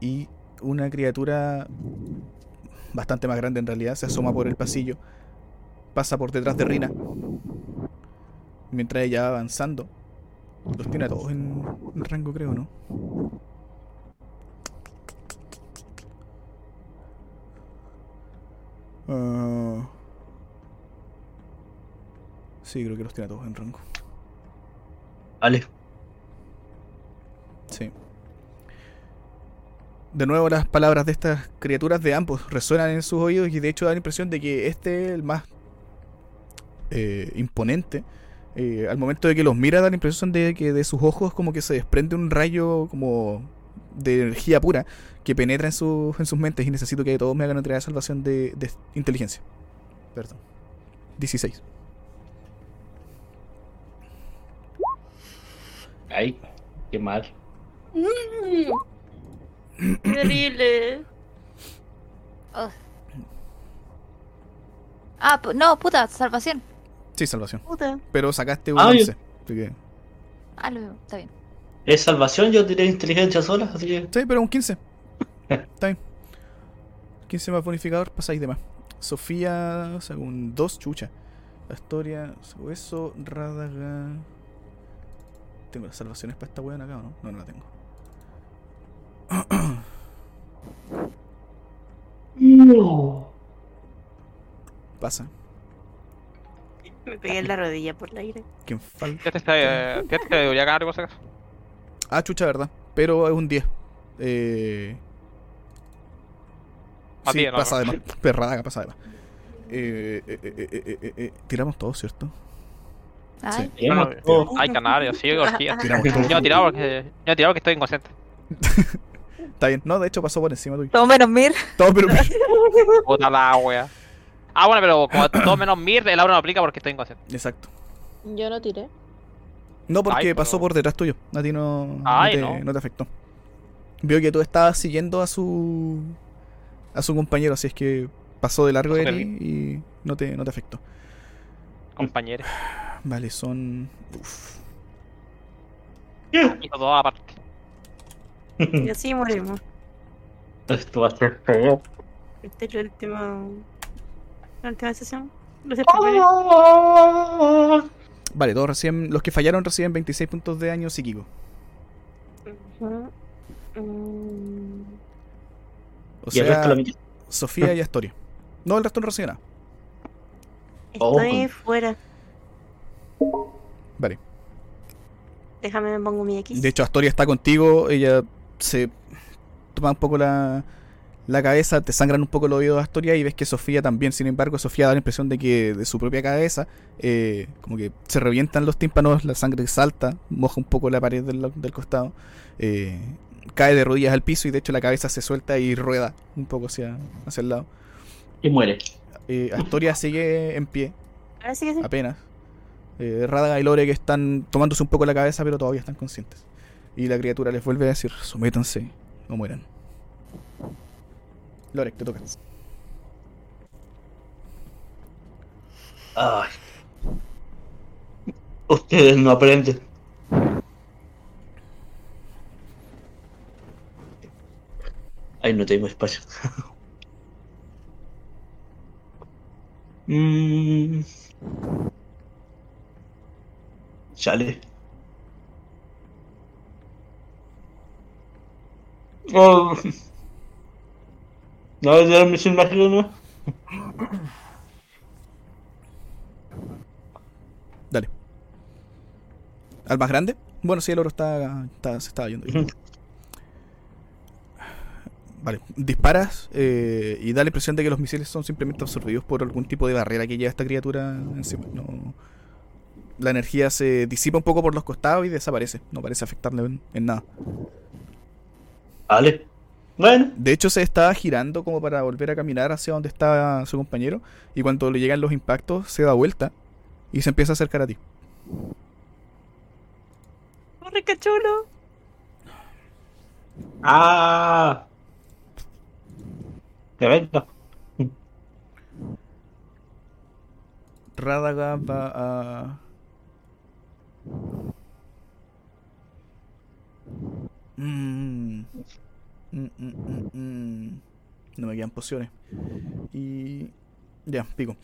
[SPEAKER 2] Y una criatura bastante más grande en realidad se asoma por el pasillo, pasa por detrás de Rina, mientras ella va avanzando. Los tiene a todos en, en rango, creo, ¿no? Ah. sí, creo que los tiene a todos en rango.
[SPEAKER 6] Vale.
[SPEAKER 2] Sí. De nuevo las palabras de estas criaturas de ambos resuenan en sus oídos y de hecho da la impresión de que este es el más eh, imponente. Eh, al momento de que los mira da la impresión de que de sus ojos como que se desprende un rayo como de energía pura que penetra en, sus en sus mentes y necesito que todos me hagan una tirada de salvación de, de inteligencia. Perdón. 16.
[SPEAKER 6] Ay, qué mal.
[SPEAKER 7] Mm. Qué horrible.
[SPEAKER 5] Ah, pu- no, puta, salvación.
[SPEAKER 2] Sí, salvación.
[SPEAKER 7] Puta.
[SPEAKER 2] Pero sacaste un
[SPEAKER 6] Ah,
[SPEAKER 2] 11. Así que-
[SPEAKER 5] Ah, lo está bien.
[SPEAKER 6] Es salvación, yo tiré inteligencia sola, así que.
[SPEAKER 2] Sí, pero un 15. Está bien. 15 más bonificador, pasáis de más. Sofía, según 2, chucha. Astoria, eso, Rádaga. ¿Tengo las salvaciones para esta weón acá o no? No, no la tengo. Pasa.
[SPEAKER 7] Me pegué en la rodilla por el aire.
[SPEAKER 2] ¿Quién falta?
[SPEAKER 3] Fíjate que fíjate que debería ganar algo ese caso.
[SPEAKER 2] Ah, chucha, verdad. Pero es un 10. Eh...
[SPEAKER 3] Más
[SPEAKER 2] Sí,
[SPEAKER 3] bien, ¿no?
[SPEAKER 2] pasa de más. Perradaga, pasa de más. Eh, eh, eh, eh, eh, tiramos todos, ¿cierto?
[SPEAKER 5] Ay,
[SPEAKER 3] No, no,
[SPEAKER 6] Tenemos todo.
[SPEAKER 3] Hay canarios, sí, orgía. Yo he tirado porque, yo he tirado porque estoy inconsciente.
[SPEAKER 2] Está bien. No, de hecho pasó por encima tuyo.
[SPEAKER 5] todo menos Mir.
[SPEAKER 2] Todo, pero...
[SPEAKER 3] Puta la wea. Ah, bueno, pero como todo menos Mir, el aura no aplica porque estoy inconsciente.
[SPEAKER 2] Exacto.
[SPEAKER 1] Yo no tiré.
[SPEAKER 2] No, porque
[SPEAKER 3] Ay,
[SPEAKER 2] pasó por detrás tuyo. A ti no, no
[SPEAKER 3] Ay,
[SPEAKER 2] te,
[SPEAKER 3] no.
[SPEAKER 2] no te afectó. Vio que tú estabas siguiendo a su a su compañero, así es que pasó de largo de ti y no te, no te afectó.
[SPEAKER 3] Compañero.
[SPEAKER 2] Vale, son. Uf.
[SPEAKER 3] Y todo aparte.
[SPEAKER 7] Y así morimos.
[SPEAKER 6] Esto va a ser feo.
[SPEAKER 7] Esta es la última. La última sesión. Gracias por venir.
[SPEAKER 2] Vale, todos reciben. Los que fallaron reciben 26 puntos de daño psíquico.
[SPEAKER 7] Mm,
[SPEAKER 2] O
[SPEAKER 6] y el resto
[SPEAKER 2] sea,
[SPEAKER 6] la mitad.
[SPEAKER 2] Sofía y Astoria. No, el resto no recibe nada.
[SPEAKER 7] Estoy fuera.
[SPEAKER 2] Vale.
[SPEAKER 7] Déjame me pongo mi X.
[SPEAKER 2] De hecho, Astoria está contigo. Ella se toma un poco la, la cabeza, te sangran un poco los oídos de Astoria y ves que Sofía también. Sin embargo, Sofía da la impresión de que de su propia cabeza, eh, como que se revientan los tímpanos, la sangre salta, moja un poco la pared del, del costado, eh, cae de rodillas al piso y de hecho la cabeza se suelta y rueda un poco hacia, hacia el lado.
[SPEAKER 6] Y muere.
[SPEAKER 2] Eh, Astoria sigue en pie,
[SPEAKER 7] Ahora sí que sí.
[SPEAKER 2] apenas. Eh, Rádaga y Lore que están tomándose un poco la cabeza, pero todavía están conscientes. Y la criatura les vuelve a decir, sométanse, no mueran. Lore, te toca.
[SPEAKER 6] Ay. Ustedes no aprenden. Ay, no tengo espacio. Mm. Chale. Oh. No, voy a tirar misión mágica no.
[SPEAKER 2] Dale. ¿Al más grande? Bueno, sí, el oro está, está- se está yendo. Vale, disparas eh, y da la impresión de que los misiles son simplemente absorbidos por algún tipo de barrera que lleva esta criatura encima. No, la energía se disipa un poco por los costados y desaparece. No parece afectarle en, en nada.
[SPEAKER 6] Vale. Bueno.
[SPEAKER 2] De hecho, se está girando como para volver a caminar hacia donde está su compañero. Y cuando le llegan los impactos, se da vuelta y se empieza a acercar a ti.
[SPEAKER 7] ¡Corre, cachulo!
[SPEAKER 6] ¡Ah! Que venga.
[SPEAKER 2] Rádaga va a. Mm. Mm, mm, mm. No me quedan pociones. Y. Ya, pico.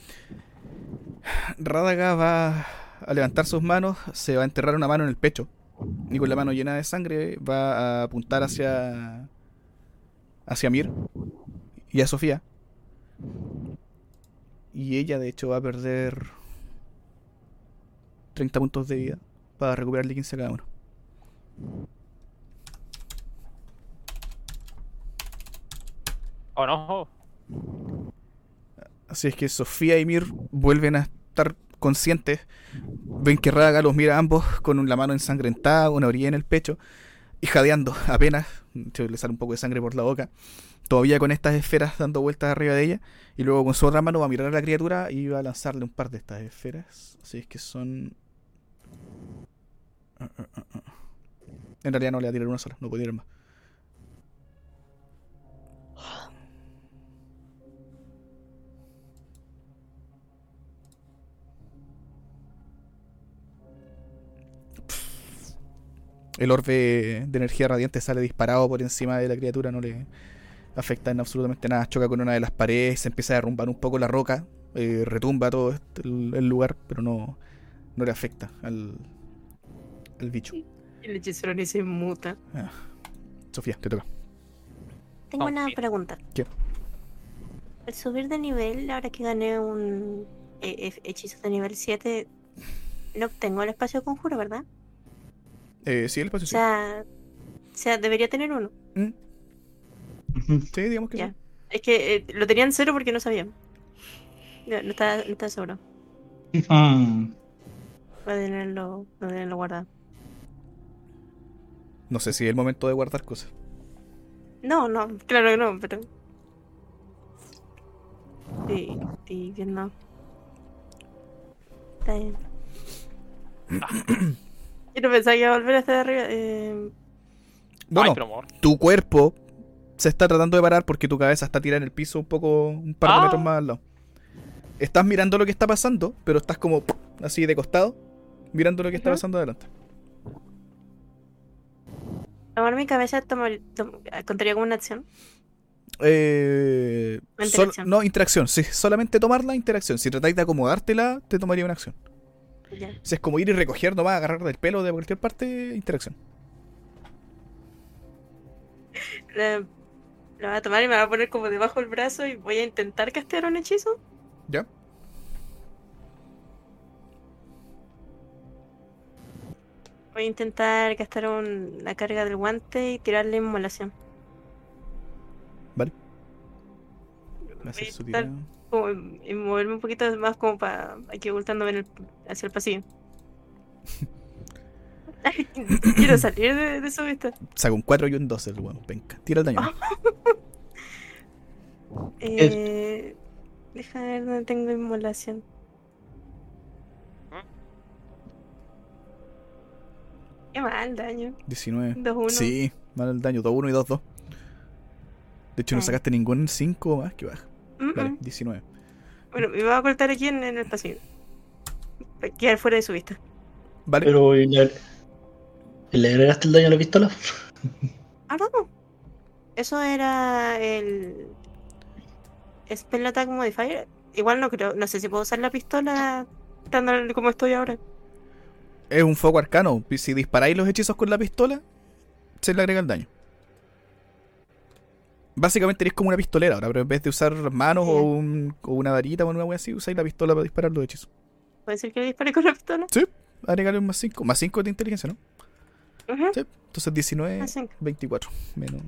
[SPEAKER 2] Rádaga va a levantar sus manos, se va a enterrar una mano en el pecho. Y con la mano llena de sangre va a apuntar hacia. hacia Mir y a Sofía. Y ella, de hecho, va a perder 30 puntos de vida para recuperarle 15 a cada uno. Así es que Sofía y Mir vuelven a estar conscientes. Ven que Raga los mira a ambos con la mano ensangrentada, una orilla en el pecho y jadeando apenas. Le sale un poco de sangre por la boca. Todavía con estas esferas dando vueltas arriba de ella. Y luego con su otra mano va a mirar a la criatura y va a lanzarle un par de estas esferas. Así es que son. Ah, ah, ah. En realidad no le va a una sola, no puede tirar más. El orbe de energía radiante sale disparado por encima de la criatura, no le afecta en absolutamente nada. Choca con una de las paredes, se empieza a derrumbar un poco la roca, eh, retumba todo este- el, el lugar, pero no, no le afecta al, al bicho.
[SPEAKER 7] El hechicero ni se muta.
[SPEAKER 2] Sofía, te toca.
[SPEAKER 7] Tengo una pregunta.
[SPEAKER 2] ¿Qué?
[SPEAKER 7] Al subir de nivel, ahora que gané un eh, eh, hechizo de nivel 7, no obtengo el espacio de conjuro, ¿verdad?
[SPEAKER 2] Eh, sí, el espacio
[SPEAKER 7] O
[SPEAKER 2] sí.
[SPEAKER 7] sea, o sea, debería tener uno.
[SPEAKER 2] Mm, sí, digamos que
[SPEAKER 7] Ya.
[SPEAKER 2] sí.
[SPEAKER 7] Es que eh, lo tenían cero porque no sabían. No, no estaba, no estaba seguro.
[SPEAKER 6] Mm.
[SPEAKER 7] Voy a tenerlo, voy a tenerlo guardado.
[SPEAKER 2] No sé si es el momento de guardar cosas.
[SPEAKER 7] No, no, claro que no, pero. Sí, sí, que no. Está bien. Yo no pensaba que iba a volver a estar arriba. Eh,
[SPEAKER 2] Bueno,
[SPEAKER 3] Ay, amor.
[SPEAKER 2] tu cuerpo se está tratando de parar porque tu cabeza está tirada en el piso un poco, un par de
[SPEAKER 3] Ah.
[SPEAKER 2] metros más al lado. Estás mirando lo que está pasando, pero estás como así de costado, mirando lo que está pasando adelante.
[SPEAKER 7] tomar mi cabeza tomar, tom- contaría como una acción.
[SPEAKER 2] Eh, sol-
[SPEAKER 7] interacción.
[SPEAKER 2] no, interacción, sí, solamente tomar la interacción. Si tratáis de acomodártela, te tomaría una acción.
[SPEAKER 7] Ya.
[SPEAKER 2] Si es como ir y recoger nomás, agarrar del pelo de cualquier parte, interacción.
[SPEAKER 7] La, la voy a tomar y me voy a poner como debajo del brazo y voy a intentar castear un hechizo.
[SPEAKER 2] ¿Ya?
[SPEAKER 7] Voy a intentar gastar un- la carga del guante y tirarle inmolación.
[SPEAKER 2] Vale. Va a
[SPEAKER 7] a
[SPEAKER 2] ser su tirada.
[SPEAKER 7] Como, y moverme un poquito más como para aquí ocultándome en el- hacia el pasillo. Quiero salir de, de su vista.
[SPEAKER 2] Saca un 4 y un 12 el weón. Venga, tira el daño.
[SPEAKER 7] Eh, deja ver dónde tengo inmolación. Qué mal daño.
[SPEAKER 2] 19.
[SPEAKER 7] 2-1.
[SPEAKER 2] Sí, mal el daño. 2-1 y 2-2. De hecho, no sacaste ningún 5 más que baja. Vale,
[SPEAKER 7] mm.
[SPEAKER 2] 19.
[SPEAKER 7] Bueno, me voy a ocultar aquí en, en el pasillo. Para quedar fuera de su vista.
[SPEAKER 2] Vale.
[SPEAKER 6] Pero ¿y le, le agregaste el daño a la pistola?
[SPEAKER 7] Ah, no. Eso era el. Spell Attack Modifier. Igual no creo. No sé si puedo usar la pistola estando como estoy ahora.
[SPEAKER 2] Es un foco arcano. Si disparáis los hechizos con la pistola, se le agrega el daño. Básicamente eres como una pistolera ahora, pero en vez de usar manos o, un- o una varita o una wea así, usáis la pistola para disparar los hechizos.
[SPEAKER 7] ¿Puede ser que le dispare con la pistola?
[SPEAKER 2] Agregarle un más 5. Más 5 de inteligencia, ¿no?
[SPEAKER 7] Ujú.
[SPEAKER 2] Sí. Entonces 19,
[SPEAKER 7] Más cinco.
[SPEAKER 2] 24. Menos.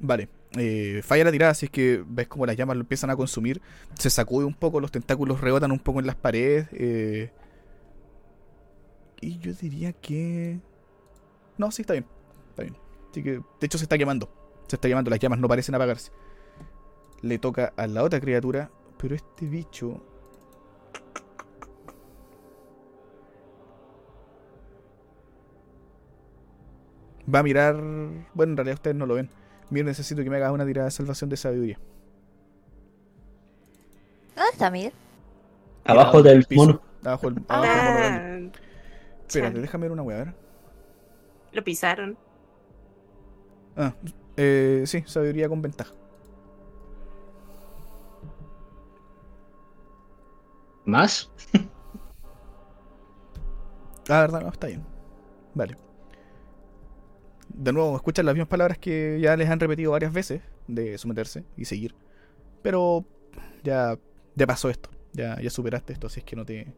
[SPEAKER 2] Vale. eh, falla la tirada, así es que ves como las llamas lo empiezan a consumir. Se sacude un poco, los tentáculos rebotan un poco en las paredes. eh, y yo diría que. No, sí, está bien. Está bien. Así que, de hecho, se está quemando. Se está quemando, las llamas no parecen apagarse. Le toca a la otra criatura, pero este bicho. va a mirar. Bueno, en realidad ustedes no lo ven. Mir, necesito que me hagas una tirada de salvación de sabiduría.
[SPEAKER 5] ¿Dónde está Mir?
[SPEAKER 6] Abajo
[SPEAKER 2] Mira,
[SPEAKER 6] del
[SPEAKER 2] piso.
[SPEAKER 6] mono.
[SPEAKER 2] Abajo del, abajo del mono grande.
[SPEAKER 7] Ah,
[SPEAKER 2] Espérate, déjame ver una weá, a ver.
[SPEAKER 7] Lo pisaron.
[SPEAKER 2] Ah, eh, sí, sabiduría con ventaja.
[SPEAKER 6] ¿Más?
[SPEAKER 2] Ah, verdad, no, está bien. Vale. De nuevo, escuchan las mismas palabras que ya les han repetido varias veces de someterse y seguir. Pero ya, ya pasó esto. Ya, ya superaste esto, así es que no te.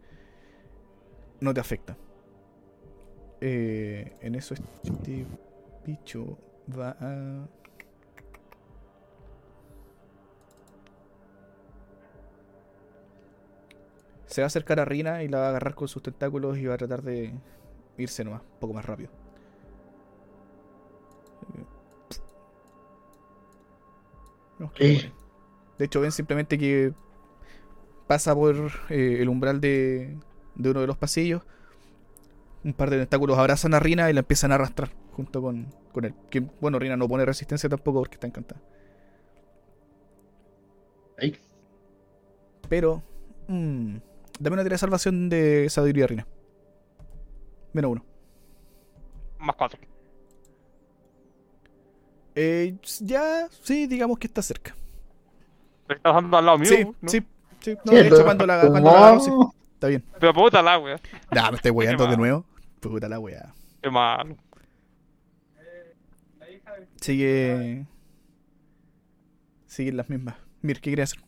[SPEAKER 2] No te afecta. Eh, en eso este bicho va a. Se va a acercar a Rina y la va a agarrar con sus tentáculos y va a tratar de irse nomás, un poco más rápido. No,
[SPEAKER 6] Eh.
[SPEAKER 2] De hecho, ven simplemente que pasa por eh, el umbral de, de uno de los pasillos. Un par de tentáculos abrazan a Rina y la empiezan a arrastrar junto con, con él. Que, bueno, Rina no pone resistencia tampoco porque está encantada.
[SPEAKER 6] Ay.
[SPEAKER 2] Pero, mm, dame una tira de salvación de sabiduría, Rina. Menos uno.
[SPEAKER 3] Más cuatro.
[SPEAKER 2] Eh, ya, sí, digamos que está cerca.
[SPEAKER 3] Estás dando al lado mío.
[SPEAKER 2] Sí,
[SPEAKER 3] ¿no?
[SPEAKER 2] sí, sí. No, de hecho, cuando la, cuando la agarró, sí. Está bien.
[SPEAKER 3] Pero puta la wea.
[SPEAKER 2] Nah, me estoy weyando de nuevo. Puta la wea.
[SPEAKER 3] Qué malo.
[SPEAKER 2] Sigue. Siguen las mismas. Mir, ¿qué quería hacer?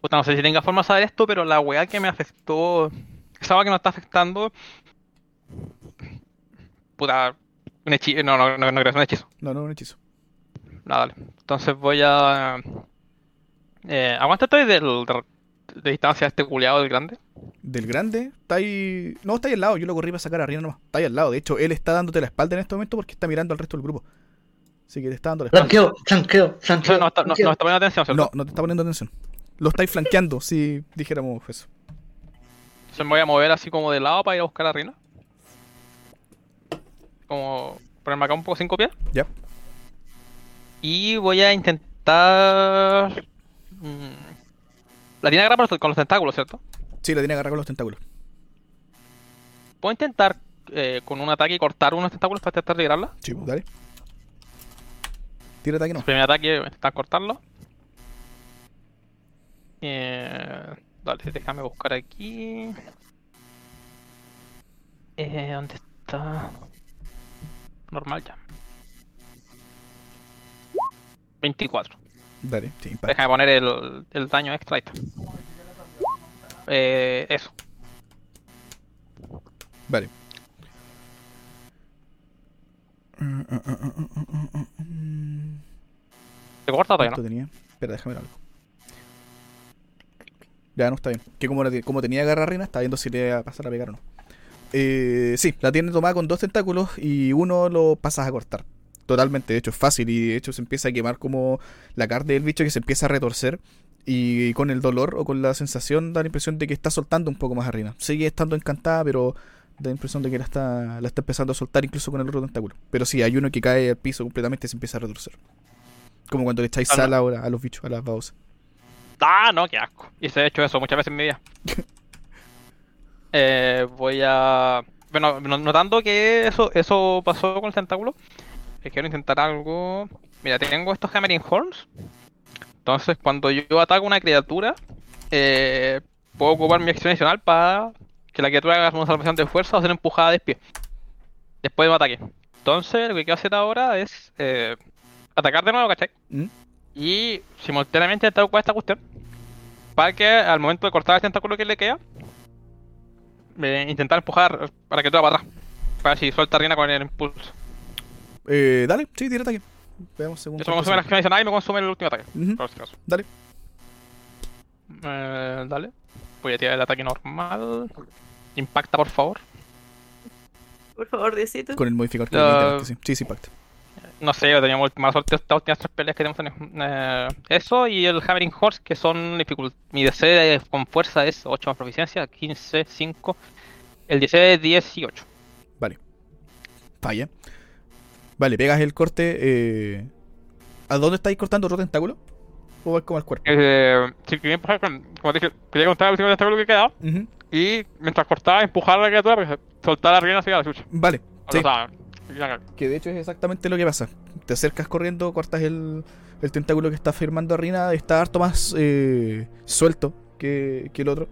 [SPEAKER 3] Puta, no sé si tenga forma de saber esto, pero la weá que me afectó. Esa weá que me está afectando. Puta. Un hechizo. No, no, no, no creo sea un hechizo.
[SPEAKER 2] No, no, un hechizo.
[SPEAKER 3] Nada, dale. Entonces voy a. Eh, aguanta estoy del, de, de distancia de este culiado del grande.
[SPEAKER 2] Del grande, está ahí. No, está ahí al lado. Yo lo corrí para sacar a Rina nomás. Está ahí al lado. De hecho, él está dándote la espalda en este momento porque está mirando al resto del grupo. Así que te está dando la espalda.
[SPEAKER 6] Flanqueo, flanqueo, flanqueo.
[SPEAKER 3] no, está, no, no está poniendo atención, ¿cierto?
[SPEAKER 2] No, no te está poniendo atención. Lo estáis flanqueando, si dijéramos eso.
[SPEAKER 3] Entonces me voy a mover así como de lado para ir a buscar a Rina. Como ponerme acá un poco cinco pies.
[SPEAKER 2] Ya.
[SPEAKER 3] Y voy a intentar. mm, La tiene agarrada con los tentáculos, ¿cierto?
[SPEAKER 2] Sí, la tiene agarrada con los tentáculos.
[SPEAKER 3] ¿Puedo intentar eh, con un ataque cortar unos tentáculos para intentar liberarla?
[SPEAKER 2] Sí, pues, dale. Tira ataque no.
[SPEAKER 3] El primer ataque, intentar cortarlo. Eh, dale, déjame buscar aquí. Eh, ¿Dónde está? Normal ya. 24.
[SPEAKER 2] Dale, sí, impacta.
[SPEAKER 3] Déjame poner el, el daño extra. ahí está. Eh, eso.
[SPEAKER 2] Vale.
[SPEAKER 3] ¿Te corta todavía,
[SPEAKER 2] ¿Cuánto
[SPEAKER 3] no?
[SPEAKER 2] tenía? Espera, déjame ver algo. Ya no está bien. Que como, la como tenía garra reina, está viendo si le va a pasar a pegar o no. Eh, sí, la tiene tomada con dos tentáculos y uno lo pasas a cortar. Totalmente, de hecho es fácil y de hecho se empieza a quemar como la carne del bicho que se empieza a retorcer y con el dolor o con la sensación da la impresión de que está soltando un poco más a Rina. Sigue estando encantada, pero da la impresión de que la está, la está empezando a soltar incluso con el otro tentáculo. Pero sí, hay uno que cae al piso completamente y se empieza a retorcer. Como cuando le echáis
[SPEAKER 3] Ah,
[SPEAKER 2] sal ahora a los bichos, a las babosas.
[SPEAKER 3] Ah, no, qué asco. Y se ha hecho eso muchas veces en mi vida. Eh, voy a. Bueno, no- notando que eso, eso pasó con el tentáculo, eh, quiero intentar algo. Mira, tengo estos Hammering Horns. Entonces, cuando yo ataco una criatura, eh, puedo ocupar mi acción adicional para que la criatura haga una salvación de fuerza o ser empujada de pie. Después de un ataque. Entonces, lo que quiero hacer ahora es eh, atacar de nuevo, ¿cachai?
[SPEAKER 2] ¿Mm?
[SPEAKER 3] Y simultáneamente intentar ocupar esta cuestión. Para que al momento de cortar el tentáculo que le queda, eh, intentar empujar para que todo para atrás. Para ver si suelta Rina con el impulso.
[SPEAKER 2] Eh, dale, sí, tira ataque. Veamos según.
[SPEAKER 3] Eso me consume la acción adicional y me consume el último ataque.
[SPEAKER 2] Ujú,
[SPEAKER 3] Por si acaso.
[SPEAKER 2] Dale.
[SPEAKER 3] Eh, dale. Voy a tirar el ataque normal. Impacta, por favor.
[SPEAKER 7] Por favor, Diosito.
[SPEAKER 2] Con el modificador que metiste, sí. Sí, sí, impacta.
[SPEAKER 3] No sé, yo tenía muy mala suerte estas últimas tres peleas que tenido. Eh, eso y el Hammering Horse, que son dificult Mi DC con fuerza es 8 más proficiencia, 15, 5. El DC es 10 y 8.
[SPEAKER 2] Falla. Vale, pegas el corte. eh, ¿A dónde estáis cortando otro tentáculo? ¿O vas como al cuerpo?
[SPEAKER 3] Eh, sí, quería empujar con, como te dije, quería contar el último tentáculo que quedaba.
[SPEAKER 2] Ujú.
[SPEAKER 3] Y mientras cortaba, empujar a la criatura para que soltara la rienda hacia la chucha.
[SPEAKER 2] Vale, sí. Que de hecho es exactamente lo que pasa. Te acercas corriendo, cortas el, el tentáculo que está firmando a Rina, está harto más eh, suelto que, que el otro.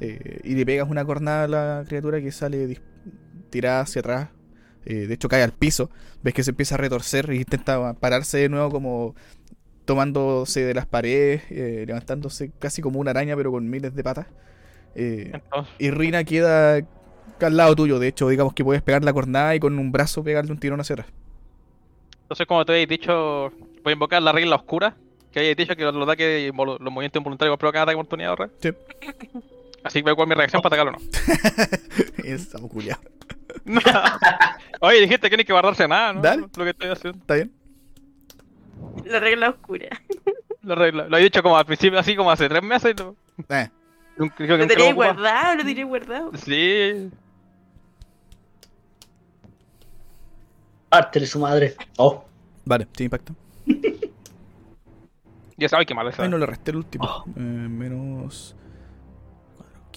[SPEAKER 2] eh, y le pegas una cornada a la criatura que sale tirada hacia atrás. Eh, de hecho cae al piso. Ves que se empieza a retorcer e intenta pararse de nuevo como tomándose de las paredes, eh, levantándose casi como una araña pero con miles de patas. Eh, y Rina queda al lado tuyo. De hecho, digamos que puedes pegar la cornada y con un brazo pegarle un tirón hacia atrás.
[SPEAKER 3] entonces, como te habéis dicho, voy a invocar la regla oscura. Que habéis dicho que los ataques, los movimientos involuntarios provocan ataque de oportunidad, ¿verdad?
[SPEAKER 2] Sí.
[SPEAKER 3] Así que cuál mi reacción para atacarlo o no.
[SPEAKER 2] Estamos culiados.
[SPEAKER 3] Oye, dijiste que no hay que guardarse nada, ¿no?
[SPEAKER 2] Dale.
[SPEAKER 3] Lo que estoy haciendo.
[SPEAKER 2] ¿Está bien?
[SPEAKER 7] La regla oscura.
[SPEAKER 3] La regla. Lo he dicho como al principio, así como hace tres meses. y no-
[SPEAKER 2] Eh,
[SPEAKER 3] nunca- creo que
[SPEAKER 7] Lo tenía guardado, lo tenía guardado.
[SPEAKER 3] Sí.
[SPEAKER 6] Parte de su madre. Oh,
[SPEAKER 2] vale, sí, impacto.
[SPEAKER 3] Ya sabes qué mal es.
[SPEAKER 2] Ay, no le resté el último. Eh, menos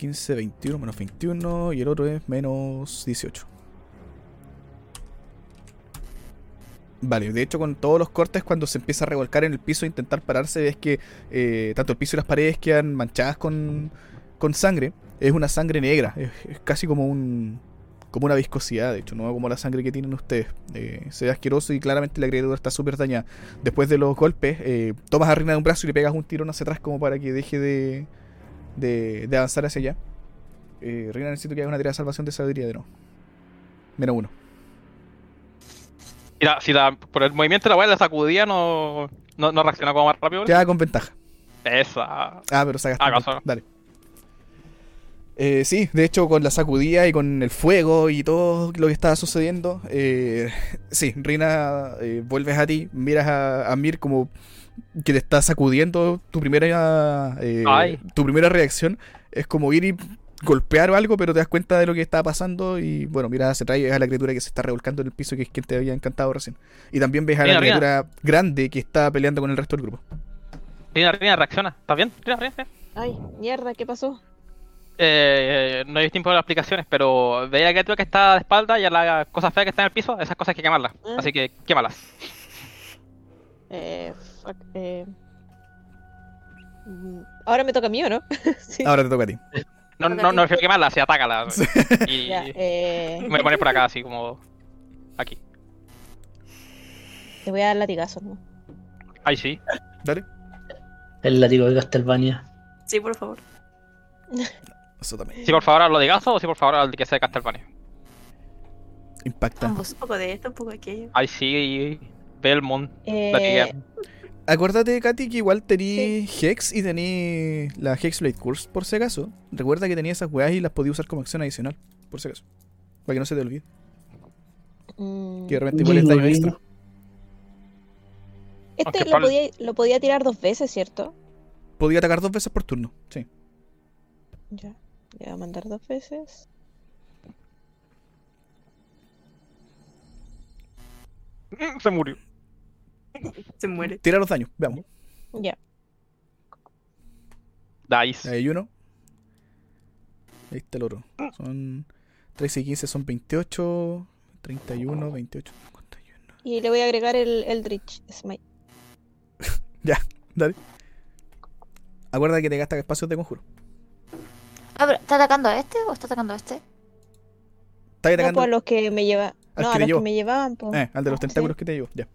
[SPEAKER 2] 15, 21, menos 21. Y el otro es menos 18. Vale, de hecho con todos los cortes cuando se empieza a revolcar en el piso e intentar pararse ves que eh, tanto el piso y las paredes quedan manchadas con, con sangre. Es una sangre negra, es, es casi como un como una viscosidad, de hecho, no como la sangre que tienen ustedes. Eh, se ve asqueroso y claramente la criatura está súper dañada. Después de los golpes, eh, tomas a Rina de un brazo y le pegas un tirón hacia atrás como para que deje de, de, de avanzar hacia allá. Eh, Rina necesito que haga una tirada de salvación de sabiduría de nuevo. Menos uno.
[SPEAKER 3] Mira, si la, por el movimiento de la weá la sacudía, no, no, no reacciona como más rápido.
[SPEAKER 2] Te da con ventaja.
[SPEAKER 3] Esa.
[SPEAKER 2] Ah, pero sacaste.
[SPEAKER 3] Ah.
[SPEAKER 2] Dale. Eh, sí, de hecho, con la sacudida y con el fuego y todo lo que estaba sucediendo, eh, sí, Rina, eh, vuelves a ti, miras a, a Mir como que te está sacudiendo. Tu primera, eh, tu primera reacción es como ir y golpear o algo, pero te das cuenta de lo que estaba pasando y bueno, miras hacia atrás y ves a la criatura que se está revolcando en el piso, que es quien te había encantado recién. Y también ves a la
[SPEAKER 3] Rina.
[SPEAKER 2] criatura grande que está peleando con el resto del grupo.
[SPEAKER 3] Rina, Rina, reacciona. ¿Estás bien? Rina, Rina, Rina.
[SPEAKER 1] Ay, mierda, ¿qué pasó?
[SPEAKER 3] Eh, no hay tiempo para las explicaciones, pero veía la criatura que está de espalda y a la cosa fea que está en el piso, esas cosas hay que quemarlas.
[SPEAKER 1] Ah.
[SPEAKER 3] Así que quémalas.
[SPEAKER 1] Eh, fuck, eh... mm, Ahora me toca a mí, ¿o no? sí.
[SPEAKER 2] Ahora te toca a ti.
[SPEAKER 3] No, no, no refiero a quemarlas, sí, atácalas. Y
[SPEAKER 1] Ya, eh...
[SPEAKER 3] me poner por acá, así como. Aquí.
[SPEAKER 1] Te voy a dar latigazos, ¿no?
[SPEAKER 3] Ahí sí.
[SPEAKER 2] Dale.
[SPEAKER 6] el látigo de Castlevania.
[SPEAKER 7] Sí, por favor.
[SPEAKER 2] Eso también.
[SPEAKER 3] Sí, por favor, de gaso o sí, por favor, al que sea de Castlevania.
[SPEAKER 2] Impacta.
[SPEAKER 7] Un poco de esto, un poco de aquello.
[SPEAKER 3] Ahí sí, Belmont.
[SPEAKER 1] Eh.
[SPEAKER 2] Acuérdate, Katy, que igual tení Hex y tení la Hexblade Curse, por si acaso. Recuerda que tenía esas weas y las podía usar como acción adicional, por si acaso. Para que no se te olvide.
[SPEAKER 1] mm,
[SPEAKER 2] Que de repente igual es daño extra.
[SPEAKER 1] Este
[SPEAKER 3] Aunque
[SPEAKER 1] lo podía, lo podía tirar dos veces, ¿cierto?
[SPEAKER 2] Podía atacar dos veces por turno, sí.
[SPEAKER 1] Ya. Le voy a mandar dos veces.
[SPEAKER 3] Mm, Se murió.
[SPEAKER 7] Se muere.
[SPEAKER 2] Tira los daños, veamos.
[SPEAKER 1] Ya.
[SPEAKER 3] Dice.
[SPEAKER 2] Ahí hay uno. Ahí está el otro. Son 13 y 15, son 28. 31, 28, 51.
[SPEAKER 1] Y le voy a agregar el Eldritch Smite.
[SPEAKER 2] Dale. Acuérdate que te gasta espacios de conjuro.
[SPEAKER 5] Ah, pero ¿está atacando a este o está atacando a este?
[SPEAKER 2] Está
[SPEAKER 1] No,
[SPEAKER 2] atacando
[SPEAKER 1] pues a los que me lleva... No,
[SPEAKER 2] que
[SPEAKER 1] a los
[SPEAKER 2] llevó.
[SPEAKER 1] que me llevaban, pues.
[SPEAKER 2] eh, al de los
[SPEAKER 1] Sí.
[SPEAKER 2] tentáculos que te llevo. Ya.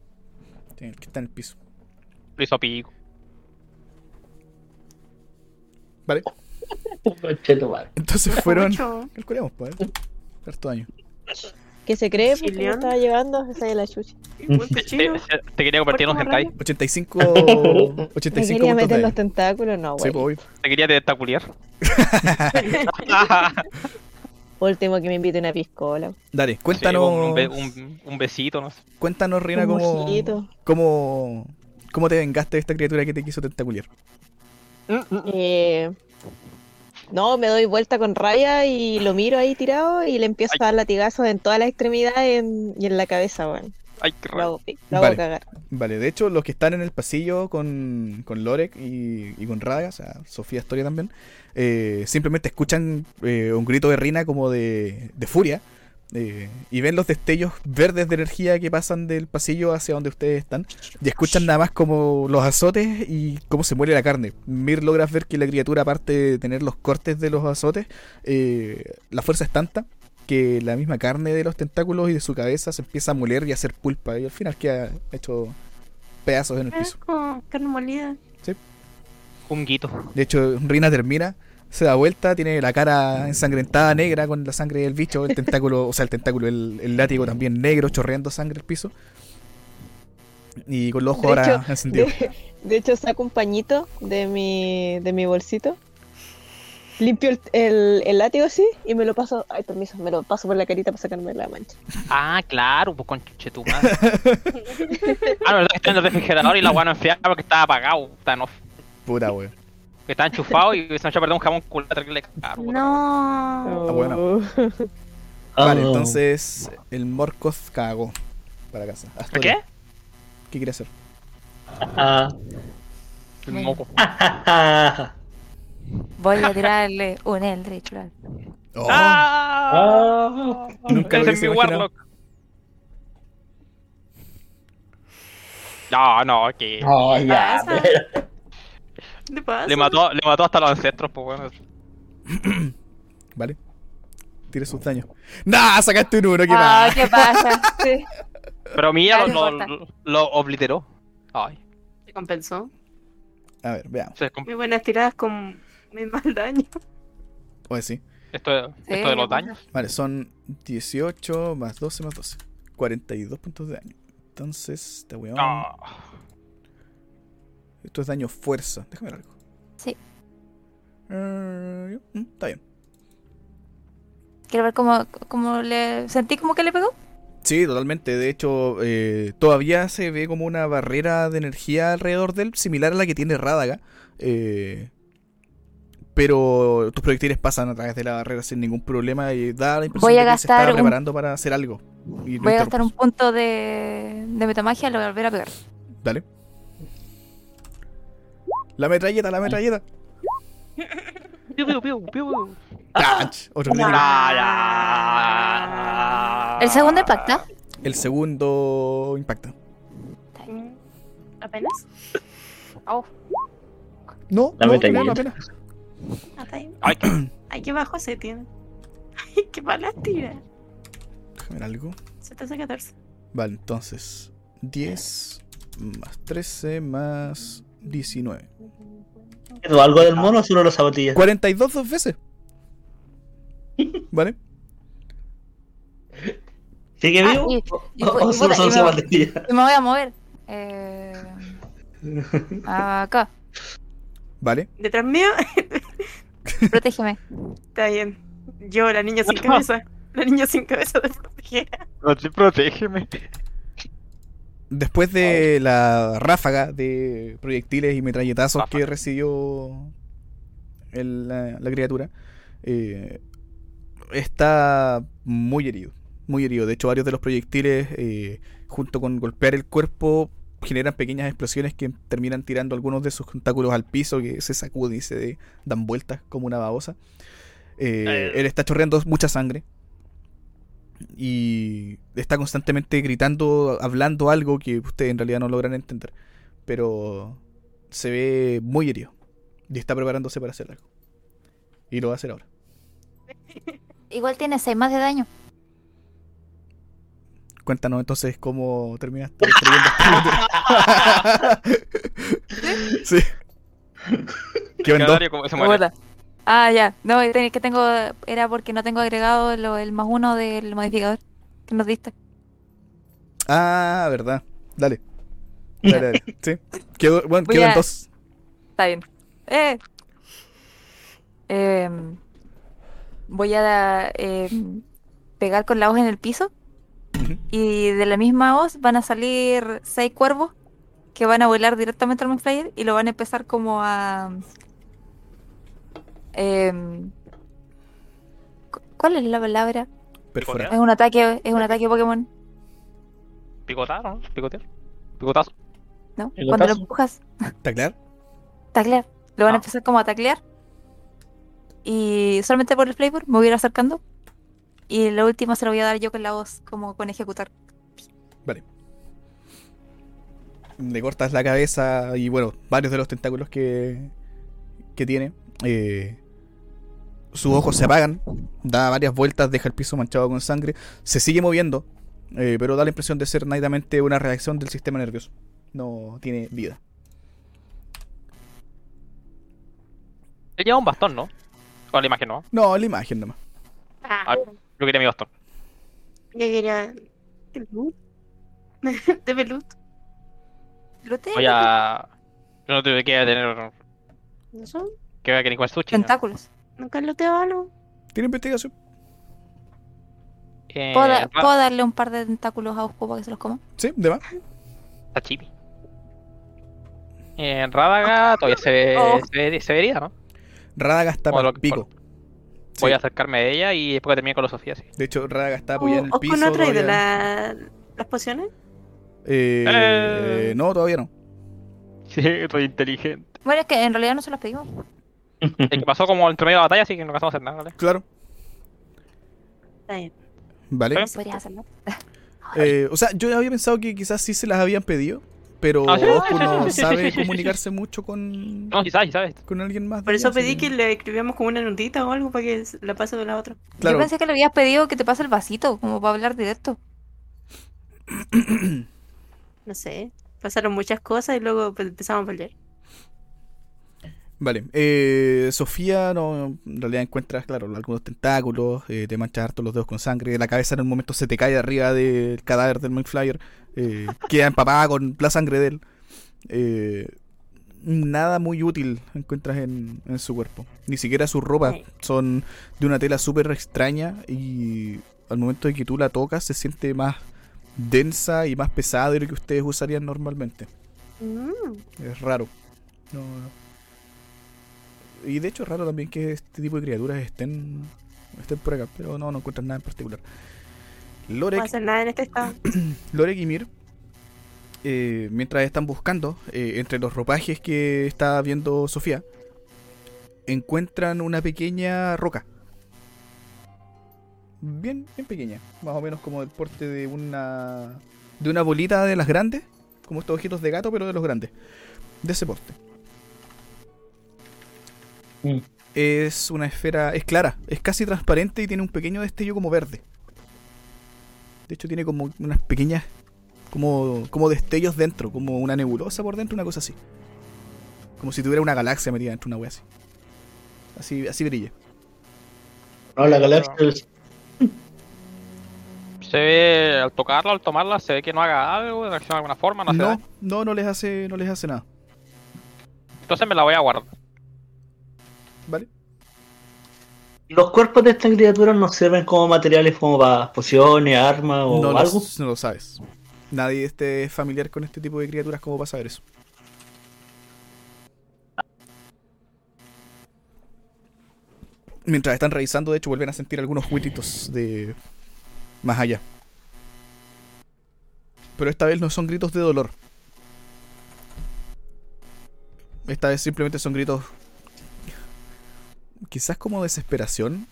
[SPEAKER 2] Sí, el que está en el piso.
[SPEAKER 3] Lo hizo pico.
[SPEAKER 2] Vale. Entonces fueron. Calculemos, pues.
[SPEAKER 1] Que se cree porque me
[SPEAKER 7] Chilión.
[SPEAKER 1] estaba llevando esa de la chucha.
[SPEAKER 7] Buen
[SPEAKER 3] Te,
[SPEAKER 7] cochino.
[SPEAKER 3] te- te quería convertir en un hentai.
[SPEAKER 2] 85.
[SPEAKER 1] Me
[SPEAKER 2] 85
[SPEAKER 1] quería
[SPEAKER 2] puntos
[SPEAKER 1] meter los tentáculos, no,
[SPEAKER 2] Sí,
[SPEAKER 1] güey.
[SPEAKER 2] pues, obvio.
[SPEAKER 3] Te quería tentaculiar.
[SPEAKER 1] Último que me invite una piscola.
[SPEAKER 2] Dale,
[SPEAKER 3] Sí,
[SPEAKER 2] cuéntanos.
[SPEAKER 3] un, be- un- un besito, no sé.
[SPEAKER 2] Cuéntanos, Rina,
[SPEAKER 1] Un
[SPEAKER 2] cómo, cómo. ¿Cómo te vengaste de esta criatura que te quiso tentaculiar?
[SPEAKER 1] Eh, No, me doy vuelta con raya y lo miro ahí tirado y le empiezo a dar latigazos en todas las extremidades y en la cabeza, weón.
[SPEAKER 3] Ay, qué raro.
[SPEAKER 1] hago
[SPEAKER 2] Vale.
[SPEAKER 1] cagar.
[SPEAKER 2] Vale, de hecho, los que están en el pasillo con, con Lorek y, y con Raga, o sea, Sofía Storia también, eh, simplemente escuchan eh, un grito de Rina como de, de furia eh, y ven los destellos verdes de energía que pasan del pasillo hacia donde ustedes están y escuchan nada más como los azotes y cómo se muere la carne. Mir logras ver que la criatura, aparte de tener los cortes de los azotes, eh, la fuerza es tanta que la misma carne de los tentáculos y de su cabeza se empieza a moler y a hacer pulpa y al final queda hecho pedazos en el piso.
[SPEAKER 7] como carne molida.
[SPEAKER 3] Junguito.
[SPEAKER 2] De hecho, Rina termina, se da vuelta, tiene la cara ensangrentada negra con la sangre del bicho, el tentáculo, o sea, el tentáculo, el, el látigo también negro, chorreando sangre al piso. Y con los ojos
[SPEAKER 1] De
[SPEAKER 2] ahora
[SPEAKER 1] hecho,
[SPEAKER 2] encendidos.
[SPEAKER 1] De, de hecho, saco un pañito de mi, de mi bolsito. Limpio el, el, el látigo así y me lo paso. Ay, permiso, me lo paso por la carita para sacarme la mancha.
[SPEAKER 3] Ah, claro, pues con tu madre. ah, no, verdad que está en el refrigerador y la weá no enfriaba porque estaba apagado. Está, no,
[SPEAKER 2] Pura wea.
[SPEAKER 3] que estaba enchufado y se me echó a perder un jamón culata que le cagaron. puta.
[SPEAKER 7] No.
[SPEAKER 2] Ah, bueno.
[SPEAKER 1] Oh.
[SPEAKER 2] Vale,
[SPEAKER 6] Oh.
[SPEAKER 2] entonces el Morkoth cagó para casa. Astoria,
[SPEAKER 3] ¿Qué?
[SPEAKER 2] ¿Qué quiere hacer?
[SPEAKER 6] Ah,
[SPEAKER 3] El moco.
[SPEAKER 5] Voy a tirarle un Eldritch Blast.
[SPEAKER 2] Oh,
[SPEAKER 3] ¡Ah!
[SPEAKER 6] ah,
[SPEAKER 2] Nunca lo
[SPEAKER 3] es mi. Warlock. No, no, que
[SPEAKER 6] oh, ya,
[SPEAKER 7] pasa? ¿Qué pasa?
[SPEAKER 3] le mató, le mató hasta los ancestros, pues bueno.
[SPEAKER 2] Vale. Tire sus daños. ¡Nah! Sacaste un uno, ¿qué
[SPEAKER 5] Ah,
[SPEAKER 2] más?
[SPEAKER 5] ¿qué pasa? Sí.
[SPEAKER 3] Pero
[SPEAKER 5] no
[SPEAKER 3] lo, lo, lo obliteró. Ay,
[SPEAKER 7] Se compensó.
[SPEAKER 2] A ver, veamos.
[SPEAKER 7] Muy buenas tiradas con muy mal daño.
[SPEAKER 2] Pues sí.
[SPEAKER 3] esto, de-
[SPEAKER 5] Sí,
[SPEAKER 3] esto de los daños.
[SPEAKER 2] Vale, son 18 más 12 más 12. 42 puntos de daño. Entonces, este weón.
[SPEAKER 3] Ah,
[SPEAKER 2] Esto es daño fuerza. Déjame ver algo.
[SPEAKER 5] Sí.
[SPEAKER 2] Eh, mm, está bien.
[SPEAKER 5] Quiero ver cómo, cómo le. ¿Sentí como que le pegó?
[SPEAKER 2] Sí, totalmente. De hecho, eh, todavía se ve como una barrera de energía alrededor de él, similar a la que tiene Rádaga. Eh, pero tus proyectiles pasan a través de la barrera sin ningún problema y da la impresión
[SPEAKER 5] Voy a
[SPEAKER 2] de que se está
[SPEAKER 5] un-
[SPEAKER 2] preparando para hacer algo. Y
[SPEAKER 5] Voy a gastar un punto de, de metamagia y lo voy a volver a pegar.
[SPEAKER 2] Dale. La metralleta, la metralleta.
[SPEAKER 3] piu, piu, piu, piu.
[SPEAKER 2] Otro.
[SPEAKER 3] Ah.
[SPEAKER 5] ¿El segundo impacta?
[SPEAKER 2] El segundo impacta.
[SPEAKER 7] ¿Apenas?
[SPEAKER 5] Oh,
[SPEAKER 2] No,
[SPEAKER 6] La
[SPEAKER 2] no,
[SPEAKER 6] metralleta.
[SPEAKER 2] apenas, apenas.
[SPEAKER 7] Ah.
[SPEAKER 3] Ay, qué-
[SPEAKER 7] Ay, qué bajo se tiene. Ay, qué mala tira.
[SPEAKER 2] Déjame ver algo.
[SPEAKER 7] Se te hace 14.
[SPEAKER 2] Vale, entonces 10 más 13 más 19.
[SPEAKER 6] ¿Quedó algo del mono o solo las zapatillas?
[SPEAKER 2] 42 dos veces. ¿Vale?
[SPEAKER 6] ¿Sigue
[SPEAKER 5] Ah,
[SPEAKER 6] vivo?
[SPEAKER 5] y-
[SPEAKER 6] ¿O-
[SPEAKER 5] y-
[SPEAKER 6] o- o
[SPEAKER 5] y-
[SPEAKER 6] solo
[SPEAKER 5] y-
[SPEAKER 6] son
[SPEAKER 5] y-
[SPEAKER 6] zapatillas?
[SPEAKER 5] y me voy a mover. Eh, acá,
[SPEAKER 2] ¿Vale?
[SPEAKER 7] Detrás mío,
[SPEAKER 5] protégeme.
[SPEAKER 7] está bien. Yo, la niña sin cabeza. La niña sin cabeza de proteger.
[SPEAKER 3] Prote- Protégeme.
[SPEAKER 2] Después de la ráfaga de proyectiles y metralletazos que recibió el- la, la criatura, eh, está muy herido. Muy herido. De hecho, varios de los proyectiles, eh, junto con golpear el cuerpo, generan pequeñas explosiones que terminan tirando algunos de sus tentáculos al piso, que se sacuden y se dan vueltas como una babosa. Eh,
[SPEAKER 3] Eh.
[SPEAKER 2] él está chorreando mucha sangre. Y está constantemente gritando, hablando algo que ustedes en realidad no logran entender. Pero se ve muy herido. Y está preparándose para hacer algo. Y lo va a hacer ahora.
[SPEAKER 5] Igual tiene 6 más de daño.
[SPEAKER 2] Cuéntanos entonces cómo terminaste destruyendo este Sí. ¿Qué vendó?
[SPEAKER 5] Ah, ya. No, es que tengo. Era porque no tengo agregado lo- el más uno del modificador que nos diste.
[SPEAKER 2] Ah, verdad. Dale. Dale, dale. Sí. Quedó, bueno,
[SPEAKER 5] Voy
[SPEAKER 2] quedan
[SPEAKER 5] a-
[SPEAKER 2] dos.
[SPEAKER 5] Está bien. Eh. Em, voy a em, pegar con la hoz en el piso. Y de la misma hoz van a salir seis cuervos que van a volar directamente al Flyer y lo van a empezar como a Em, cu- ¿Cuál es la palabra?
[SPEAKER 2] Perforar.
[SPEAKER 5] Es un ataque, es un ataque Pokémon,
[SPEAKER 3] Picotar, ¿no? Picotear. Picotazo.
[SPEAKER 5] ¿no? Cuando lo empujas,
[SPEAKER 2] ¿Taclear?
[SPEAKER 5] taclear. Lo van a
[SPEAKER 3] Ah.
[SPEAKER 5] empezar como a taclear. Y solamente por el flavor me voy a ir acercando. Y lo último se lo voy a dar yo con la voz, como con ejecutar.
[SPEAKER 2] Le cortas la cabeza y bueno, varios de los tentáculos que, que tiene. eh, sus ojos se apagan, da varias vueltas, deja el piso manchado con sangre, se sigue moviendo, eh, pero da la impresión de ser netamente una reacción del sistema nervioso. No tiene vida.
[SPEAKER 3] Él lleva un bastón, ¿no? O la imagen, ¿no?
[SPEAKER 2] No, la imagen nomás.
[SPEAKER 7] Ah,
[SPEAKER 3] yo quería mi bastón.
[SPEAKER 7] yo quería. ¿Pelut? ¿De pelut?
[SPEAKER 5] Lute,
[SPEAKER 3] Voy a. Yo no tuve que tener.
[SPEAKER 7] ¿No son?
[SPEAKER 3] Que voy a querer sushi. ¿no?
[SPEAKER 5] tentáculos.
[SPEAKER 7] ¿Nunca lo te algo?
[SPEAKER 2] Tiene investigación.
[SPEAKER 3] Eh,
[SPEAKER 5] ¿Puedo, da-
[SPEAKER 3] Ra-
[SPEAKER 5] puedo darle un par de tentáculos a Ospo para que se los coma?
[SPEAKER 2] Sí, de más.
[SPEAKER 3] Sashimi. Eh, Rádaga todavía se ve,
[SPEAKER 5] Oh.
[SPEAKER 3] se ve, se ve herida, ¿no?
[SPEAKER 2] Radaga está
[SPEAKER 3] lo que-
[SPEAKER 2] pico.
[SPEAKER 3] Voy a acercarme a ella y después que termine con la Sofía, sí.
[SPEAKER 2] De hecho, Radaga está apoyada en el
[SPEAKER 7] ¿Osco
[SPEAKER 2] piso.
[SPEAKER 7] no ha traído la... las pociones?
[SPEAKER 2] Eh,
[SPEAKER 3] Eh.
[SPEAKER 2] No, todavía no.
[SPEAKER 3] Sí, estoy inteligente.
[SPEAKER 5] Bueno, es que en realidad no se los pedimos.
[SPEAKER 3] Es que pasó como entre medio de batalla, así que no alcanzamos a hacer nada, ¿vale?
[SPEAKER 2] Claro.
[SPEAKER 7] Está bien.
[SPEAKER 2] Vale.
[SPEAKER 3] Sí.
[SPEAKER 5] Podrías hacerlo.
[SPEAKER 2] Eh, o sea, yo había pensado que quizás sí se las habían pedido, pero
[SPEAKER 3] Ah,
[SPEAKER 2] no sabe comunicarse mucho con,
[SPEAKER 3] No, sí sabes, sí sabes.
[SPEAKER 2] con alguien más.
[SPEAKER 7] Por eso pedí que le escribiéramos como una notita o algo para que la pase de la otra.
[SPEAKER 2] Claro,
[SPEAKER 5] Yo pensé que le habías pedido que te pase el vasito, como para hablar directo.
[SPEAKER 7] No sé. Pasaron muchas cosas y luego empezamos a pelear.
[SPEAKER 2] vale. Eh, Sofía, no, en realidad encuentras, claro, algunos tentáculos, eh, te manchas harto los dedos con sangre, la cabeza en un momento se te cae arriba del cadáver del Mindflyer, eh, queda empapada con la sangre de él. Eh, nada muy útil encuentras en, en su cuerpo. Ni siquiera sus ropas son de una tela súper extraña y al momento de que tú la tocas se siente más densa y más pesada de lo que ustedes usarían normalmente.
[SPEAKER 7] Mm.
[SPEAKER 2] Es raro. No, no. Y de hecho es raro también que este tipo de criaturas estén, estén por acá, pero no, no encuentras nada en particular.
[SPEAKER 7] No nada en este estado.
[SPEAKER 2] Lorek y Mir, eh, mientras están buscando, eh, entre los ropajes que está viendo Sofía, encuentran una pequeña roca. Bien, bien pequeña, más o menos como del porte de una de una bolita de las grandes, como estos ojitos de gato, pero de los grandes, de ese porte.
[SPEAKER 6] Mm.
[SPEAKER 2] Es una esfera, es clara, es casi transparente y tiene un pequeño destello como verde. De hecho tiene como unas pequeñas como, como destellos dentro, como una nebulosa por dentro, una cosa así. Como si tuviera una galaxia metida dentro de una wea así. Así, así brilla.
[SPEAKER 6] No, la galaxia
[SPEAKER 3] Se ve, al tocarla, al tomarla, se ve que no haga algo, reacciona de alguna forma, no sé.
[SPEAKER 2] No, no, no les hace, no les hace nada.
[SPEAKER 3] Entonces me la voy a guardar.
[SPEAKER 2] ¿Vale?
[SPEAKER 6] Los cuerpos de estas criaturas nos sirven como materiales como para pociones, armas o
[SPEAKER 2] No lo,
[SPEAKER 6] algo.
[SPEAKER 2] no lo sabes. Nadie esté familiar con este tipo de criaturas como para saber eso. Mientras están revisando, de hecho, vuelven a sentir algunos huititos de más allá. Pero esta vez no son gritos de dolor. Esta vez simplemente son gritos. Quizás como desesperación.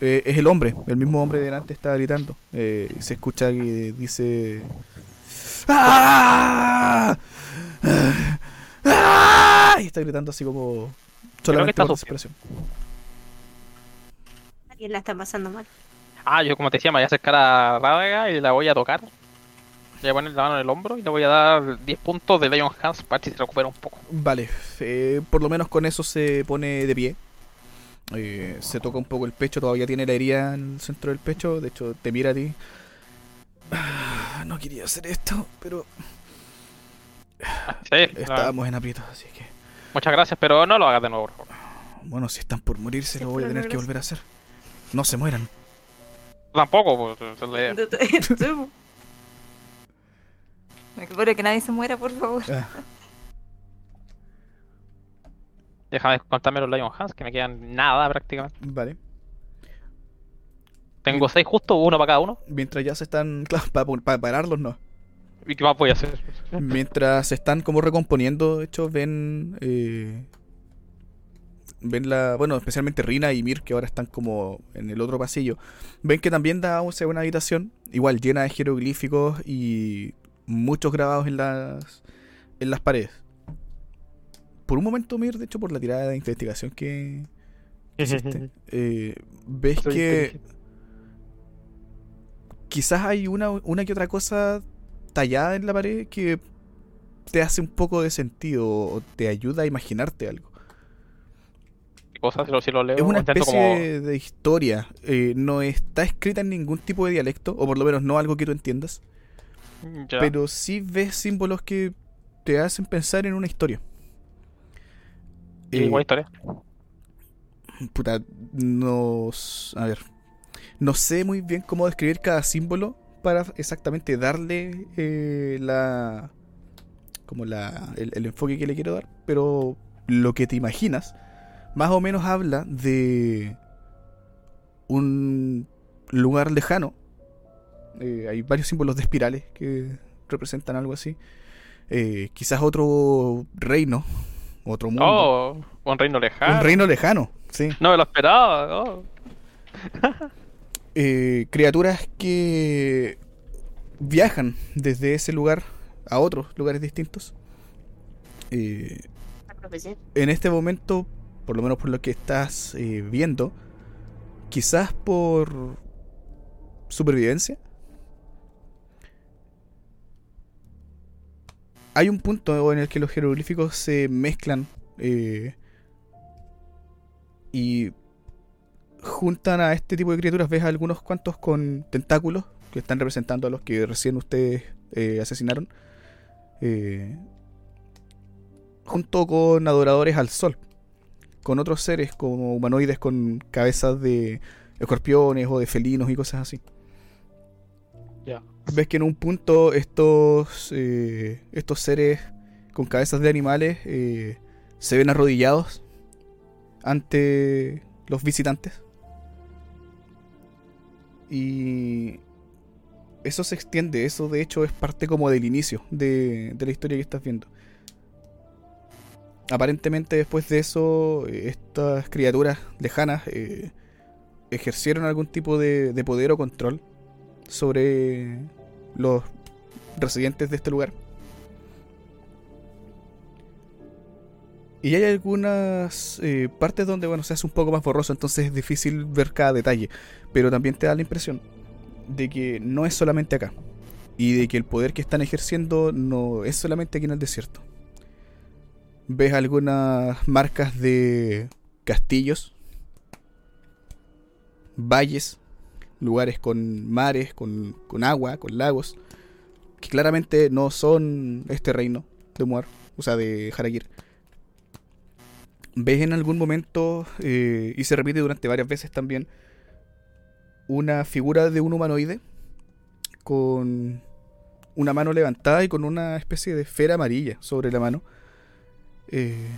[SPEAKER 2] Eh, es el hombre, el mismo hombre de delante está gritando. Eh, se escucha que dice. ¡Ah! ¡Ah! Y está gritando así como. Solamente
[SPEAKER 3] está
[SPEAKER 2] por desesperación.
[SPEAKER 7] Alguien la está pasando mal.
[SPEAKER 3] Ah, yo como te decía, me voy a acercar a Rádaga y la voy a tocar. Le voy a poner la mano en el hombro y le voy a dar 10 puntos de Lion Hands para si se recupera un poco.
[SPEAKER 2] Vale, eh, por lo menos con eso se pone de pie. Eh, se toca un poco el pecho, todavía tiene la herida en el centro del pecho. De hecho, te mira a ti. Ah, no quería hacer esto, pero
[SPEAKER 3] Sí,
[SPEAKER 2] estábamos en aprietos, así que.
[SPEAKER 3] muchas gracias, pero no lo hagas de nuevo, por favor.
[SPEAKER 2] Bueno, si están por morirse, lo voy a tener que volver a hacer. No se mueran.
[SPEAKER 3] Tampoco, pues, esa es la idea.
[SPEAKER 7] Sí,
[SPEAKER 5] Me quiero que nadie se muera, por favor.
[SPEAKER 2] Ah.
[SPEAKER 3] Déjame contarme los Lion Hands, que me quedan nada prácticamente.
[SPEAKER 2] Vale.
[SPEAKER 3] Tengo seis justo, uno para cada uno.
[SPEAKER 2] Mientras ya se están. Claro, para pararlos no.
[SPEAKER 3] ¿Y qué más voy a hacer?
[SPEAKER 2] Mientras se están como recomponiendo, de hecho, ven. eh, ven la. Bueno, especialmente Rina y Mir, que ahora están como en el otro pasillo. Ven que también da o sea, una habitación, igual llena de jeroglíficos y muchos grabados en las. en las paredes. Por un momento, Mir, de hecho, por la tirada de investigación que. hiciste, eh, ves
[SPEAKER 3] Soy
[SPEAKER 2] que. Quizás hay una, una que otra cosa tallada en la pared que te hace un poco de sentido o te ayuda a imaginarte algo.
[SPEAKER 3] ¿Qué cosas? Si lo, leo,
[SPEAKER 2] Es una especie de historia. eh, no está escrita en ningún tipo de dialecto, o por lo menos no algo que tú entiendas.
[SPEAKER 3] Ya.
[SPEAKER 2] Pero sí ves símbolos que te hacen pensar en una historia.
[SPEAKER 3] ¿Y
[SPEAKER 2] Eh,
[SPEAKER 3] historia?
[SPEAKER 2] puta, nos. A ver. No sé muy bien cómo describir cada símbolo para exactamente darle eh, la. Como la. El, el enfoque que le quiero dar. Pero lo que te imaginas, más o menos habla de. Un lugar lejano. Eh, hay varios símbolos de espirales que representan algo así. Eh, quizás otro reino. Otro mundo.
[SPEAKER 3] Oh, un reino lejano.
[SPEAKER 2] un reino lejano, sí.
[SPEAKER 3] No me lo esperaba. oh.
[SPEAKER 2] eh, criaturas que viajan desde ese lugar a otros lugares distintos. En este momento, por lo menos por lo que estás viendo, quizás por supervivencia, hay un punto en el que los jeroglíficos se mezclan eh, y juntan a este tipo de criaturas. Ves algunos cuantos con tentáculos que están representando a los que recién ustedes eh, asesinaron. Eh, junto con adoradores al sol. Con otros seres como humanoides con cabezas de escorpiones o de felinos y cosas así. Ves que en un punto estos, eh, estos seres con cabezas de animales eh, se ven arrodillados ante los visitantes. Y eso se extiende, eso de hecho es parte como del inicio de, de la historia que estás viendo. Aparentemente después de eso, eh, estas criaturas lejanas eh, ejercieron algún tipo de, de poder o control sobre los residentes de este lugar. Y hay algunas eh, partes donde bueno se hace un poco más borroso, entonces es difícil ver cada detalle. Pero también te da la impresión de que no es solamente acá. Y de que el poder que están ejerciendo no es solamente aquí en el desierto. Ves algunas marcas de castillos, valles, lugares con mares, con, con agua, con lagos, que claramente no son este reino de Muar, o sea, de Harakir. Ves en algún momento, eh, y se repite durante varias veces también, una figura de un humanoide con una mano levantada y con una especie de esfera amarilla sobre la mano. Eh,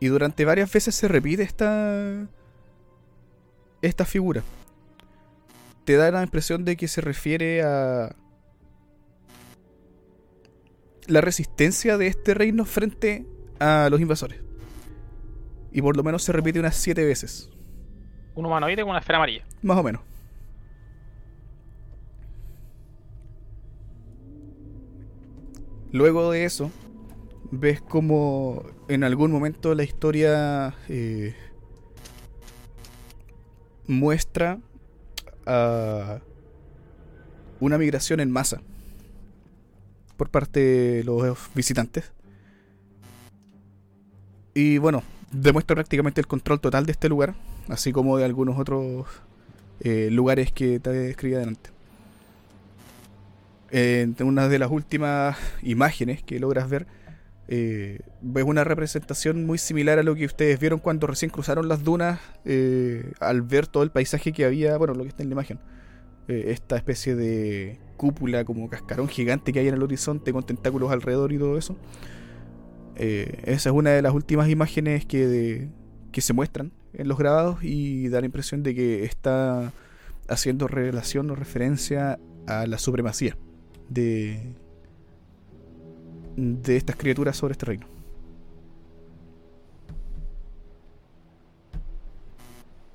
[SPEAKER 2] y durante varias veces se repite esta, esta figura. Te da la impresión de que se refiere a la resistencia de este reino frente a los invasores. Y por lo menos se repite unas siete veces.
[SPEAKER 3] Un humanoide con una esfera amarilla.
[SPEAKER 2] Más o menos. Luego de eso, ves como en algún momento la historia eh, muestra una migración en masa por parte de los visitantes. Y bueno, demuestra prácticamente el control total de este lugar, así como de algunos otros eh, lugares que te describí adelante. En una de las últimas imágenes que logras ver, eh, ves una representación muy similar a lo que ustedes vieron cuando recién cruzaron las dunas eh, al ver todo el paisaje que había, bueno, lo que está en la imagen. Eh, esta especie de cúpula como cascarón gigante que hay en el horizonte con tentáculos alrededor y todo eso. Esa es una de las últimas imágenes que, que se muestran en los grabados y da la impresión de que está haciendo relación o referencia a la supremacía de, de estas criaturas sobre este reino.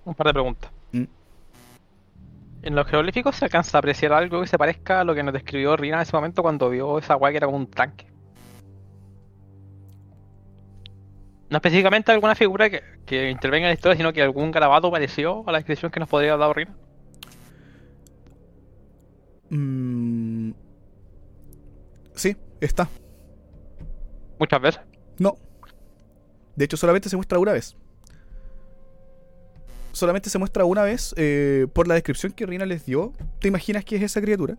[SPEAKER 3] Un par de preguntas.
[SPEAKER 2] Mm.
[SPEAKER 3] En los jeroglíficos se alcanza a apreciar algo que se parezca a lo que nos describió Rina en ese momento cuando vio esa weá que era como un tanque. No específicamente alguna figura que, que intervenga en la historia, sino que algún garabato pareció a la descripción que nos podría haber dado Rina.
[SPEAKER 2] Mm, sí, está.
[SPEAKER 3] Muchas veces.
[SPEAKER 2] No. De hecho, solamente se muestra una vez. Solamente se muestra una vez eh, por la descripción que Rina les dio. Te imaginas que es esa criatura.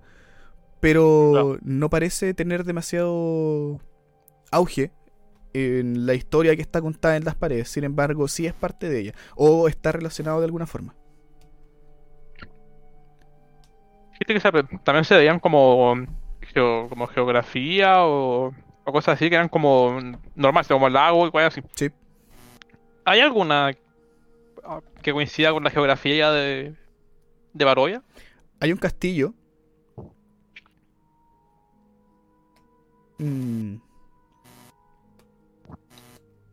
[SPEAKER 2] Pero no parece tener demasiado auge en la historia que está contada en las paredes. Sin embargo, sí es parte de ella. O está relacionado de alguna forma.
[SPEAKER 3] Que se- también se veían como, como geografía o, o cosas así que eran como normales, como el lago y cosas así.
[SPEAKER 2] Sí.
[SPEAKER 3] ¿Hay alguna ah, que coincida con la geografía de, de Barovia?
[SPEAKER 2] Hay un castillo. Mm.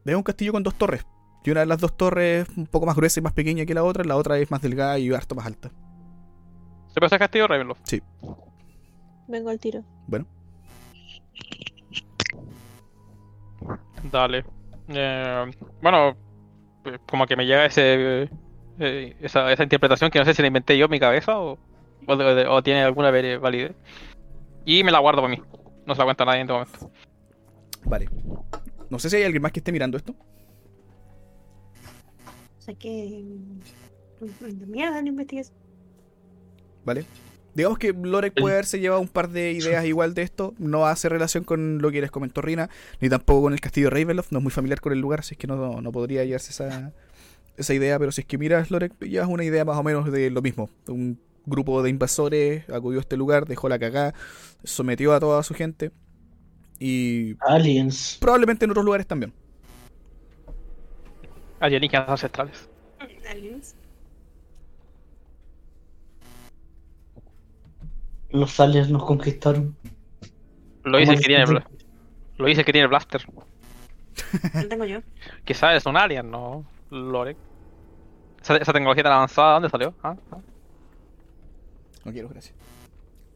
[SPEAKER 2] Es un castillo con dos torres. Y una de las dos torres es un poco más gruesa y más pequeña que la otra. La otra es más delgada y harto más alta.
[SPEAKER 3] ¿Se puede hacer Castillo Ravenloft?
[SPEAKER 1] Vengo al tiro.
[SPEAKER 2] Bueno,
[SPEAKER 3] Dale. Eh, bueno, pues, como que me llega ese eh, esa, esa interpretación que no sé si la inventé yo en mi cabeza o, o, de- o tiene alguna validez. Y me la guardo para mí. No se la cuenta a nadie en este momento.
[SPEAKER 2] vale. No sé si hay alguien más que esté mirando esto.
[SPEAKER 7] Saqué. Una mierda en investigación.
[SPEAKER 2] ¿Vale? Digamos que Lorek puede haberse llevado un par de ideas igual de esto. No hace relación con lo que les comentó Rina, ni tampoco con el castillo de Ravenloft. No es muy familiar con el lugar, así es que no, no podría llevarse esa, esa idea. Pero si es que miras Lorek, llevas una idea más o menos de lo mismo. Un grupo de invasores acudió a este lugar, dejó la cagada, sometió a toda su gente. Y
[SPEAKER 6] Aliens.
[SPEAKER 2] probablemente en otros lugares también.
[SPEAKER 3] Alienígenas ancestrales.
[SPEAKER 7] Aliens.
[SPEAKER 6] Los aliens nos conquistaron.
[SPEAKER 3] Lo dice el
[SPEAKER 6] ¿Cómo
[SPEAKER 3] que tiene Lo dice el que tiene el blaster.
[SPEAKER 7] No tengo yo.
[SPEAKER 3] Quizás es un alien, ¿no? Lorek. Esa, esa tecnología tan avanzada, ¿dónde salió? ¿Ah? ¿Ah?
[SPEAKER 2] No quiero, gracias.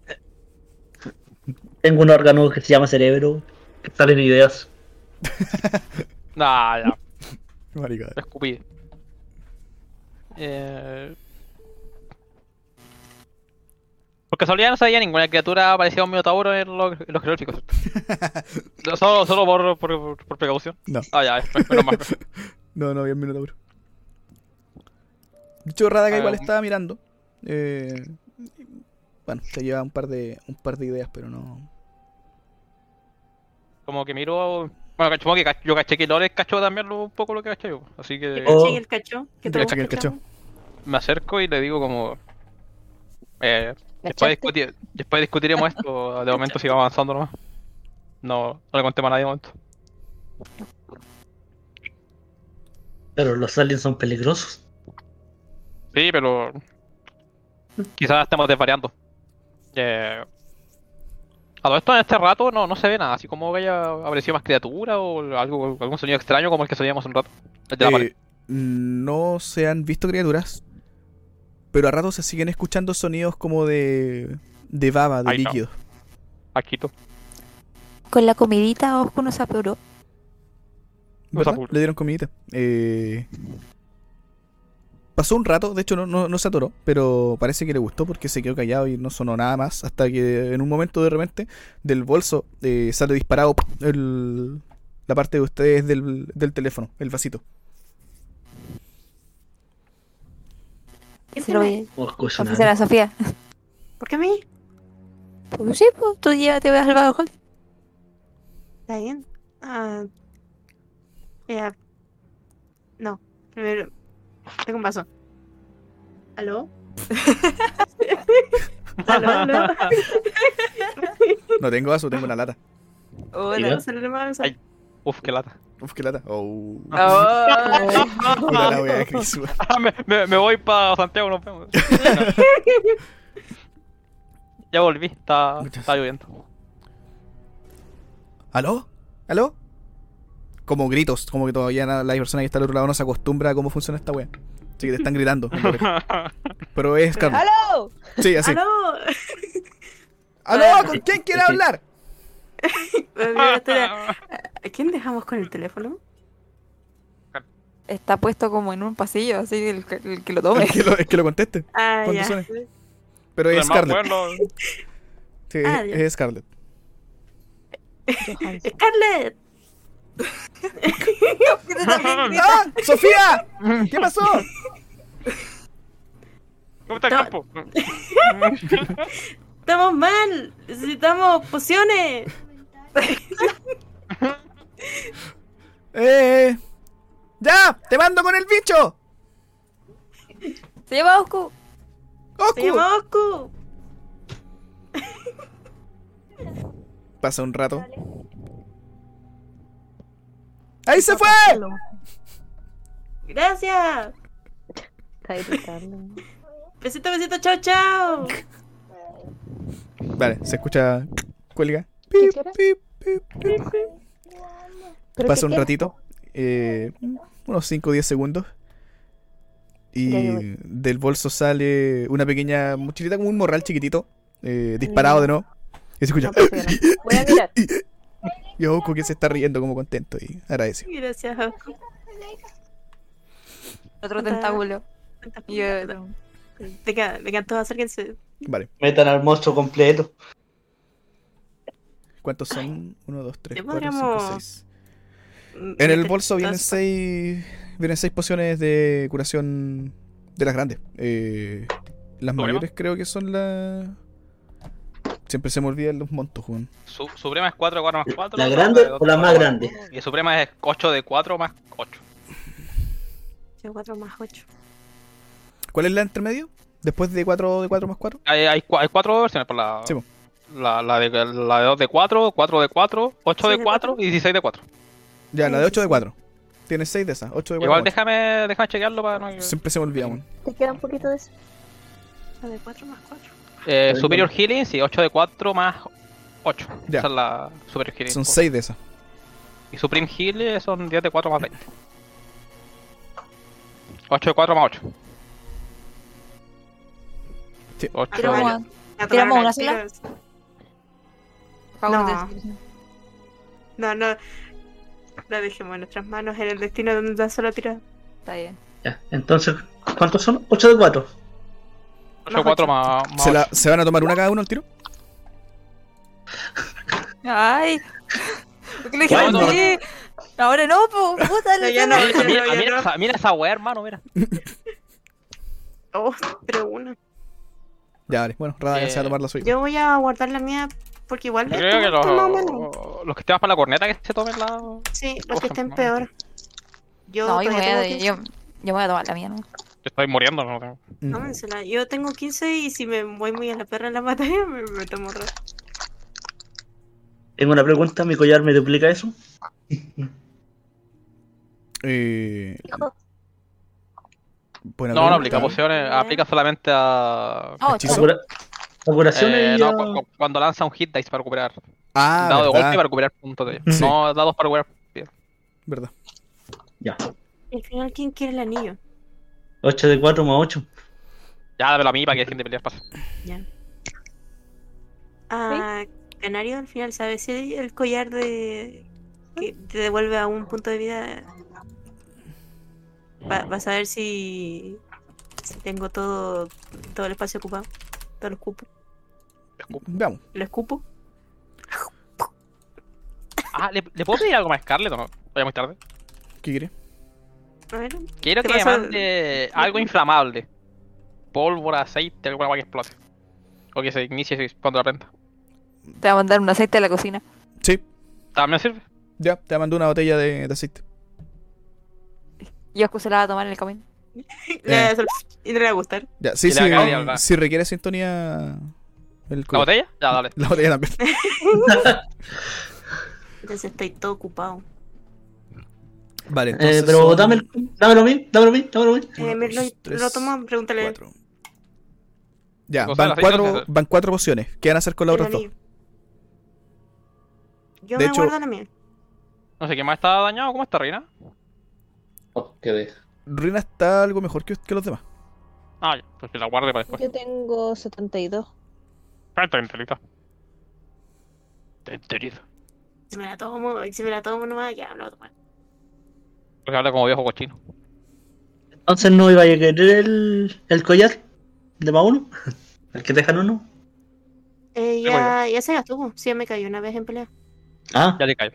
[SPEAKER 6] Tengo un órgano que se llama cerebro. Que salen ideas.
[SPEAKER 3] Nah, ya.
[SPEAKER 2] Maricada.
[SPEAKER 3] Lo escupí. Eh... Por casualidad no sabía ninguna criatura parecida a un minotauro en los, en los jeroglíficos. Solo solo por, por, por precaución.
[SPEAKER 2] No.
[SPEAKER 3] Ah, ya, menos mal.
[SPEAKER 2] No, no había un minotauro. De hecho, Radaka
[SPEAKER 3] Ah,
[SPEAKER 2] igual
[SPEAKER 3] um.
[SPEAKER 2] estaba mirando. Eh, bueno, se lleva un par de un par de ideas, pero no.
[SPEAKER 3] Como que miro. Bueno, supongo que yo caché que Lores cachó también lo- un poco lo que caché yo. Así
[SPEAKER 7] Que
[SPEAKER 6] Oh.
[SPEAKER 7] caché el cacho.
[SPEAKER 2] Caché el cacho.
[SPEAKER 3] me acerco y le digo como. Eh, después,
[SPEAKER 1] ¿Cachaste?
[SPEAKER 3] discuti- después discutiremos esto. De momento sigamos avanzando nomás. No, no le conté más a nadie de momento.
[SPEAKER 6] Pero los aliens son peligrosos.
[SPEAKER 3] Sí, pero. Quizás estemos desvariando. Eh, a todo esto en este rato no, no se ve nada, así como que haya aparecido más criatura o algo, algún sonido extraño como el que soñamos un rato. El de la pared.
[SPEAKER 2] Eh, no se han visto criaturas, pero a ratos se siguen escuchando sonidos como de de baba, de
[SPEAKER 3] Ay, no.
[SPEAKER 2] líquido.
[SPEAKER 3] Aquito.
[SPEAKER 5] Con la comidita Oscu nos apuró.
[SPEAKER 2] ¿Verdad? Le dieron comidita. Eh, pasó un rato, de hecho no, no, no se atoró, pero parece que le gustó porque se quedó callado y no sonó nada más hasta que en un momento de repente del bolso eh, sale disparado el- la parte de ustedes del, del teléfono, el vasito.
[SPEAKER 5] Se lo voy
[SPEAKER 6] Oh,
[SPEAKER 5] a
[SPEAKER 6] nada.
[SPEAKER 5] ofrecer a Sofía.
[SPEAKER 7] ¿Por qué a mí?
[SPEAKER 5] Pues sí, pues tú ya te vas al bajo.
[SPEAKER 7] Está bien. Ah. ya. No. Primero. Tengo un vaso. ¿Aló? ¿Aló? ¿Aló?
[SPEAKER 2] No tengo vaso, tengo una lata.
[SPEAKER 7] Mando un
[SPEAKER 3] Ay. Uf, qué lata.
[SPEAKER 2] Uf, qué lata. Oh.
[SPEAKER 5] Oh.
[SPEAKER 2] Puta la wea, Chris, weón.
[SPEAKER 3] me, me, me voy para Santiago, nos vemos. ya volví, está,
[SPEAKER 2] Muchas-
[SPEAKER 3] está lloviendo.
[SPEAKER 2] ¿Aló? ¿Aló? Como gritos, como que todavía na- la persona que está al otro lado no se acostumbra a cómo funciona esta wea. Así que te están gritando. en la oreja. Pero es Carmen.
[SPEAKER 1] ¡Aló!
[SPEAKER 2] Sí, así.
[SPEAKER 7] ¡Aló!
[SPEAKER 2] ¿Aló? ¿Con quién quiere hablar?
[SPEAKER 7] ¿A quién dejamos con el teléfono?
[SPEAKER 5] Está puesto como en un pasillo, así que el, que- el que lo tome.
[SPEAKER 2] Es que lo, es que lo conteste.
[SPEAKER 7] Ah,
[SPEAKER 2] ¿Cuándo
[SPEAKER 7] ya.
[SPEAKER 2] suene? Pero es Scarlett.
[SPEAKER 3] bueno.
[SPEAKER 2] Sí,
[SPEAKER 7] Ah,
[SPEAKER 2] es,
[SPEAKER 7] ya.
[SPEAKER 2] es Scarlett.
[SPEAKER 7] ¡Scarlett!
[SPEAKER 2] ¡Ah! ¡Sofía! ¿Qué pasó?
[SPEAKER 3] ¿Cómo está el campo?
[SPEAKER 7] ¡Estamos mal! ¡Necesitamos pociones!
[SPEAKER 2] ¡Eh! ¡Ya! ¡Te mando con el bicho!
[SPEAKER 5] Se llama Oscu.
[SPEAKER 7] ¡Se
[SPEAKER 2] ¡Oku!
[SPEAKER 7] llama Oscu!
[SPEAKER 2] Pasa un rato. ¡Ahí se fue!
[SPEAKER 7] ¡Gracias!
[SPEAKER 1] Está.
[SPEAKER 7] Besito, besito, chao, chao.
[SPEAKER 2] Vale, se escucha. Cuelga.
[SPEAKER 1] ¿Qué
[SPEAKER 2] Pip,
[SPEAKER 1] será?
[SPEAKER 2] pip, pip, pip.
[SPEAKER 1] ¿Pero
[SPEAKER 2] Pasa un
[SPEAKER 1] quieres?
[SPEAKER 2] ratito. eh, unos 5 o 10 segundos. Y
[SPEAKER 1] yo
[SPEAKER 2] del bolso sale una pequeña mochilita como un morral chiquitito. eh, disparado de nuevo. Y se escucha.
[SPEAKER 1] No nada. Voy a mirar.
[SPEAKER 2] Y Oku que se está riendo como contento y agradecido.
[SPEAKER 7] Gracias, Oscu.
[SPEAKER 5] Otro tentáculo. Y otro.
[SPEAKER 7] Venga, vengan todos, acérquense.
[SPEAKER 2] Vale.
[SPEAKER 6] Metan al monstruo completo.
[SPEAKER 2] ¿Cuántos son? 1, 2, 3,
[SPEAKER 7] Ya
[SPEAKER 2] 4, 5,
[SPEAKER 7] podríamos
[SPEAKER 2] 6. En el bolso vienen 6 vienen seis pociones de curación de las grandes. Eh, las
[SPEAKER 3] ¿Suprema?
[SPEAKER 2] mayores creo que son las... Siempre se me olvidan los montos, Juan.
[SPEAKER 3] Su, Suprema es 4 4 más 4.
[SPEAKER 6] ¿La grande o la más grande?
[SPEAKER 3] Y Suprema es 8 de 4 más 8.
[SPEAKER 7] Yo 4 más 8.
[SPEAKER 2] ¿Cuál es la entre medio? Después de 4 de 4 más 4.
[SPEAKER 3] Hay, hay, cua- hay 4 versiones por la,
[SPEAKER 2] Sí,
[SPEAKER 3] la, la, de, la de 2 de 4, 4 de 4, 8
[SPEAKER 7] ¿Seis
[SPEAKER 3] de
[SPEAKER 7] de
[SPEAKER 3] 4
[SPEAKER 7] cuatro?
[SPEAKER 3] y 16 de 4.
[SPEAKER 2] Ya, la de
[SPEAKER 7] Sí,
[SPEAKER 2] 8 de
[SPEAKER 7] sí.
[SPEAKER 2] 4. Tienes 6 de esas. 8 de 4.
[SPEAKER 3] Igual déjame, déjame chequearlo para no.
[SPEAKER 2] Siempre se me olvida, Juan.
[SPEAKER 1] ¿Te queda un poquito de eso?
[SPEAKER 7] La de 4 más 4.
[SPEAKER 3] Eh, Superior Healing, sí, 8 de 4 más 8.
[SPEAKER 2] Ya.
[SPEAKER 3] Esa es la Superior Healing.
[SPEAKER 2] Son 6 de esas.
[SPEAKER 3] Y Supreme Heal son 10 de 4 más 20. 8 de 4 más 8.
[SPEAKER 2] Sí.
[SPEAKER 3] 8
[SPEAKER 5] Tiramos
[SPEAKER 3] de...
[SPEAKER 5] ¿Tiramos una sola?
[SPEAKER 7] No. No, no. La dejemos en nuestras manos en el destino donde da solo tirar.
[SPEAKER 5] Está bien.
[SPEAKER 6] Ya, entonces, ¿cuántos son? 8 de 4.
[SPEAKER 3] 8 de 4 más, más
[SPEAKER 2] ¿Se, la-
[SPEAKER 3] 8.
[SPEAKER 2] ¿Se van a tomar una cada uno al tiro?
[SPEAKER 5] Ay. ¿Por qué le dije
[SPEAKER 3] Bueno.
[SPEAKER 5] sí? Ahora no, po, puta,
[SPEAKER 7] No, ya no.
[SPEAKER 3] Mira, mira,
[SPEAKER 7] no.
[SPEAKER 3] mira esa weá, hermano, mira.
[SPEAKER 7] Oh, pero una.
[SPEAKER 2] Ya, vale. Bueno, Radagast se va a
[SPEAKER 3] Eh,
[SPEAKER 2] tomar la suya.
[SPEAKER 7] Yo voy a guardar la mía porque igual
[SPEAKER 3] Yo creo que
[SPEAKER 7] más o
[SPEAKER 3] los, los que te vas para la corneta que se tomen la.
[SPEAKER 7] Sí, los que estén peor. Yo
[SPEAKER 5] No, yo voy a,
[SPEAKER 7] tengo 15.
[SPEAKER 5] yo, yo voy a tomar la mía, ¿no?
[SPEAKER 3] Estoy muriendo, no tengo.
[SPEAKER 2] Mm.
[SPEAKER 7] Tómensela. Yo tengo 15 y si me voy muy a la perra en la batalla, me, me tomo otra.
[SPEAKER 6] Tengo una pregunta, ¿mi collar me duplica eso?
[SPEAKER 2] Eh, buena
[SPEAKER 3] No, no aplica pociones, aplica solamente a.
[SPEAKER 5] Oh,
[SPEAKER 3] Eh,
[SPEAKER 6] y
[SPEAKER 3] no, cu- cu- cuando lanza un hit dice para recuperar.
[SPEAKER 2] Ah,
[SPEAKER 3] dado de
[SPEAKER 2] verdad,
[SPEAKER 3] golpe para recuperar puntos de
[SPEAKER 2] Sí.
[SPEAKER 3] No dados para recuperar. vida.
[SPEAKER 2] verdad.
[SPEAKER 6] Ya.
[SPEAKER 7] Al final, ¿quién quiere el anillo?
[SPEAKER 6] 8 de 4 más 8.
[SPEAKER 3] Ya dámelo a mí para que dejen de pelear pase.
[SPEAKER 7] Ya. Ah, Canario, al final, ¿sabes si el collar de. que te devuelve a un punto de vida. Va, vas a ver si. si tengo todo. todo el espacio ocupado. Todo lo escupo.
[SPEAKER 2] Veamos.
[SPEAKER 7] ¿Lo escupo?
[SPEAKER 3] Ah, ¿le, ¿le puedo pedir algo más a Scarlett o no? Vaya muy tarde.
[SPEAKER 2] ¿Qué quiere?
[SPEAKER 7] A ver.
[SPEAKER 3] Quiero
[SPEAKER 7] ¿Qué
[SPEAKER 3] que me mande algo inflamable. Pólvora, aceite, alguna cosa que explote. O que se inicie cuando la prenda.
[SPEAKER 5] Te voy a mandar un aceite de la cocina.
[SPEAKER 2] Sí,
[SPEAKER 3] ¿También sirve?
[SPEAKER 2] ya, te mandó una botella de, de aceite.
[SPEAKER 5] Y Oscu se la va a tomar en el camino.
[SPEAKER 7] Hacer- Y no le va a gustar.
[SPEAKER 2] Ya, sí, sí, si requiere sintonía. El
[SPEAKER 3] ¿La botella? Ya, dale.
[SPEAKER 2] La botella también.
[SPEAKER 7] Entonces estoy todo ocupado.
[SPEAKER 2] Vale,
[SPEAKER 6] Eh,
[SPEAKER 2] entonces.
[SPEAKER 6] pero
[SPEAKER 2] son
[SPEAKER 6] dame, dámelo a mí, dámelo a mí, dámelo a mí.
[SPEAKER 7] Eh, me lo,
[SPEAKER 2] dos, tres,
[SPEAKER 7] lo tomo, pregúntale.
[SPEAKER 2] cuatro. Ya, van cuatro, van cuatro pociones. ¿Qué van a hacer con las otras dos?
[SPEAKER 7] Yo
[SPEAKER 2] De
[SPEAKER 7] me
[SPEAKER 2] hecho-
[SPEAKER 7] guardo la mía.
[SPEAKER 3] No sé, ¿quién más está dañado? ¿Cómo está Reina?
[SPEAKER 6] Oh, qué
[SPEAKER 2] Rina está algo mejor que, que los demás.
[SPEAKER 3] Ah, ya, pues que la guarde para después.
[SPEAKER 1] Yo tengo 72.
[SPEAKER 3] Falta enterita. Enterita.
[SPEAKER 7] Si me la tomo, si me la tomo nomás, ya la a tomar.
[SPEAKER 3] Porque habla como viejo cochino.
[SPEAKER 6] Entonces no iba a querer el, el collar de más uno. El que te dejan uno.
[SPEAKER 7] Eh, ya, ya se gastó. po. Sí, ya me caí una vez en pelea.
[SPEAKER 6] Ah,
[SPEAKER 3] Ya le cae.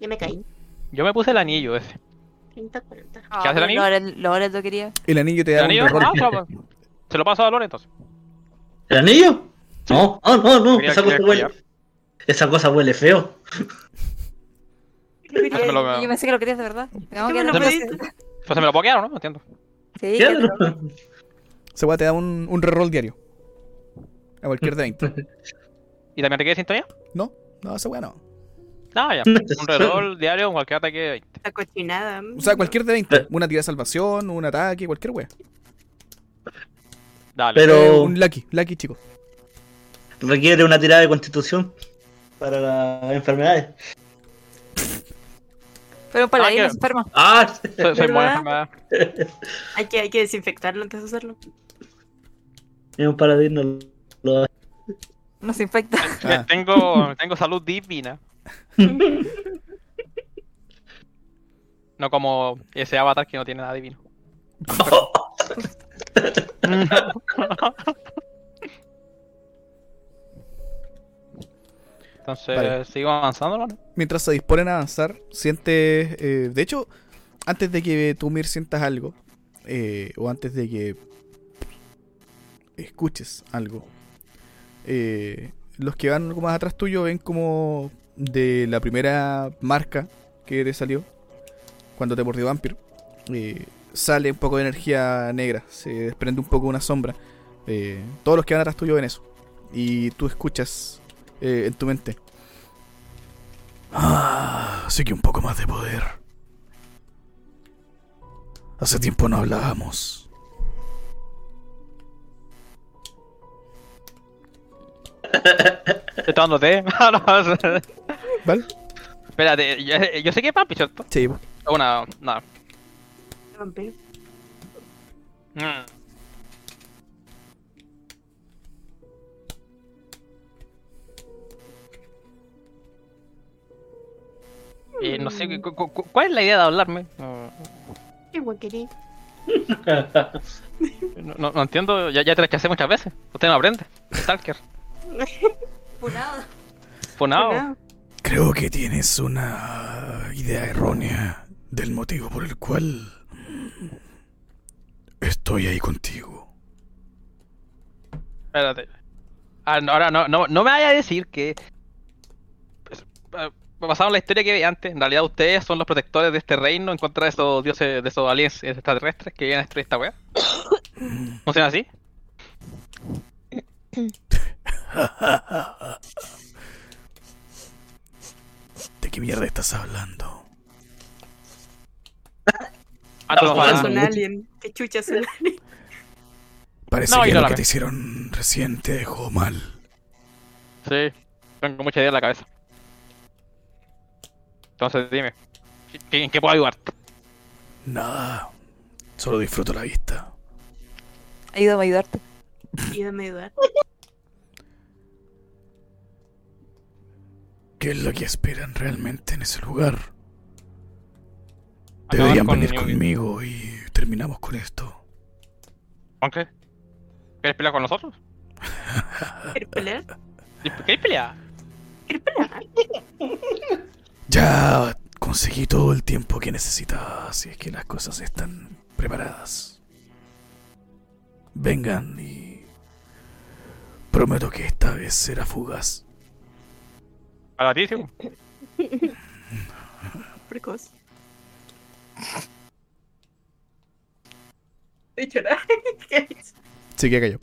[SPEAKER 7] Ya me caí.
[SPEAKER 3] Yo me puse el anillo ese.
[SPEAKER 7] 30, 40.
[SPEAKER 3] ¿Qué hace el anillo?
[SPEAKER 5] Loren, Loren lo quería.
[SPEAKER 2] El anillo te
[SPEAKER 3] ¿El
[SPEAKER 2] da un
[SPEAKER 3] anillo?
[SPEAKER 2] reroll.
[SPEAKER 3] Ah, se lo, se lo paso a Lore entonces.
[SPEAKER 6] ¿el anillo? No, oh, no, no,
[SPEAKER 3] Quería-
[SPEAKER 6] esa cosa huele. Esa cosa huele feo.
[SPEAKER 5] Yo pensé que lo querías de verdad. Vamos
[SPEAKER 7] ¿Qué
[SPEAKER 5] a
[SPEAKER 7] me
[SPEAKER 5] quedar
[SPEAKER 7] lo
[SPEAKER 5] en?
[SPEAKER 3] Pues se me lo puedo quedar, ¿o ¿no? No entiendo.
[SPEAKER 5] Sí.
[SPEAKER 2] Se te da un, un reroll diario. A cualquier de 20.
[SPEAKER 3] ¿Y también te quedé sintonía?
[SPEAKER 2] No, no, esa weá no.
[SPEAKER 3] No, ya. Un reroll diario con cualquier ataque de 20.
[SPEAKER 7] Esta cochinada.
[SPEAKER 2] O sea, cualquier de 20. Una tira de salvación, un ataque, cualquier weá.
[SPEAKER 3] Dale.
[SPEAKER 6] Pero-
[SPEAKER 2] Eh, un lucky, lucky chico.
[SPEAKER 6] Requiere una tirada de constitución para las enfermedades.
[SPEAKER 5] Pero un paladín
[SPEAKER 3] Ah,
[SPEAKER 5] se enferma.
[SPEAKER 6] Ah,
[SPEAKER 3] Soy, soy enfermedad.
[SPEAKER 7] Hay que, hay que desinfectarlo antes de usarlo.
[SPEAKER 6] es un paladín no lo
[SPEAKER 5] No se infecta.
[SPEAKER 2] Ah.
[SPEAKER 3] Tengo, tengo salud divina. No como ese avatar que no tiene nada divino. Entonces,
[SPEAKER 2] Vale.
[SPEAKER 3] sigo avanzando, ¿no?
[SPEAKER 2] Mientras se disponen a avanzar, sientes. eh, de hecho, antes de que tú, Mir, sientas algo, eh, o antes de que escuches algo, eh, los que van algo más atrás tuyo ven como de la primera marca que te salió, cuando te mordió Vampir, eh, sale un poco de energía negra, se desprende un poco una sombra. Eh, todos los que van atrás tuyo ven eso. Y tú escuchas eh, en tu mente. Ah, sí que un poco más de poder. Hace tiempo no hablábamos.
[SPEAKER 3] Te está dando té. No,
[SPEAKER 2] ¿Vale?
[SPEAKER 3] Espérate, yo, yo sé que es Pampi, ¿cierto?
[SPEAKER 2] Sí.
[SPEAKER 3] Una. Nada.
[SPEAKER 7] Vampiro.
[SPEAKER 3] Mm. Eh, no sé, cu- cu- cu- ¿cuál es la idea de hablarme? No,
[SPEAKER 7] Qué guaquerí.
[SPEAKER 3] no, no- no entiendo, ya, ya te rechacé muchas veces. Usted no aprende. Stalker.
[SPEAKER 5] Funado.
[SPEAKER 3] Funao.
[SPEAKER 7] Nada.
[SPEAKER 2] Creo que tienes una idea errónea del motivo por el cual estoy ahí contigo.
[SPEAKER 3] Espérate. Ah, no, ahora no, no, no me vaya a decir que. pues, eh, Basado en la historia que vi antes, en realidad ustedes son los protectores de este reino en contra de esos dioses, de esos aliens extraterrestres que vienen a destruir esta wea. ¿Funciona así?
[SPEAKER 2] ¿De qué mierda estás hablando?
[SPEAKER 3] Ah, no
[SPEAKER 6] Ah.
[SPEAKER 7] Es un alien. Qué chucha es un alien.
[SPEAKER 2] Parece
[SPEAKER 3] No,
[SPEAKER 2] que lo que te hicieron recién te dejó mal.
[SPEAKER 3] Sí, tengo mucha idea en la cabeza. Entonces dime, ¿en qué puedo ayudarte?
[SPEAKER 2] Nada, solo disfruto la vista.
[SPEAKER 5] Ayúdame a ayudarte.
[SPEAKER 7] Ayúdame a ayudar.
[SPEAKER 2] ¿Qué es lo que esperan realmente en ese lugar? Deberían
[SPEAKER 3] con
[SPEAKER 2] venir
[SPEAKER 3] mi-
[SPEAKER 2] conmigo y terminamos con esto.
[SPEAKER 3] ¿Con qué? ¿Quieres pelear con nosotros?
[SPEAKER 7] ¿Quieres pelear?
[SPEAKER 3] ¿Quieres pelear?
[SPEAKER 7] ¿Quieres pelear?
[SPEAKER 2] Ya conseguí todo el tiempo que necesitaba, así es que las cosas están preparadas. Vengan y prometo que esta vez será fugaz.
[SPEAKER 3] Para ti.
[SPEAKER 7] Precoz. Estoy llorando. ¿Qué es?
[SPEAKER 2] Sí que cayó.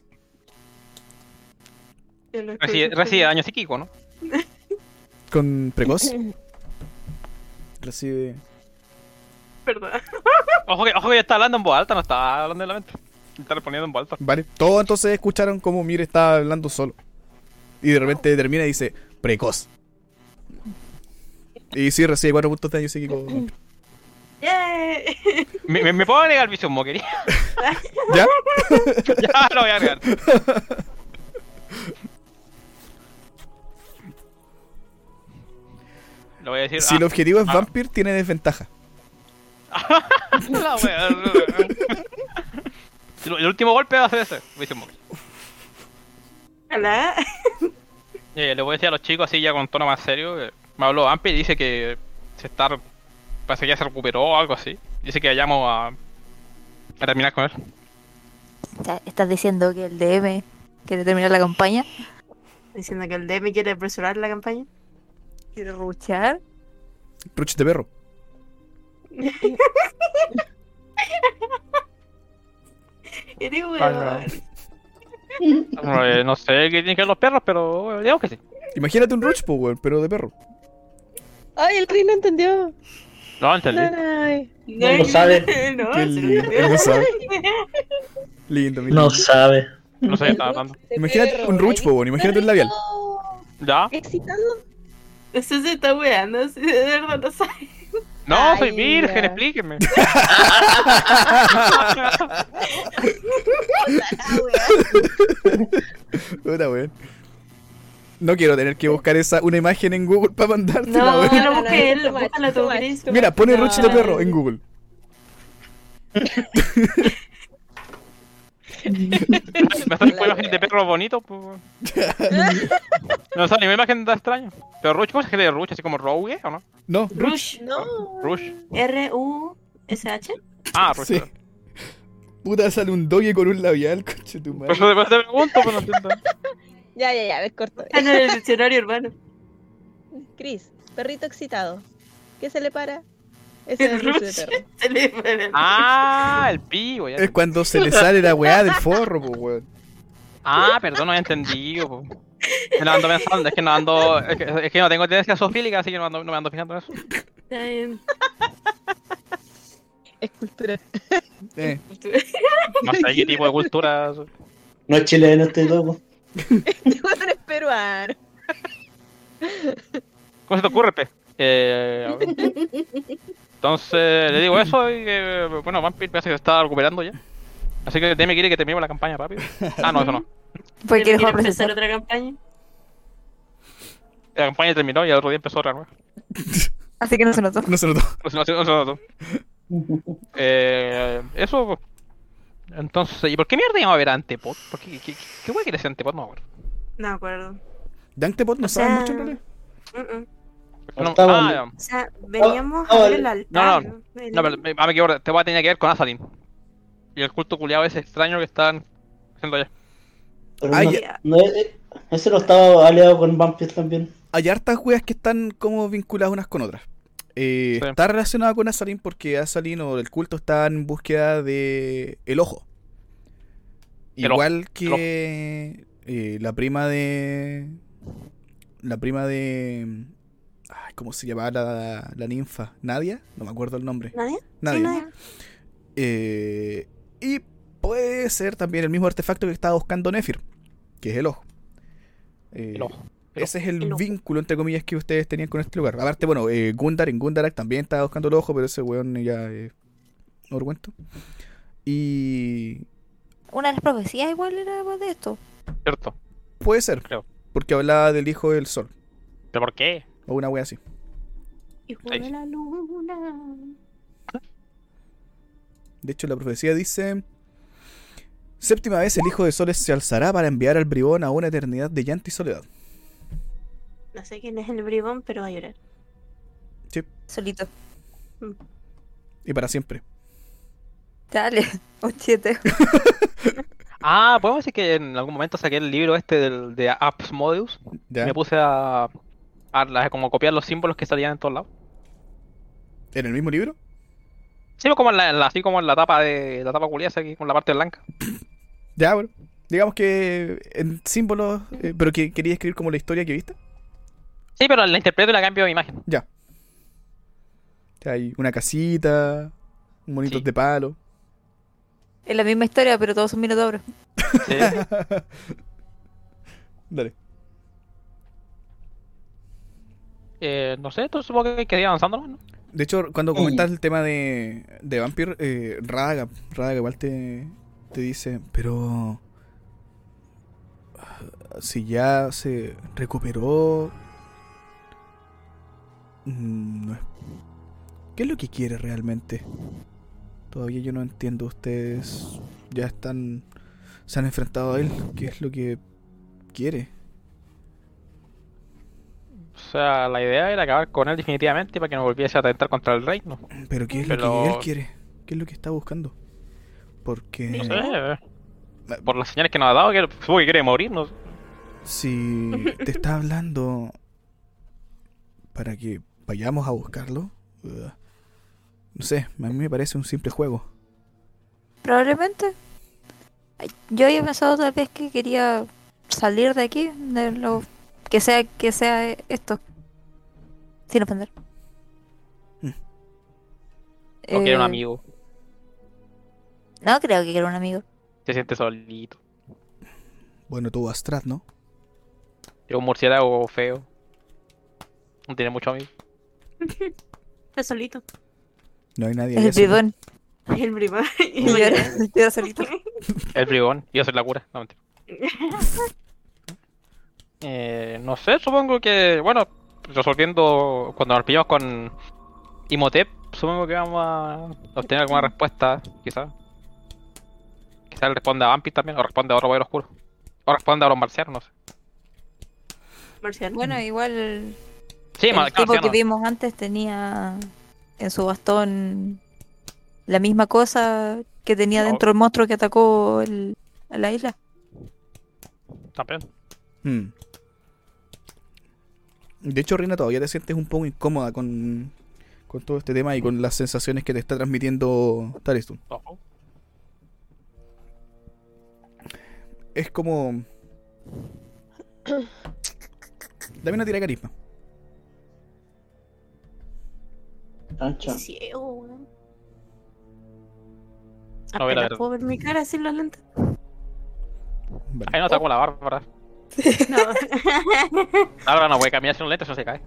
[SPEAKER 3] Recibe, daño psíquico, ¿no?
[SPEAKER 2] Con precoz. Recibe
[SPEAKER 7] Perdón.
[SPEAKER 3] Ojo que, ojo que yo estaba hablando en voz alta, no estaba hablando en la mente. Me Estaba respondiendo en voz alta.
[SPEAKER 2] Vale. Todos entonces escucharon como Mir estaba hablando solo. Y de repente termina y dice, precoz. Y sí, recibe 4 puntos de daño psíquico.
[SPEAKER 7] ¡Yay!
[SPEAKER 3] ¿Me, me, me puedo agregar Vision Mockery?
[SPEAKER 2] ¿Ya?
[SPEAKER 3] ya lo voy a agregar. Lo voy a decir.
[SPEAKER 2] Si el
[SPEAKER 3] ah,
[SPEAKER 2] objetivo es
[SPEAKER 3] ah.
[SPEAKER 2] Vampir, tiene desventaja.
[SPEAKER 3] la wea. el, el último golpe va a ser ese. Mockery.
[SPEAKER 7] Hola.
[SPEAKER 3] Eh, le voy a decir a los chicos así ya con tono más serio. me habló Vampir y dice que se está. Parece que ya se recuperó o algo así. Dice que vayamos a. a terminar con él.
[SPEAKER 5] ¿Estás diciendo que el DM quiere terminar la campaña?
[SPEAKER 7] Diciendo que el DM quiere apresurar la campaña.
[SPEAKER 5] ¿Quiere ruchar?
[SPEAKER 2] Ruch de perro.
[SPEAKER 7] Eres
[SPEAKER 3] no.
[SPEAKER 7] weón.
[SPEAKER 3] No, eh, no sé qué tienen que ver los perros, pero eh, digamos que sí.
[SPEAKER 2] Imagínate un Ruch, po, weón, pero de perro.
[SPEAKER 1] Ay, el Rey no entendió.
[SPEAKER 3] No, entendí.
[SPEAKER 6] No lo sabe.
[SPEAKER 7] No,
[SPEAKER 2] Qué
[SPEAKER 7] se lo
[SPEAKER 2] lindo.
[SPEAKER 7] entendió.
[SPEAKER 2] No sabe. Lindo, mi
[SPEAKER 6] No
[SPEAKER 2] lindo.
[SPEAKER 6] sabe.
[SPEAKER 3] No qué estaba hablando.
[SPEAKER 2] Imagínate un Ruch,
[SPEAKER 1] ay,
[SPEAKER 2] po, weón, imagínate un labial.
[SPEAKER 3] ¿Ya?
[SPEAKER 1] Excitando.
[SPEAKER 7] Eso se está weando, sí, de verdad no sabe.
[SPEAKER 3] No, soy
[SPEAKER 1] Ay,
[SPEAKER 3] virgen,
[SPEAKER 1] ya.
[SPEAKER 3] explíquenme.
[SPEAKER 2] Puta, weón. No quiero tener que buscar esa una imagen en Google para mandártela,
[SPEAKER 7] No,
[SPEAKER 1] no, no,
[SPEAKER 7] busque él, búscala tú,
[SPEAKER 2] Mira, pone
[SPEAKER 1] No.
[SPEAKER 2] De perro en Google.
[SPEAKER 3] Me sale una imagen de perro bonito, pues. No sale ninguna imagen tan extraña. Pero Rush, ¿cómo se escribe Rush? ¿Así como Rogue o no?
[SPEAKER 2] No,
[SPEAKER 7] Rush.
[SPEAKER 1] No.
[SPEAKER 3] Rush.
[SPEAKER 7] R-U-S-H.
[SPEAKER 3] Ah, Rush.
[SPEAKER 2] sí. Puta, sale un doge con un labial, coche tu madre.
[SPEAKER 3] eso después te pregunto, pero no entiendo.
[SPEAKER 1] Ya, ya, ya, ves corto.
[SPEAKER 7] Ah, no, el diccionario urbano.
[SPEAKER 1] Chris, perrito excitado. ¿Qué se le para? Es
[SPEAKER 7] El
[SPEAKER 1] el ruch de perro.
[SPEAKER 7] Se le el-
[SPEAKER 3] Ah, el pivo, ya.
[SPEAKER 2] Es cuando se le sale la weá del forro, po, weón.
[SPEAKER 3] Ah, perdón, no había entendido, po. Me lo ando pensando, es que no ando. Es que, es que no tengo tendencia zoofílica, así que no, ando, no me ando fijando en eso.
[SPEAKER 7] Está bien.
[SPEAKER 1] Es cultura.
[SPEAKER 2] Eh,
[SPEAKER 3] No sé qué tipo de cultura.
[SPEAKER 6] No es chileno este loco.
[SPEAKER 1] Este weón es peruano.
[SPEAKER 3] ¿Cómo se te ocurre, pe? Eh, entonces, le digo eso y que, bueno, Vampire parece que se está recuperando ya. Así que DM quiere que terminemos la campaña rápido. Ah, no, eso no.
[SPEAKER 7] ¿Quiere
[SPEAKER 5] quiere jugar
[SPEAKER 7] empezar otra campaña?
[SPEAKER 3] La campaña terminó y al otro día empezó otra nueva.
[SPEAKER 5] Así que no se notó.
[SPEAKER 2] no se notó.
[SPEAKER 3] No, sé, no, sé, no, sé, no, sé. Eh, eso. Entonces, ¿y por qué mierda iba a ver a Antepot? ¿Por qué, qué, qué, qué que decía Antepot? No me acuerdo.
[SPEAKER 7] No me acuerdo.
[SPEAKER 2] De Antepot no
[SPEAKER 7] O
[SPEAKER 2] saben
[SPEAKER 7] sea,
[SPEAKER 2] mucho.
[SPEAKER 3] No,
[SPEAKER 6] Estaba-
[SPEAKER 3] ah.
[SPEAKER 7] O sea, veníamos
[SPEAKER 6] Ah,
[SPEAKER 7] a ver
[SPEAKER 6] vale.
[SPEAKER 7] el
[SPEAKER 3] No,
[SPEAKER 7] altar.
[SPEAKER 3] no,
[SPEAKER 7] El-
[SPEAKER 3] No, pero me, ah, me equivoco, te voy a tener que ver con Azalin. Y el culto culiado ese extraño que están haciendo allá.
[SPEAKER 6] Pero
[SPEAKER 2] Ah,
[SPEAKER 6] no-
[SPEAKER 7] ya.
[SPEAKER 6] no es- eh, ese no estaba aliado con Vampire también.
[SPEAKER 2] Hay hartas weas que están como vinculadas unas con otras. Eh,
[SPEAKER 3] Sí.
[SPEAKER 2] Está relacionado con Azalin porque Azalin o el culto está en búsqueda de el ojo.
[SPEAKER 3] El ojo,
[SPEAKER 2] Igual que eh, la prima de. La prima de. Ay, ¿Cómo se llamaba la, la ninfa? ¿Nadia? No me acuerdo el nombre. Nadia.
[SPEAKER 7] Sí, nadie.
[SPEAKER 2] Eh, y puede ser también el mismo artefacto que estaba buscando Nefir, que es el ojo. Eh,
[SPEAKER 3] El ojo.
[SPEAKER 2] Ese es el, vínculo, entre comillas, que ustedes tenían con este lugar. Aparte, bueno, eh, Gundar en Gundarak también estaba buscando el ojo, pero ese weón ya es orgüento. Y
[SPEAKER 5] Una de las profecías igual era de esto.
[SPEAKER 3] ¿Cierto?
[SPEAKER 2] puede ser,
[SPEAKER 3] Creo.
[SPEAKER 2] porque hablaba del hijo del sol,
[SPEAKER 3] ¿Pero por qué?
[SPEAKER 2] o una wea así.
[SPEAKER 7] Hijo
[SPEAKER 3] Ahí.
[SPEAKER 7] de la luna.
[SPEAKER 2] De hecho, la profecía dice: Séptima vez el hijo de soles se alzará para enviar al bribón a una eternidad de llanto y soledad.
[SPEAKER 7] No sé quién es el bribón, pero va a llorar.
[SPEAKER 5] Solito.
[SPEAKER 2] Y para siempre.
[SPEAKER 5] Dale, un siete.
[SPEAKER 3] Ah, podemos decir que en algún momento saqué el libro este del, de Apps. Y me puse a, a, a como copiar los símbolos que salían en todos lados.
[SPEAKER 2] ¿En el mismo libro?
[SPEAKER 3] Sí, pues como en la, en la- así como en la tapa de la tapa culiada, aquí con la parte blanca.
[SPEAKER 2] Ya, bueno. Digamos que en símbolos, eh, pero que quería escribir como la historia que viste.
[SPEAKER 3] Sí, pero la interpreto y la cambio de imagen.
[SPEAKER 2] Ya. Hay una casita, Monitos
[SPEAKER 3] Sí.
[SPEAKER 2] de palo.
[SPEAKER 5] Es la misma historia, pero todos son minotauros.
[SPEAKER 3] Sí.
[SPEAKER 2] Dale.
[SPEAKER 3] Eh, no sé, tú supongo que quería avanzando, ¿no?
[SPEAKER 2] De hecho, cuando comentas el tema de, de Vampire, eh, Raga, Raga igual te, te dice, pero ah, si ya se recuperó, no es- ¿qué es lo que quiere realmente? Todavía yo no entiendo. Ustedes ya están, se han enfrentado a él. ¿Qué es lo que quiere?
[SPEAKER 3] O sea, la idea era acabar con él definitivamente para que no volviese a atentar contra el reino.
[SPEAKER 2] Pero ¿qué es lo que él quiere? ¿Qué es lo que está buscando? Porque
[SPEAKER 3] No sé. eh, Por las señales que nos ha dado, que supongo que quiere morir, ¿no?
[SPEAKER 2] Si te está hablando para que vayamos a buscarlo, uh, no sé, a mí me parece un simple juego.
[SPEAKER 5] Probablemente. Yo había pensado tal vez que quería salir de aquí, de lo que sea que sea esto. Sin ofender.
[SPEAKER 2] Mm.
[SPEAKER 3] O quiere un
[SPEAKER 5] Eh,
[SPEAKER 3] amigo.
[SPEAKER 5] No creo que quiera un amigo.
[SPEAKER 3] Se siente solito.
[SPEAKER 2] Bueno, tú Astrat, ¿no?
[SPEAKER 3] Es un murciélago feo. No tiene mucho amigo.
[SPEAKER 7] Está solito.
[SPEAKER 2] No hay nadie.
[SPEAKER 5] Es el bribón.
[SPEAKER 7] El prima.
[SPEAKER 5] Y llora, llora solito.
[SPEAKER 3] El bribón. Yo soy la cura. No, mentira. Eh, no sé, supongo que, bueno, resolviendo cuando nos pillamos con Imhotep, supongo que vamos a obtener alguna respuesta, quizás. Quizás él responde a Vampir también, o responde a otro poder oscuro. O responde a los marcianos, no sé.
[SPEAKER 7] Marciano.
[SPEAKER 5] Bueno, igual
[SPEAKER 3] Sí,
[SPEAKER 5] el tipo que vimos antes tenía en su bastón la misma cosa que tenía dentro el monstruo que atacó el- a la isla.
[SPEAKER 3] También.
[SPEAKER 2] Mm. De hecho, Rina, todavía te sientes un poco incómoda con, con todo este tema y con las sensaciones que te está transmitiendo Tariston.
[SPEAKER 3] Ojo.
[SPEAKER 2] Es como... Dame una tira de carisma.
[SPEAKER 6] Ancha.
[SPEAKER 7] Ciego, weón.
[SPEAKER 3] No, ve la
[SPEAKER 7] Apenas
[SPEAKER 3] verdad.
[SPEAKER 7] puedo ver mi cara sin los lentes.
[SPEAKER 2] Vale.
[SPEAKER 3] Ahí no está como la bárbara.
[SPEAKER 7] No.
[SPEAKER 3] Ahora no puede caminar sin un lente, eso se cae.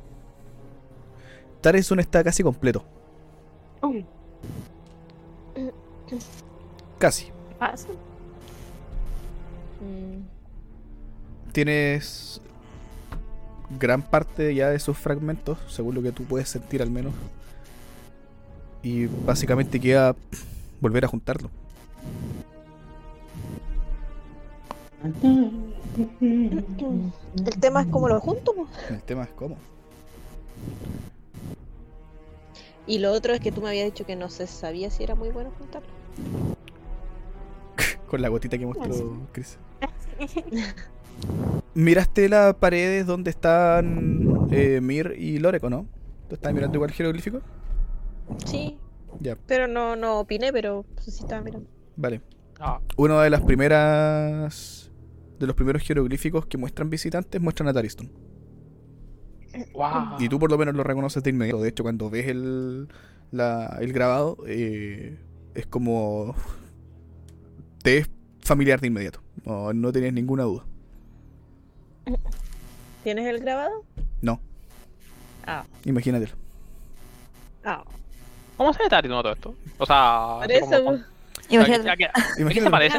[SPEAKER 2] Tariston está casi completo.
[SPEAKER 7] Uy,
[SPEAKER 2] Casi.
[SPEAKER 1] Mm,
[SPEAKER 2] Tienes gran parte ya de sus fragmentos, según lo que tú puedes sentir al menos. Y básicamente queda volver a juntarlo.
[SPEAKER 1] El tema es cómo lo junto, po.
[SPEAKER 2] El tema es cómo.
[SPEAKER 1] Y lo otro es que tú me habías dicho que no se sabía si era muy bueno juntarlo.
[SPEAKER 2] Con la gotita que mostró Chris. Miraste las paredes donde están eh, Mir y Loreco, ¿no? ¿Tú estás mirando igual jeroglífico?
[SPEAKER 1] Sí,
[SPEAKER 2] Ya,
[SPEAKER 1] pero no, no opiné, pero sí estaba mirando.
[SPEAKER 2] vale.
[SPEAKER 3] Ah,
[SPEAKER 2] Una de las primeras. De los primeros jeroglíficos que muestran visitantes muestran a Tariston.
[SPEAKER 3] wow.
[SPEAKER 2] Y tú por lo menos lo reconoces de inmediato. De hecho, cuando ves el, la- el grabado, eh, es como. Te es familiar de inmediato. No, no tienes ninguna duda.
[SPEAKER 1] ¿Tienes el grabado?
[SPEAKER 2] No.
[SPEAKER 1] Ah.
[SPEAKER 2] Imagínatelo.
[SPEAKER 1] Ah,
[SPEAKER 3] ¿Cómo se ve Tarito todo esto? O sea, como-
[SPEAKER 1] po.
[SPEAKER 3] ¿a qué-
[SPEAKER 5] Imagínate.
[SPEAKER 3] a qué- ¿a qué se parece?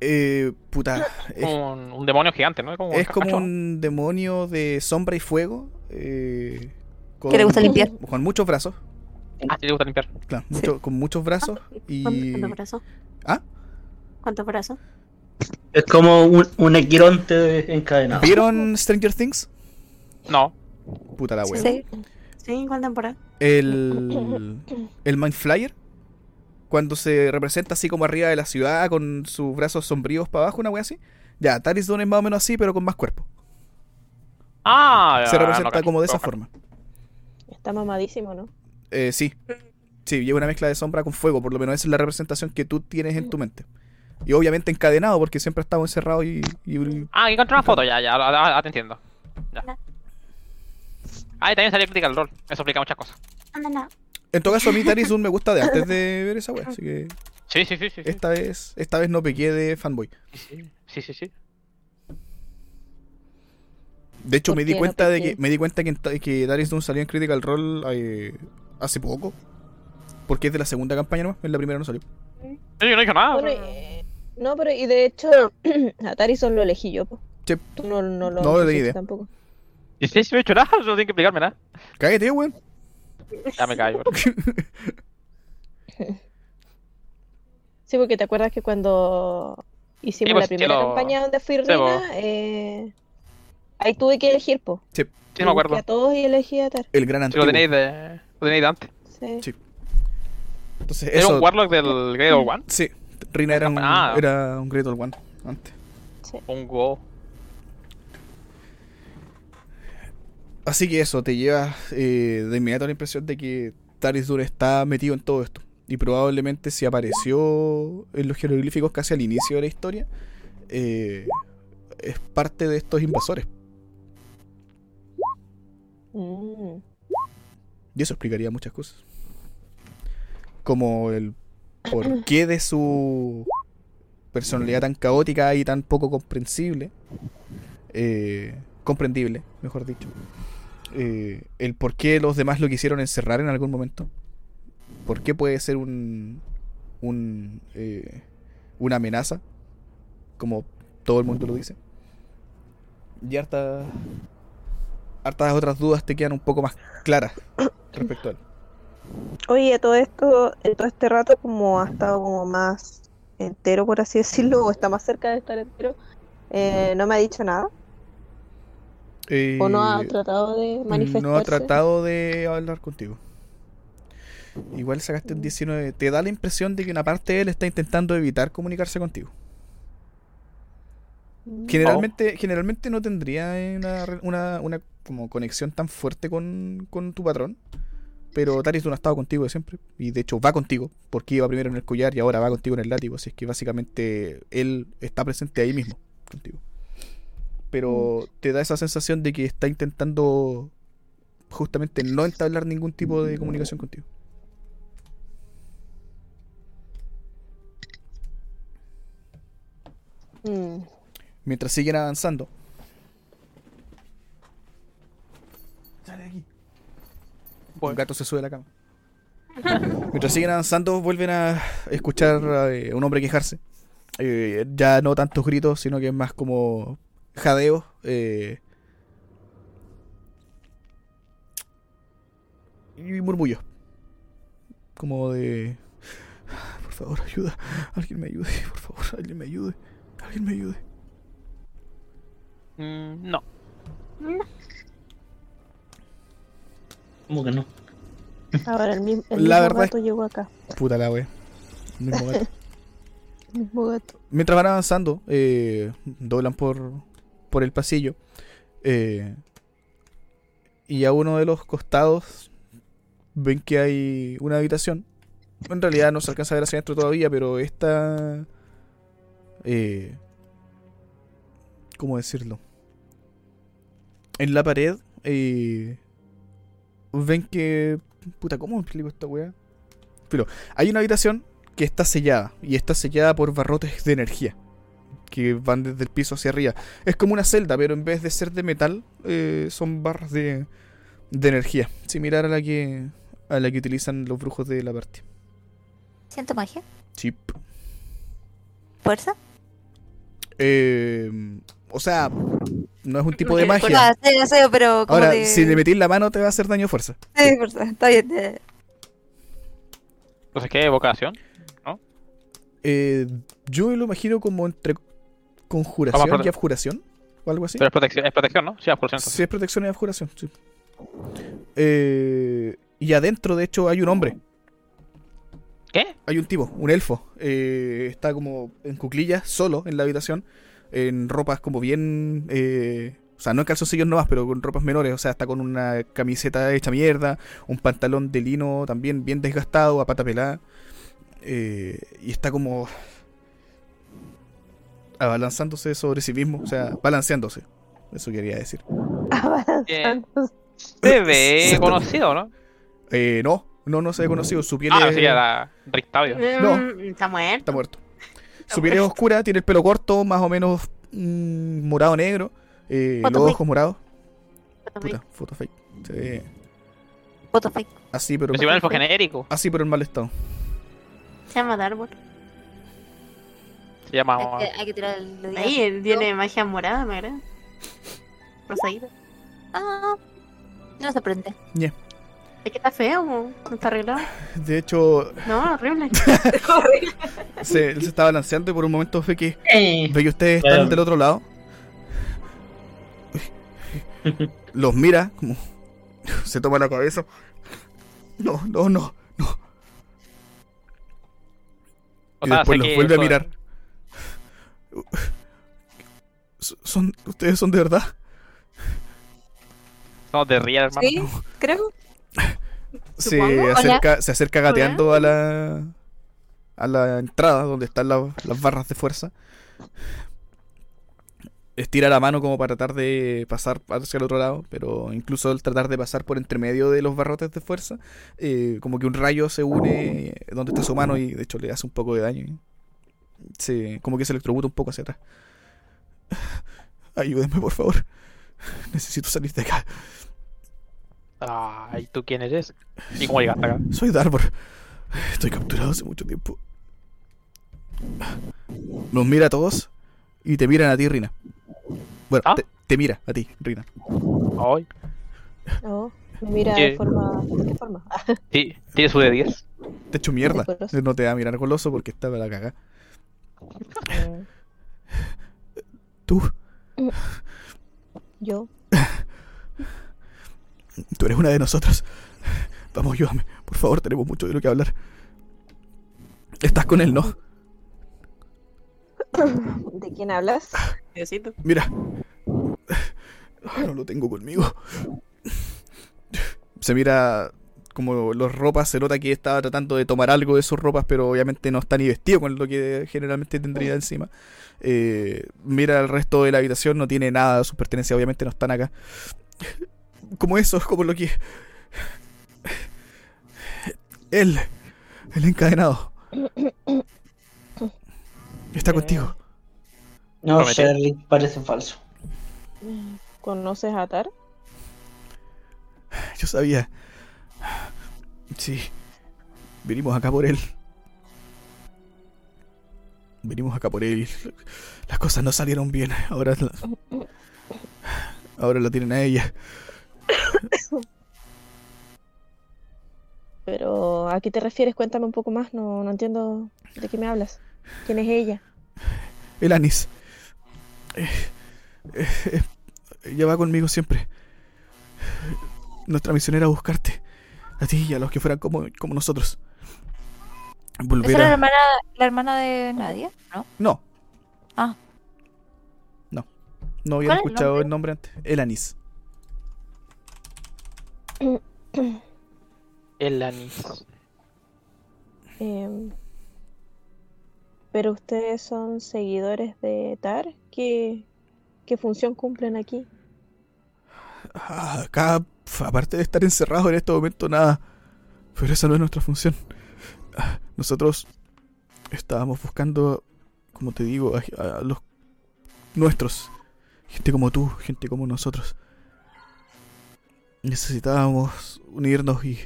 [SPEAKER 2] Eh, puta. Es,
[SPEAKER 3] Un, un demonio gigante, ¿no? Como
[SPEAKER 2] es como un demonio de sombra y fuego. eh, con,
[SPEAKER 5] Que le gusta limpiar.
[SPEAKER 2] Con muchos brazos.
[SPEAKER 3] Ah, sí, le gusta limpiar.
[SPEAKER 2] Claro, mucho- con muchos brazos. Y.
[SPEAKER 7] ¿Cuántos brazos?
[SPEAKER 2] ¿Ah?
[SPEAKER 7] ¿Cuántos brazos?
[SPEAKER 6] Es como un, un equironte encadenado.
[SPEAKER 2] ¿Vieron Stranger Things?
[SPEAKER 3] No.
[SPEAKER 2] Puta la wea.
[SPEAKER 5] Sí.
[SPEAKER 7] ¿Sí? ¿Cuál temporada?
[SPEAKER 2] El. El Mind Flyer. Cuando se representa así como arriba de la ciudad con sus brazos sombríos para abajo, una wea así. Ya, Taris Dawn es más o menos así, pero con más cuerpo.
[SPEAKER 3] Ah,
[SPEAKER 2] Se representa
[SPEAKER 3] no
[SPEAKER 2] como de esa
[SPEAKER 3] No,
[SPEAKER 2] forma.
[SPEAKER 1] Está mamadísimo, ¿no?
[SPEAKER 2] Eh, sí. Sí, lleva una mezcla de sombra con fuego, por lo menos esa es la representación que tú tienes en tu mente. Y obviamente encadenado, porque siempre ha estado encerrado y. y-
[SPEAKER 3] Ah, aquí encontré una foto, ya, ya, ya, ya te entiendo. Ya. Ah, y también salió Critical Role. Eso explica muchas cosas.
[SPEAKER 7] Anda, no.
[SPEAKER 2] En todo caso, a mí Tarizun me gusta de antes de ver esa wea, así que
[SPEAKER 3] Sí, sí, sí, sí. sí.
[SPEAKER 2] esta vez, esta vez no pequé de fanboy.
[SPEAKER 3] Sí, sí, sí. sí.
[SPEAKER 2] De hecho,
[SPEAKER 1] ¿Por
[SPEAKER 2] me di
[SPEAKER 1] no
[SPEAKER 2] cuenta de que me di cuenta que, que Darius Doom salió en Critical Role eh, hace poco. Porque es de la segunda campaña nomás, en la primera no salió.
[SPEAKER 3] Sí, Yo no he dicho nada.
[SPEAKER 1] Bueno,
[SPEAKER 3] pero-
[SPEAKER 1] eh, no, pero y de hecho, a Tarison lo elegí yo. po.
[SPEAKER 2] Sí.
[SPEAKER 1] Tú no, no lo
[SPEAKER 2] No
[SPEAKER 1] elegiste tampoco.
[SPEAKER 3] Y sí, sí, no he hecho nada, no tienen que explicarme nada.
[SPEAKER 2] Cállate, weón.
[SPEAKER 3] Ya me callo.
[SPEAKER 1] Sí, porque te acuerdas que cuando hicimos
[SPEAKER 3] pues,
[SPEAKER 1] la primera
[SPEAKER 3] lo-
[SPEAKER 1] campaña donde fui
[SPEAKER 3] Sí,
[SPEAKER 1] reina, eh, ahí tuve que elegir, po.
[SPEAKER 3] Sí, no me acuerdo.
[SPEAKER 1] A todos y elegí a Tar.
[SPEAKER 2] El gran
[SPEAKER 3] Si
[SPEAKER 2] antiguo.
[SPEAKER 3] lo tenéis de, lo tenéis de antes.
[SPEAKER 1] Sí.
[SPEAKER 2] Sí. Entonces,
[SPEAKER 3] Era
[SPEAKER 2] eso.
[SPEAKER 3] un Warlock del Great Old One.
[SPEAKER 2] Sí, Rina era un,
[SPEAKER 3] Ah.
[SPEAKER 2] era un Great Old One antes.
[SPEAKER 3] Un Go.
[SPEAKER 2] Así que eso, te lleva eh, de inmediato la impresión de que Taris Dur está metido en todo esto. Y probablemente si apareció en los jeroglíficos casi al inicio de la historia, eh, es parte de estos invasores.
[SPEAKER 1] Mm.
[SPEAKER 2] Y eso explicaría muchas cosas. Como el porqué de su personalidad tan caótica y tan poco comprensible. eh, comprendible, mejor dicho. Eh, el por qué los demás lo quisieron encerrar en algún momento. ¿Por qué puede ser un, un eh, una amenaza? Como todo el mundo lo dice. Y hartas hartas otras dudas te quedan un poco más claras respecto a él.
[SPEAKER 1] Oye, todo esto, todo este rato, como ha estado como más entero, por así decirlo, o está más cerca de estar entero, eh, no me ha dicho nada. ¿O no ha
[SPEAKER 2] Eh,
[SPEAKER 1] tratado de
[SPEAKER 2] No ha
[SPEAKER 1] manifestarse?
[SPEAKER 2] tratado de hablar contigo. Igual sacaste un 19. Te da la impresión de que una parte de él está intentando evitar comunicarse contigo.
[SPEAKER 1] Mm.
[SPEAKER 2] Generalmente, generalmente no tendría una, una como conexión tan fuerte con, con tu patrón. Pero Taris no ha estado contigo de siempre. Y de hecho va contigo. Porque iba primero en el collar y ahora va contigo en el látigo. Así es que básicamente él está presente ahí mismo contigo. Pero te da esa sensación de que está intentando justamente no entablar ningún tipo de comunicación contigo.
[SPEAKER 1] Mm.
[SPEAKER 2] Mientras siguen avanzando. Sale de aquí. Un gato se sube a la cama. Mientras siguen avanzando, vuelven a escuchar a eh, un hombre quejarse. Eh, ya no tantos gritos, sino que es más como jadeos. eh, y murmullos. Como de... Por favor, ayuda. Alguien me ayude. Por favor, alguien me ayude. Alguien me ayude.
[SPEAKER 3] Mm, no.
[SPEAKER 6] ¿Cómo que no?
[SPEAKER 1] Ahora el, mismo el
[SPEAKER 2] La
[SPEAKER 1] mismo
[SPEAKER 2] verdad es-
[SPEAKER 1] gato llegó acá.
[SPEAKER 2] Puta la wea. Mismo gato.
[SPEAKER 1] El mismo gato.
[SPEAKER 2] Mientras van avanzando, eh, doblan por, por el pasillo. eh, y a uno de los costados ven que hay una habitación. En realidad no se alcanza a ver hacia adentro todavía, pero esta... Eh, ¿Cómo decirlo? En la pared eh, ven que... Puta, ¿cómo explico esta weá? Pero hay una habitación que está sellada y está sellada por barrotes de energía que van desde el piso hacia arriba. Es como una celda, pero en vez de ser de metal, eh, son barras de, de energía, similar a la que a la que utilizan los brujos de la parte.
[SPEAKER 5] ¿Siento magia?
[SPEAKER 2] Chip.
[SPEAKER 5] ¿Fuerza?
[SPEAKER 2] Eh, o sea, no es un tipo de magia.
[SPEAKER 5] sí, no sé, pero como
[SPEAKER 2] Ahora,
[SPEAKER 5] de...
[SPEAKER 2] si le metís la mano te va a hacer daño de fuerza.
[SPEAKER 5] Sí, fuerza, está bien.
[SPEAKER 3] Entonces, ¿qué? ¿Evocación?
[SPEAKER 2] Eh, yo lo imagino como entre conjuración
[SPEAKER 3] Vamos a prote-
[SPEAKER 2] y abjuración o algo así.
[SPEAKER 3] Pero es protección, es protección ¿no? Sí, abjuración.
[SPEAKER 2] Sí, es protección y abjuración, sí. Eh, y adentro, de hecho, hay un hombre.
[SPEAKER 3] ¿Qué?
[SPEAKER 2] Hay un tipo, un elfo. eh, está como en cuclillas, solo en la habitación. En ropas como bien. eh, o sea, no en calzoncillos nomás, pero con ropas menores. O sea, está con una camiseta hecha mierda. Un pantalón de lino también bien desgastado, a pata pelada. eh, y está como. Abalanzándose sobre sí mismo. O sea, balanceándose. Eso quería decir.
[SPEAKER 1] Avanzando.
[SPEAKER 3] Se ve conocido, ¿no?
[SPEAKER 2] Eh, no, No, no se ve conocido. Su piel
[SPEAKER 3] Ah,
[SPEAKER 2] es-
[SPEAKER 3] sí, era Rictavio.
[SPEAKER 2] No.
[SPEAKER 7] Mm, Está muerto.
[SPEAKER 2] está muerto. Su piel es oscura, tiene el pelo corto, más o menos mm, morado negro. Eh, los
[SPEAKER 7] fake.
[SPEAKER 2] ojos morados.
[SPEAKER 7] Foto
[SPEAKER 2] Puta,
[SPEAKER 7] fake.
[SPEAKER 2] foto fake. Se ve
[SPEAKER 5] Foto fake.
[SPEAKER 2] así, pero,
[SPEAKER 3] Pero si genérico.
[SPEAKER 2] así, pero en mal estado.
[SPEAKER 7] Se llama Darwin.
[SPEAKER 3] Se llama.
[SPEAKER 5] Hay que, hay que tirar el.
[SPEAKER 7] Ahí él tiene magia morada, me agrada. Rosadita.
[SPEAKER 5] Ah, no se prende.
[SPEAKER 7] Es que está feo, no está arreglado.
[SPEAKER 2] De hecho,
[SPEAKER 7] No, horrible.
[SPEAKER 2] se, él se está balanceando y por un momento ve que,
[SPEAKER 6] Eh,
[SPEAKER 2] ve que ustedes están del otro lado. Los mira, como se toma la cabeza. No, no, no, no.
[SPEAKER 3] O
[SPEAKER 2] y
[SPEAKER 3] sea,
[SPEAKER 2] después los
[SPEAKER 3] que
[SPEAKER 2] vuelve a mirar. Son, ustedes son de verdad.
[SPEAKER 3] No, te rías, hermano.
[SPEAKER 5] Sí, creo.
[SPEAKER 2] Se
[SPEAKER 7] Supongo.
[SPEAKER 2] acerca, se acerca gateando a la a la entrada donde están la- las barras de fuerza. Estira la mano como para tratar de pasar hacia el otro lado, pero incluso al tratar de pasar por entre medio de los barrotes de fuerza, eh, como que un rayo se une donde está su mano y de hecho le hace un poco de daño. Y Se, como que se electrocuta un poco hacia atrás. Ayúdenme, por favor. Necesito salir de acá.
[SPEAKER 3] Ay, ¿tú quién eres? ¿Y cómo llegaste acá?
[SPEAKER 2] Soy Darbor. Estoy capturado hace mucho tiempo. Nos mira a todos y te miran a ti, Rina. Bueno,
[SPEAKER 3] ¿Ah?
[SPEAKER 2] te, te mira a ti, Rina.
[SPEAKER 3] Ay,
[SPEAKER 1] No, me mira
[SPEAKER 3] ¿Qué?
[SPEAKER 1] de forma. ¿De qué forma? Ah,
[SPEAKER 3] sí, tiene su de 10.
[SPEAKER 2] Te echo mierda. No te va a mirar goloso porque está para la caga. Tú,
[SPEAKER 1] Yo.
[SPEAKER 2] tú eres una de nosotros. Vamos, ayúdame. Por favor, tenemos mucho de lo que hablar. Estás con él, ¿no?
[SPEAKER 1] ¿De quién hablas?
[SPEAKER 7] Diosito.
[SPEAKER 2] Mira. No lo tengo conmigo. Se mira como las ropas, se nota que estaba tratando de tomar algo de sus ropas, pero obviamente no está ni vestido con lo que generalmente tendría encima. Eh, mira el resto de la habitación, no tiene nada, sus pertenencias obviamente no están acá. Como eso, es como lo que... Él, el encadenado. Está contigo.
[SPEAKER 6] no Rick, parece falso.
[SPEAKER 1] ¿Conoces a Tar?
[SPEAKER 2] Yo sabía. Sí. Venimos acá por él. Venimos acá por él. Las cosas no salieron bien. Ahora. la- Ahora la tienen a ella.
[SPEAKER 1] Pero ¿a qué te refieres? Cuéntame un poco más. No, no entiendo de qué me hablas. ¿Quién es ella?
[SPEAKER 2] El Anis. Eh, eh, eh, ella va conmigo siempre. Nuestra misión era buscarte. A ti y a los que fueran como, como nosotros.
[SPEAKER 5] ¿Esa
[SPEAKER 2] Volver
[SPEAKER 5] era la hermana, la hermana de Nadia? ¿No?
[SPEAKER 2] No.
[SPEAKER 5] Ah.
[SPEAKER 2] No. No había
[SPEAKER 5] ¿Cuál es el
[SPEAKER 2] escuchado
[SPEAKER 5] nombre?
[SPEAKER 2] el nombre antes. El Anis.
[SPEAKER 3] El anís.
[SPEAKER 1] Em, pero ustedes son seguidores de Tar. ¿Qué, qué función cumplen aquí?
[SPEAKER 2] Ah, Acá, aparte de estar encerrados en este momento, nada. Pero esa no es nuestra función. Ah, Nosotros estábamos buscando, como te digo, a, a los nuestros. Gente como tú, gente como nosotros. Necesitábamos unirnos y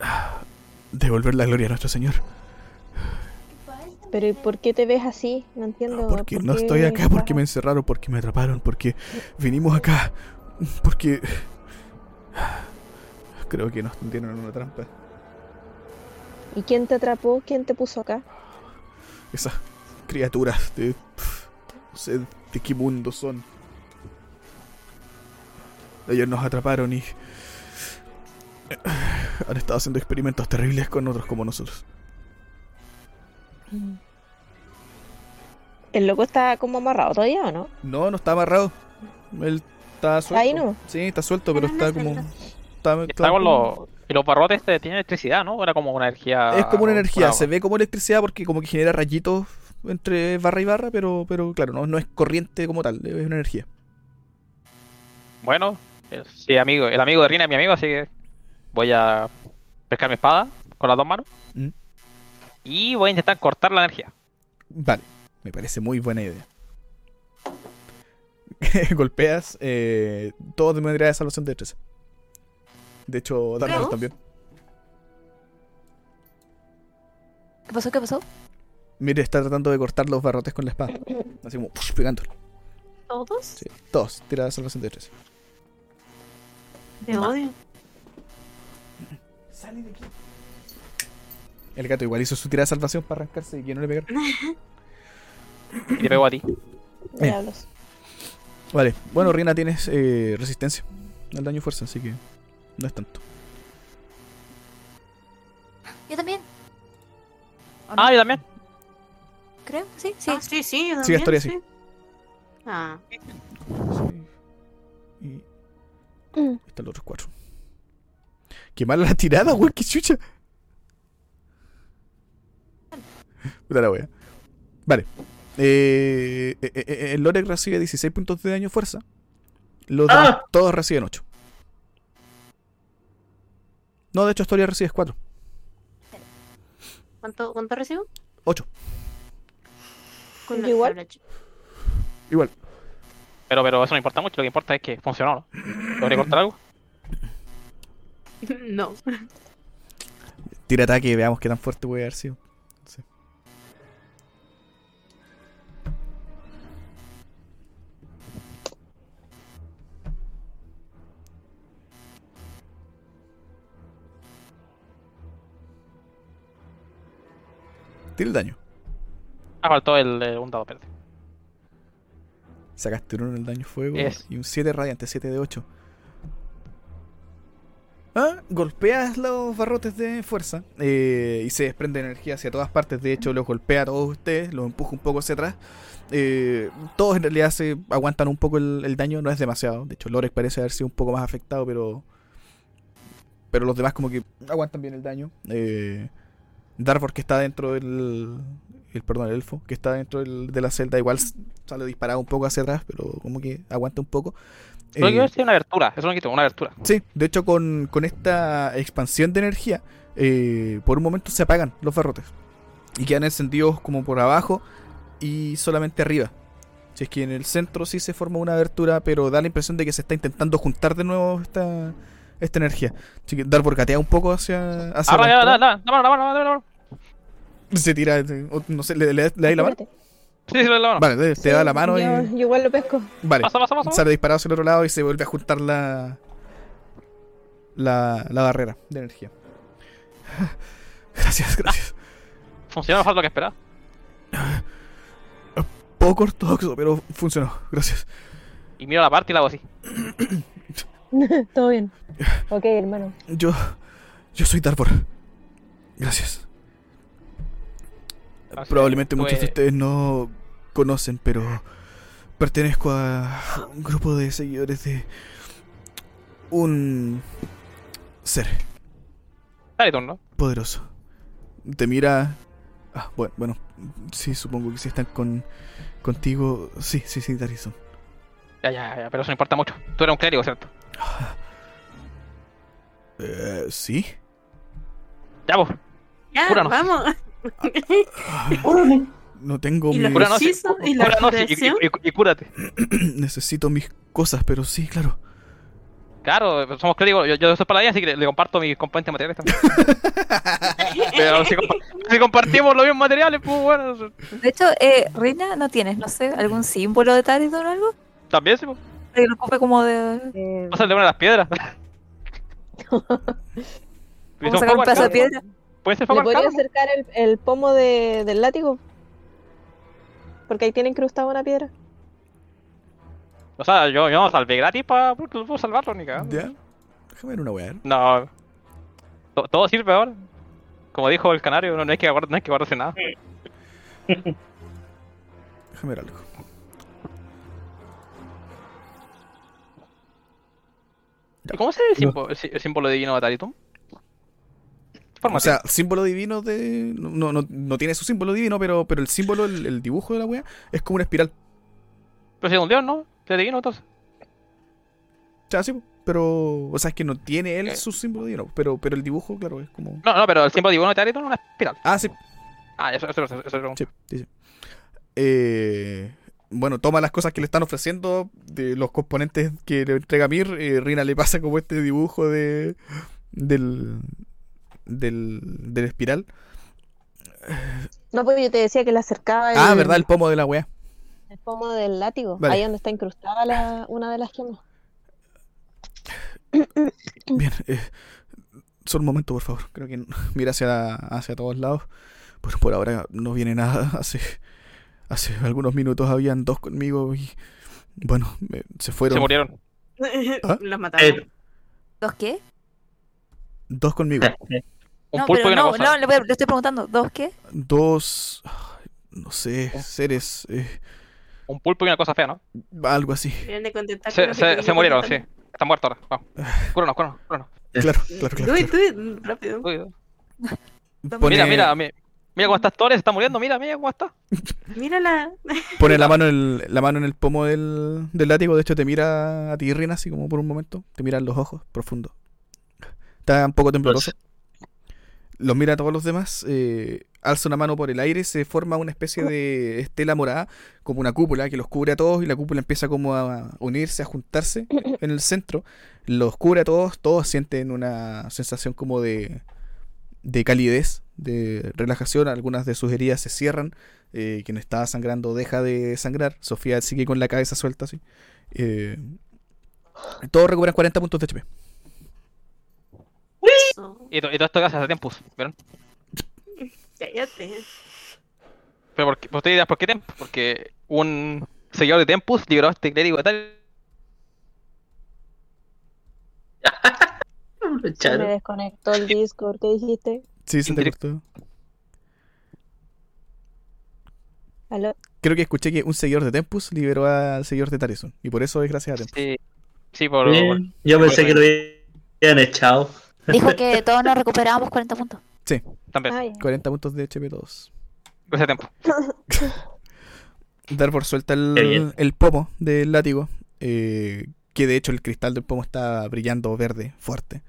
[SPEAKER 2] ah, devolver la gloria a nuestro Señor.
[SPEAKER 1] Pero ¿y por qué te ves así? No entiendo.
[SPEAKER 2] Porque
[SPEAKER 1] ¿por
[SPEAKER 2] no estoy acá, porque me encerraron, porque me atraparon, porque vinimos acá, porque creo que nos tendieron en una trampa.
[SPEAKER 1] ¿Y quién te atrapó? ¿Quién te puso acá?
[SPEAKER 2] Esas criaturas de no sé de qué mundo son. Ellos nos atraparon y han estado haciendo experimentos terribles con otros como nosotros.
[SPEAKER 1] ¿El loco está como amarrado todavía o no?
[SPEAKER 2] No, no está amarrado. Él está suelto.
[SPEAKER 1] Ahí no.
[SPEAKER 2] Sí, está suelto, pero está como está,
[SPEAKER 3] Está con los. Y los barrotes este, tienen electricidad, ¿no? Era como una energía.
[SPEAKER 2] Es como una energía,
[SPEAKER 3] una-
[SPEAKER 2] se ve como electricidad porque como que genera rayitos entre barra y barra, pero, pero claro, no, no es corriente como tal, es una energía.
[SPEAKER 3] Bueno, eh, sí, amigo. El amigo de Rina es mi amigo, así que. voy a pescar mi espada con las dos manos.
[SPEAKER 2] Mm.
[SPEAKER 3] Y voy a intentar cortar la energía.
[SPEAKER 2] Vale, me parece muy buena idea. Golpeas, eh, todo de manera de salvación de 13. De hecho, también.
[SPEAKER 5] ¿Qué pasó? ¿Qué pasó?
[SPEAKER 2] Mire, está tratando de cortar los barrotes con la espada. Así como, push, pegándolo.
[SPEAKER 7] ¿Todos?
[SPEAKER 2] Sí, todos, tira de salvación de 13.
[SPEAKER 7] Te odio.
[SPEAKER 2] El gato igual hizo su tirada de salvación para arrancarse y que no le pegara.
[SPEAKER 3] Y te pego a ti.
[SPEAKER 1] Diablos.
[SPEAKER 2] Vale, bueno, Rina tienes eh, resistencia al daño y fuerza, así que no es tanto.
[SPEAKER 5] Yo también. ¿O no?
[SPEAKER 3] Ah, yo también.
[SPEAKER 5] Creo, sí, sí.
[SPEAKER 7] Ah, sí, sí, yo
[SPEAKER 2] Sí,
[SPEAKER 7] también,
[SPEAKER 2] Astoria, sí.
[SPEAKER 7] sí. Ah,
[SPEAKER 2] Sí. Y
[SPEAKER 1] Mm.
[SPEAKER 2] están los otros cuatro. Qué mala la tirada, güey, qué chucha. Puta la wea. Vale. Eh, eh, eh, eh, el Lorek recibe 16 puntos de daño fuerza. Los demás
[SPEAKER 6] ¡Ah!
[SPEAKER 2] todos reciben 8. No, de hecho, Astoria recibes 4.
[SPEAKER 7] ¿cuánto, ¿cuánto recibo?
[SPEAKER 2] 8.
[SPEAKER 7] Con
[SPEAKER 1] Yo igual.
[SPEAKER 2] Igual.
[SPEAKER 3] Pero, pero eso no importa mucho. Lo que importa es que funcionó, ¿no? ¿Logré cortar algo?
[SPEAKER 7] No.
[SPEAKER 2] Tira ataque y veamos qué tan fuerte puede haber sido. Tira el daño.
[SPEAKER 3] Ah, faltó el, eh, un dado, espérate.
[SPEAKER 2] Sacaste un 1 en el daño fuego
[SPEAKER 3] Yes.
[SPEAKER 2] y un 7 radiante, 7 de 8. Ah, golpeas los barrotes de fuerza eh, y se desprende energía hacia todas partes. De hecho, los golpea a todos ustedes, los empuja un poco hacia atrás. Eh, todos en realidad se aguantan un poco el, el daño, no es demasiado. De hecho, Lorek parece haber sido un poco más afectado, pero. Pero los demás, como que aguantan bien el daño. Eh, Darvor, que está dentro del. El, perdón, el elfo, que está dentro del- de la celda, igual sale disparado un poco hacia atrás, pero como que aguanta un poco.
[SPEAKER 3] Solo
[SPEAKER 2] Eh,
[SPEAKER 3] yo una abertura. Eso no quito, una abertura.
[SPEAKER 2] Sí, de hecho con, con esta expansión de energía, eh, por un momento se apagan los barrotes y quedan encendidos como por abajo y solamente arriba. Si es que en el centro sí se forma una abertura, pero da la impresión de que se está intentando juntar de nuevo esta, esta energía. Así que Darvor gatea un poco hacia, hacia
[SPEAKER 3] Ah,
[SPEAKER 2] la
[SPEAKER 3] ya, ya,
[SPEAKER 2] entrada.
[SPEAKER 3] ya, la mano, la mano, la mano, la mano.
[SPEAKER 2] Se tira, eh, no sé, ¿le, le, le dais la mano?
[SPEAKER 3] Sí, sí, la mano.
[SPEAKER 2] Vale, te
[SPEAKER 1] Sí,
[SPEAKER 2] da la mano
[SPEAKER 1] yo,
[SPEAKER 2] y...
[SPEAKER 1] yo igual lo pesco.
[SPEAKER 2] Vale,
[SPEAKER 3] Pasa, pasa, pasa.
[SPEAKER 2] sale disparado hacia el otro lado y se vuelve a juntar la, la, la barrera de energía. Gracias, gracias.
[SPEAKER 3] Funcionó mejor de lo que esperaba.
[SPEAKER 2] Poco ortodoxo, pero funcionó. Gracias.
[SPEAKER 3] Y miro la parte y la hago así.
[SPEAKER 1] Todo bien. Ok, hermano.
[SPEAKER 2] Yo. Yo soy Darvor. Gracias.
[SPEAKER 3] Así
[SPEAKER 2] Probablemente muchos de ustedes no conocen, pero pertenezco a un grupo de seguidores de un ser
[SPEAKER 3] Dale turno.
[SPEAKER 2] poderoso. Te mira. Ah, bueno, bueno, sí, supongo que si están con contigo. Sí, sí, sí, Darison.
[SPEAKER 3] Ya, ya, ya, pero eso no importa mucho. Tú eres un clérigo, ¿cierto?
[SPEAKER 2] Eh, sí.
[SPEAKER 3] Ya, pues.
[SPEAKER 7] Ya,
[SPEAKER 3] Cúranos.
[SPEAKER 7] vamos.
[SPEAKER 6] Órale.
[SPEAKER 2] No tengo
[SPEAKER 7] ¿Y
[SPEAKER 2] mi...
[SPEAKER 7] los
[SPEAKER 3] Cúranos y-
[SPEAKER 7] la
[SPEAKER 3] cúranos y- y-
[SPEAKER 7] curación?
[SPEAKER 3] y- y cúrate.
[SPEAKER 2] Necesito mis cosas, pero sí, claro.
[SPEAKER 3] Claro, somos clérigos. Yo, yo soy paladín, así que le, le comparto mis componentes materiales también. pero si, compa- si compartimos los mismos materiales, pues bueno.
[SPEAKER 5] De hecho, eh, Reina, ¿no tienes, no sé, algún símbolo de Taridor o algo?
[SPEAKER 3] También, sí, pues.
[SPEAKER 5] Que lo ocupe como de.
[SPEAKER 1] Eh,
[SPEAKER 3] Pásale una de las piedras.
[SPEAKER 5] Vamos a sacar un pedazo de
[SPEAKER 3] arcano.
[SPEAKER 5] piedra.
[SPEAKER 3] Puede ser
[SPEAKER 1] ¿Le podría acercar el, el pomo de, del látigo? Porque ahí tiene incrustada una piedra.
[SPEAKER 3] O sea, yo, yo no salvé gratis para porque no puedo salvarlo ni cagando.
[SPEAKER 2] Ya. Déjame ver una weá.
[SPEAKER 3] No. To- Todo sirve ahora. Como dijo el canario, no, no hay que guardar, no hay que guardarse nada.
[SPEAKER 2] Déjame ver algo.
[SPEAKER 3] ¿Y ¿Cómo se ve el símbolo, el sí- el símbolo divino de Taritum?
[SPEAKER 2] O sea, símbolo divino de. No, no, no tiene su símbolo divino, pero, pero el símbolo, el, el dibujo de la wea, es como una espiral.
[SPEAKER 3] pero si es un dios, ¿no? Es divino, entonces.
[SPEAKER 2] O sea, sí, pero. O sea, es que no tiene él su símbolo divino, pero, pero el dibujo, claro, es como.
[SPEAKER 3] No, no, pero el símbolo divino de Tarito es una espiral.
[SPEAKER 2] Ah, sí,
[SPEAKER 3] Ah, eso, eso, eso, eso, eso.
[SPEAKER 2] sí, sí. sí. Eh, bueno, toma las cosas que le están ofreciendo de los componentes que le entrega Mir. eh, Rina le pasa como este dibujo de. del. del. del espiral.
[SPEAKER 1] No, pues yo te decía que le acercaba el,
[SPEAKER 2] Ah, ¿verdad? El pomo de la wea.
[SPEAKER 1] el pomo del látigo.
[SPEAKER 2] Vale.
[SPEAKER 1] Ahí donde está incrustada la, una de las gemas.
[SPEAKER 2] Bien, eh, solo un momento, por favor. Creo que mira hacia, hacia todos lados. Bueno, por ahora no viene nada. Hace, hace algunos minutos habían dos conmigo y. Bueno, me- se fueron.
[SPEAKER 3] Se murieron.
[SPEAKER 2] ¿Ah?
[SPEAKER 7] Los mataron.
[SPEAKER 6] Eh,
[SPEAKER 5] ¿Dos qué?
[SPEAKER 2] Dos conmigo.
[SPEAKER 3] Un
[SPEAKER 5] no,
[SPEAKER 3] pulpo
[SPEAKER 5] pero
[SPEAKER 3] y una
[SPEAKER 5] no,
[SPEAKER 3] cosa.
[SPEAKER 5] no, le, voy a- le estoy preguntando, ¿dos qué?
[SPEAKER 2] Dos. No sé, seres. eh,
[SPEAKER 3] Un pulpo y una cosa fea, ¿no?
[SPEAKER 2] algo así.
[SPEAKER 7] De
[SPEAKER 3] Se, murieron, sí. Están muertos ahora. Vamos. Cúranos, cúranos, cúranos.
[SPEAKER 2] Claro, claro, claro.
[SPEAKER 7] Uy,
[SPEAKER 2] claro.
[SPEAKER 7] tú, rápido.
[SPEAKER 2] Pone,
[SPEAKER 3] Mira, mira, mi- mira cómo estás Torres, se está muriendo, mira, mira cómo está.
[SPEAKER 7] Mírala.
[SPEAKER 2] Pone la mano, en el, la mano en el pomo del, del látigo. De hecho, te mira a ti, Rina, así como por un momento. Te mira en los ojos, profundo. Está un poco tembloroso. Los mira a todos los demás. eh, alza una mano por el aire. Se forma una especie de estela morada, como una cúpula que los cubre a todos. Y la cúpula empieza como a unirse, a juntarse en el centro. Los cubre a todos. Todos sienten una sensación como de, de calidez, de relajación. Algunas de sus heridas se cierran. Eh, quien estaba sangrando deja de sangrar. Sofía sigue con la cabeza suelta así. Eh, todos recuperan 40 puntos de HP.
[SPEAKER 3] Y, to- y todo esto gracias a Tempus, ¿vieron?
[SPEAKER 7] Cállate.
[SPEAKER 3] Pero por, qué- por ustedes dirán, ¿por qué Tempus? Porque un seguidor de Tempus liberó a este clérigo de tal.
[SPEAKER 1] me desconectó el Discord. ¿Qué dijiste?
[SPEAKER 2] Sí, se te cortó.
[SPEAKER 1] ¿Aló?
[SPEAKER 2] Creo que escuché que un seguidor de Tempus liberó al seguidor de Tarison. Y por eso es gracias a Tempus.
[SPEAKER 3] Sí, sí por.
[SPEAKER 6] Bien, Yo pensé que lo habían echado.
[SPEAKER 5] Dijo que todos nos recuperábamos 40 puntos.
[SPEAKER 3] También,
[SPEAKER 1] Ay,
[SPEAKER 2] 40 puntos de HP todos.
[SPEAKER 3] gracias a Tempus.
[SPEAKER 2] Darvor suelta
[SPEAKER 6] Qué
[SPEAKER 2] el, el pomo del látigo. eh, que de hecho el cristal del pomo está brillando verde, fuerte.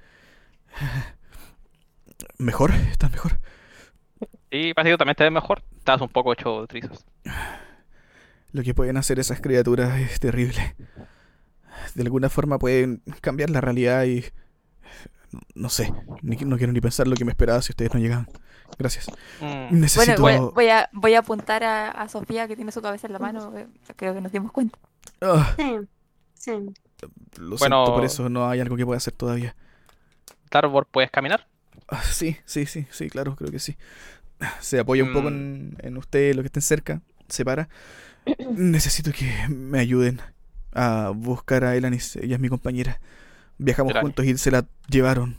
[SPEAKER 2] Mejor, está mejor.
[SPEAKER 3] Y parece que también te ves mejor. Estabas un poco hecho de trizas.
[SPEAKER 2] Lo que pueden hacer esas criaturas es terrible. De alguna forma pueden cambiar la realidad y... No sé, ni- no quiero ni pensar lo que me esperaba si ustedes no llegaban. Gracias.
[SPEAKER 3] Mm,
[SPEAKER 2] Necesito...
[SPEAKER 5] Bueno, voy, voy a, voy a apuntar a, a Sofía que tiene su cabeza en la mano. eh, Creo que nos dimos cuenta.
[SPEAKER 2] Ah,
[SPEAKER 7] Sí. Sí.
[SPEAKER 2] lo
[SPEAKER 3] Bueno.
[SPEAKER 2] siento, por eso no hay algo que pueda hacer todavía.
[SPEAKER 3] Tarbor, ¿puedes caminar?
[SPEAKER 2] Ah, sí, sí, sí, sí, claro, creo que sí. Se apoya un poco
[SPEAKER 3] Mm.
[SPEAKER 2] en, en ustedes, los que estén cerca, se para. Necesito que me ayuden a buscar a Elanis, ella es mi compañera. Viajamos
[SPEAKER 3] Elanis.
[SPEAKER 2] juntos y se la llevaron.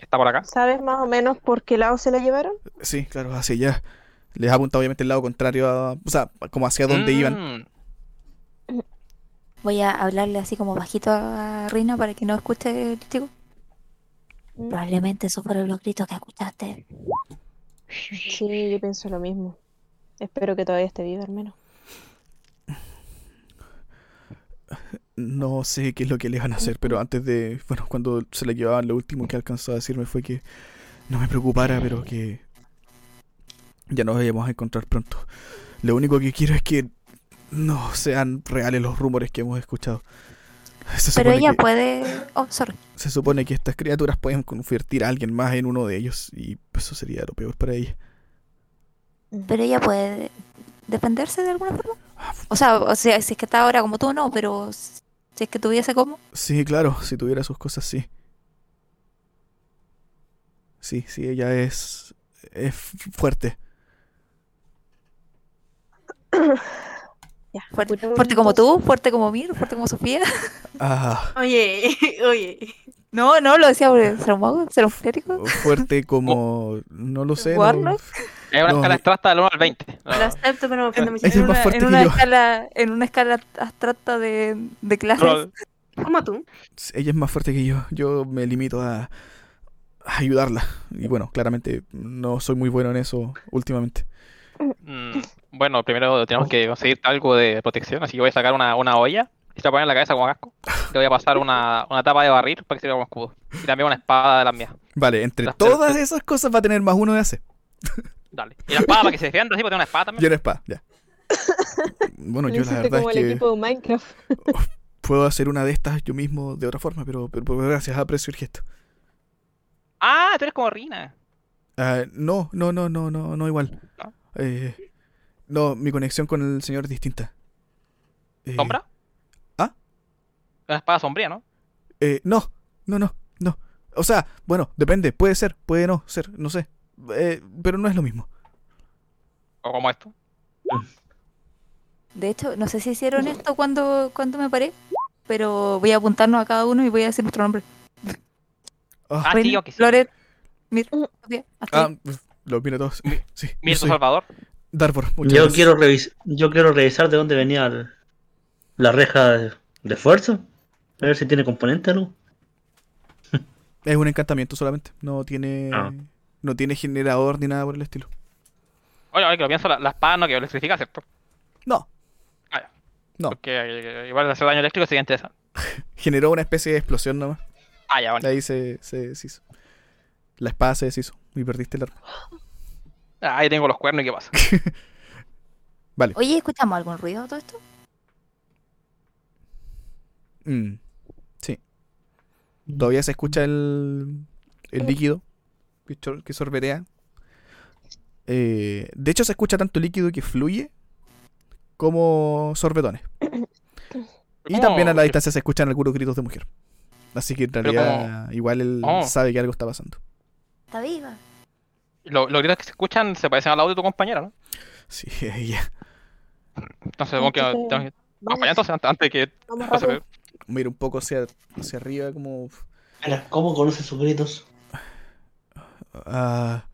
[SPEAKER 3] ¿Está por acá?
[SPEAKER 1] ¿Sabes más o menos por qué lado se la llevaron?
[SPEAKER 2] Sí, claro, hacia allá. Les apunta obviamente el lado contrario, a, o sea, como hacia donde iban.
[SPEAKER 3] Mm,
[SPEAKER 5] Voy a hablarle así como bajito a Rina para que no escuche el chico. Probablemente esos fueron los gritos que escuchaste.
[SPEAKER 1] Sí, yo pienso lo mismo. Espero que todavía esté viva al menos.
[SPEAKER 2] No sé qué es lo que les van a hacer, pero antes de, bueno, cuando se la llevaban, lo último que alcanzó a decirme fue que no me preocupara, pero que ya nos vayamos a encontrar pronto. Lo único que quiero es que no sean reales los rumores que hemos escuchado.
[SPEAKER 5] Pero ella
[SPEAKER 2] que,
[SPEAKER 5] puede... Oh, sorry.
[SPEAKER 2] se supone que estas criaturas pueden convertir a alguien más en uno de ellos y eso sería lo peor para ella.
[SPEAKER 5] Pero ella puede defenderse de alguna forma. O sea, o sea, si es que está ahora como tú, no, pero si es que tuviese como...
[SPEAKER 2] Sí, claro, si tuviera sus cosas, sí. Sí, sí, ella es, es fuerte.
[SPEAKER 1] Ya,
[SPEAKER 5] Fuerte, fuerte como tú, fuerte como Mir, fuerte como Sofía.
[SPEAKER 2] Ah,
[SPEAKER 7] Oye, oye.
[SPEAKER 5] No, no, lo decía porque ser un mago, ser un clérigo.
[SPEAKER 2] fuerte como... No lo sé. no-
[SPEAKER 5] Warlock.
[SPEAKER 3] Es una
[SPEAKER 2] No,
[SPEAKER 3] escala abstracta del 1 al 20.
[SPEAKER 7] Lo acepto, pero me mucho.
[SPEAKER 2] Ella es
[SPEAKER 5] En
[SPEAKER 2] más
[SPEAKER 5] una,
[SPEAKER 2] fuerte
[SPEAKER 5] en
[SPEAKER 2] que
[SPEAKER 5] una
[SPEAKER 2] yo.
[SPEAKER 5] escala, en una escala abstracta de, de clases.
[SPEAKER 3] Rol.
[SPEAKER 7] Como tú.
[SPEAKER 2] Ella es más fuerte que yo. Yo me limito a, a ayudarla. Y bueno, claramente no soy muy bueno en eso últimamente.
[SPEAKER 3] Mm, Bueno, primero tenemos que conseguir algo de protección, así que voy a sacar una, una olla y se la pone en la cabeza como casco. Le voy a pasar una, una tapa de barril para que sirva como escudo. Y también una espada de las mías.
[SPEAKER 2] Vale, entre
[SPEAKER 3] Las-
[SPEAKER 2] todas esas cosas va a tener más uno de AC.
[SPEAKER 3] Dale. Y la espada para que se defienda, así, porque tiene una espada
[SPEAKER 2] Y
[SPEAKER 3] también.
[SPEAKER 2] una espada, ya. Bueno, yo la verdad
[SPEAKER 1] como
[SPEAKER 2] es
[SPEAKER 1] el
[SPEAKER 2] que
[SPEAKER 1] equipo de Minecraft.
[SPEAKER 2] puedo hacer una de estas yo mismo de otra forma, pero, pero, pero gracias, aprecio el gesto.
[SPEAKER 3] Ah, tú eres como Rina.
[SPEAKER 2] Ah, no, no, no, no, no, no igual.
[SPEAKER 3] ¿No?
[SPEAKER 2] Eh, no, mi conexión con el señor es distinta. Eh,
[SPEAKER 3] ¿Sombra?
[SPEAKER 2] ¿Ah?
[SPEAKER 3] Una espada sombría, ¿no?
[SPEAKER 2] Eh, no, no, no, no. O sea, bueno, depende, puede ser, puede no ser, no sé. Eh, pero no es lo mismo.
[SPEAKER 3] O como esto.
[SPEAKER 5] De hecho, no sé si hicieron esto cuando, cuando me paré, pero voy a apuntarnos a cada uno y voy a decir nuestro nombre.
[SPEAKER 2] Ah,
[SPEAKER 3] Ah, sí, yo que sí.
[SPEAKER 5] Loret, Mir, Sofía, hasta
[SPEAKER 2] ah,
[SPEAKER 5] ahí.
[SPEAKER 2] Uf, lo mira todos. Sí,
[SPEAKER 3] Mirto Salvador.
[SPEAKER 2] Darvor, muchas
[SPEAKER 6] Yo
[SPEAKER 2] gracias.
[SPEAKER 6] quiero, revis yo quiero revisar de dónde venía el- la reja de, de fuerza. A ver si tiene componente algo.
[SPEAKER 2] Es un encantamiento solamente. No tiene.
[SPEAKER 6] Ah.
[SPEAKER 2] No tiene generador ni nada por el estilo.
[SPEAKER 3] Oye, ahora que lo pienso, la, la espada no que electrifica, ¿cierto?
[SPEAKER 2] No.
[SPEAKER 3] Ah, ya.
[SPEAKER 2] No.
[SPEAKER 3] Porque eh, igual hacer daño eléctrico sería interesante.
[SPEAKER 2] Generó una especie de explosión nomás.
[SPEAKER 3] Ah, ya, bueno.
[SPEAKER 2] Ahí se, se deshizo. La espada se deshizo. Y perdiste el arma.
[SPEAKER 3] Ah, ahí tengo los cuernos y qué pasa.
[SPEAKER 2] Vale.
[SPEAKER 5] Oye, ¿escuchamos algún ruido de todo esto?
[SPEAKER 2] Mm, sí. Todavía se escucha el, el líquido que, sorbetea. Eh, de hecho, se escucha tanto líquido que fluye como sorbetones. Y
[SPEAKER 3] ¿Cómo?
[SPEAKER 2] también a la distancia se escuchan algunos gritos de mujer. Así que en realidad, igual él
[SPEAKER 3] Oh.
[SPEAKER 2] sabe que algo está pasando.
[SPEAKER 5] Está viva.
[SPEAKER 3] Lo- Los gritos que se escuchan se parecen al audio de tu compañera, ¿no?
[SPEAKER 2] Sí, ya.
[SPEAKER 3] Entonces, tengo que,
[SPEAKER 1] Vamos,
[SPEAKER 3] acompañar entonces antes, antes de que
[SPEAKER 1] vamos.
[SPEAKER 2] Mira un poco hacia, hacia arriba, como.
[SPEAKER 6] ¿cómo conoce sus gritos?
[SPEAKER 2] ah,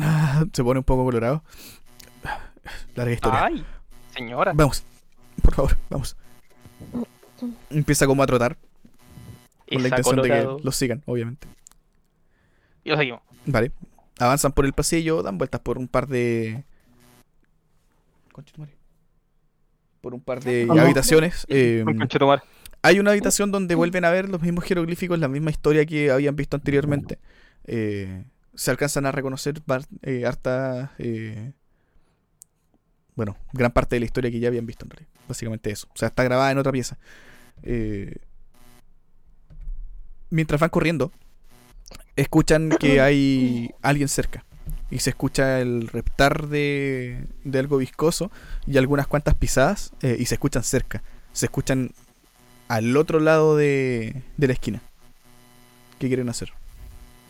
[SPEAKER 2] ah, se pone un poco colorado. Larga historia.
[SPEAKER 3] Ay, señora.
[SPEAKER 2] Vamos, por favor, vamos. Empieza como a trotar, con la intención de que los sigan, obviamente.
[SPEAKER 3] Y lo seguimos.
[SPEAKER 2] Vale. Avanzan por el pasillo, dan vueltas por un par de. Por un par de
[SPEAKER 6] Ah,
[SPEAKER 2] habitaciones. eh,
[SPEAKER 3] Conchetumare.
[SPEAKER 2] hay una habitación donde vuelven a ver los mismos jeroglíficos, la misma historia que habían visto anteriormente. Eh, se alcanzan a reconocer eh, harta. eh, bueno, gran parte de la historia que ya habían visto en realidad. Básicamente eso. O sea, está grabada en otra pieza. Eh, mientras van corriendo, escuchan que hay alguien cerca. Y se escucha el reptar de, de algo viscoso y algunas cuantas pisadas. eh, y se escuchan cerca. Se escuchan al otro lado de, de la esquina. ¿Qué quieren hacer?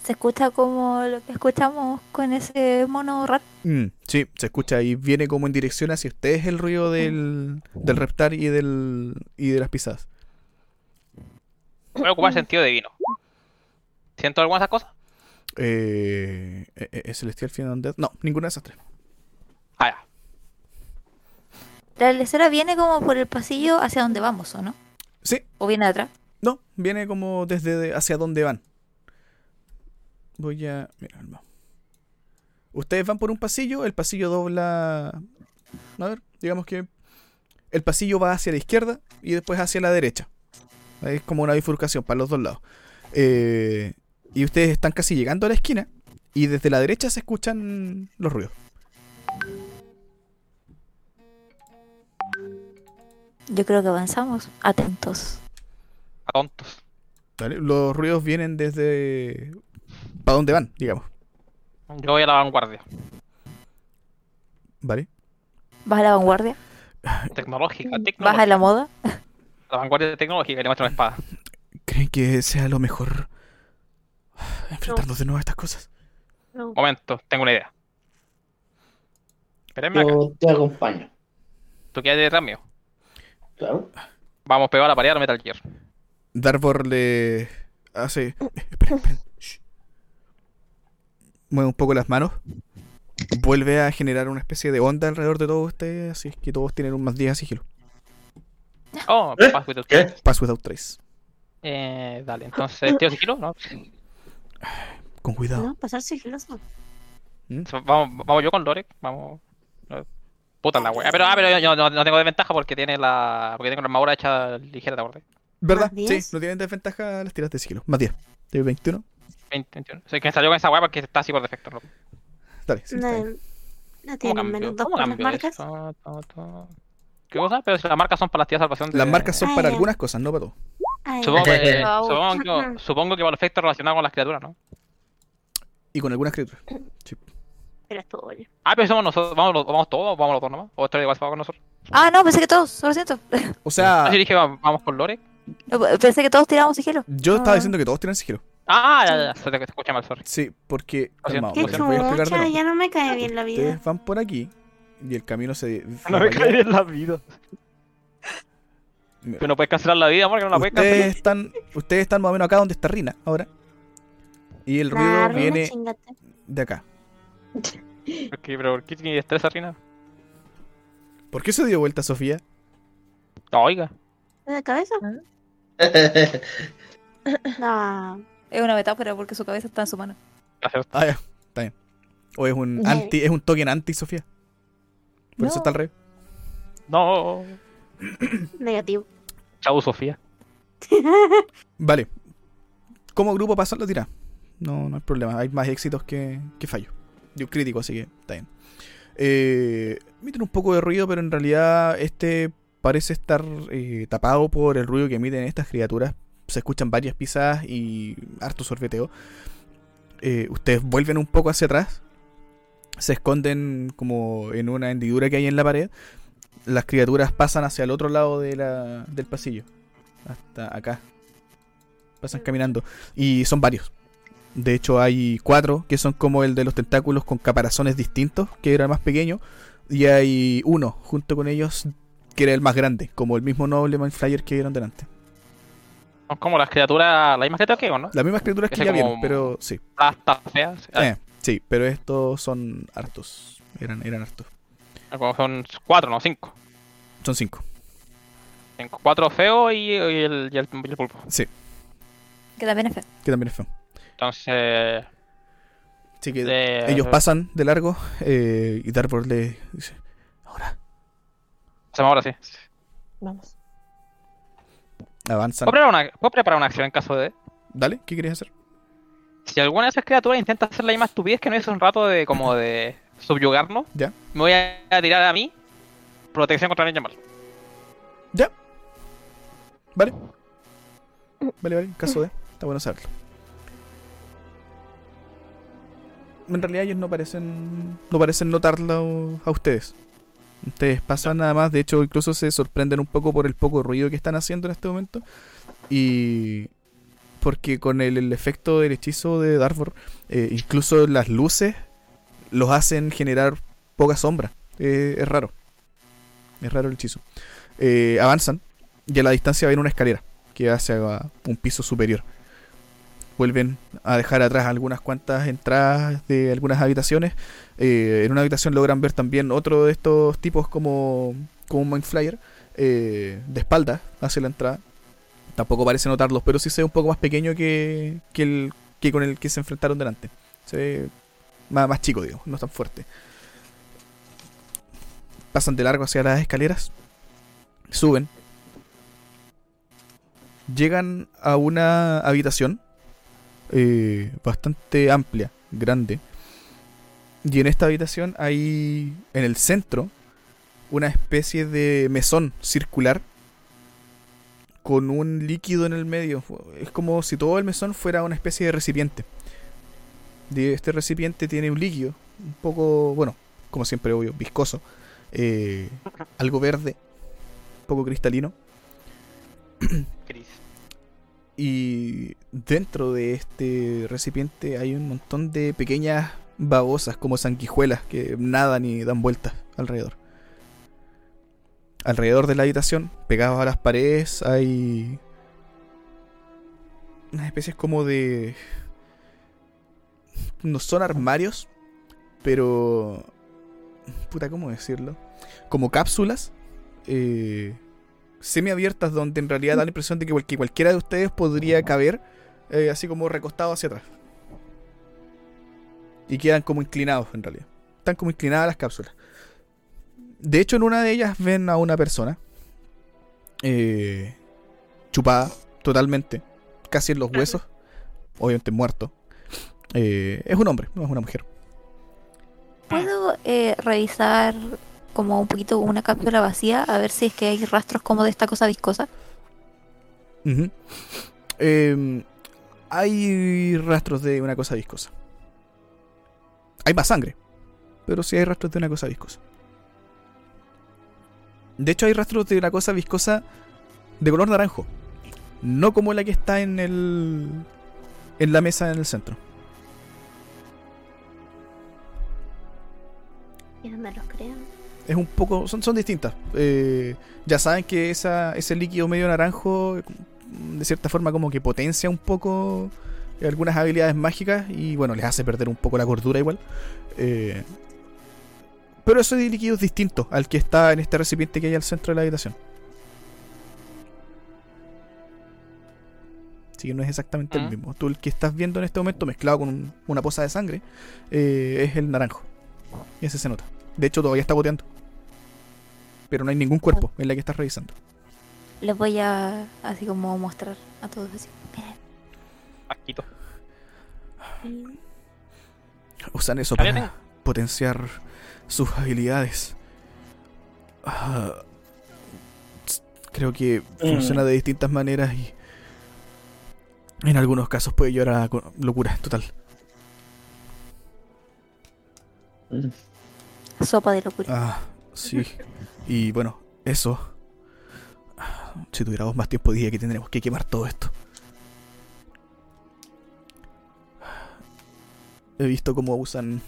[SPEAKER 5] Se escucha como lo que escuchamos con ese mono rat.
[SPEAKER 2] Mm, sí, se escucha y viene como en dirección hacia ustedes el ruido del, del reptar y del y de las pisadas.
[SPEAKER 3] Voy a ocupar sentido divino. ¿Siento alguna de esas cosas?
[SPEAKER 2] Eh, eh, eh, Celestial Fiend. No, ninguna de esas tres.
[SPEAKER 3] Ah, ya.
[SPEAKER 5] La lecera viene como por el pasillo hacia donde vamos, ¿o no?
[SPEAKER 2] Sí,
[SPEAKER 5] ¿O viene de atrás?
[SPEAKER 2] no, viene como desde de- hacia dónde van. Voy a. Mira, no. Ustedes van por un pasillo, el pasillo dobla. A ver, digamos que. El pasillo va hacia la izquierda y después hacia la derecha. Es como una bifurcación para los dos lados. Eh, y ustedes están casi llegando a la esquina y desde la derecha se escuchan los ruidos.
[SPEAKER 5] Yo creo que avanzamos. Atentos.
[SPEAKER 3] A tontos.
[SPEAKER 2] ¿vale? Los ruidos vienen desde. ¿Para dónde van? Digamos.
[SPEAKER 3] Yo voy a la vanguardia.
[SPEAKER 2] ¿Vale?
[SPEAKER 5] ¿Vas a la vanguardia?
[SPEAKER 3] Tecnológica,
[SPEAKER 5] ¿Vas a
[SPEAKER 3] tecnológica.
[SPEAKER 5] la moda?
[SPEAKER 3] La vanguardia tecnológica y le muestro una espada.
[SPEAKER 2] ¿Creen que sea lo mejor enfrentarnos de nuevo a estas cosas?
[SPEAKER 7] No.
[SPEAKER 3] Momento, tengo una idea. Espérenme acá.
[SPEAKER 6] Yo te acompaño.
[SPEAKER 3] Tú quedas detrás mío.
[SPEAKER 6] Claro.
[SPEAKER 3] Vamos pegado a la pared a Metal Gear.
[SPEAKER 2] Darvor le hace. Esperen, esperen. Shh. Mueve un poco las manos. Vuelve a generar una especie de onda alrededor de todos ustedes, así que todos tienen un más 10 a sigilo.
[SPEAKER 3] Oh,
[SPEAKER 6] ¿Eh?
[SPEAKER 3] pass with the-
[SPEAKER 6] ¿Qué?
[SPEAKER 2] Pass without trace.
[SPEAKER 3] Eh, dale, entonces, tío sigilo, ¿no?
[SPEAKER 2] Con cuidado.
[SPEAKER 7] No, pasar sigiloso.
[SPEAKER 2] ¿Mm?
[SPEAKER 3] Vamos, vamos yo con Lorek, vamos. Puta la wea. Pero, ah, pero yo, no, no tengo desventaja porque tiene la. Porque tengo la armadura hecha ligera, ¿te acuerdas?
[SPEAKER 2] ¿Verdad?
[SPEAKER 7] ¿Más
[SPEAKER 2] Sí,
[SPEAKER 7] 10?
[SPEAKER 2] no tienen desventaja las tiras de sigilo. Más 10. De 21.
[SPEAKER 3] 20, 21. O sea, que me salió con esa wea porque está así por defecto. ¿no?
[SPEAKER 2] Dale, sí, está.
[SPEAKER 7] No, no
[SPEAKER 3] ¿Cómo
[SPEAKER 7] tienen menos dos
[SPEAKER 3] ¿Cómo
[SPEAKER 7] por las marcas.
[SPEAKER 3] ¿Qué cosa? Pero si las marcas son para las tiras de salvación de...
[SPEAKER 2] Las marcas son
[SPEAKER 7] Ah,
[SPEAKER 2] para algunas cosas, no para todo.
[SPEAKER 3] Supongo que, supongo, que, supongo que por efectos relacionados con las criaturas, ¿no?
[SPEAKER 2] Y con algunas criaturas.
[SPEAKER 7] Pero es todo yo.
[SPEAKER 3] Ah, pero somos nosotros, vamos, los- vamos todos, vamos los dos nomás. O esto igual se va con nosotros.
[SPEAKER 5] Ah, no, pensé que todos, lo siento.
[SPEAKER 2] O sea,
[SPEAKER 3] Así dije, va- vamos con Lore.
[SPEAKER 5] No, Pensé que todos tirábamos sigilo.
[SPEAKER 2] yo estaba
[SPEAKER 5] Ah.
[SPEAKER 2] diciendo que todos tienen sigilo.
[SPEAKER 3] Ah, ya, ya, se te, escucha mal, sorry.
[SPEAKER 2] Sí, porque.
[SPEAKER 3] Lo siento,
[SPEAKER 2] calmado,
[SPEAKER 7] Qué
[SPEAKER 3] lo
[SPEAKER 2] les voy a explicar de
[SPEAKER 7] chucha, ya no me cae bien la vida.
[SPEAKER 2] Ustedes van por aquí y el camino se.
[SPEAKER 3] No me cae bien la vida. Que no puedes cancelar la vida, porque no la puedes cancelar.
[SPEAKER 2] Ustedes están, ustedes están más o menos acá donde está Rina ahora. Y el ruido
[SPEAKER 7] Nah,
[SPEAKER 2] viene
[SPEAKER 7] chingate.
[SPEAKER 2] de acá.
[SPEAKER 3] ¿Por qué, pero ¿por qué tiene estrés Rina?
[SPEAKER 2] ¿Por qué se dio vuelta Sofía?
[SPEAKER 3] No, oiga.
[SPEAKER 7] ¿De cabeza? No.
[SPEAKER 5] Es una metáfora porque su cabeza está en su mano.
[SPEAKER 2] Ah, ya, está bien. O es un anti, es un token anti Sofía. Por eso está al revés.
[SPEAKER 3] No.
[SPEAKER 7] Negativo.
[SPEAKER 3] Chau, Sofía.
[SPEAKER 2] Vale. Como grupo pasan la tira. No, no hay problema. Hay más éxitos que, que fallos. Un crítico, así que está bien. Eh, emiten un poco de ruido, pero en realidad este parece estar eh, tapado por el ruido que emiten estas criaturas. Se escuchan varias pisadas y harto sorbeteo. Eh, ustedes vuelven un poco hacia atrás. Se esconden como en una hendidura que hay en la pared. Las criaturas pasan hacia el otro lado de la- del pasillo. Hasta acá. Pasan caminando. Y son varios. De hecho, hay cuatro que son como el de los tentáculos con caparazones distintos, que era el más pequeño. Y hay uno junto con ellos que era el más grande, como el mismo noble Mindflyer que vieron delante.
[SPEAKER 3] Son como las criaturas, las mismas criaturas que digo, ¿no?
[SPEAKER 2] Las mismas criaturas que
[SPEAKER 3] Ese
[SPEAKER 2] ya vieron, pero sí.
[SPEAKER 3] Plastas feas. Ah,
[SPEAKER 2] Eh, sí, pero estos son hartos. Eran, eran hartos.
[SPEAKER 3] Como son cuatro, no, cinco.
[SPEAKER 2] Son cinco.
[SPEAKER 3] Cinco. Cuatro feos y, y el, y, el, y el pulpo.
[SPEAKER 2] Sí,
[SPEAKER 5] Que también es feo.
[SPEAKER 2] que también es feo.
[SPEAKER 3] Entonces.
[SPEAKER 2] Así que
[SPEAKER 3] de-
[SPEAKER 2] ellos pasan de largo eh, y Darvor le dice: Ahora,
[SPEAKER 3] Hacemos ahora sí.
[SPEAKER 1] Vamos.
[SPEAKER 2] avanzan.
[SPEAKER 3] ¿Puedo preparar, una, ¿Puedo preparar una acción en caso de.?
[SPEAKER 2] Dale, ¿qué quieres hacer?
[SPEAKER 3] Si alguna de esas criaturas intenta hacer la misma estupidez que no hizo un rato de como de subyugarnos,
[SPEAKER 2] Ya.
[SPEAKER 3] me voy a tirar a mí protección contra ninja mal.
[SPEAKER 2] Ya. Vale. Vale, vale, en caso de. Está bueno saberlo. En realidad ellos no parecen. No parecen notarlo a ustedes. Ustedes pasan nada más. De hecho, incluso se sorprenden un poco por el poco ruido que están haciendo en este momento. Y. Porque con el, el efecto del hechizo de Darvor, eh, incluso las luces los hacen generar poca sombra. Eh, es raro. Es raro el hechizo. Eh, avanzan y a la distancia ven una escalera que hace a un piso superior. Vuelven a dejar atrás algunas cuantas entradas de algunas habitaciones. Eh, en una habitación logran ver también otro de estos tipos como, como un Mindflyer eh, de espaldas hacia la entrada. Tampoco parece notarlos, pero sí se ve un poco más pequeño que, que, el, que con el que se enfrentaron delante. Se ve más, más chico, digo, no tan fuerte. Pasan de largo hacia las escaleras suben, llegan a una habitación eh, bastante amplia, grande, y en esta habitación hay en el centro una especie de mesón circular con un líquido en el medio. Es como si todo el mesón fuera una especie de recipiente. De este recipiente tiene un líquido, un poco, bueno, como siempre, obvio, viscoso, eh, algo verde, poco cristalino.
[SPEAKER 3] Cris.
[SPEAKER 2] Y dentro de este recipiente hay un montón de pequeñas babosas como sanguijuelas que nadan y dan vueltas alrededor. Alrededor de la habitación, pegados a las paredes, hay unas especies como de... No son armarios, pero... Puta, ¿cómo decirlo? Como cápsulas eh, semiabiertas donde en realidad da la impresión de que, cual- que cualquiera de ustedes podría caber eh, así como recostado hacia atrás. Y quedan como inclinados en realidad. Están como inclinadas las cápsulas. De hecho, en una de ellas ven a una persona eh, chupada totalmente, casi en los huesos, obviamente muerto. Eh, es un hombre, no es una mujer.
[SPEAKER 5] ¿Puedo eh, revisar como un poquito una cápsula vacía a ver si es que hay rastros como de esta cosa viscosa?
[SPEAKER 2] Eh, hay rastros de una cosa viscosa. Hay más sangre, pero sí hay rastros de una cosa viscosa. De hecho, hay rastros de una cosa viscosa de color naranjo. No como la que está en el. en la mesa en el centro.
[SPEAKER 7] Y no me lo crean.
[SPEAKER 2] Es un poco. son, son distintas. Eh, ya saben que esa, ese líquido medio naranjo. de cierta forma como que potencia un poco algunas habilidades mágicas y bueno, les hace perder un poco la cordura igual. Eh, pero ese líquido es distinto al que está en este recipiente que hay al centro de la habitación. Así que no es exactamente el
[SPEAKER 3] Mm.
[SPEAKER 2] mismo. Tú el que estás viendo en este momento mezclado con un- una poza de sangre eh, es el naranjo. Y ese se nota. De hecho todavía está goteando. Pero no hay ningún cuerpo en la que estás revisando.
[SPEAKER 5] Les voy a así como mostrar a todos así.
[SPEAKER 3] Asquito.
[SPEAKER 2] Usan eso para potenciar sus habilidades. Ah, creo que funciona de distintas maneras y en algunos casos puede llevar a co- locura total.
[SPEAKER 5] Sopa de locura.
[SPEAKER 2] Ah, sí. Y bueno, eso. Si tuviéramos más tiempo diría que tendremos que quemar todo esto. He visto cómo usan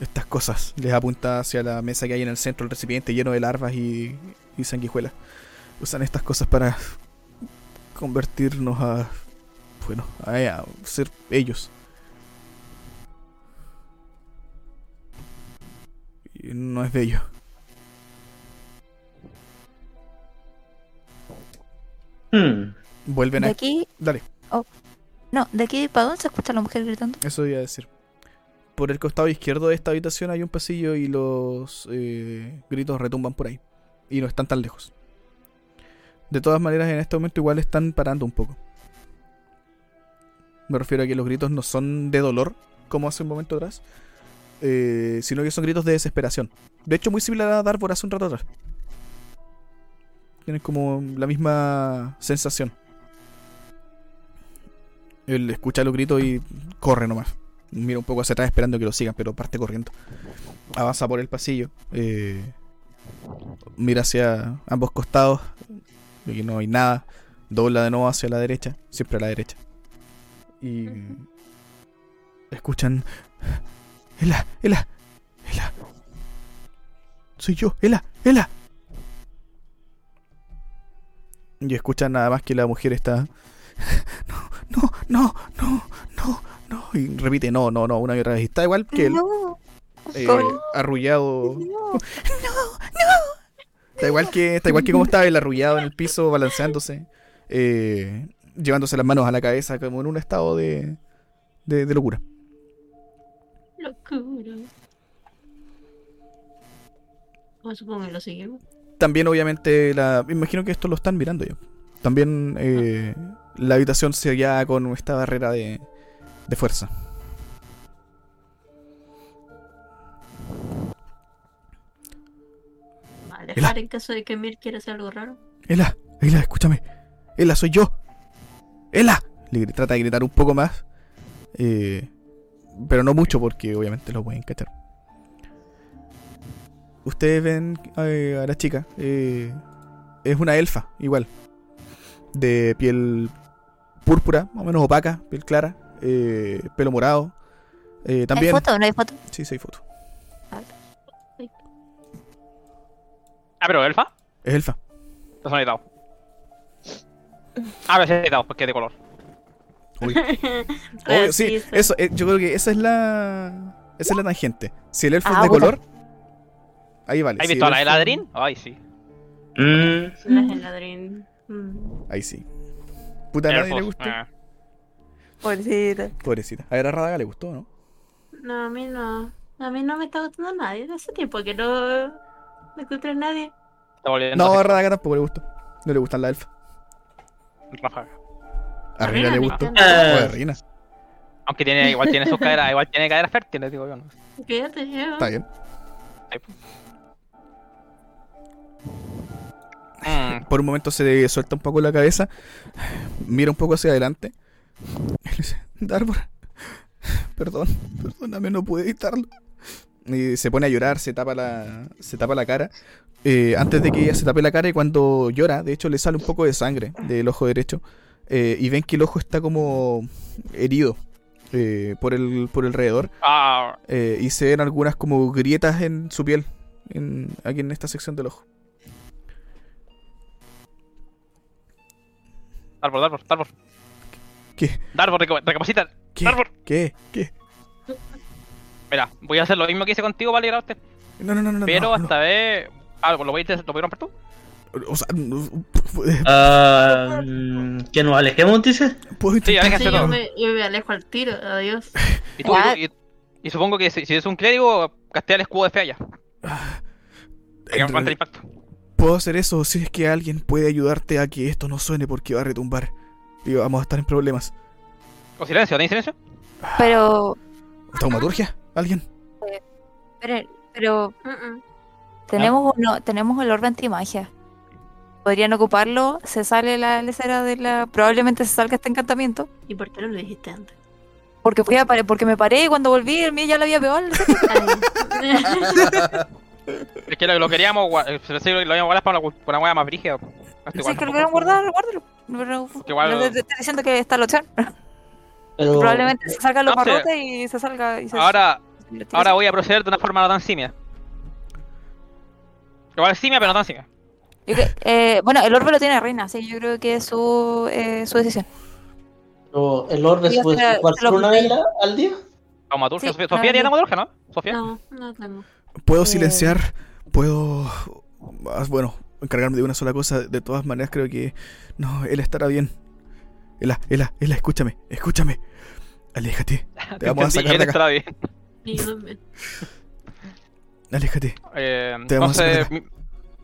[SPEAKER 2] estas cosas. Les apunta hacia la mesa que hay en el centro del recipiente lleno de larvas y, y sanguijuelas. Usan estas cosas para convertirnos a... Bueno, a ser ellos. No es bello.
[SPEAKER 6] Hmm.
[SPEAKER 2] Vuelven
[SPEAKER 5] De
[SPEAKER 2] a...
[SPEAKER 5] aquí,
[SPEAKER 2] Dale.
[SPEAKER 5] no, de aquí para dónde se escucha la mujer gritando.
[SPEAKER 2] Eso iba a decir. Por el costado izquierdo de esta habitación hay un pasillo y los eh, gritos retumban por ahí. Y no están tan lejos. De todas maneras, en este momento igual están parando un poco. Me refiero a que los gritos no son de dolor, como hace un momento atrás, eh, sino que son gritos de desesperación. De hecho, muy similar a Darbor hace un rato atrás. Tienen como la misma sensación. Él escucha los gritos y corre nomás. Mira un poco hacia atrás esperando que lo sigan, pero parte corriendo. Avanza por el pasillo. eh, mira hacia ambos costados. Y no hay nada. Dobla de nuevo hacia la derecha. Siempre a la derecha. Y escuchan. Ela, Ela, Ela. Soy yo, Ela, Ela. Y escuchan nada más que la mujer está. No, no, no, no, no. Y repite no, no, no, una y otra vez. Y Está igual que él,
[SPEAKER 5] No,
[SPEAKER 2] eh, arrullado. Está igual que, está igual que como estaba él arrullado en el piso, balanceándose, eh, llevándose las manos a la cabeza, como en un estado de, de, de locura.
[SPEAKER 7] Locura. Bueno, supongo que lo seguimos.
[SPEAKER 2] También, obviamente, la, imagino que esto lo están mirando ya. También eh, la habitación se sellada con esta barrera de, de fuerza.
[SPEAKER 7] Vale,
[SPEAKER 2] Ela.
[SPEAKER 7] en caso de que Mir quiera hacer algo raro.
[SPEAKER 2] Ela, Ela, escúchame. Ela, soy yo. Ela. Le trata de gritar un poco más. eh, pero no mucho porque obviamente lo pueden cachar. Ustedes ven eh, a la chica. eh, es una elfa, igual. De piel púrpura, más o menos opaca, piel clara. eh, pelo morado. eh,
[SPEAKER 5] ¿Hay
[SPEAKER 2] también.
[SPEAKER 5] foto o no hay foto?
[SPEAKER 2] Sí, sí hay foto.
[SPEAKER 3] Ah, pero elfa.
[SPEAKER 2] Es elfa.
[SPEAKER 3] Personalizado. Ah, personalizado, porque es de color.
[SPEAKER 2] Uy. Obvio, sí, eso, eh, yo creo que esa es la. Esa es la tangente. Si el elfo
[SPEAKER 5] Ah,
[SPEAKER 2] es de
[SPEAKER 5] puta.
[SPEAKER 2] color, ahí vale.
[SPEAKER 3] ¿Has
[SPEAKER 2] Si
[SPEAKER 3] visto la
[SPEAKER 2] elfo-
[SPEAKER 3] Eladrin? Ay, sí.
[SPEAKER 6] Mm.
[SPEAKER 7] Las heladrín. Mm.
[SPEAKER 2] Ahí sí. Puta, a nadie le gustó.
[SPEAKER 3] eh.
[SPEAKER 5] Pobrecita.
[SPEAKER 2] Pobrecita. A ver, a Radaga le gustó, ¿no?
[SPEAKER 7] No, a mí no. A mí no me está gustando nadie. Hace tiempo que no. no encontré a nadie.
[SPEAKER 2] No, a Radagast tampoco le gustó. No le gustan las elfas.
[SPEAKER 3] ráfaga.
[SPEAKER 2] A Rina le gustó.
[SPEAKER 7] encanta.
[SPEAKER 2] Oh, a Rina.
[SPEAKER 3] Aunque tiene, igual tiene sus caderas, igual tiene caderas fértiles, digo yo. ¿no?
[SPEAKER 7] Fíjate.
[SPEAKER 2] Está bien.
[SPEAKER 3] Mm,
[SPEAKER 2] Por un momento se suelta un poco la cabeza, mira un poco hacia adelante y le dice, Darbor, perdón, perdóname, no pude evitarlo. Y se pone a llorar, se tapa la, se tapa la cara. Eh, antes de que ella se tape la cara y cuando llora, de hecho le sale un poco de sangre del ojo derecho. Eh, y ven que el ojo está como herido eh, por, el, por alrededor.
[SPEAKER 3] Ah,
[SPEAKER 2] eh, y se ven algunas como grietas en su piel, en, aquí en esta sección del ojo.
[SPEAKER 3] Darbor, Darbor, Darbor.
[SPEAKER 2] ¿Qué?
[SPEAKER 3] Darbor, reco- recapacita.
[SPEAKER 2] ¿Qué? ¿Qué? ¿Qué?
[SPEAKER 3] Mira, voy a hacer lo mismo que hice contigo para liberarte.
[SPEAKER 2] No, no, no, no.
[SPEAKER 3] Pero
[SPEAKER 2] no, no.
[SPEAKER 3] esta vez. Ah, ¿lo voy a, lo voy a romper tú?
[SPEAKER 2] O sea, no,
[SPEAKER 6] Ah, mm, ¿Que nos alejemos,
[SPEAKER 2] puedo
[SPEAKER 3] Sí, aléjense
[SPEAKER 7] Sí, yo me, yo me alejo al tiro, adiós.
[SPEAKER 3] Y, tú, y, y- y supongo que si, si es un clérigo, castea el escudo de fe allá.
[SPEAKER 2] Realidad,
[SPEAKER 3] el impacto.
[SPEAKER 2] Puedo hacer eso si es que alguien puede ayudarte a que esto no suene porque va a retumbar. Y vamos a estar en problemas.
[SPEAKER 3] O silencio, ¿tenéis silencio?
[SPEAKER 5] Pero,
[SPEAKER 2] ¿Taumaturgia? ¿Alguien?
[SPEAKER 5] pero, pero
[SPEAKER 7] Mm, mm.
[SPEAKER 5] tenemos uno, tenemos el orbe antimagia. Podrían ocuparlo, se sale la lecera de la. Probablemente se salga este encantamiento.
[SPEAKER 7] ¿Y por qué no lo dijiste antes?
[SPEAKER 5] Porque fui a pare- porque me paré y cuando volví, el mío ya lo había pegado.
[SPEAKER 3] Es que lo, lo queríamos eh, lo íbamos a guardar para una, para una hueá más brígida.
[SPEAKER 5] Si es
[SPEAKER 3] igual,
[SPEAKER 5] que lo
[SPEAKER 3] ¿no?
[SPEAKER 5] quieran guardar, guárdalo. Pero,
[SPEAKER 3] Que igual-
[SPEAKER 5] pero te- te estoy diciendo que está la opción.
[SPEAKER 6] Pero,
[SPEAKER 5] Probablemente se salga los
[SPEAKER 3] No sé.
[SPEAKER 5] barrotes y se salga. Y se,
[SPEAKER 3] Ahora, ahora voy a proceder de una forma no tan simia. Igual es simia, pero no tan simia.
[SPEAKER 5] Yo que- eh, bueno, el orbe lo tiene Reina, así que yo creo que es su, eh, su decisión.
[SPEAKER 6] pero ¿El orbe se puede
[SPEAKER 5] lo
[SPEAKER 6] solo una vez al día?
[SPEAKER 3] Taumaturgia.
[SPEAKER 5] Sí,
[SPEAKER 3] Sofía,
[SPEAKER 5] no,
[SPEAKER 3] Sofía tiene
[SPEAKER 5] no.
[SPEAKER 3] taumaturgia, ¿no? Sofía.
[SPEAKER 7] No, no tengo.
[SPEAKER 2] ¿Puedo
[SPEAKER 5] Eh.
[SPEAKER 2] silenciar? ¿Puedo...? ah, Bueno, encargarme de una sola cosa. De todas maneras, creo que... No, él estará bien. Ela, Ela, Ela, escúchame, escúchame. Aléjate, te vamos a sacar de acá.
[SPEAKER 3] bien.
[SPEAKER 2] Aléjate.
[SPEAKER 3] Eh,
[SPEAKER 2] Te vamos a sacar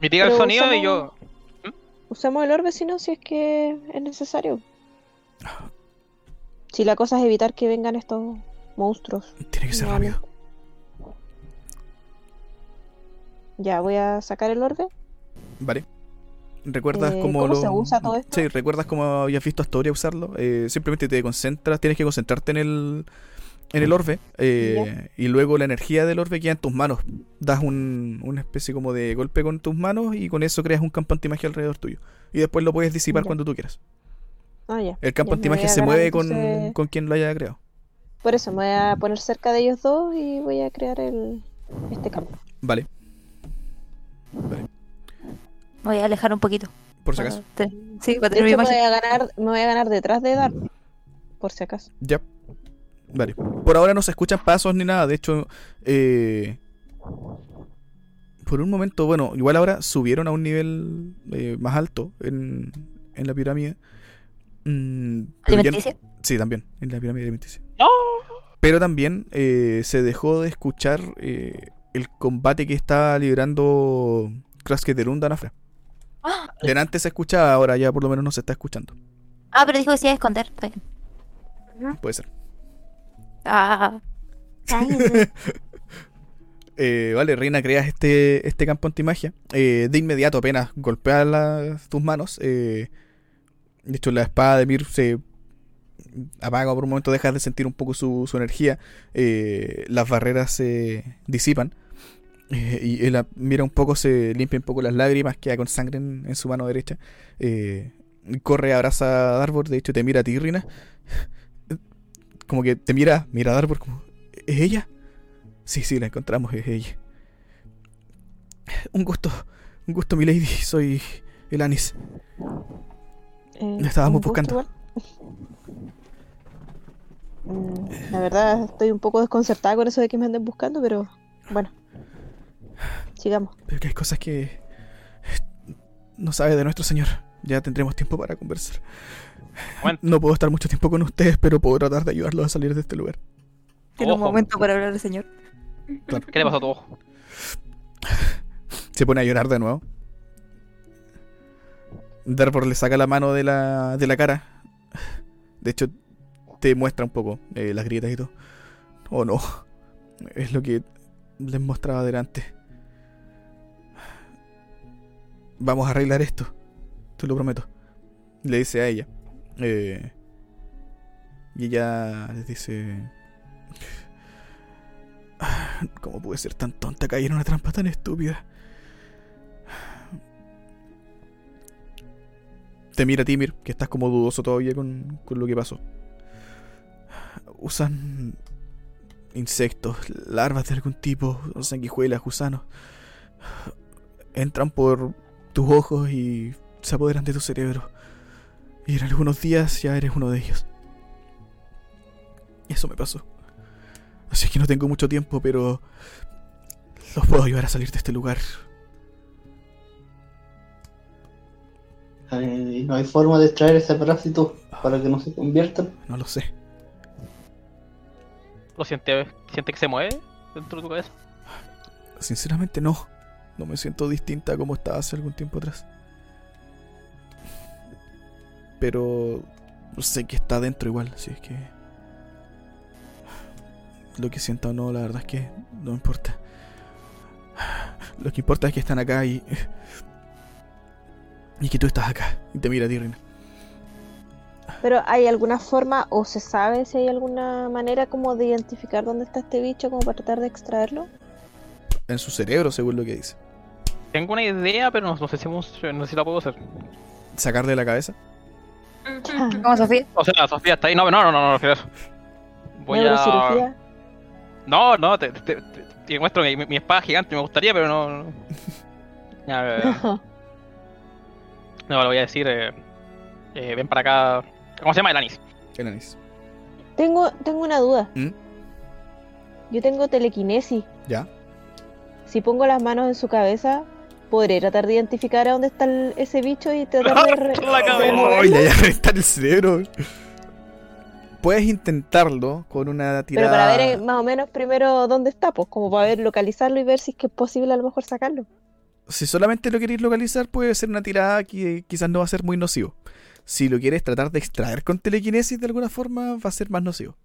[SPEAKER 3] mitiga el sonido y
[SPEAKER 1] usamos-
[SPEAKER 3] yo.
[SPEAKER 1] Usamos el orbe si no, si es que es necesario. Si la cosa es evitar que vengan estos monstruos.
[SPEAKER 2] Tiene que ser
[SPEAKER 1] Vale.
[SPEAKER 2] rápido.
[SPEAKER 1] Ya, voy a sacar el orbe.
[SPEAKER 2] Vale. ¿Recuerdas
[SPEAKER 1] Eh,
[SPEAKER 2] cómo,
[SPEAKER 1] ¿cómo
[SPEAKER 2] lo...
[SPEAKER 1] se usa todo esto?
[SPEAKER 2] Sí, ¿recuerdas cómo habías visto a Astoria usarlo? Eh, simplemente te concentras, tienes que concentrarte en el, en el orbe eh, y luego la energía del orbe queda en tus manos. Das un, una especie como de golpe con tus manos y con eso creas un campo antimagia alrededor tuyo. Y después lo puedes disipar
[SPEAKER 1] Ya.
[SPEAKER 2] cuando tú quieras.
[SPEAKER 1] Ah, ya.
[SPEAKER 2] El campo antimagia se mueve con,
[SPEAKER 1] entonces-
[SPEAKER 2] con quien lo haya creado.
[SPEAKER 1] Por eso me voy a poner cerca de ellos dos y voy a crear el este campo.
[SPEAKER 2] Vale,
[SPEAKER 5] Me voy a alejar un poquito.
[SPEAKER 2] por si acaso.
[SPEAKER 5] Sí, para tener mi
[SPEAKER 1] me
[SPEAKER 5] imagen.
[SPEAKER 1] voy a ganar, me voy a ganar detrás de Dar. Por si acaso.
[SPEAKER 2] Ya. Vale. Por ahora no se escuchan pasos ni nada. De hecho, eh, por un momento, bueno, igual ahora subieron a un nivel eh, más alto en, en la pirámide. Mm, ya- sí, también, en la pirámide alimenticia.
[SPEAKER 3] ¡No!
[SPEAKER 2] Pero también eh, se dejó de escuchar eh, el combate que estaba librando Krasketerun Danafra.
[SPEAKER 5] Ah,
[SPEAKER 2] Delante se escuchaba, ahora ya por lo menos no se está escuchando.
[SPEAKER 5] ah, pero dijo que se iba a esconder. Está.
[SPEAKER 2] Puede ser.
[SPEAKER 5] Ah,
[SPEAKER 2] Eh, vale, Reina, creas este, este campo antimagia. Eh, de inmediato, apenas golpeas las- tus manos. eh, de hecho, la espada de Mir se apaga por un momento, dejas de sentir un poco su, su energía. eh, las barreras se disipan. eh, y él mira un poco, se limpia un poco las lágrimas, queda con sangre en, su mano derecha. corre, abraza a Darbor, de hecho te mira a ti, Rina. Como que te mira, mira a Darbor como, ¿es ella? Sí, sí, la encontramos, es ella. Un gusto, un gusto, mi lady. Soy el Anis.
[SPEAKER 1] Eh,
[SPEAKER 2] La estábamos buscando.
[SPEAKER 1] Mm, La verdad, estoy un poco desconcertada con eso de que me anden buscando, pero bueno. Sigamos.
[SPEAKER 2] Pero que hay cosas que no sabe de nuestro señor. Ya tendremos tiempo para conversar. No puedo estar mucho tiempo con ustedes, pero puedo tratar de ayudarlos a salir de este lugar.
[SPEAKER 5] tiene un momento para hablar el señor.
[SPEAKER 3] ¿Qué le pasó a tu ojo?
[SPEAKER 2] Se pone a llorar de nuevo. Darvor le saca la mano de la, de la cara. De hecho, te muestra un poco eh, las grietas y todo. Oh no. Es lo que les mostraba delante. Vamos a arreglar esto. Te lo prometo. Le dice a ella. Eh, y ella les dice... ¿Cómo pude ser tan tonta caer en una trampa tan estúpida? Te mira Timir, que estás como dudoso todavía con, con lo que pasó. Usan insectos, larvas de algún tipo, sanguijuelas, gusanos. Entran por tus ojos y se apoderan de tu cerebro. Y en algunos días ya eres uno de ellos. Eso me pasó. Así que no tengo mucho tiempo, pero los puedo ayudar a salir de este lugar.
[SPEAKER 6] Eh, no hay forma de extraer ese parásito para que no se conviertan.
[SPEAKER 2] No lo sé.
[SPEAKER 3] ¿Lo siente, siente que se mueve dentro de tu cabeza?
[SPEAKER 2] Sinceramente no. No me siento distinta a como estaba hace algún tiempo atrás. Pero sé que está dentro igual, así es que... Lo que sienta o no, la verdad es que no importa. Lo que importa es que están acá y... Y que tú estás acá. Y te mira a ti, Reina.
[SPEAKER 1] Pero ¿hay alguna forma o se sabe si hay alguna manera como de identificar dónde está este bicho como para tratar de extraerlo?
[SPEAKER 2] En su cerebro, según lo que dice.
[SPEAKER 3] Tengo una idea, pero no, no sé si, no sé si la puedo hacer.
[SPEAKER 2] Sacarle de la cabeza.
[SPEAKER 5] ¿Cómo, Sofía?
[SPEAKER 3] O sea, Sofía está ahí. No, no, no, no, no, a. Voy a. No, no, te, te, te- te muestro mi, mi espada gigante, me gustaría, pero no. no. Ya, eh, no, lo voy a decir. Eh, eh, ven para acá. ¿Cómo se llama? El anís.
[SPEAKER 2] El anís.
[SPEAKER 1] tengo, tengo una duda.
[SPEAKER 2] ¿Mm?
[SPEAKER 1] Yo tengo telequinesis.
[SPEAKER 2] ¿Ya?
[SPEAKER 1] Si pongo las manos en su cabeza, ¿podré tratar de identificar a dónde está el- ese bicho y tratar de... re-
[SPEAKER 3] La cabeza.
[SPEAKER 2] ¡Oh! Ya, ya reventar el cerebro. Puedes intentarlo con una
[SPEAKER 1] Pero
[SPEAKER 2] tirada.
[SPEAKER 1] para ver eh, más o menos primero dónde está, pues como para ver localizarlo y ver si es que es posible a lo mejor sacarlo.
[SPEAKER 2] Si solamente lo queréis localizar, puede ser una tirada que quizás no va a ser muy nocivo. Si lo quieres tratar de extraer con telequinesis de alguna forma, va a ser más nocivo.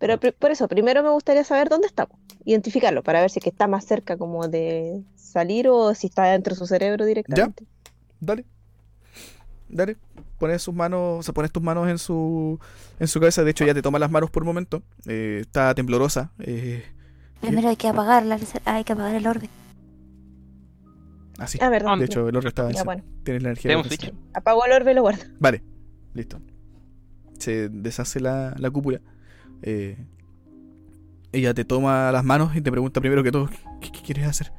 [SPEAKER 1] Pero por eso, primero me gustaría saber dónde está, po. identificarlo, para ver si es que está más cerca como de salir o si está dentro de su cerebro directamente.
[SPEAKER 2] Dale. Dale. Pones sus manos, o sea, pones tus manos en su, en su cabeza. De hecho, ya te toma las manos por un momento. Eh, está temblorosa. eh,
[SPEAKER 8] Primero hay que apagar la, hay que apagar el orbe.
[SPEAKER 2] así.
[SPEAKER 1] Ah, verdad.
[SPEAKER 2] De hecho, el orbe estaba
[SPEAKER 1] Ya, bueno.
[SPEAKER 2] Tienes la energía.
[SPEAKER 1] Apago el orbe y lo guardo.
[SPEAKER 2] Vale, listo. Se deshace la, la cúpula. Eh, ella te toma las manos y te pregunta primero que todo, ¿qué, qué quieres hacer?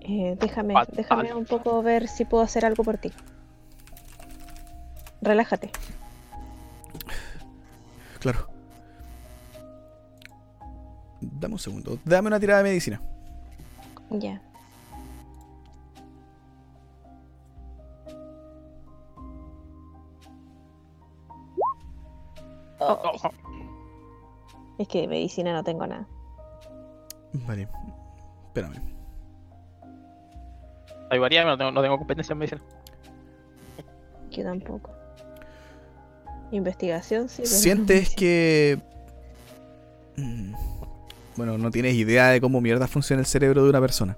[SPEAKER 1] Eh, déjame, déjame un poco ver si puedo hacer algo por ti. Relájate.
[SPEAKER 2] Claro. Dame un segundo. Dame una tirada de medicina.
[SPEAKER 1] Ya.
[SPEAKER 3] Oh, oh.
[SPEAKER 1] Es que de medicina no tengo nada.
[SPEAKER 2] Vale. Espérame.
[SPEAKER 3] Ayudaría, pero no tengo, no tengo competencia en medicina.
[SPEAKER 1] Yo tampoco. Investigación, sí. no
[SPEAKER 2] Sientes que... Mm, Bueno, no tienes idea de cómo mierda funciona el cerebro de una persona.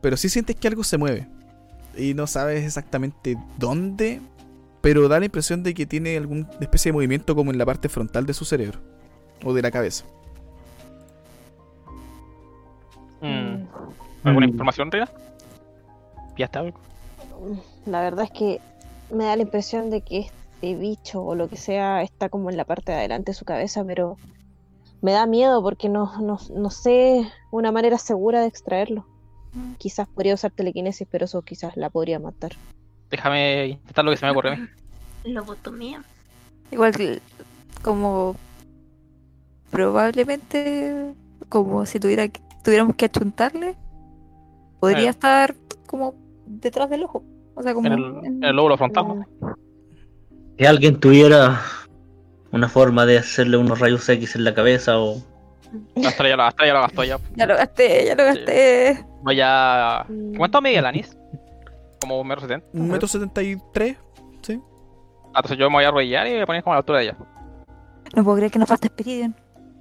[SPEAKER 2] Pero sí sientes que algo se mueve. Y no sabes exactamente dónde. Pero da la impresión de que tiene alguna especie de movimiento como en la parte frontal de su cerebro. O de la cabeza.
[SPEAKER 3] Mm, ¿Alguna
[SPEAKER 6] Mm.
[SPEAKER 3] información, Rina? ¿Ya está algo?
[SPEAKER 1] La verdad es que me da la impresión de que este bicho o lo que sea está como en la parte de adelante de su cabeza, pero me da miedo porque no, no, no sé una manera segura de extraerlo. Quizás podría usar telequinesis, pero eso quizás la podría matar.
[SPEAKER 3] Déjame intentar lo que se me ocurre a mí.
[SPEAKER 7] Lobotomía.
[SPEAKER 5] Igual que como probablemente como si tuviera que- tuviéramos que achuntarle, podría estar como detrás del ojo. O sea, como
[SPEAKER 3] En el,
[SPEAKER 5] en-
[SPEAKER 3] el lóbulo frontal.
[SPEAKER 6] Si alguien tuviera una forma de hacerle unos rayos X en la cabeza o
[SPEAKER 3] La Astral ya lo, ya lo gastó ya.
[SPEAKER 5] Ya lo gasté, ya lo gasté.
[SPEAKER 3] Voy a.
[SPEAKER 1] Mm.
[SPEAKER 3] ¿Cuánto mide el anís? Como un metro setenta.
[SPEAKER 2] Un metro setenta y tres, ¿sí?
[SPEAKER 3] Ah, Entonces yo me voy a arrodillar y me voy a poner como a la altura de ella.
[SPEAKER 5] No puedo creer que nos falta Spiridion.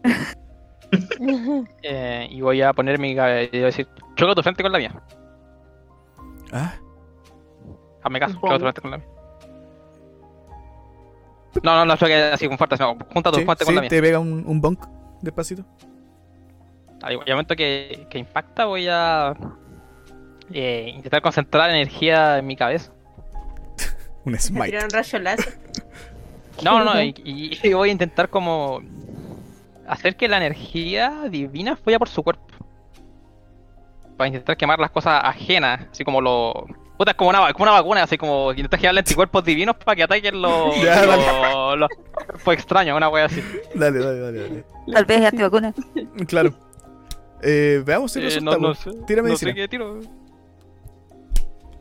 [SPEAKER 3] Eh, y voy a poner mi. y voy a decir, choca tu frente con la mía.
[SPEAKER 2] Ah,
[SPEAKER 3] Hazme caso, choca tu frente con la mía. No, no, no choque así con fuerza, sino junta tu
[SPEAKER 2] sí,
[SPEAKER 3] frente
[SPEAKER 2] sí,
[SPEAKER 3] con la mía.
[SPEAKER 2] te pega un, un bonk despacito.
[SPEAKER 3] Al igual- al momento que, que impacta, voy a eh, intentar concentrar energía en mi cabeza.
[SPEAKER 2] Un smite.
[SPEAKER 7] tiraron un rayo láser.
[SPEAKER 3] No, no, no, y, y- y voy a intentar como hacer que la energía divina fluya por su cuerpo. Para intentar quemar las cosas ajenas, así como lo. Puta, es como una, como una vacuna, así como intentar generar anticuerpos divinos para que ataquen los.
[SPEAKER 2] Ya,
[SPEAKER 3] los, los cuerpos extraños, una wea así.
[SPEAKER 2] Dale, dale, dale, dale.
[SPEAKER 5] Tal vez es antivacuna.
[SPEAKER 2] Claro. Eh, veamos si
[SPEAKER 3] Eh,
[SPEAKER 2] resulta.
[SPEAKER 3] no, no sé.
[SPEAKER 2] Tira
[SPEAKER 3] no
[SPEAKER 2] medicina.
[SPEAKER 3] sé qué tiro.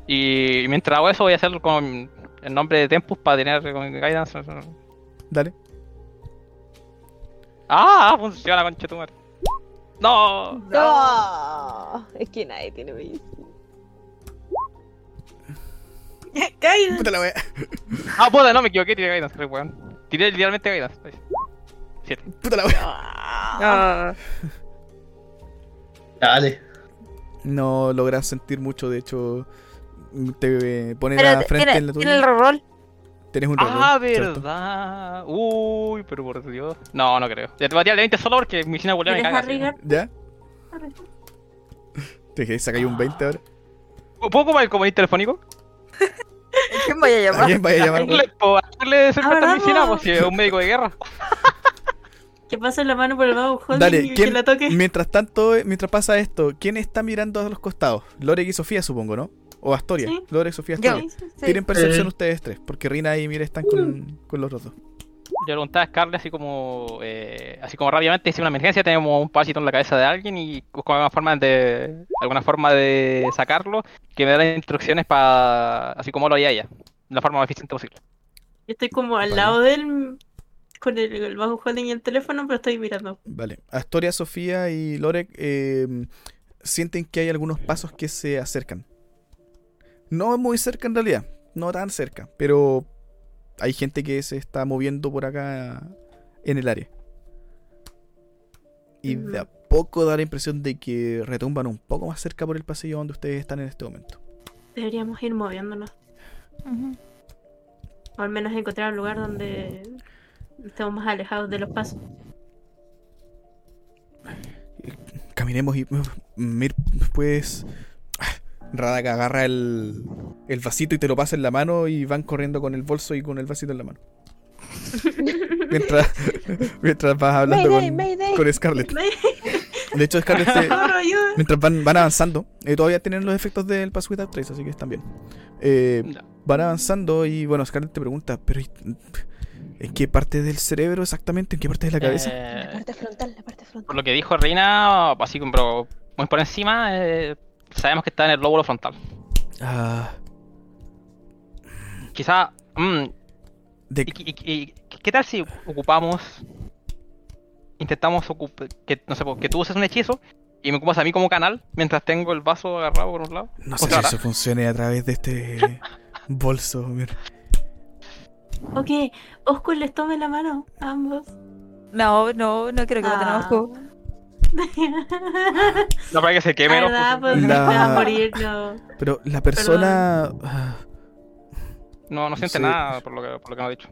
[SPEAKER 3] Y mientras hago eso, voy a hacer con el nombre de Tempus para tener con guidance.
[SPEAKER 2] Dale.
[SPEAKER 3] ¡Ah! Funciona, concha tu madre. ¡No!
[SPEAKER 1] No, es que nadie tiene medicina.
[SPEAKER 7] ¡Caído!
[SPEAKER 2] Puta la wea.
[SPEAKER 3] Ah, puta, no me equivoqué, tiré guidance, re weón. Tiré literalmente guidance. Siete.
[SPEAKER 2] Puta la wea.
[SPEAKER 7] Ah.
[SPEAKER 6] Dale.
[SPEAKER 2] No logras sentir mucho, de hecho. Te eh, pone
[SPEAKER 5] Pero
[SPEAKER 2] la frente
[SPEAKER 5] tiene,
[SPEAKER 2] en la
[SPEAKER 5] tiene el
[SPEAKER 2] tuya.
[SPEAKER 5] reroll.
[SPEAKER 2] Tienes un
[SPEAKER 3] Ah,
[SPEAKER 2] reroll, ¿cierto?
[SPEAKER 3] verdad. Uy, pero por Dios. No, no creo. Ya te a tirar el 20 solo porque mi cine me
[SPEAKER 7] ¿Quieres
[SPEAKER 3] caga. así.
[SPEAKER 2] ¿Ya? Te que sacáis un 20 ahora.
[SPEAKER 3] ¿Puedo ocupar el comodín telefónico?
[SPEAKER 5] ¿Quién vaya a
[SPEAKER 2] ¿A
[SPEAKER 5] llamar?
[SPEAKER 2] quién vaya a llamar?
[SPEAKER 3] ¿Le puedo darle ese
[SPEAKER 7] Ah,
[SPEAKER 3] a mi
[SPEAKER 7] ¿verdad,
[SPEAKER 3] cine?
[SPEAKER 7] po?
[SPEAKER 3] Pues si es un médico de guerra.
[SPEAKER 7] Que pase la mano por el bajo
[SPEAKER 2] Dale,
[SPEAKER 7] y
[SPEAKER 2] ¿quién-
[SPEAKER 7] que la toque.
[SPEAKER 2] Mientras tanto, eh, mientras pasa esto, ¿quién está mirando a los costados? Lorek y Sofía, supongo, ¿no? O Astoria.
[SPEAKER 7] Sí.
[SPEAKER 2] Lorek, Sofía,
[SPEAKER 5] Yo.
[SPEAKER 2] Astoria.
[SPEAKER 7] Sí, sí, sí.
[SPEAKER 2] Tienen percepción
[SPEAKER 6] Eh.
[SPEAKER 2] ustedes tres, porque Rina y Mira están con, con los otros dos.
[SPEAKER 3] Yo le preguntaba a Scarlett así como, eh, así como rápidamente, si una emergencia tenemos un parásito en la cabeza de alguien y busco alguna forma de, alguna forma de sacarlo, que me dé las instrucciones para, así como lo haría ella, de la forma más eficiente posible.
[SPEAKER 7] Yo estoy como al
[SPEAKER 2] Vale.
[SPEAKER 7] lado de él con el, el bajo holding y el teléfono, pero estoy mirando.
[SPEAKER 2] Vale. Astoria, Sofía y Lorek eh, sienten que hay algunos pasos que se acercan. No muy cerca en realidad, no tan cerca, pero hay gente que se está moviendo por acá en el área. Y de a poco da la impresión de que retumban un poco más cerca por el pasillo donde ustedes están en este momento.
[SPEAKER 7] Deberíamos ir moviéndonos. O al menos encontrar un lugar donde estemos más alejados de los pasos.
[SPEAKER 2] Caminemos y. Mir, pues. Radak agarra el, el vasito y te lo pasa en la mano y van corriendo con el bolso y con el vasito en la mano. mientras, mientras vas hablando
[SPEAKER 1] Mayday,
[SPEAKER 2] con,
[SPEAKER 1] mayday.
[SPEAKER 2] con Scarlett. De hecho, Scarlett, mientras van, van avanzando, eh, todavía tienen los efectos del Pass Without Trace, así que están bien. Eh, van avanzando y bueno, Scarlett te pregunta, pero ¿y- ¿en qué parte del cerebro exactamente? ¿En qué parte de la cabeza?
[SPEAKER 3] Eh,
[SPEAKER 1] La parte frontal, la parte frontal.
[SPEAKER 3] por lo que dijo Reina, así como muy por encima, eh, sabemos que está en el lóbulo frontal.
[SPEAKER 2] Ah,
[SPEAKER 3] Quizá, mm,
[SPEAKER 2] de,
[SPEAKER 3] ¿Y, y- y- qué tal si ocupamos, intentamos ocup- que, no sé, que tú uses un hechizo y me ocupas a mí como canal mientras tengo el vaso agarrado por un lado?
[SPEAKER 2] no sé si eso funcione a través de este bolso. mira.
[SPEAKER 7] Ok, Oscar les tome la mano a ambos.
[SPEAKER 5] No, no, no creo que maten a
[SPEAKER 7] Ah.
[SPEAKER 3] No para que se queme, ¿no?
[SPEAKER 7] ¿Verdad? Pues
[SPEAKER 2] La-
[SPEAKER 7] te va a morir, no.
[SPEAKER 2] Pero la persona... ah,
[SPEAKER 3] No, no siente
[SPEAKER 2] Sí.
[SPEAKER 3] nada por lo que, por lo que me ha dicho.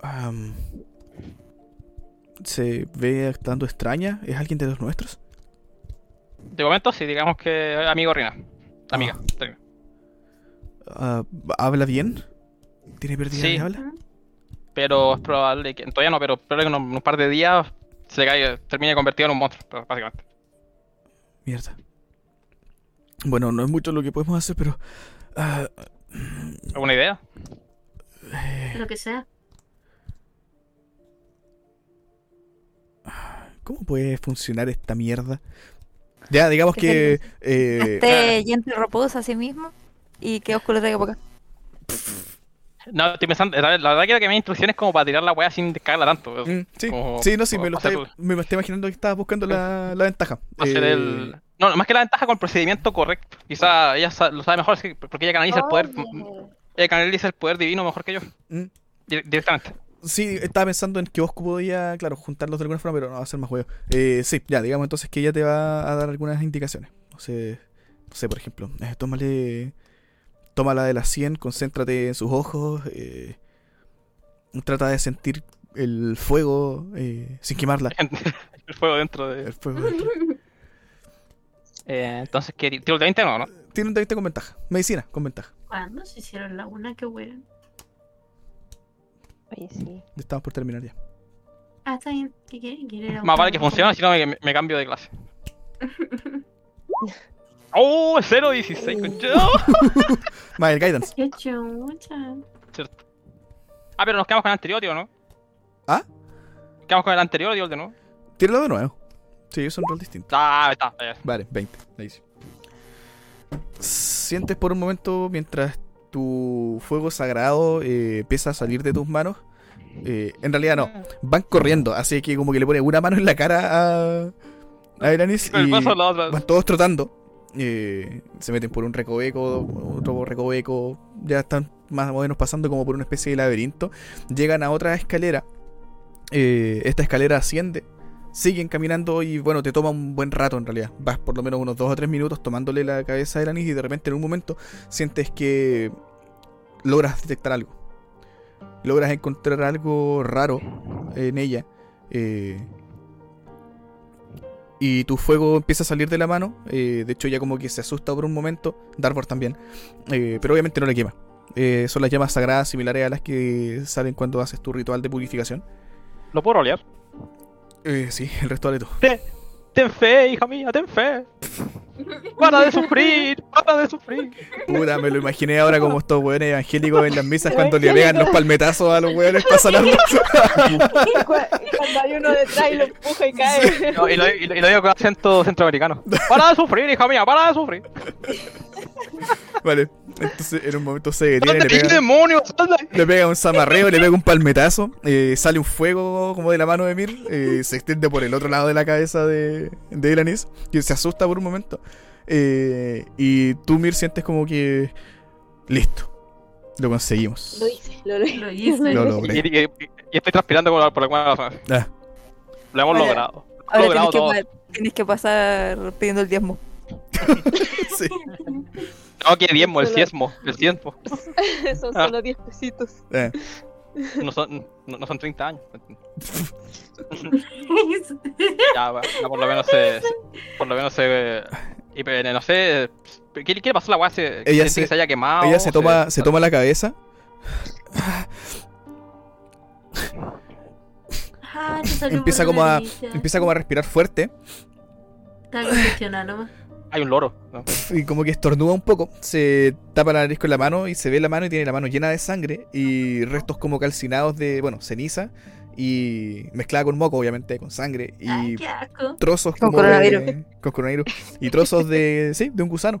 [SPEAKER 2] am, ¿Se ve actuando extraña? ¿Es alguien de los nuestros?
[SPEAKER 3] De momento, sí, digamos que amigo Rina. Amiga. Rina.
[SPEAKER 2] Ah, ¿Habla bien? ¿Tiene pérdida
[SPEAKER 3] Sí.
[SPEAKER 2] de habla?
[SPEAKER 3] Pero es probable que, todavía no, pero espero que en un, un par de días se caiga, termine convertido en un monstruo, básicamente.
[SPEAKER 2] Mierda. Bueno, no es mucho lo que podemos hacer, pero... ah,
[SPEAKER 3] ¿Alguna idea?
[SPEAKER 2] eh,
[SPEAKER 7] Lo que sea.
[SPEAKER 2] ¿Cómo puede funcionar esta mierda? Ya, digamos
[SPEAKER 5] Que
[SPEAKER 2] que... eh,
[SPEAKER 5] Este Yente reposa a sí mismo y que traiga para acá.
[SPEAKER 3] No, estoy pensando, la, la verdad quiero que me instrucciones como para tirar la weá sin descargarla tanto.
[SPEAKER 2] Mm, sí,
[SPEAKER 3] Como-
[SPEAKER 2] sí, no, sí, me lo estoy, me estoy imaginando que estabas buscando la, la ventaja.
[SPEAKER 3] hacer
[SPEAKER 2] Eh,
[SPEAKER 3] el... No, más que la ventaja con el procedimiento correcto. Quizá ella sa- lo sabe mejor porque ella canaliza el poder. Ella canaliza el poder divino mejor que yo.
[SPEAKER 2] Mm.
[SPEAKER 3] Di- Directamente.
[SPEAKER 2] Sí, estaba pensando en que vos podía, claro, juntarlos de alguna forma, pero no va a ser más juego. Eh, sí, ya, digamos entonces que ella te va a dar algunas indicaciones. No sé, no sé por ejemplo, eh, tómale, tómala de las 100, concéntrate en sus ojos, eh, trata de sentir el fuego eh, sin quemarla.
[SPEAKER 3] el fuego dentro de.
[SPEAKER 2] El fuego dentro.
[SPEAKER 3] Eh, entonces, ¿qué? ¿Tiro el de 20 no? no?
[SPEAKER 2] Tiene un 20 con ventaja. Medicina, con ventaja.
[SPEAKER 7] ¿Cuándo se hicieron la una? Qué weón.
[SPEAKER 1] Oye, sí.
[SPEAKER 2] Ya estamos por terminar ya.
[SPEAKER 7] Ah, está bien. ¿Qué quieren? ¿Quieren
[SPEAKER 3] Más vale que funcione, si no me, me cambio de clase. ¡Oh! 0.16, concha.
[SPEAKER 2] Más el guidance.
[SPEAKER 7] Qué chucha.
[SPEAKER 3] Cierto. Ah, pero nos quedamos con el anterior, tío, ¿no?
[SPEAKER 2] ¿Ah?
[SPEAKER 3] Quedamos con el anterior, el de nuevo.
[SPEAKER 2] Tíralo de nuevo. Sí, es un rol distinto.
[SPEAKER 3] Ah, está. ya.
[SPEAKER 2] Vale, 20. Ahí sí. Sientes por un momento mientras tu fuego sagrado eh, empieza a salir de tus manos. Eh, en realidad no, van corriendo, así que como que le pone una mano en la cara a, a Eranis y van todos trotando. Eh, se meten por un recoveco, otro recoveco, ya están más o menos pasando como por una especie de laberinto. Llegan a otra escalera. eh, esta escalera asciende. Siguen caminando y bueno, te toma un buen rato en realidad. Vas por lo menos unos 2 o 3 minutos tomándole la cabeza a Eranis y de repente en un momento sientes que logras detectar algo. Logras encontrar algo raro en ella. eh, y tu fuego empieza a salir de la mano. eh, de hecho, ya como que se asusta por un momento. Darvor también. eh, pero obviamente no le quema. Eh, son las llamas sagradas similares a las que salen cuando haces tu ritual de purificación.
[SPEAKER 3] ¿Lo puedo rolear?
[SPEAKER 2] Eh, sí, el resto de tú.
[SPEAKER 3] Ten fe, hija mía, ten fe. Para de sufrir, para de sufrir.
[SPEAKER 2] Puta, me lo imaginé ahora como estos weones evangélicos en las misas cuando le pegan los palmetazos a los weones para sanarlos.
[SPEAKER 1] Cuando hay uno detrás y lo empuja y cae.
[SPEAKER 3] No, y, lo, y lo- y lo digo con acento centroamericano. Para de sufrir, hija mía, para de sufrir.
[SPEAKER 2] vale, entonces en un momento se detiene,
[SPEAKER 3] ¿Dónde
[SPEAKER 2] le pega,
[SPEAKER 3] demonio?
[SPEAKER 2] Le pega un zamarreo, le pega un palmetazo, eh, sale un fuego como de la mano de Mir, eh, se extiende por el otro lado de la cabeza de, de Elanis, que se asusta por un momento. Eh, y tú, Mir, sientes como que. Listo. Lo conseguimos.
[SPEAKER 1] Lo hice, lo hice.
[SPEAKER 7] Lo hice.
[SPEAKER 2] Lo
[SPEAKER 3] Y,
[SPEAKER 2] logré.
[SPEAKER 3] y- y- y estoy transpirando por, por alguna razón.
[SPEAKER 2] Ah,
[SPEAKER 3] Lo hemos
[SPEAKER 5] Ahora-
[SPEAKER 3] logrado.
[SPEAKER 5] Ahora
[SPEAKER 3] logrado
[SPEAKER 5] tienes que, tienes que pasar pidiendo el diezmo.
[SPEAKER 2] sí.
[SPEAKER 3] No, que diezmo, el diezmo, el diezmo.
[SPEAKER 1] Son
[SPEAKER 3] Ah.
[SPEAKER 1] solo 10 pesitos.
[SPEAKER 2] eh.
[SPEAKER 3] No son, no, no son 30 años. Ya por lo menos se. Por lo menos se. Y pero, no sé. ¿Qué qué le pasó a la weá? ¿Se,
[SPEAKER 2] Ella se-
[SPEAKER 3] que se haya quemado?
[SPEAKER 2] Ella se toma, se toma la cabeza.
[SPEAKER 7] Ah,
[SPEAKER 2] Empieza como a-. Empieza como a respirar fuerte.
[SPEAKER 7] Está congestionado nomás.
[SPEAKER 3] Hay un loro. ¿no?
[SPEAKER 2] Y como que estornuda un poco. Se tapa la nariz con la mano y se ve la mano y tiene la mano llena de sangre. Y restos como calcinados de, bueno, ceniza. Y mezclada con moco, obviamente, con sangre. Y
[SPEAKER 7] Ay, qué asco.
[SPEAKER 2] trozos
[SPEAKER 5] Con
[SPEAKER 2] como de-
[SPEAKER 5] coronavirus.
[SPEAKER 2] con coronavirus. Y trozos de, sí, de un gusano.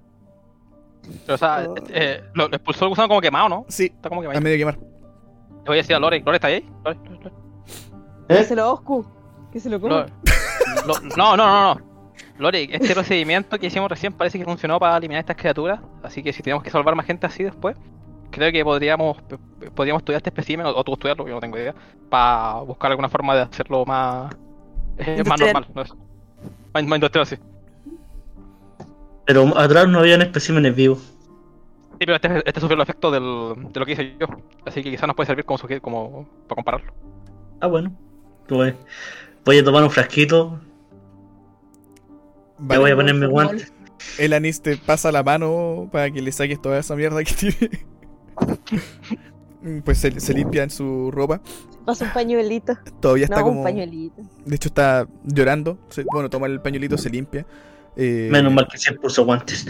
[SPEAKER 3] Pero, o sea,
[SPEAKER 1] Oh.
[SPEAKER 3] eh, lo, lo expulsó el gusano como quemado, ¿no?
[SPEAKER 2] Sí,
[SPEAKER 3] Está como
[SPEAKER 2] a
[SPEAKER 3] quemado.
[SPEAKER 2] medio quemar.
[SPEAKER 3] Le voy a decir a Lore. ¿Lore está ahí? Lore, Lore, Lore.
[SPEAKER 6] ¿Eh?
[SPEAKER 1] Que se lo Oscu. Que se lo.
[SPEAKER 3] Lo- no, no, no, no. Lore, este procedimiento que hicimos recién parece que funcionó para eliminar estas criaturas. Así que si tenemos que salvar más gente así después, creo que podríamos podríamos estudiar este espécimen, o, o tú estudiarlo, yo no tengo idea, para buscar alguna forma de hacerlo más, eh, más normal. ¿no? es? Más, más industrial, sí.
[SPEAKER 6] Pero atrás no habían especímenes vivos.
[SPEAKER 3] Sí, pero este, este sufrió el efecto del, de lo que hice yo. Así que quizás nos puede servir como, como para compararlo.
[SPEAKER 6] Ah, bueno. Voy, voy a tomar un frasquito.
[SPEAKER 2] Vale.
[SPEAKER 6] Ya voy a ponerme guantes.
[SPEAKER 2] El anís te pasa la mano para que le saques toda esa mierda que tiene. Pues se, se limpia en su ropa.
[SPEAKER 1] Pasa un pañuelito.
[SPEAKER 2] Todavía está
[SPEAKER 1] No,
[SPEAKER 2] como.
[SPEAKER 1] un pañuelito.
[SPEAKER 2] De hecho, está llorando. Se- bueno, toma el pañuelito, se limpia. Eh,
[SPEAKER 6] Menos mal que siempre uso guantes.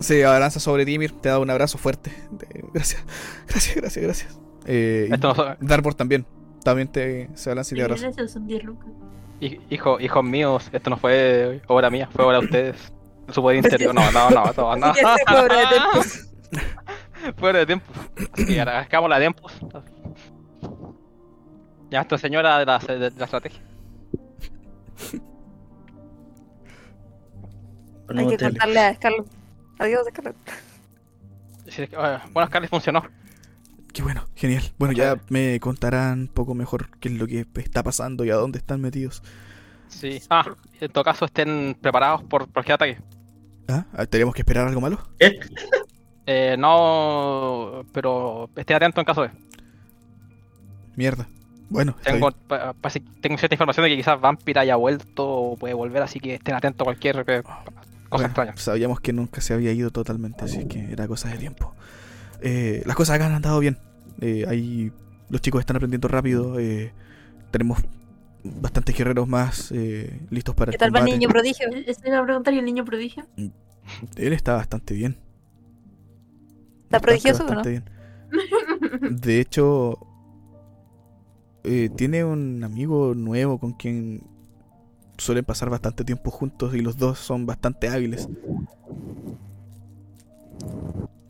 [SPEAKER 2] Se abalanza sobre ti, Mir, te da un abrazo fuerte. De- Gracias, gracias, gracias, gracias. Eh, y Darvor también. También te, se abalanza y te abraza.
[SPEAKER 7] Gracias, son 10 lucas.
[SPEAKER 3] Hij- Hijo, hijos míos, esto no fue obra mía, fue obra de ustedes. De su poder interior. No, no, no, no, no. Fuera de tiempo. Así que arrancamos la tiempos. Ya, esta señora de la, de la estrategia.
[SPEAKER 5] Hay que contarle a Scarlett. Adiós, Scarlett.
[SPEAKER 3] Sí, eh, Bueno, Scarlett funcionó.
[SPEAKER 2] Qué bueno, genial. Bueno, ya me contarán un poco mejor qué es lo que está pasando y a dónde están metidos.
[SPEAKER 3] Sí. Ah, en todo caso estén preparados por cualquier ataque.
[SPEAKER 2] ¿Ah? ¿Tenemos que esperar algo malo?
[SPEAKER 6] ¿Eh?
[SPEAKER 3] Eh, no, pero estén atentos en caso de.
[SPEAKER 2] Mierda. Bueno,
[SPEAKER 3] Tengo,
[SPEAKER 2] bien.
[SPEAKER 3] pa- pa- tengo cierta información de que quizás Vampire haya vuelto o puede volver, así que estén atentos a cualquier eh, cosa
[SPEAKER 2] Bueno,
[SPEAKER 3] extraña.
[SPEAKER 2] Sabíamos que nunca se había ido totalmente, así que era cosa de tiempo. Eh, las cosas acá han andado bien. Eh, ahí los chicos están aprendiendo rápido. eh, tenemos bastantes guerreros más eh, listos para
[SPEAKER 5] ¿Qué
[SPEAKER 2] el
[SPEAKER 5] tal va el niño prodigio?
[SPEAKER 7] Estoy iba a preguntar, ¿y el niño prodigio?
[SPEAKER 2] Él está bastante bien.
[SPEAKER 5] ¿Está prodigioso no?
[SPEAKER 2] bien. De hecho, eh, tiene un amigo nuevo con quien suelen pasar bastante tiempo juntos y los dos son bastante hábiles.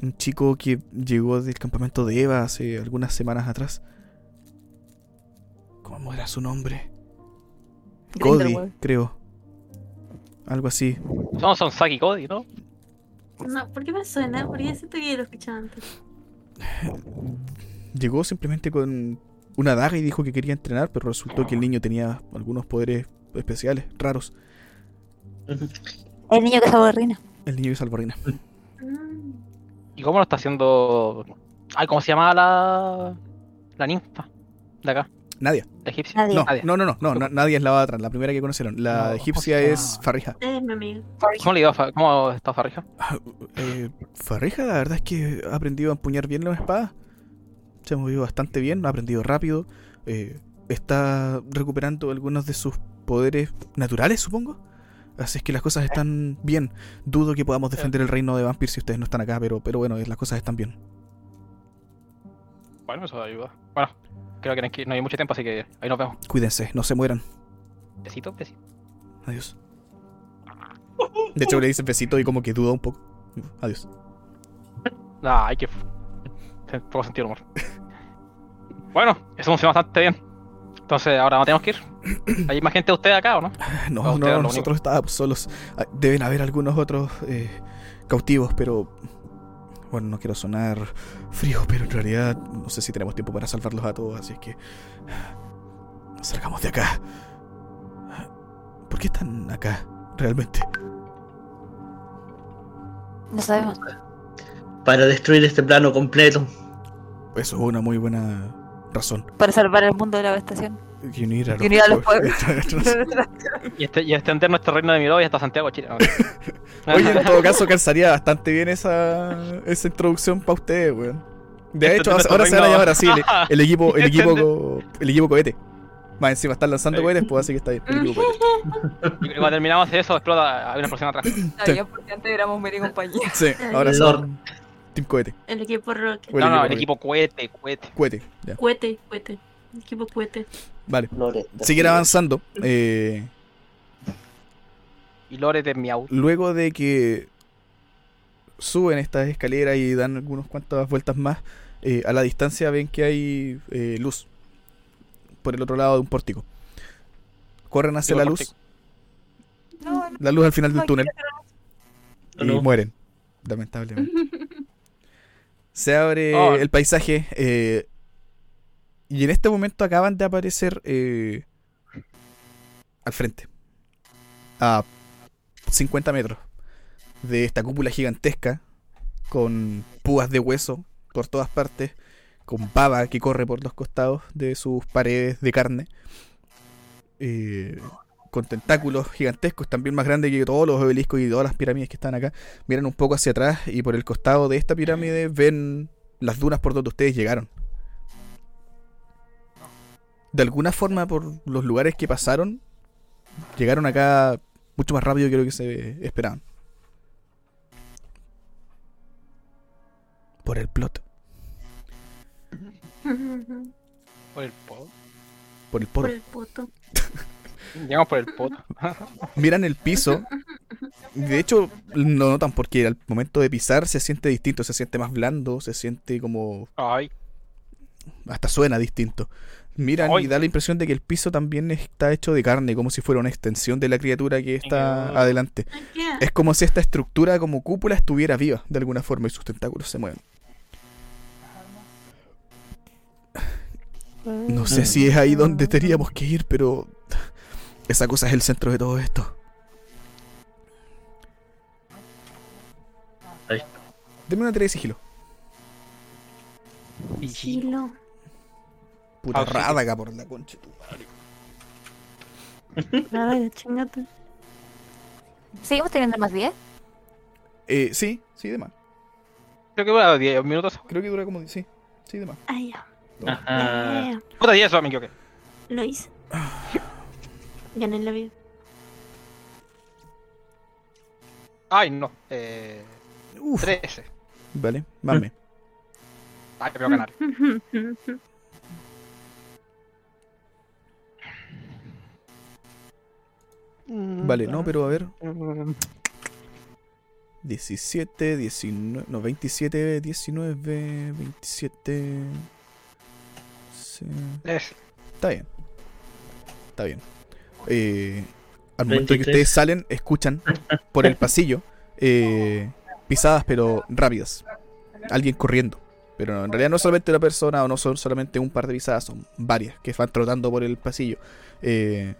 [SPEAKER 2] Un chico que llegó del campamento de Eva hace algunas semanas atrás. ¿Cómo era su nombre? Cody, creo. Algo así.
[SPEAKER 3] Son, son Saki y Cody, ¿no?
[SPEAKER 7] No, ¿por qué me suena? Porque siento que lo escuchaba antes.
[SPEAKER 2] Llegó simplemente con una daga y dijo que quería entrenar, pero resultó que el niño tenía algunos poderes especiales, raros.
[SPEAKER 5] El niño que Reina.
[SPEAKER 2] El niño de Salvarina.
[SPEAKER 7] Mm.
[SPEAKER 3] ¿Y cómo lo está haciendo? Ay, ¿cómo se llamaba la. la ninfa? De acá,
[SPEAKER 2] Nadia.
[SPEAKER 3] la egipcia.
[SPEAKER 5] Nadie.
[SPEAKER 2] No,
[SPEAKER 3] Nadia.
[SPEAKER 2] no, no, no, no, na- Nadia es la otra, la primera que conocieron. La
[SPEAKER 4] No,
[SPEAKER 2] egipcia
[SPEAKER 4] hostia.
[SPEAKER 2] es Farija.
[SPEAKER 7] Es mi.
[SPEAKER 3] ¿Cómo le iba? ¿Cómo está Farija?
[SPEAKER 2] Eh, Farija, la verdad es que ha aprendido a empuñar bien la espada. Se ha movido bastante bien, ha aprendido rápido. eh, está recuperando algunos de sus poderes naturales, supongo. Así es que las cosas están bien. Dudo que podamos defender el reino de Vampir si ustedes no están acá, pero, pero bueno, las cosas están bien.
[SPEAKER 3] Bueno, eso ayuda. Bueno, creo que no hay que- no hay mucho tiempo, así que ahí nos vemos.
[SPEAKER 2] Cuídense, no se mueran.
[SPEAKER 3] Besito, besito.
[SPEAKER 2] Adiós. De hecho, le dice besito y como que duda un poco. Adiós.
[SPEAKER 3] Ah, hay que. Poco sentido el humor. Bueno, eso funciona bastante bien. Entonces, ahora no tenemos que ir. ¿Hay más gente de ustedes acá o no?
[SPEAKER 2] No, no, nosotros estábamos solos. Ah, Deben haber algunos otros eh, cautivos, pero. Bueno, no quiero sonar frío, pero en realidad no sé si tenemos tiempo para salvarlos a todos, así es que. Salgamos de acá. ¿Por qué están acá? Realmente.
[SPEAKER 5] No sabemos.
[SPEAKER 6] Para destruir este plano completo.
[SPEAKER 2] Eso es una muy buena razón.
[SPEAKER 5] Para salvar el mundo de la devastación.
[SPEAKER 2] Y unir a
[SPEAKER 5] Y unir a los
[SPEAKER 3] Y, este, y extender nuestro reino de Mirovia hasta Santiago, Chile.
[SPEAKER 2] Oye, en todo caso, calzaría bastante bien esa, esa introducción para ustedes, weón. De
[SPEAKER 3] Este
[SPEAKER 2] hecho, ahora se van a llamar así, el, el equipo, el equipo,
[SPEAKER 3] Entender.
[SPEAKER 2] co- el equipo cohete. Más encima están lanzando
[SPEAKER 3] Sí.
[SPEAKER 2] cohetes, pues así que está bien. El equipo cohete.
[SPEAKER 3] Y cuando terminamos eso, explota. Hay una explosión atrás.
[SPEAKER 5] Está bien, porque antes éramos media compañía.
[SPEAKER 2] Sí, ahora
[SPEAKER 6] El
[SPEAKER 2] son
[SPEAKER 6] Lord.
[SPEAKER 2] Team Cohete.
[SPEAKER 7] El equipo Rocket.
[SPEAKER 3] No, no,
[SPEAKER 2] equipo
[SPEAKER 3] el equipo cohete, cohete.
[SPEAKER 2] Cohete, ya.
[SPEAKER 7] Cuete, cuete. Equipo cuete.
[SPEAKER 2] Vale.
[SPEAKER 6] Lore.
[SPEAKER 2] Siguen avanzando. eh,
[SPEAKER 3] Y Lore de Miau.
[SPEAKER 2] luego de que suben estas escaleras y dan algunas cuantas vueltas más, eh, a la distancia ven que hay eh, luz por el otro lado de un pórtico. Corren hacia la luz,
[SPEAKER 5] No, no.
[SPEAKER 2] la luz al final del túnel
[SPEAKER 6] No,
[SPEAKER 2] y mueren, lamentablemente. Se abre
[SPEAKER 3] Oh.
[SPEAKER 2] el paisaje eh, y en este momento acaban de aparecer eh, al frente, a 50 metros de esta cúpula gigantesca con púas de hueso por todas partes, con baba que corre por los costados de sus paredes de carne, eh, con tentáculos gigantescos, también más grandes que todos los obeliscos y todas las pirámides que están acá. Miran un poco hacia atrás y por el costado de esta pirámide ven las dunas por donde ustedes llegaron. De alguna forma, por los lugares que pasaron, llegaron acá mucho más rápido que lo que se esperaban. Por el plot,
[SPEAKER 3] Por el poto.
[SPEAKER 2] por el
[SPEAKER 7] Por el poto.
[SPEAKER 3] Llegamos por el poto.
[SPEAKER 2] Miran el piso De hecho, lo notan porque al momento de pisar se siente distinto, se siente más blando, se siente como
[SPEAKER 3] Ay,
[SPEAKER 2] hasta suena distinto. Miran y da la impresión de que el piso también está hecho de carne, como si fuera una extensión de la criatura que está adelante. Es como si esta estructura como cúpula estuviera viva de alguna forma y sus tentáculos se mueven. No sé si es ahí donde teníamos que ir, pero esa cosa es el centro de todo esto.
[SPEAKER 6] Ahí.
[SPEAKER 2] Deme una tarea de sigilo.
[SPEAKER 7] Sigilo.
[SPEAKER 2] Puta
[SPEAKER 3] Ah, sí.
[SPEAKER 2] rádaga por la concha. de tu madre.
[SPEAKER 7] Nada, ya chingate.
[SPEAKER 5] ¿Seguimos teniendo más 10?
[SPEAKER 2] Eh, sí, sí, de más.
[SPEAKER 3] creo que dura 10 minutos.
[SPEAKER 2] Creo que dura como. Sí, sí, de más.
[SPEAKER 7] Ay, ya.
[SPEAKER 6] Ajá.
[SPEAKER 3] Puta 10 eso, me equivoqué.
[SPEAKER 7] Lo hice. Gané la vida.
[SPEAKER 3] Ay, no. Eh,
[SPEAKER 2] Uf,
[SPEAKER 3] 13.
[SPEAKER 2] vale, mame.
[SPEAKER 3] Ay, creo ganar.
[SPEAKER 2] Vale, no, pero a ver. 17, 19, no, 27, 19, 27. sí,
[SPEAKER 3] Es-
[SPEAKER 2] Está bien. Está bien. Eh, al momento en que
[SPEAKER 6] 23.
[SPEAKER 2] ustedes salen, escuchan por el pasillo eh, pisadas, pero rápidas. Alguien corriendo. Pero en realidad no solamente una persona o no son solamente un par de pisadas, son varias que van trotando por el pasillo. Eh,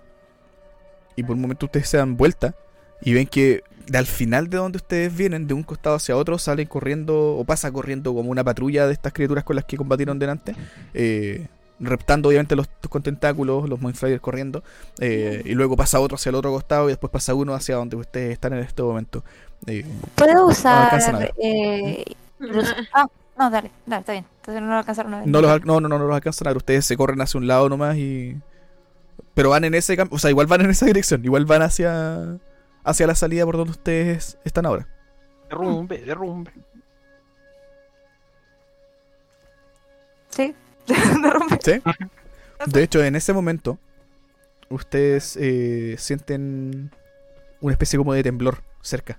[SPEAKER 2] y por un momento ustedes se dan vuelta y ven que de al final de donde ustedes vienen, de un costado hacia otro, salen corriendo o pasa corriendo como una patrulla de estas criaturas con las que combatieron delante. Eh, reptando obviamente los con tentáculos, los Mindflayers corriendo, eh, y luego pasa otro hacia el otro costado y después pasa uno hacia donde ustedes están en este momento. Eh,
[SPEAKER 5] ¿Puedo usar... eh, Ah, no, dale, dale, está bien. Entonces no lo alcanzaron a ver.
[SPEAKER 2] no, los, no, no, no, no los alcanzan a ver, ustedes se corren hacia un lado nomás y... Pero van en ese campo, o sea, igual van en esa dirección, igual van hacia, hacia la salida por donde ustedes están ahora.
[SPEAKER 3] Derrumbe, derrumbe.
[SPEAKER 5] Sí. De rompe.
[SPEAKER 2] ¿Sí? De hecho, en ese momento, ustedes eh, sienten una especie como de temblor cerca.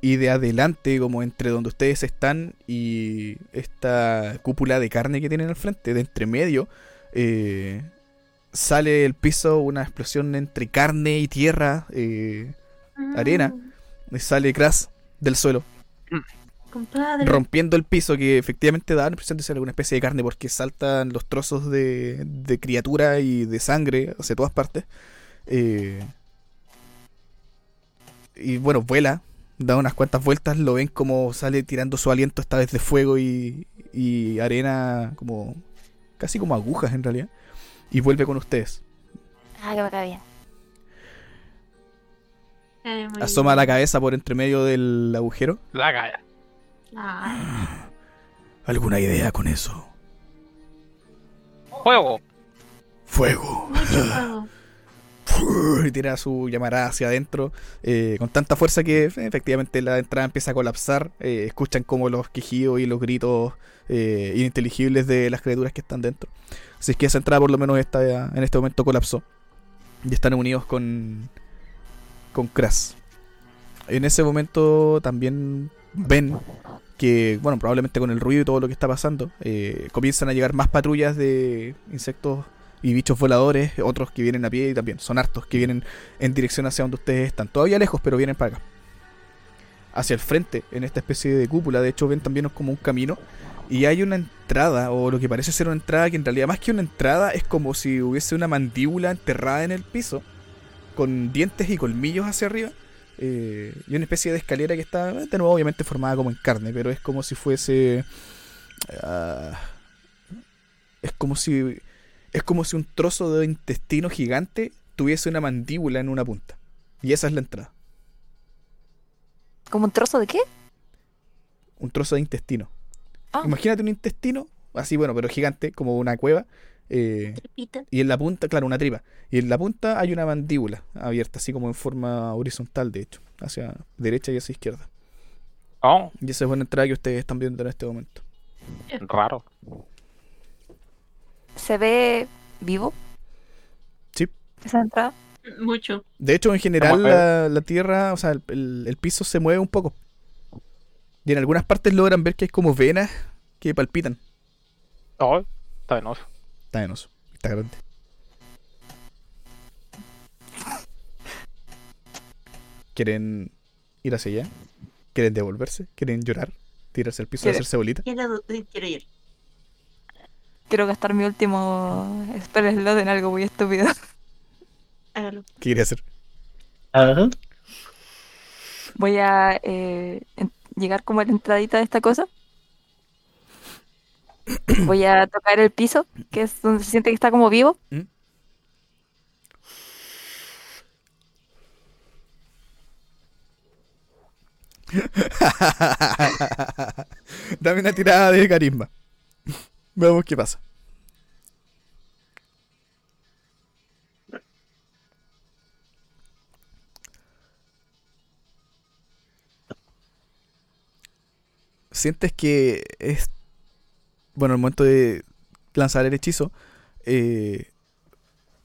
[SPEAKER 2] Y de adelante, como entre donde ustedes están y esta cúpula de carne que tienen al frente, de entre medio, eh, sale el piso una explosión entre carne y tierra, eh, arena, y sale Crash del suelo,
[SPEAKER 7] Compadre.
[SPEAKER 2] rompiendo el piso que efectivamente da la impresión de ser alguna especie de carne porque saltan los trozos de, de criatura y de sangre hacia todas partes. Eh, y bueno, vuela, da unas cuantas vueltas, lo ven como sale tirando su aliento esta vez de fuego y, y arena como casi como agujas en realidad. Y vuelve con ustedes.
[SPEAKER 5] Ah, que me cae bien.
[SPEAKER 7] Eh,
[SPEAKER 2] Asoma
[SPEAKER 7] bien.
[SPEAKER 2] la cabeza por entre medio del agujero.
[SPEAKER 3] La calla.
[SPEAKER 7] Ay,
[SPEAKER 2] ¿Alguna idea con eso?
[SPEAKER 3] Juego.
[SPEAKER 2] Fuego.
[SPEAKER 7] mucho fuego.
[SPEAKER 2] y tira su llamarada hacia adentro eh, con tanta fuerza que eh, efectivamente la entrada empieza a colapsar. eh, escuchan como los quejidos y los gritos eh, ininteligibles de las criaturas que están dentro. Así es que esa entrada por lo menos está, en este momento colapsó. Y están unidos con, con Kras. En ese momento también ven que, bueno, probablemente con el ruido y todo lo que está pasando, comienzan a llegar más patrullas de insectos y bichos voladores, otros que vienen a pie y también son hartos que vienen en dirección hacia donde ustedes están. Todavía lejos, pero vienen para acá. Hacia el frente, en esta especie de cúpula, de hecho ven también como un camino. Y hay una entrada, o lo que parece ser una entrada, que en realidad más que una entrada es como si hubiese una mandíbula enterrada en el piso, con dientes y colmillos hacia arriba. eh, y una especie de escalera que está, de nuevo, obviamente formada como en carne, pero es como si fuese... ah, es como si es como si un trozo de intestino gigante tuviese una mandíbula en una punta. Y esa es la entrada.
[SPEAKER 5] ¿Como un trozo de qué?
[SPEAKER 2] Un trozo de intestino.
[SPEAKER 5] Ah.
[SPEAKER 2] Imagínate un intestino, así bueno, pero gigante, como una cueva. eh,
[SPEAKER 7] Tripita.
[SPEAKER 2] y en la punta, claro, una tripa. Y en la punta hay una mandíbula abierta, así como en forma horizontal, de hecho, hacia derecha y hacia izquierda.
[SPEAKER 3] Oh,
[SPEAKER 2] Y esa es una entrada que ustedes están viendo en este momento.
[SPEAKER 3] raro.
[SPEAKER 5] ¿Se ve vivo
[SPEAKER 2] Sí.
[SPEAKER 5] esa entrada?
[SPEAKER 7] Mucho.
[SPEAKER 2] De hecho, en general, la, la tierra, o sea, el, el- el piso se mueve un poco. Y en algunas partes logran ver que hay como venas que palpitan.
[SPEAKER 3] No, está venoso.
[SPEAKER 2] Está venoso, está grande. ¿Quieren ir hacia allá? ¿Quieren devolverse? ¿Quieren llorar? ¿Tirarse al piso y
[SPEAKER 5] ¿Quiere-
[SPEAKER 2] hacerse bolita?
[SPEAKER 7] Quiero, quiero ir.
[SPEAKER 5] Quiero gastar mi último spell slot en algo muy estúpido.
[SPEAKER 7] Hágalo.
[SPEAKER 2] ¿Qué quiere hacer?
[SPEAKER 6] Ajá.
[SPEAKER 5] Voy a eh, llegar como a la entradita de esta cosa. Voy a tocar el piso, que es donde se siente que está como vivo.
[SPEAKER 2] ¿Mm? Dame una tirada de carisma. Veamos qué pasa. Sientes que es. Bueno, el momento de lanzar el hechizo, eh,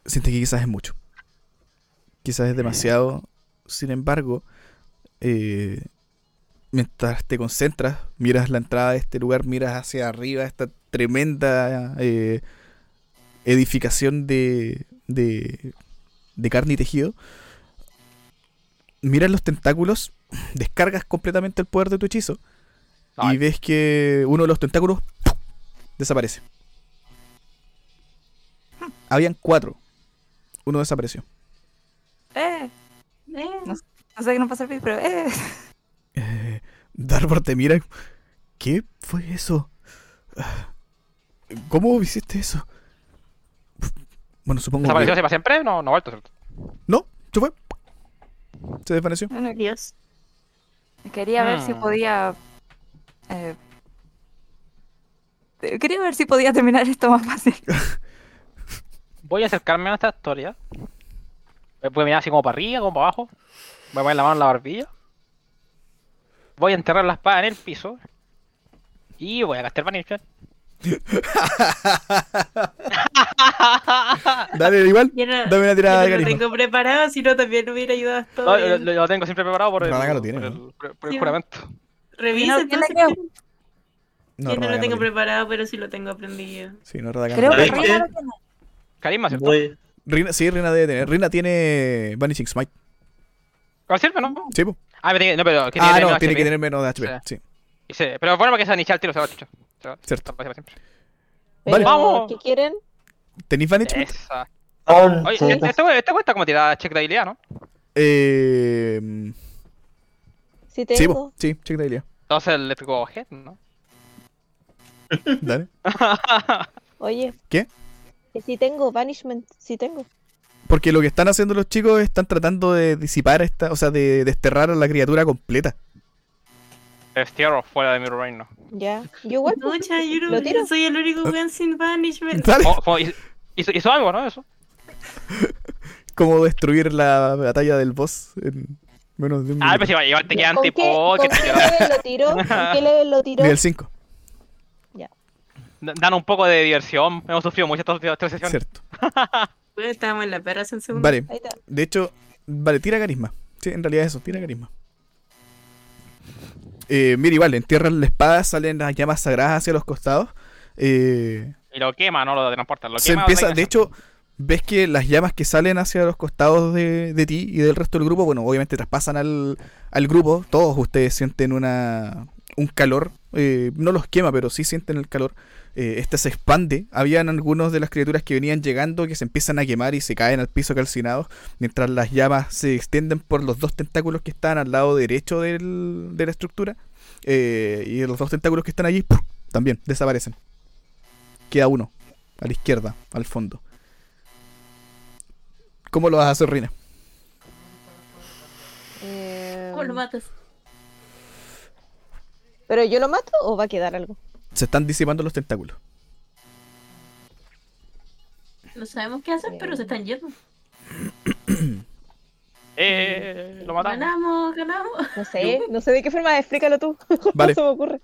[SPEAKER 2] sientes que quizás es mucho. Quizás es demasiado. Sin embargo, eh, mientras te concentras, miras la entrada de este lugar, miras hacia arriba esta tremenda eh, edificación de, de, de carne y tejido. Miras los tentáculos, descargas completamente el poder de tu hechizo y ves que uno de los tentáculos ¡pum! desaparece. Habían cuatro. Uno desapareció.
[SPEAKER 5] ¡Eh!
[SPEAKER 7] Eh,
[SPEAKER 5] No sé qué no pasa el pero ¡eh!
[SPEAKER 2] Eh, te mira. ¿Qué fue eso? Ah, ¿Cómo hiciste eso? Bueno, supongo
[SPEAKER 3] ¿Desapareció
[SPEAKER 2] que...
[SPEAKER 3] para siempre? No, no ha vuelto, ¿cierto?
[SPEAKER 2] No, se fue. Se desvaneció.
[SPEAKER 7] Dios.
[SPEAKER 5] quería ver si
[SPEAKER 3] Hmm.
[SPEAKER 5] podía. eh, eh, quería ver si podía terminar esto más fácil.
[SPEAKER 3] Voy a acercarme a esta historia. Voy a mirar así como para arriba, como para abajo. Voy a poner la mano en la barbilla. Voy a enterrar la espada en el piso. Y voy a gastar Vanishment.
[SPEAKER 2] Dale, igual.
[SPEAKER 7] No,
[SPEAKER 2] Dame una tirada de
[SPEAKER 7] no lo
[SPEAKER 2] carisma.
[SPEAKER 7] tengo preparado, si no también hubiera ayudado a todo.
[SPEAKER 3] No, lo, lo- tengo siempre preparado por el,
[SPEAKER 2] lo tiene,
[SPEAKER 3] por
[SPEAKER 2] ¿no?
[SPEAKER 3] el, por- el
[SPEAKER 7] Sí.
[SPEAKER 3] juramento.
[SPEAKER 7] Revisa
[SPEAKER 5] No,
[SPEAKER 7] entonces.
[SPEAKER 2] No,
[SPEAKER 7] Yo no lo tengo preparado, pero sí lo tengo aprendido.
[SPEAKER 2] Sí, no,
[SPEAKER 5] Creo que. Reina lo tiene.
[SPEAKER 3] Carisma, ¿cierto?
[SPEAKER 6] Voy.
[SPEAKER 2] Rina, sí, Rina debe tener. Rina tiene Vanishing Smite.
[SPEAKER 3] ¿Cuál sirve, no?
[SPEAKER 2] Sí, po.
[SPEAKER 3] Ah, pero tiene, no, pero
[SPEAKER 2] Ah,
[SPEAKER 3] tiene
[SPEAKER 2] no, tiene que tener menos de HP. Sí,
[SPEAKER 3] se- Pero bueno, porque se inicia el tiro, se va chucha. Se va.
[SPEAKER 2] Cierto.
[SPEAKER 3] Para siempre.
[SPEAKER 1] Pero,
[SPEAKER 2] Vale.
[SPEAKER 3] Vamos.
[SPEAKER 1] ¿qué quieren?
[SPEAKER 2] ¿Tenéis Vanishment?
[SPEAKER 3] Esa. Oye, este, este, este cuesta como tirada check de habilidad, ¿no?
[SPEAKER 2] Eh,
[SPEAKER 1] Si
[SPEAKER 2] sí,
[SPEAKER 1] tengo.
[SPEAKER 2] Sí, check de habilidad.
[SPEAKER 3] Entonces el Electrical Head, ¿no?
[SPEAKER 2] Dale.
[SPEAKER 1] Oye.
[SPEAKER 2] ¿Qué?
[SPEAKER 1] Que si tengo, Banishment, si tengo.
[SPEAKER 2] Porque lo que están haciendo los chicos están tratando de disipar esta, o sea, de desterrar a la criatura completa.
[SPEAKER 3] Destierro fuera de mi reino.
[SPEAKER 1] Ya. Yo igual. pues,
[SPEAKER 7] Pucha, yo, no-
[SPEAKER 1] ¿Lo tiro?
[SPEAKER 7] soy el único weón sin banishment.
[SPEAKER 3] Oh, oh, hizo, hizo- algo, ¿no? Eso.
[SPEAKER 2] Cómo destruir la batalla del boss en menos de un
[SPEAKER 3] Ah,
[SPEAKER 2] minuto.
[SPEAKER 3] pues si va a llevarte que
[SPEAKER 1] ¿Con
[SPEAKER 3] antes,
[SPEAKER 1] qué, con
[SPEAKER 3] te
[SPEAKER 1] qué level lo tiro? ¿Con qué level lo tiro?
[SPEAKER 2] Nivel 5,
[SPEAKER 3] dan un poco de diversión. Hemos sufrido mucho estas estas sesiones.
[SPEAKER 2] cierto.
[SPEAKER 7] Weón, estábamos en la perra hace un segundo.
[SPEAKER 2] Vale,
[SPEAKER 1] Ahí está.
[SPEAKER 2] de hecho, vale, tira carisma. Sí, en realidad eso, tira carisma. Eh, mira, igual, entierran la espada, salen las llamas sagradas hacia los costados. Eh,
[SPEAKER 3] Y lo quema, no lo transporta. Lo
[SPEAKER 2] se
[SPEAKER 3] quema.
[SPEAKER 2] empieza, de hecho, ves que las llamas que salen hacia los costados de, de ti y del resto del grupo, bueno, obviamente traspasan al, al grupo. Todos ustedes sienten una un calor. eh, no los quema, pero sí sienten el calor. Eh, este se expande. Habían algunos de las criaturas que venían llegando que se empiezan a quemar y se caen al piso calcinados. Mientras las llamas se extienden por los dos tentáculos que están al lado derecho del- de la estructura. eh, y los dos tentáculos que están allí ¡pum! también desaparecen. Queda uno, a la izquierda, al fondo. ¿Cómo lo vas a hacer, Rina?
[SPEAKER 1] Eh,
[SPEAKER 7] ¿Cómo lo matas?
[SPEAKER 1] ¿Pero yo lo mato o va a quedar algo?
[SPEAKER 2] Se están disipando los tentáculos.
[SPEAKER 7] No sabemos qué hacer, pero se están yendo.
[SPEAKER 3] Eh, lo matamos.
[SPEAKER 7] Ganamos, ganamos.
[SPEAKER 1] No sé, no sé de qué forma, explícalo tú.
[SPEAKER 2] Vale.
[SPEAKER 1] no se me ocurre.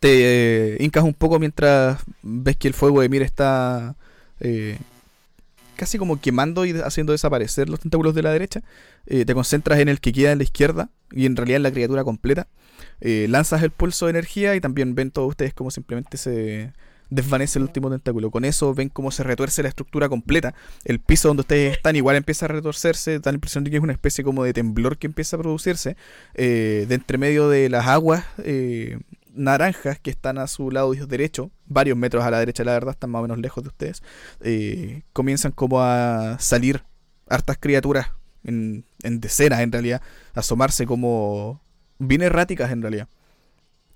[SPEAKER 2] Te eh, hincas un poco mientras ves que el fuego de Mir está eh, casi como quemando y haciendo desaparecer los tentáculos de la derecha. Eh, te concentras en el que queda en la izquierda y en realidad en la criatura completa. Eh, lanzas el pulso de energía y también ven todos ustedes como simplemente se desvanece el último tentáculo. Con eso ven cómo se retuerce la estructura completa. El piso donde ustedes están igual empieza a retorcerse. Da la impresión de que es una especie como de temblor que empieza a producirse. Eh, de entre medio de las aguas eh, naranjas que están a su lado derecho, varios metros a la derecha, la verdad, están más o menos lejos de ustedes. eh, comienzan como a salir hartas criaturas en, en decenas en realidad, a asomarse como bien erráticas en realidad.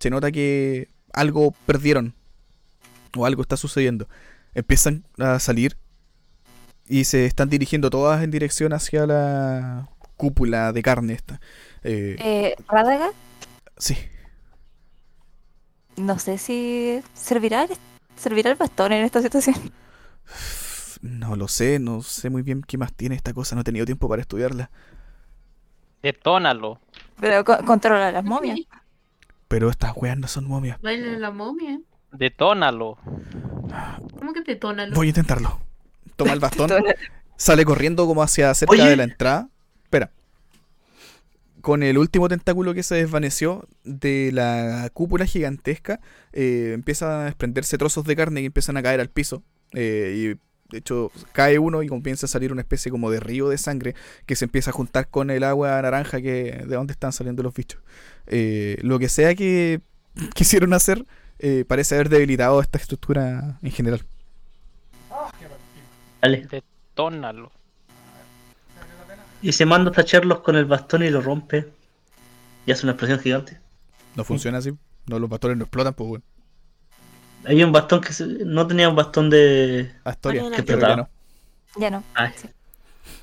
[SPEAKER 2] Se nota que algo perdieron o algo está sucediendo. Empiezan a salir y se están dirigiendo todas en dirección hacia la cúpula de carne esta. Eh,
[SPEAKER 5] Eh, Rádaga,
[SPEAKER 2] sí,
[SPEAKER 5] no sé si servirá, el- servirá el bastón en esta situación.
[SPEAKER 2] no lo sé, no sé muy bien qué más tiene esta cosa, no he tenido tiempo para estudiarla.
[SPEAKER 3] Detónalo.
[SPEAKER 5] Pero co- controla las momias.
[SPEAKER 2] Pero estas weas no son momias.
[SPEAKER 7] Baila la momia.
[SPEAKER 3] Detónalo.
[SPEAKER 7] ¿Cómo que te tónalo?
[SPEAKER 2] Voy a intentarlo. Toma el bastón, sale corriendo como hacia cerca
[SPEAKER 6] Oye.
[SPEAKER 2] de la entrada. Espera. Con el último tentáculo que se desvaneció de la cúpula gigantesca, eh, empiezan a desprenderse trozos de carne y empiezan a caer al piso. Eh, y de hecho cae uno y comienza a salir una especie como de río de sangre que se empieza a juntar con el agua naranja que de donde están saliendo los bichos. Eh, lo que sea que quisieron hacer eh, parece haber debilitado esta estructura en general.
[SPEAKER 6] Vale.
[SPEAKER 3] Detónalo.
[SPEAKER 6] Y se manda a tacharlos con el bastón y lo rompe. Y hace una explosión gigante.
[SPEAKER 2] No funciona así. No, los bastones no explotan, pues bueno.
[SPEAKER 6] Había un bastón que se- no tenía un bastón de.
[SPEAKER 2] Astoria, que ya no.
[SPEAKER 5] Ya no.
[SPEAKER 6] Ay,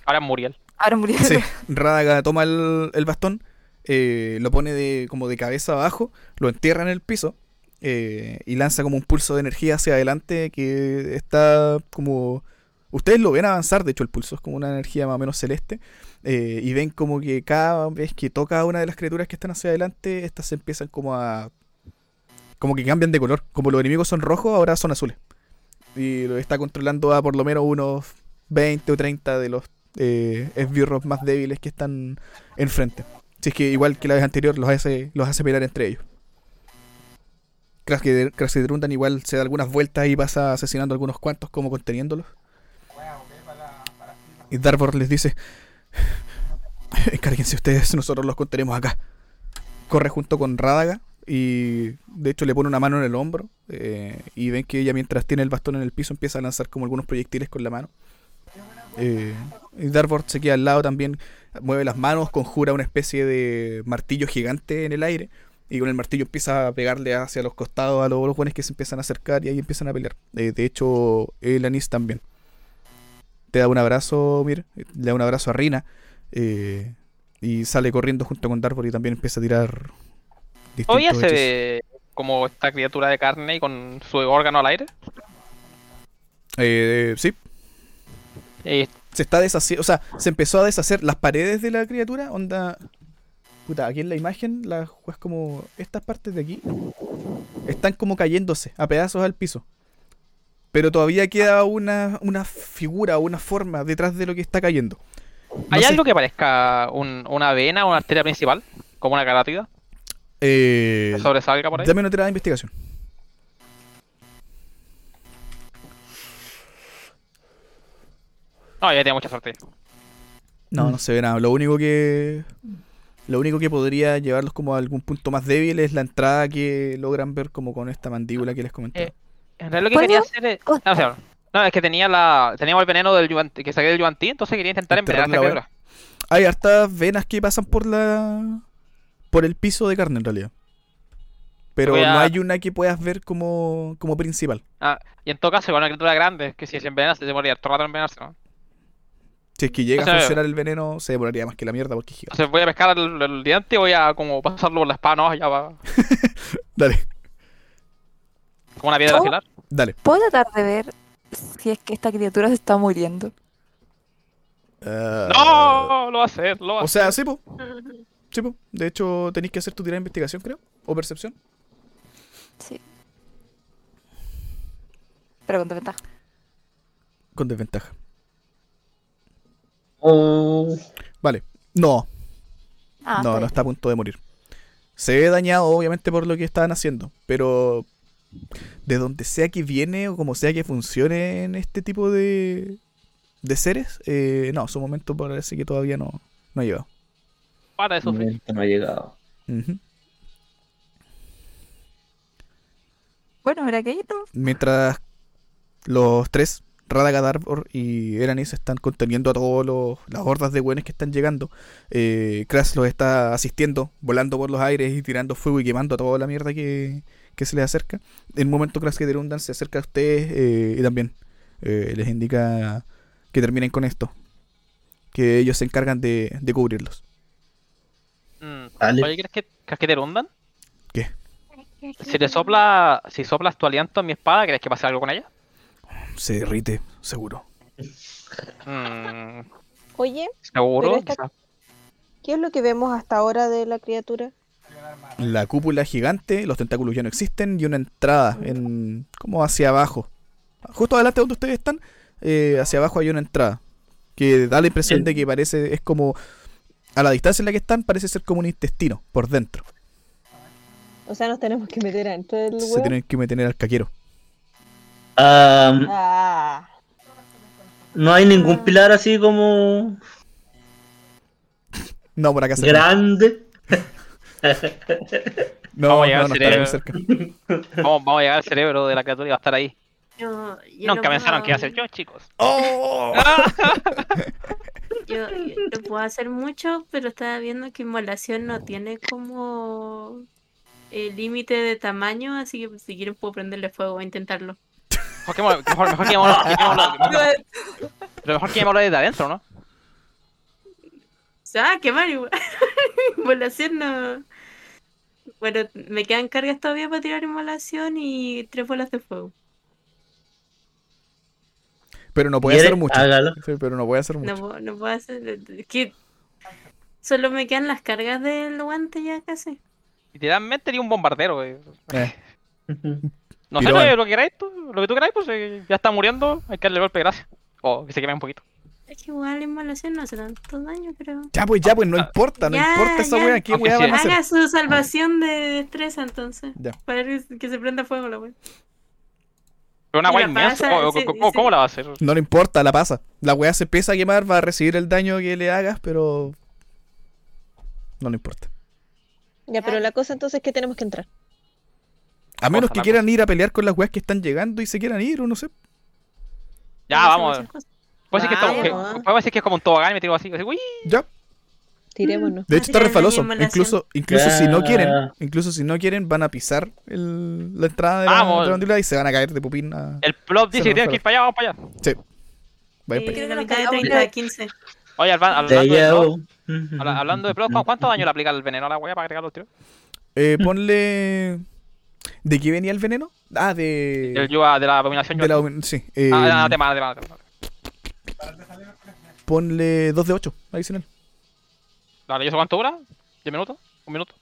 [SPEAKER 3] Ahora Muriel.
[SPEAKER 5] Ahora murió.
[SPEAKER 2] Sí, Rádaga toma el, el bastón, eh, lo pone de, como de cabeza abajo, lo entierra en el piso eh, y lanza como un pulso de energía hacia adelante que está como... Ustedes lo ven avanzar, de hecho el pulso es como una energía más o menos celeste eh, y ven como que cada vez que toca a una de las criaturas que están hacia adelante, estas se empiezan como a... como que cambian de color, como los enemigos son rojos, ahora son azules. Y lo está controlando a por lo menos unos 20 o 30 de los eh, más débiles que están enfrente. Si es que igual que la vez anterior los hace, los hace pelear entre ellos. Krasidrundan igual se da algunas vueltas y pasa asesinando a algunos cuantos como conteniéndolos. Y Darvor les dice, encárguense ustedes, nosotros los contenemos acá. Corre junto con Rádaga y de hecho le pone una mano en el hombro eh, y ven que ella mientras tiene el bastón en el piso empieza a lanzar como algunos proyectiles con la mano. Eh, y Darvor se queda al lado también, mueve las manos, conjura una especie de martillo gigante en el aire y con el martillo empieza a pegarle hacia los costados a los, los que se empiezan a acercar y ahí empiezan a pelear. Eh, de hecho, Elanis también. Te da un abrazo, Mir, le da un abrazo a Rina y sale corriendo junto con Darvor y también empieza a tirar.
[SPEAKER 3] Todavía se ve como esta criatura de carne y con su órgano al aire.
[SPEAKER 2] Eh, sí,
[SPEAKER 3] Y
[SPEAKER 2] se está deshaciendo, o sea, se empezó a deshacer las paredes de la criatura, onda... Puta, aquí en la imagen, las es como estas partes de aquí están como cayéndose a pedazos al piso. Pero todavía queda una, una figura, una forma detrás de lo que está cayendo. No
[SPEAKER 3] ¿Hay
[SPEAKER 2] sé-
[SPEAKER 3] algo que parezca un- una vena o una arteria principal? Como una carótida.
[SPEAKER 2] Eh,
[SPEAKER 3] Que sobresalga por ahí.
[SPEAKER 2] dame una tirada de investigación.
[SPEAKER 3] No, ya tiene mucha suerte.
[SPEAKER 2] No, no se ve nada. Lo único que. Lo único que podría llevarlos como a algún punto más débil es la entrada que logran ver como con esta mandíbula que les comenté.
[SPEAKER 3] Eh, En realidad lo que quería hacer es... No, o sea, no, es que tenía la... Teníamos el veneno del Yuan- que saqué del Yuantí, entonces quería intentar envenenar esta criatura.
[SPEAKER 2] Hay hartas venas que pasan por la. Por el piso de carne en realidad. Pero
[SPEAKER 3] a-
[SPEAKER 2] no hay una que puedas ver como, como principal.
[SPEAKER 3] Ah, y en todo caso, con una criatura grande, que si se envenena, se demoraría todo el rato en envenenarse, ¿no?
[SPEAKER 2] Si es que llega
[SPEAKER 3] O sea,
[SPEAKER 2] a funcionar el veneno, se demoraría más que la mierda porque es gigante.
[SPEAKER 3] Entonces voy a pescar el, el diente y voy a como pasarlo por la espada, ¿no? Ya va.
[SPEAKER 2] Dale,
[SPEAKER 3] Como una piedra
[SPEAKER 5] Oh.
[SPEAKER 3] afilar.
[SPEAKER 2] dale.
[SPEAKER 5] ¿Puedo tratar de ver si es que esta criatura se está muriendo?
[SPEAKER 2] Ah,
[SPEAKER 3] ¡No! Lo va a hacer, lo va a
[SPEAKER 2] O
[SPEAKER 3] hacer.
[SPEAKER 2] sea, sí, po. Sí, po. De hecho, tenéis que hacer tu tirada de investigación, creo. O percepción.
[SPEAKER 5] Sí. Pero con desventaja.
[SPEAKER 2] Con desventaja.
[SPEAKER 6] Oh,
[SPEAKER 2] Vale. No,
[SPEAKER 5] Ah,
[SPEAKER 2] no,
[SPEAKER 5] está
[SPEAKER 2] no está a punto de morir. Se ve dañado, obviamente, por lo que estaban haciendo. Pero de donde sea que viene o como sea que funcione en este tipo de, de seres, eh, no, su momento parece que todavía no, no ha llegado.
[SPEAKER 3] Para de sufrir.
[SPEAKER 6] no ha llegado.
[SPEAKER 2] Mientras los tres, Radagad, y Eranis, están conteniendo a todas las hordas de buenos que están llegando, eh, Kras los está asistiendo, volando por los aires y tirando fuego y quemando a toda la mierda que, que se les acerca. En un momento Kras que Derundan se acerca a ustedes eh, y también eh, les indica que terminen con esto. Que ellos se encargan de, de cubrirlos.
[SPEAKER 3] Oye, ¿crees que, ¿crees que te rondan?
[SPEAKER 2] ¿Qué?
[SPEAKER 3] Si le sopla, si soplas tu aliento en mi espada, ¿crees que pase algo con ella?
[SPEAKER 2] Se derrite, seguro.
[SPEAKER 3] Mm,
[SPEAKER 1] Oye,
[SPEAKER 3] ¿Seguro?
[SPEAKER 1] Pero esta-
[SPEAKER 3] Quizá.
[SPEAKER 1] ¿qué es lo que vemos hasta ahora de la criatura?
[SPEAKER 2] La cúpula gigante, los tentáculos ya no existen y una entrada en como hacia abajo. Justo adelante donde ustedes están, eh, hacia abajo hay una entrada que da la impresión de que parece es como a la distancia en la que están parece ser como un intestino por dentro.
[SPEAKER 1] O sea, nos tenemos que meter adentro del
[SPEAKER 2] Se
[SPEAKER 1] huevo.
[SPEAKER 2] tienen que meter al caquero.
[SPEAKER 6] Am,
[SPEAKER 1] Ah,
[SPEAKER 6] no hay ningún pilar así como
[SPEAKER 2] No, por acá cerca.
[SPEAKER 6] grande.
[SPEAKER 2] No,
[SPEAKER 3] Vamos a llegar
[SPEAKER 2] no, no
[SPEAKER 3] al
[SPEAKER 2] está muy
[SPEAKER 3] cerebro.
[SPEAKER 2] cerca.
[SPEAKER 3] Vamos, vamos a llegar al cerebro de la criatura y va a estar ahí.
[SPEAKER 7] Yo, yo
[SPEAKER 3] Nunca
[SPEAKER 7] lo
[SPEAKER 3] pensaron que iba a ser yo, chicos.
[SPEAKER 2] ¡Oh!
[SPEAKER 7] Yo, yo puedo hacer mucho, pero estaba viendo que inmolación no tiene como eh, límite de tamaño, así que si quieren puedo prenderle fuego a intentarlo.
[SPEAKER 3] Mejor que, mejor, mejor que mejor- Pero mejor que quemémoslo desde adentro, ¿no?
[SPEAKER 7] O sea, quemar igual. inmolación no. Bueno, me quedan cargas todavía para tirar inmolación y tres bolas de fuego.
[SPEAKER 2] Pero no puede hacer mucho.
[SPEAKER 6] Hágalo.
[SPEAKER 2] Sí, pero no puede hacer mucho.
[SPEAKER 7] No, no puedo hacer. Es que solo me quedan las cargas del guante ya casi.
[SPEAKER 3] Literalmente tenía un bombardero, güey.
[SPEAKER 2] Eh,
[SPEAKER 3] No sé
[SPEAKER 2] Pirón.
[SPEAKER 3] lo, lo que queráis tú, lo que tú queráis, pues eh, ya está muriendo, hay que darle golpe de gracia. O que se queme un poquito.
[SPEAKER 7] Es que igual la inmolación no hace tanto daño, creo.
[SPEAKER 2] Ya, pues, ya, pues, no importa, no
[SPEAKER 7] Ya,
[SPEAKER 2] importa esa wea, ¿qué wea
[SPEAKER 3] sí.
[SPEAKER 2] van a hacer?
[SPEAKER 7] Haga su salvación de destreza entonces.
[SPEAKER 2] Ya.
[SPEAKER 7] Para que que se prenda fuego la wea.
[SPEAKER 3] Pero una
[SPEAKER 7] la
[SPEAKER 3] inmensa, ¿cómo,
[SPEAKER 7] sí,
[SPEAKER 3] cómo-
[SPEAKER 7] sí.
[SPEAKER 3] cómo la va a hacer?
[SPEAKER 2] No le importa, la pasa. La weá se empieza a quemar, va a recibir el daño que le hagas, pero. No le importa.
[SPEAKER 1] ya, pero la cosa entonces es que tenemos que entrar.
[SPEAKER 2] A menos que quieran ir a pelear con las weas que están llegando y se quieran ir, o no sé.
[SPEAKER 3] Ya, vamos. Puedo decir, que esto- que- es como un tobogán y me tiro así, así, uy.
[SPEAKER 2] Ya.
[SPEAKER 1] Tirémonos.
[SPEAKER 2] De hecho, está
[SPEAKER 7] daño
[SPEAKER 2] refaloso. Incluso, incluso si no
[SPEAKER 6] Ya.
[SPEAKER 2] quieren, incluso si no quieren, van a pisar el- la entrada de la, de la mandíbula y se van a caer de pupín a.
[SPEAKER 3] El plot dice que tienes que ir para allá, vamos para allá.
[SPEAKER 2] Sí. Vayan
[SPEAKER 7] Sí,
[SPEAKER 2] para allá.
[SPEAKER 7] la
[SPEAKER 5] nos
[SPEAKER 7] mitad de
[SPEAKER 5] cagamos
[SPEAKER 7] 30 a
[SPEAKER 5] ya.
[SPEAKER 7] 15.
[SPEAKER 3] Oye, hablando de plot,
[SPEAKER 6] llevo.
[SPEAKER 3] habla- hablando de plot, ¿cu- ¿cuánto daño le aplica el veneno a la wea para agregar los tiros?
[SPEAKER 2] Eh, ponle. ¿De qué venía el veneno? Ah, de.
[SPEAKER 3] El Yuga de la abominación.
[SPEAKER 2] de la
[SPEAKER 3] Yuga.
[SPEAKER 2] hum- Sí. eh,
[SPEAKER 3] Ah, nada, tema, tema, tema.
[SPEAKER 2] ponle 2 de 8 adicional.
[SPEAKER 3] Vale, ¿y eso cuánto dura? ¿10 minutos? ¿Un minuto?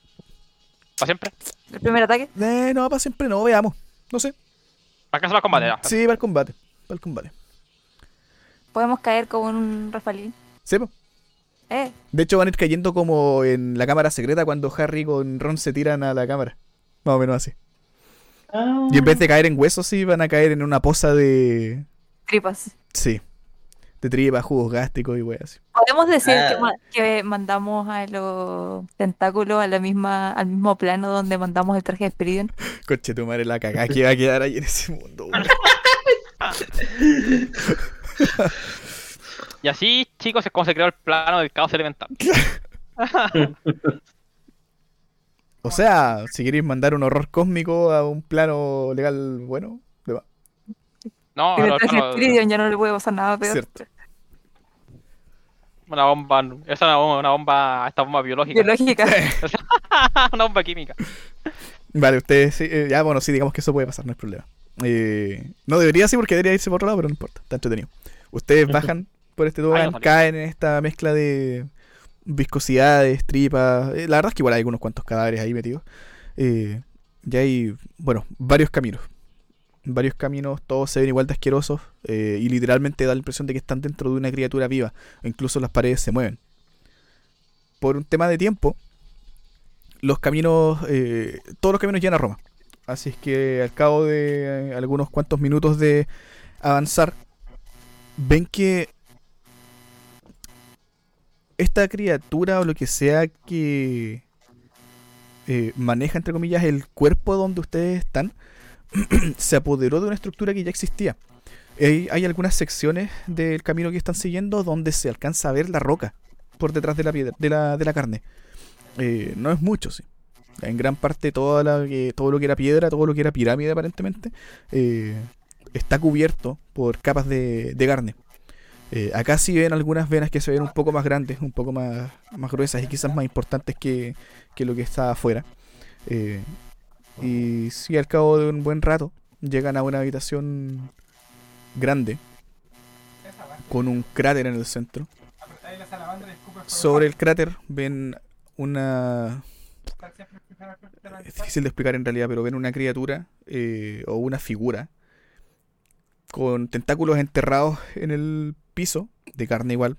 [SPEAKER 3] ¿Para siempre?
[SPEAKER 5] El primer ataque.
[SPEAKER 2] Eh, no, para siempre no, veamos. No sé.
[SPEAKER 3] ¿Para qué son los combates? ya?
[SPEAKER 2] Sí, para el combate. Para el combate.
[SPEAKER 5] Podemos caer como un Rafalín.
[SPEAKER 2] Sí, po.
[SPEAKER 5] Eh,
[SPEAKER 2] De hecho, van a ir cayendo como en la cámara secreta cuando Harry con Ron se tiran a la cámara. Más o menos así.
[SPEAKER 6] Ah,
[SPEAKER 2] Y en vez de caer en huesos, sí, van a caer en una poza de.
[SPEAKER 5] tripas.
[SPEAKER 2] Sí. De tripa, jugos gástricos y weas así.
[SPEAKER 5] Podemos decir que, ma- que mandamos a los tentáculos a la misma, al mismo plano donde mandamos el traje de Spiridion.
[SPEAKER 2] Coche, tu madre la cagada que va a quedar ahí en ese mundo.
[SPEAKER 3] Y así, chicos, es como se creó el plano del caos elemental.
[SPEAKER 2] O sea, si queréis mandar un horror cósmico a un plano legal bueno.
[SPEAKER 3] No,
[SPEAKER 5] Con
[SPEAKER 3] no, no,
[SPEAKER 5] ya no le puede pasar nada peor.
[SPEAKER 2] Cierto.
[SPEAKER 3] una bomba, esa es una bomba, una bomba, esta bomba biológica,
[SPEAKER 5] Biológica.
[SPEAKER 3] una bomba química.
[SPEAKER 2] Vale, ustedes sí, eh, ya bueno, sí, digamos que eso puede pasar, no hay problema. Eh, no debería sí porque debería irse por otro lado, pero no importa, está entretenido. Ustedes bajan por este tobogán,
[SPEAKER 3] no
[SPEAKER 2] caen en esta mezcla de viscosidades, tripas. eh, la verdad es que igual hay unos cuantos cadáveres ahí metidos. Eh, y hay, bueno, varios caminos. Varios caminos, todos se ven igual de asquerosos eh, y literalmente da la impresión de que están dentro de una criatura viva. Incluso las paredes se mueven. Por un tema de tiempo, los caminos, eh, todos los caminos llegan a Roma. Así es que al cabo de eh, algunos cuantos minutos de avanzar, ven que esta criatura o lo que sea que maneja, entre comillas, el cuerpo donde ustedes están, se apoderó de una estructura que ya existía. Hay, algunas secciones del camino que están siguiendo donde se alcanza a ver la roca por detrás de la piedra, de la, de la carne. Eh, no es mucho, sí. En gran parte toda la, todo lo que era piedra, todo lo que era pirámide aparentemente, eh, está cubierto por capas de, de carne. Eh, acá sí ven algunas venas que se ven un poco más grandes, un poco más, más gruesas y quizás más importantes que, que lo que está afuera. Y sí, al cabo de un buen rato, llegan a una habitación grande con un cráter en el centro. Sobre el cráter ven una... Es difícil de explicar en realidad, pero ven una criatura eh, o una figura con tentáculos enterrados en el piso, de carne igual,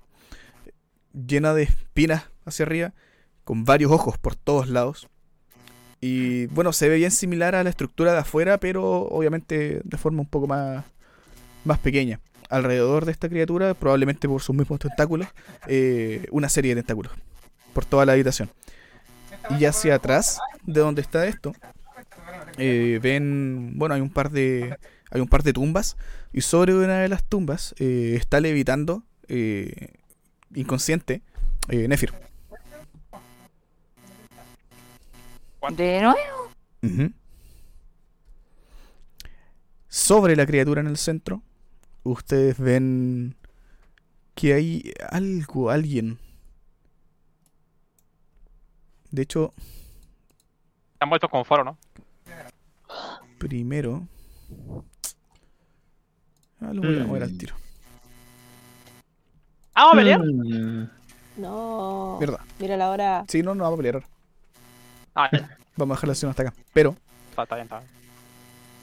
[SPEAKER 2] llena de espinas hacia arriba, con varios ojos por todos lados. Y bueno, se ve bien similar a la estructura de afuera, pero obviamente de forma un poco más, más pequeña. Alrededor de esta criatura, probablemente por sus mismos tentáculos, eh, una serie de tentáculos por toda la habitación. Y hacia atrás, de donde está esto, eh, ven, bueno, hay un par de, hay un par de tumbas y sobre una de las tumbas eh, está levitando, inconsciente, eh,
[SPEAKER 5] De nuevo.
[SPEAKER 2] Sobre la criatura en el centro, ustedes ven que hay algo, alguien. De hecho,
[SPEAKER 3] Están vueltos como foro, ¿no?
[SPEAKER 2] primero... Ah, lo voy a mover al
[SPEAKER 6] Mm.
[SPEAKER 2] tiro.
[SPEAKER 3] Ah, vamos a pelear.
[SPEAKER 6] Mm,
[SPEAKER 1] No.
[SPEAKER 2] ¿Verdad?
[SPEAKER 1] Mira la hora.
[SPEAKER 2] Sí, no, no vamos a pelear.
[SPEAKER 3] Ah, ya.
[SPEAKER 2] Vamos a dejar la sesión hasta acá. Pero
[SPEAKER 3] Está, está bien, está bien.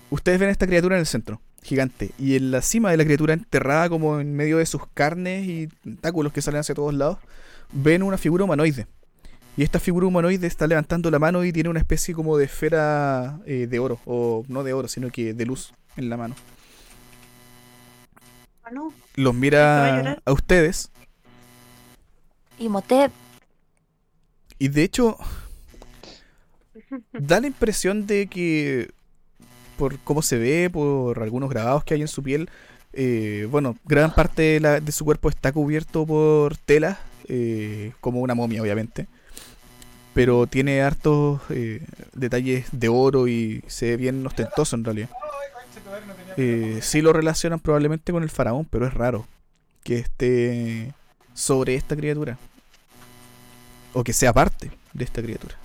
[SPEAKER 2] Ustedes ven a esta criatura en el centro, gigante, y en la cima de la criatura, enterrada como en medio de sus carnes y tentáculos que salen hacia todos lados, ven una figura humanoide. Y esta figura humanoide está levantando la mano y tiene una especie como de esfera eh, de oro, o no de oro, sino que de luz en la mano.
[SPEAKER 7] Ah, no.
[SPEAKER 2] Los
[SPEAKER 7] ¿Se va a
[SPEAKER 2] mira a ustedes,
[SPEAKER 5] Imhotep.
[SPEAKER 2] y de hecho, da la impresión de que, por cómo se ve, por algunos grabados que hay en su piel, eh, bueno, gran parte de, su cuerpo está cubierto por telas, eh, como una momia, obviamente. Pero tiene hartos eh, detalles de oro y se ve bien ostentoso en realidad. Sí lo relacionan probablemente con el faraón, pero es raro que esté sobre esta criatura. O que sea parte de esta criatura.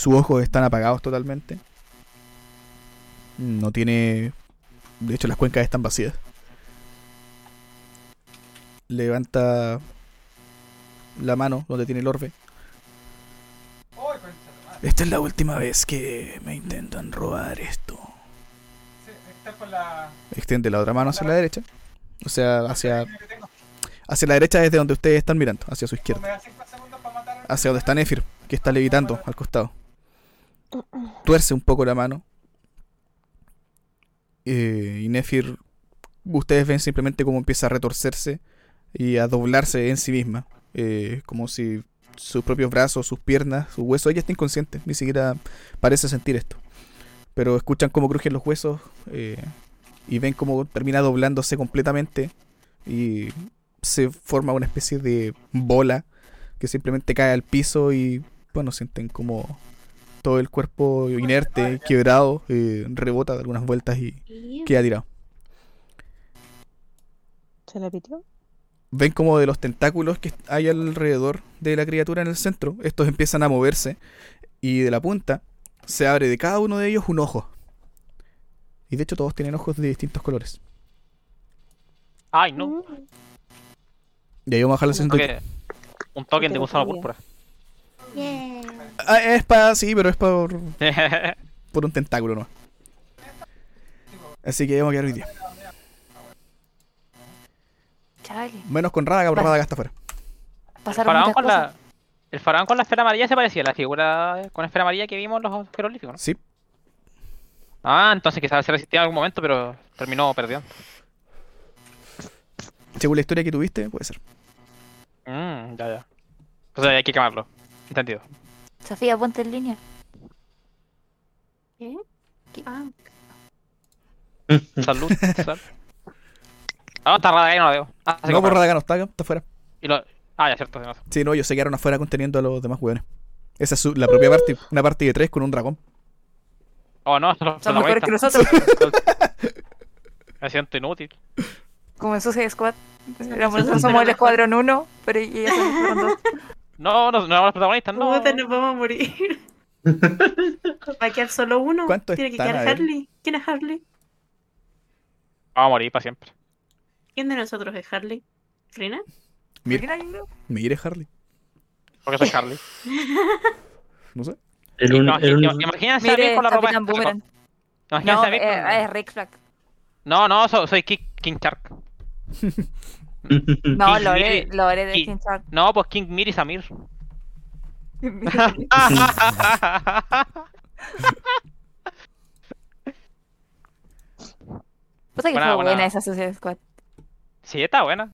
[SPEAKER 2] Sus ojos están apagados totalmente. No tiene... De hecho, las cuencas están vacías. Levanta la mano donde tiene el orbe. Esta es la última vez que me intentan robar esto. Extiende la otra mano hacia la derecha. O sea, hacia, hacia la derecha desde donde ustedes están mirando, hacia su izquierda. Hacia donde está Nefir, que está levitando al costado. Tuerce un poco la mano. Eh, y Nefir, ustedes ven simplemente cómo empieza a retorcerse y a doblarse en sí misma. Eh, como si sus propios brazos, sus piernas, sus huesos, ella está inconsciente, ni siquiera parece sentir esto. Pero escuchan cómo crujen los huesos eh, y ven cómo termina doblándose completamente y se forma una especie de bola que simplemente cae al piso y bueno, sienten como todo el cuerpo inerte, quebrado, eh, rebota de algunas vueltas y queda tirado.
[SPEAKER 1] ¿Se la pitió?
[SPEAKER 2] ven como de los tentáculos que hay alrededor de la criatura en el centro, estos empiezan a moverse y de la punta se abre de cada uno de ellos un ojo. Y de hecho todos tienen ojos de distintos colores.
[SPEAKER 3] Ay, no.
[SPEAKER 2] Y ahí vamos a dejar la
[SPEAKER 3] Un toque, un token de gusano púrpura.
[SPEAKER 8] Yeah.
[SPEAKER 2] Ah, es para... Sí, pero es por, por un tentáculo, ¿no? Así que vamos a quedar hoy día.
[SPEAKER 5] Chale.
[SPEAKER 2] Menos con Radaga, porque
[SPEAKER 5] Vale.
[SPEAKER 2] Radaga está afuera.
[SPEAKER 3] El
[SPEAKER 5] Pasaron
[SPEAKER 3] faraón,
[SPEAKER 5] muchas
[SPEAKER 3] con
[SPEAKER 5] cosas.
[SPEAKER 3] la, el faraón con la esfera amarilla se parecía a la figura con esfera amarilla que vimos en los jeroglíficos, ¿no?
[SPEAKER 2] Sí.
[SPEAKER 3] Ah, entonces quizás se resistía en algún momento, pero terminó perdiendo.
[SPEAKER 2] Según la historia que tuviste, puede ser.
[SPEAKER 3] Mmm, ya, ya. Entonces hay que quemarlo. Entendido.
[SPEAKER 5] Sofía, ponte en línea.
[SPEAKER 7] ¿Qué? Ah,
[SPEAKER 3] Salud. sal. Ah, está rara ahí, no la veo. Ah, se
[SPEAKER 2] No, por. Radaga no está acá, está afuera.
[SPEAKER 3] Y lo... Ah, ya, cierto. no.
[SPEAKER 2] Sí, no, ellos se quedaron afuera conteniendo a los demás hueones. Esa es su- la propia parte, una parte de tres con un dragón.
[SPEAKER 3] Oh, no, son
[SPEAKER 5] mejores que nosotros.
[SPEAKER 3] Me siento inútil.
[SPEAKER 5] Como en Suicide Squad. Somos el escuadrón 1, pero ellos son el escuadrón 2.
[SPEAKER 3] No, no, no los protagonistas, no.
[SPEAKER 7] puta, nos vamos a morir. ¿Va a quedar solo uno?
[SPEAKER 2] ¿Cuántos
[SPEAKER 7] Tiene que
[SPEAKER 2] están?
[SPEAKER 7] quedar
[SPEAKER 2] A ver.
[SPEAKER 7] Harley. ¿Quién es Harley?
[SPEAKER 3] Vamos a morir para siempre.
[SPEAKER 7] ¿Quién de nosotros es Harley? ¿Rina?
[SPEAKER 2] Mira, mire Harley.
[SPEAKER 3] Porque soy Harley.
[SPEAKER 2] No sé.
[SPEAKER 6] El un- el un-
[SPEAKER 3] im- Imagínense a mí
[SPEAKER 5] Mire,
[SPEAKER 3] con la ropa.
[SPEAKER 5] Capitán Boomerang.
[SPEAKER 3] Imagínense
[SPEAKER 5] No,
[SPEAKER 3] a mí con-
[SPEAKER 5] eh, es Rick Flag.
[SPEAKER 3] No, no, so- soy King, King Shark.
[SPEAKER 5] No,
[SPEAKER 3] King
[SPEAKER 5] Lore,
[SPEAKER 3] Miri-
[SPEAKER 5] Lore de King- Shark.
[SPEAKER 3] No, pues King Miri Samir.
[SPEAKER 5] Puta que
[SPEAKER 3] Buena,
[SPEAKER 5] fue
[SPEAKER 3] buena.
[SPEAKER 5] buena esa Suicide Squad.
[SPEAKER 3] sí, está buena.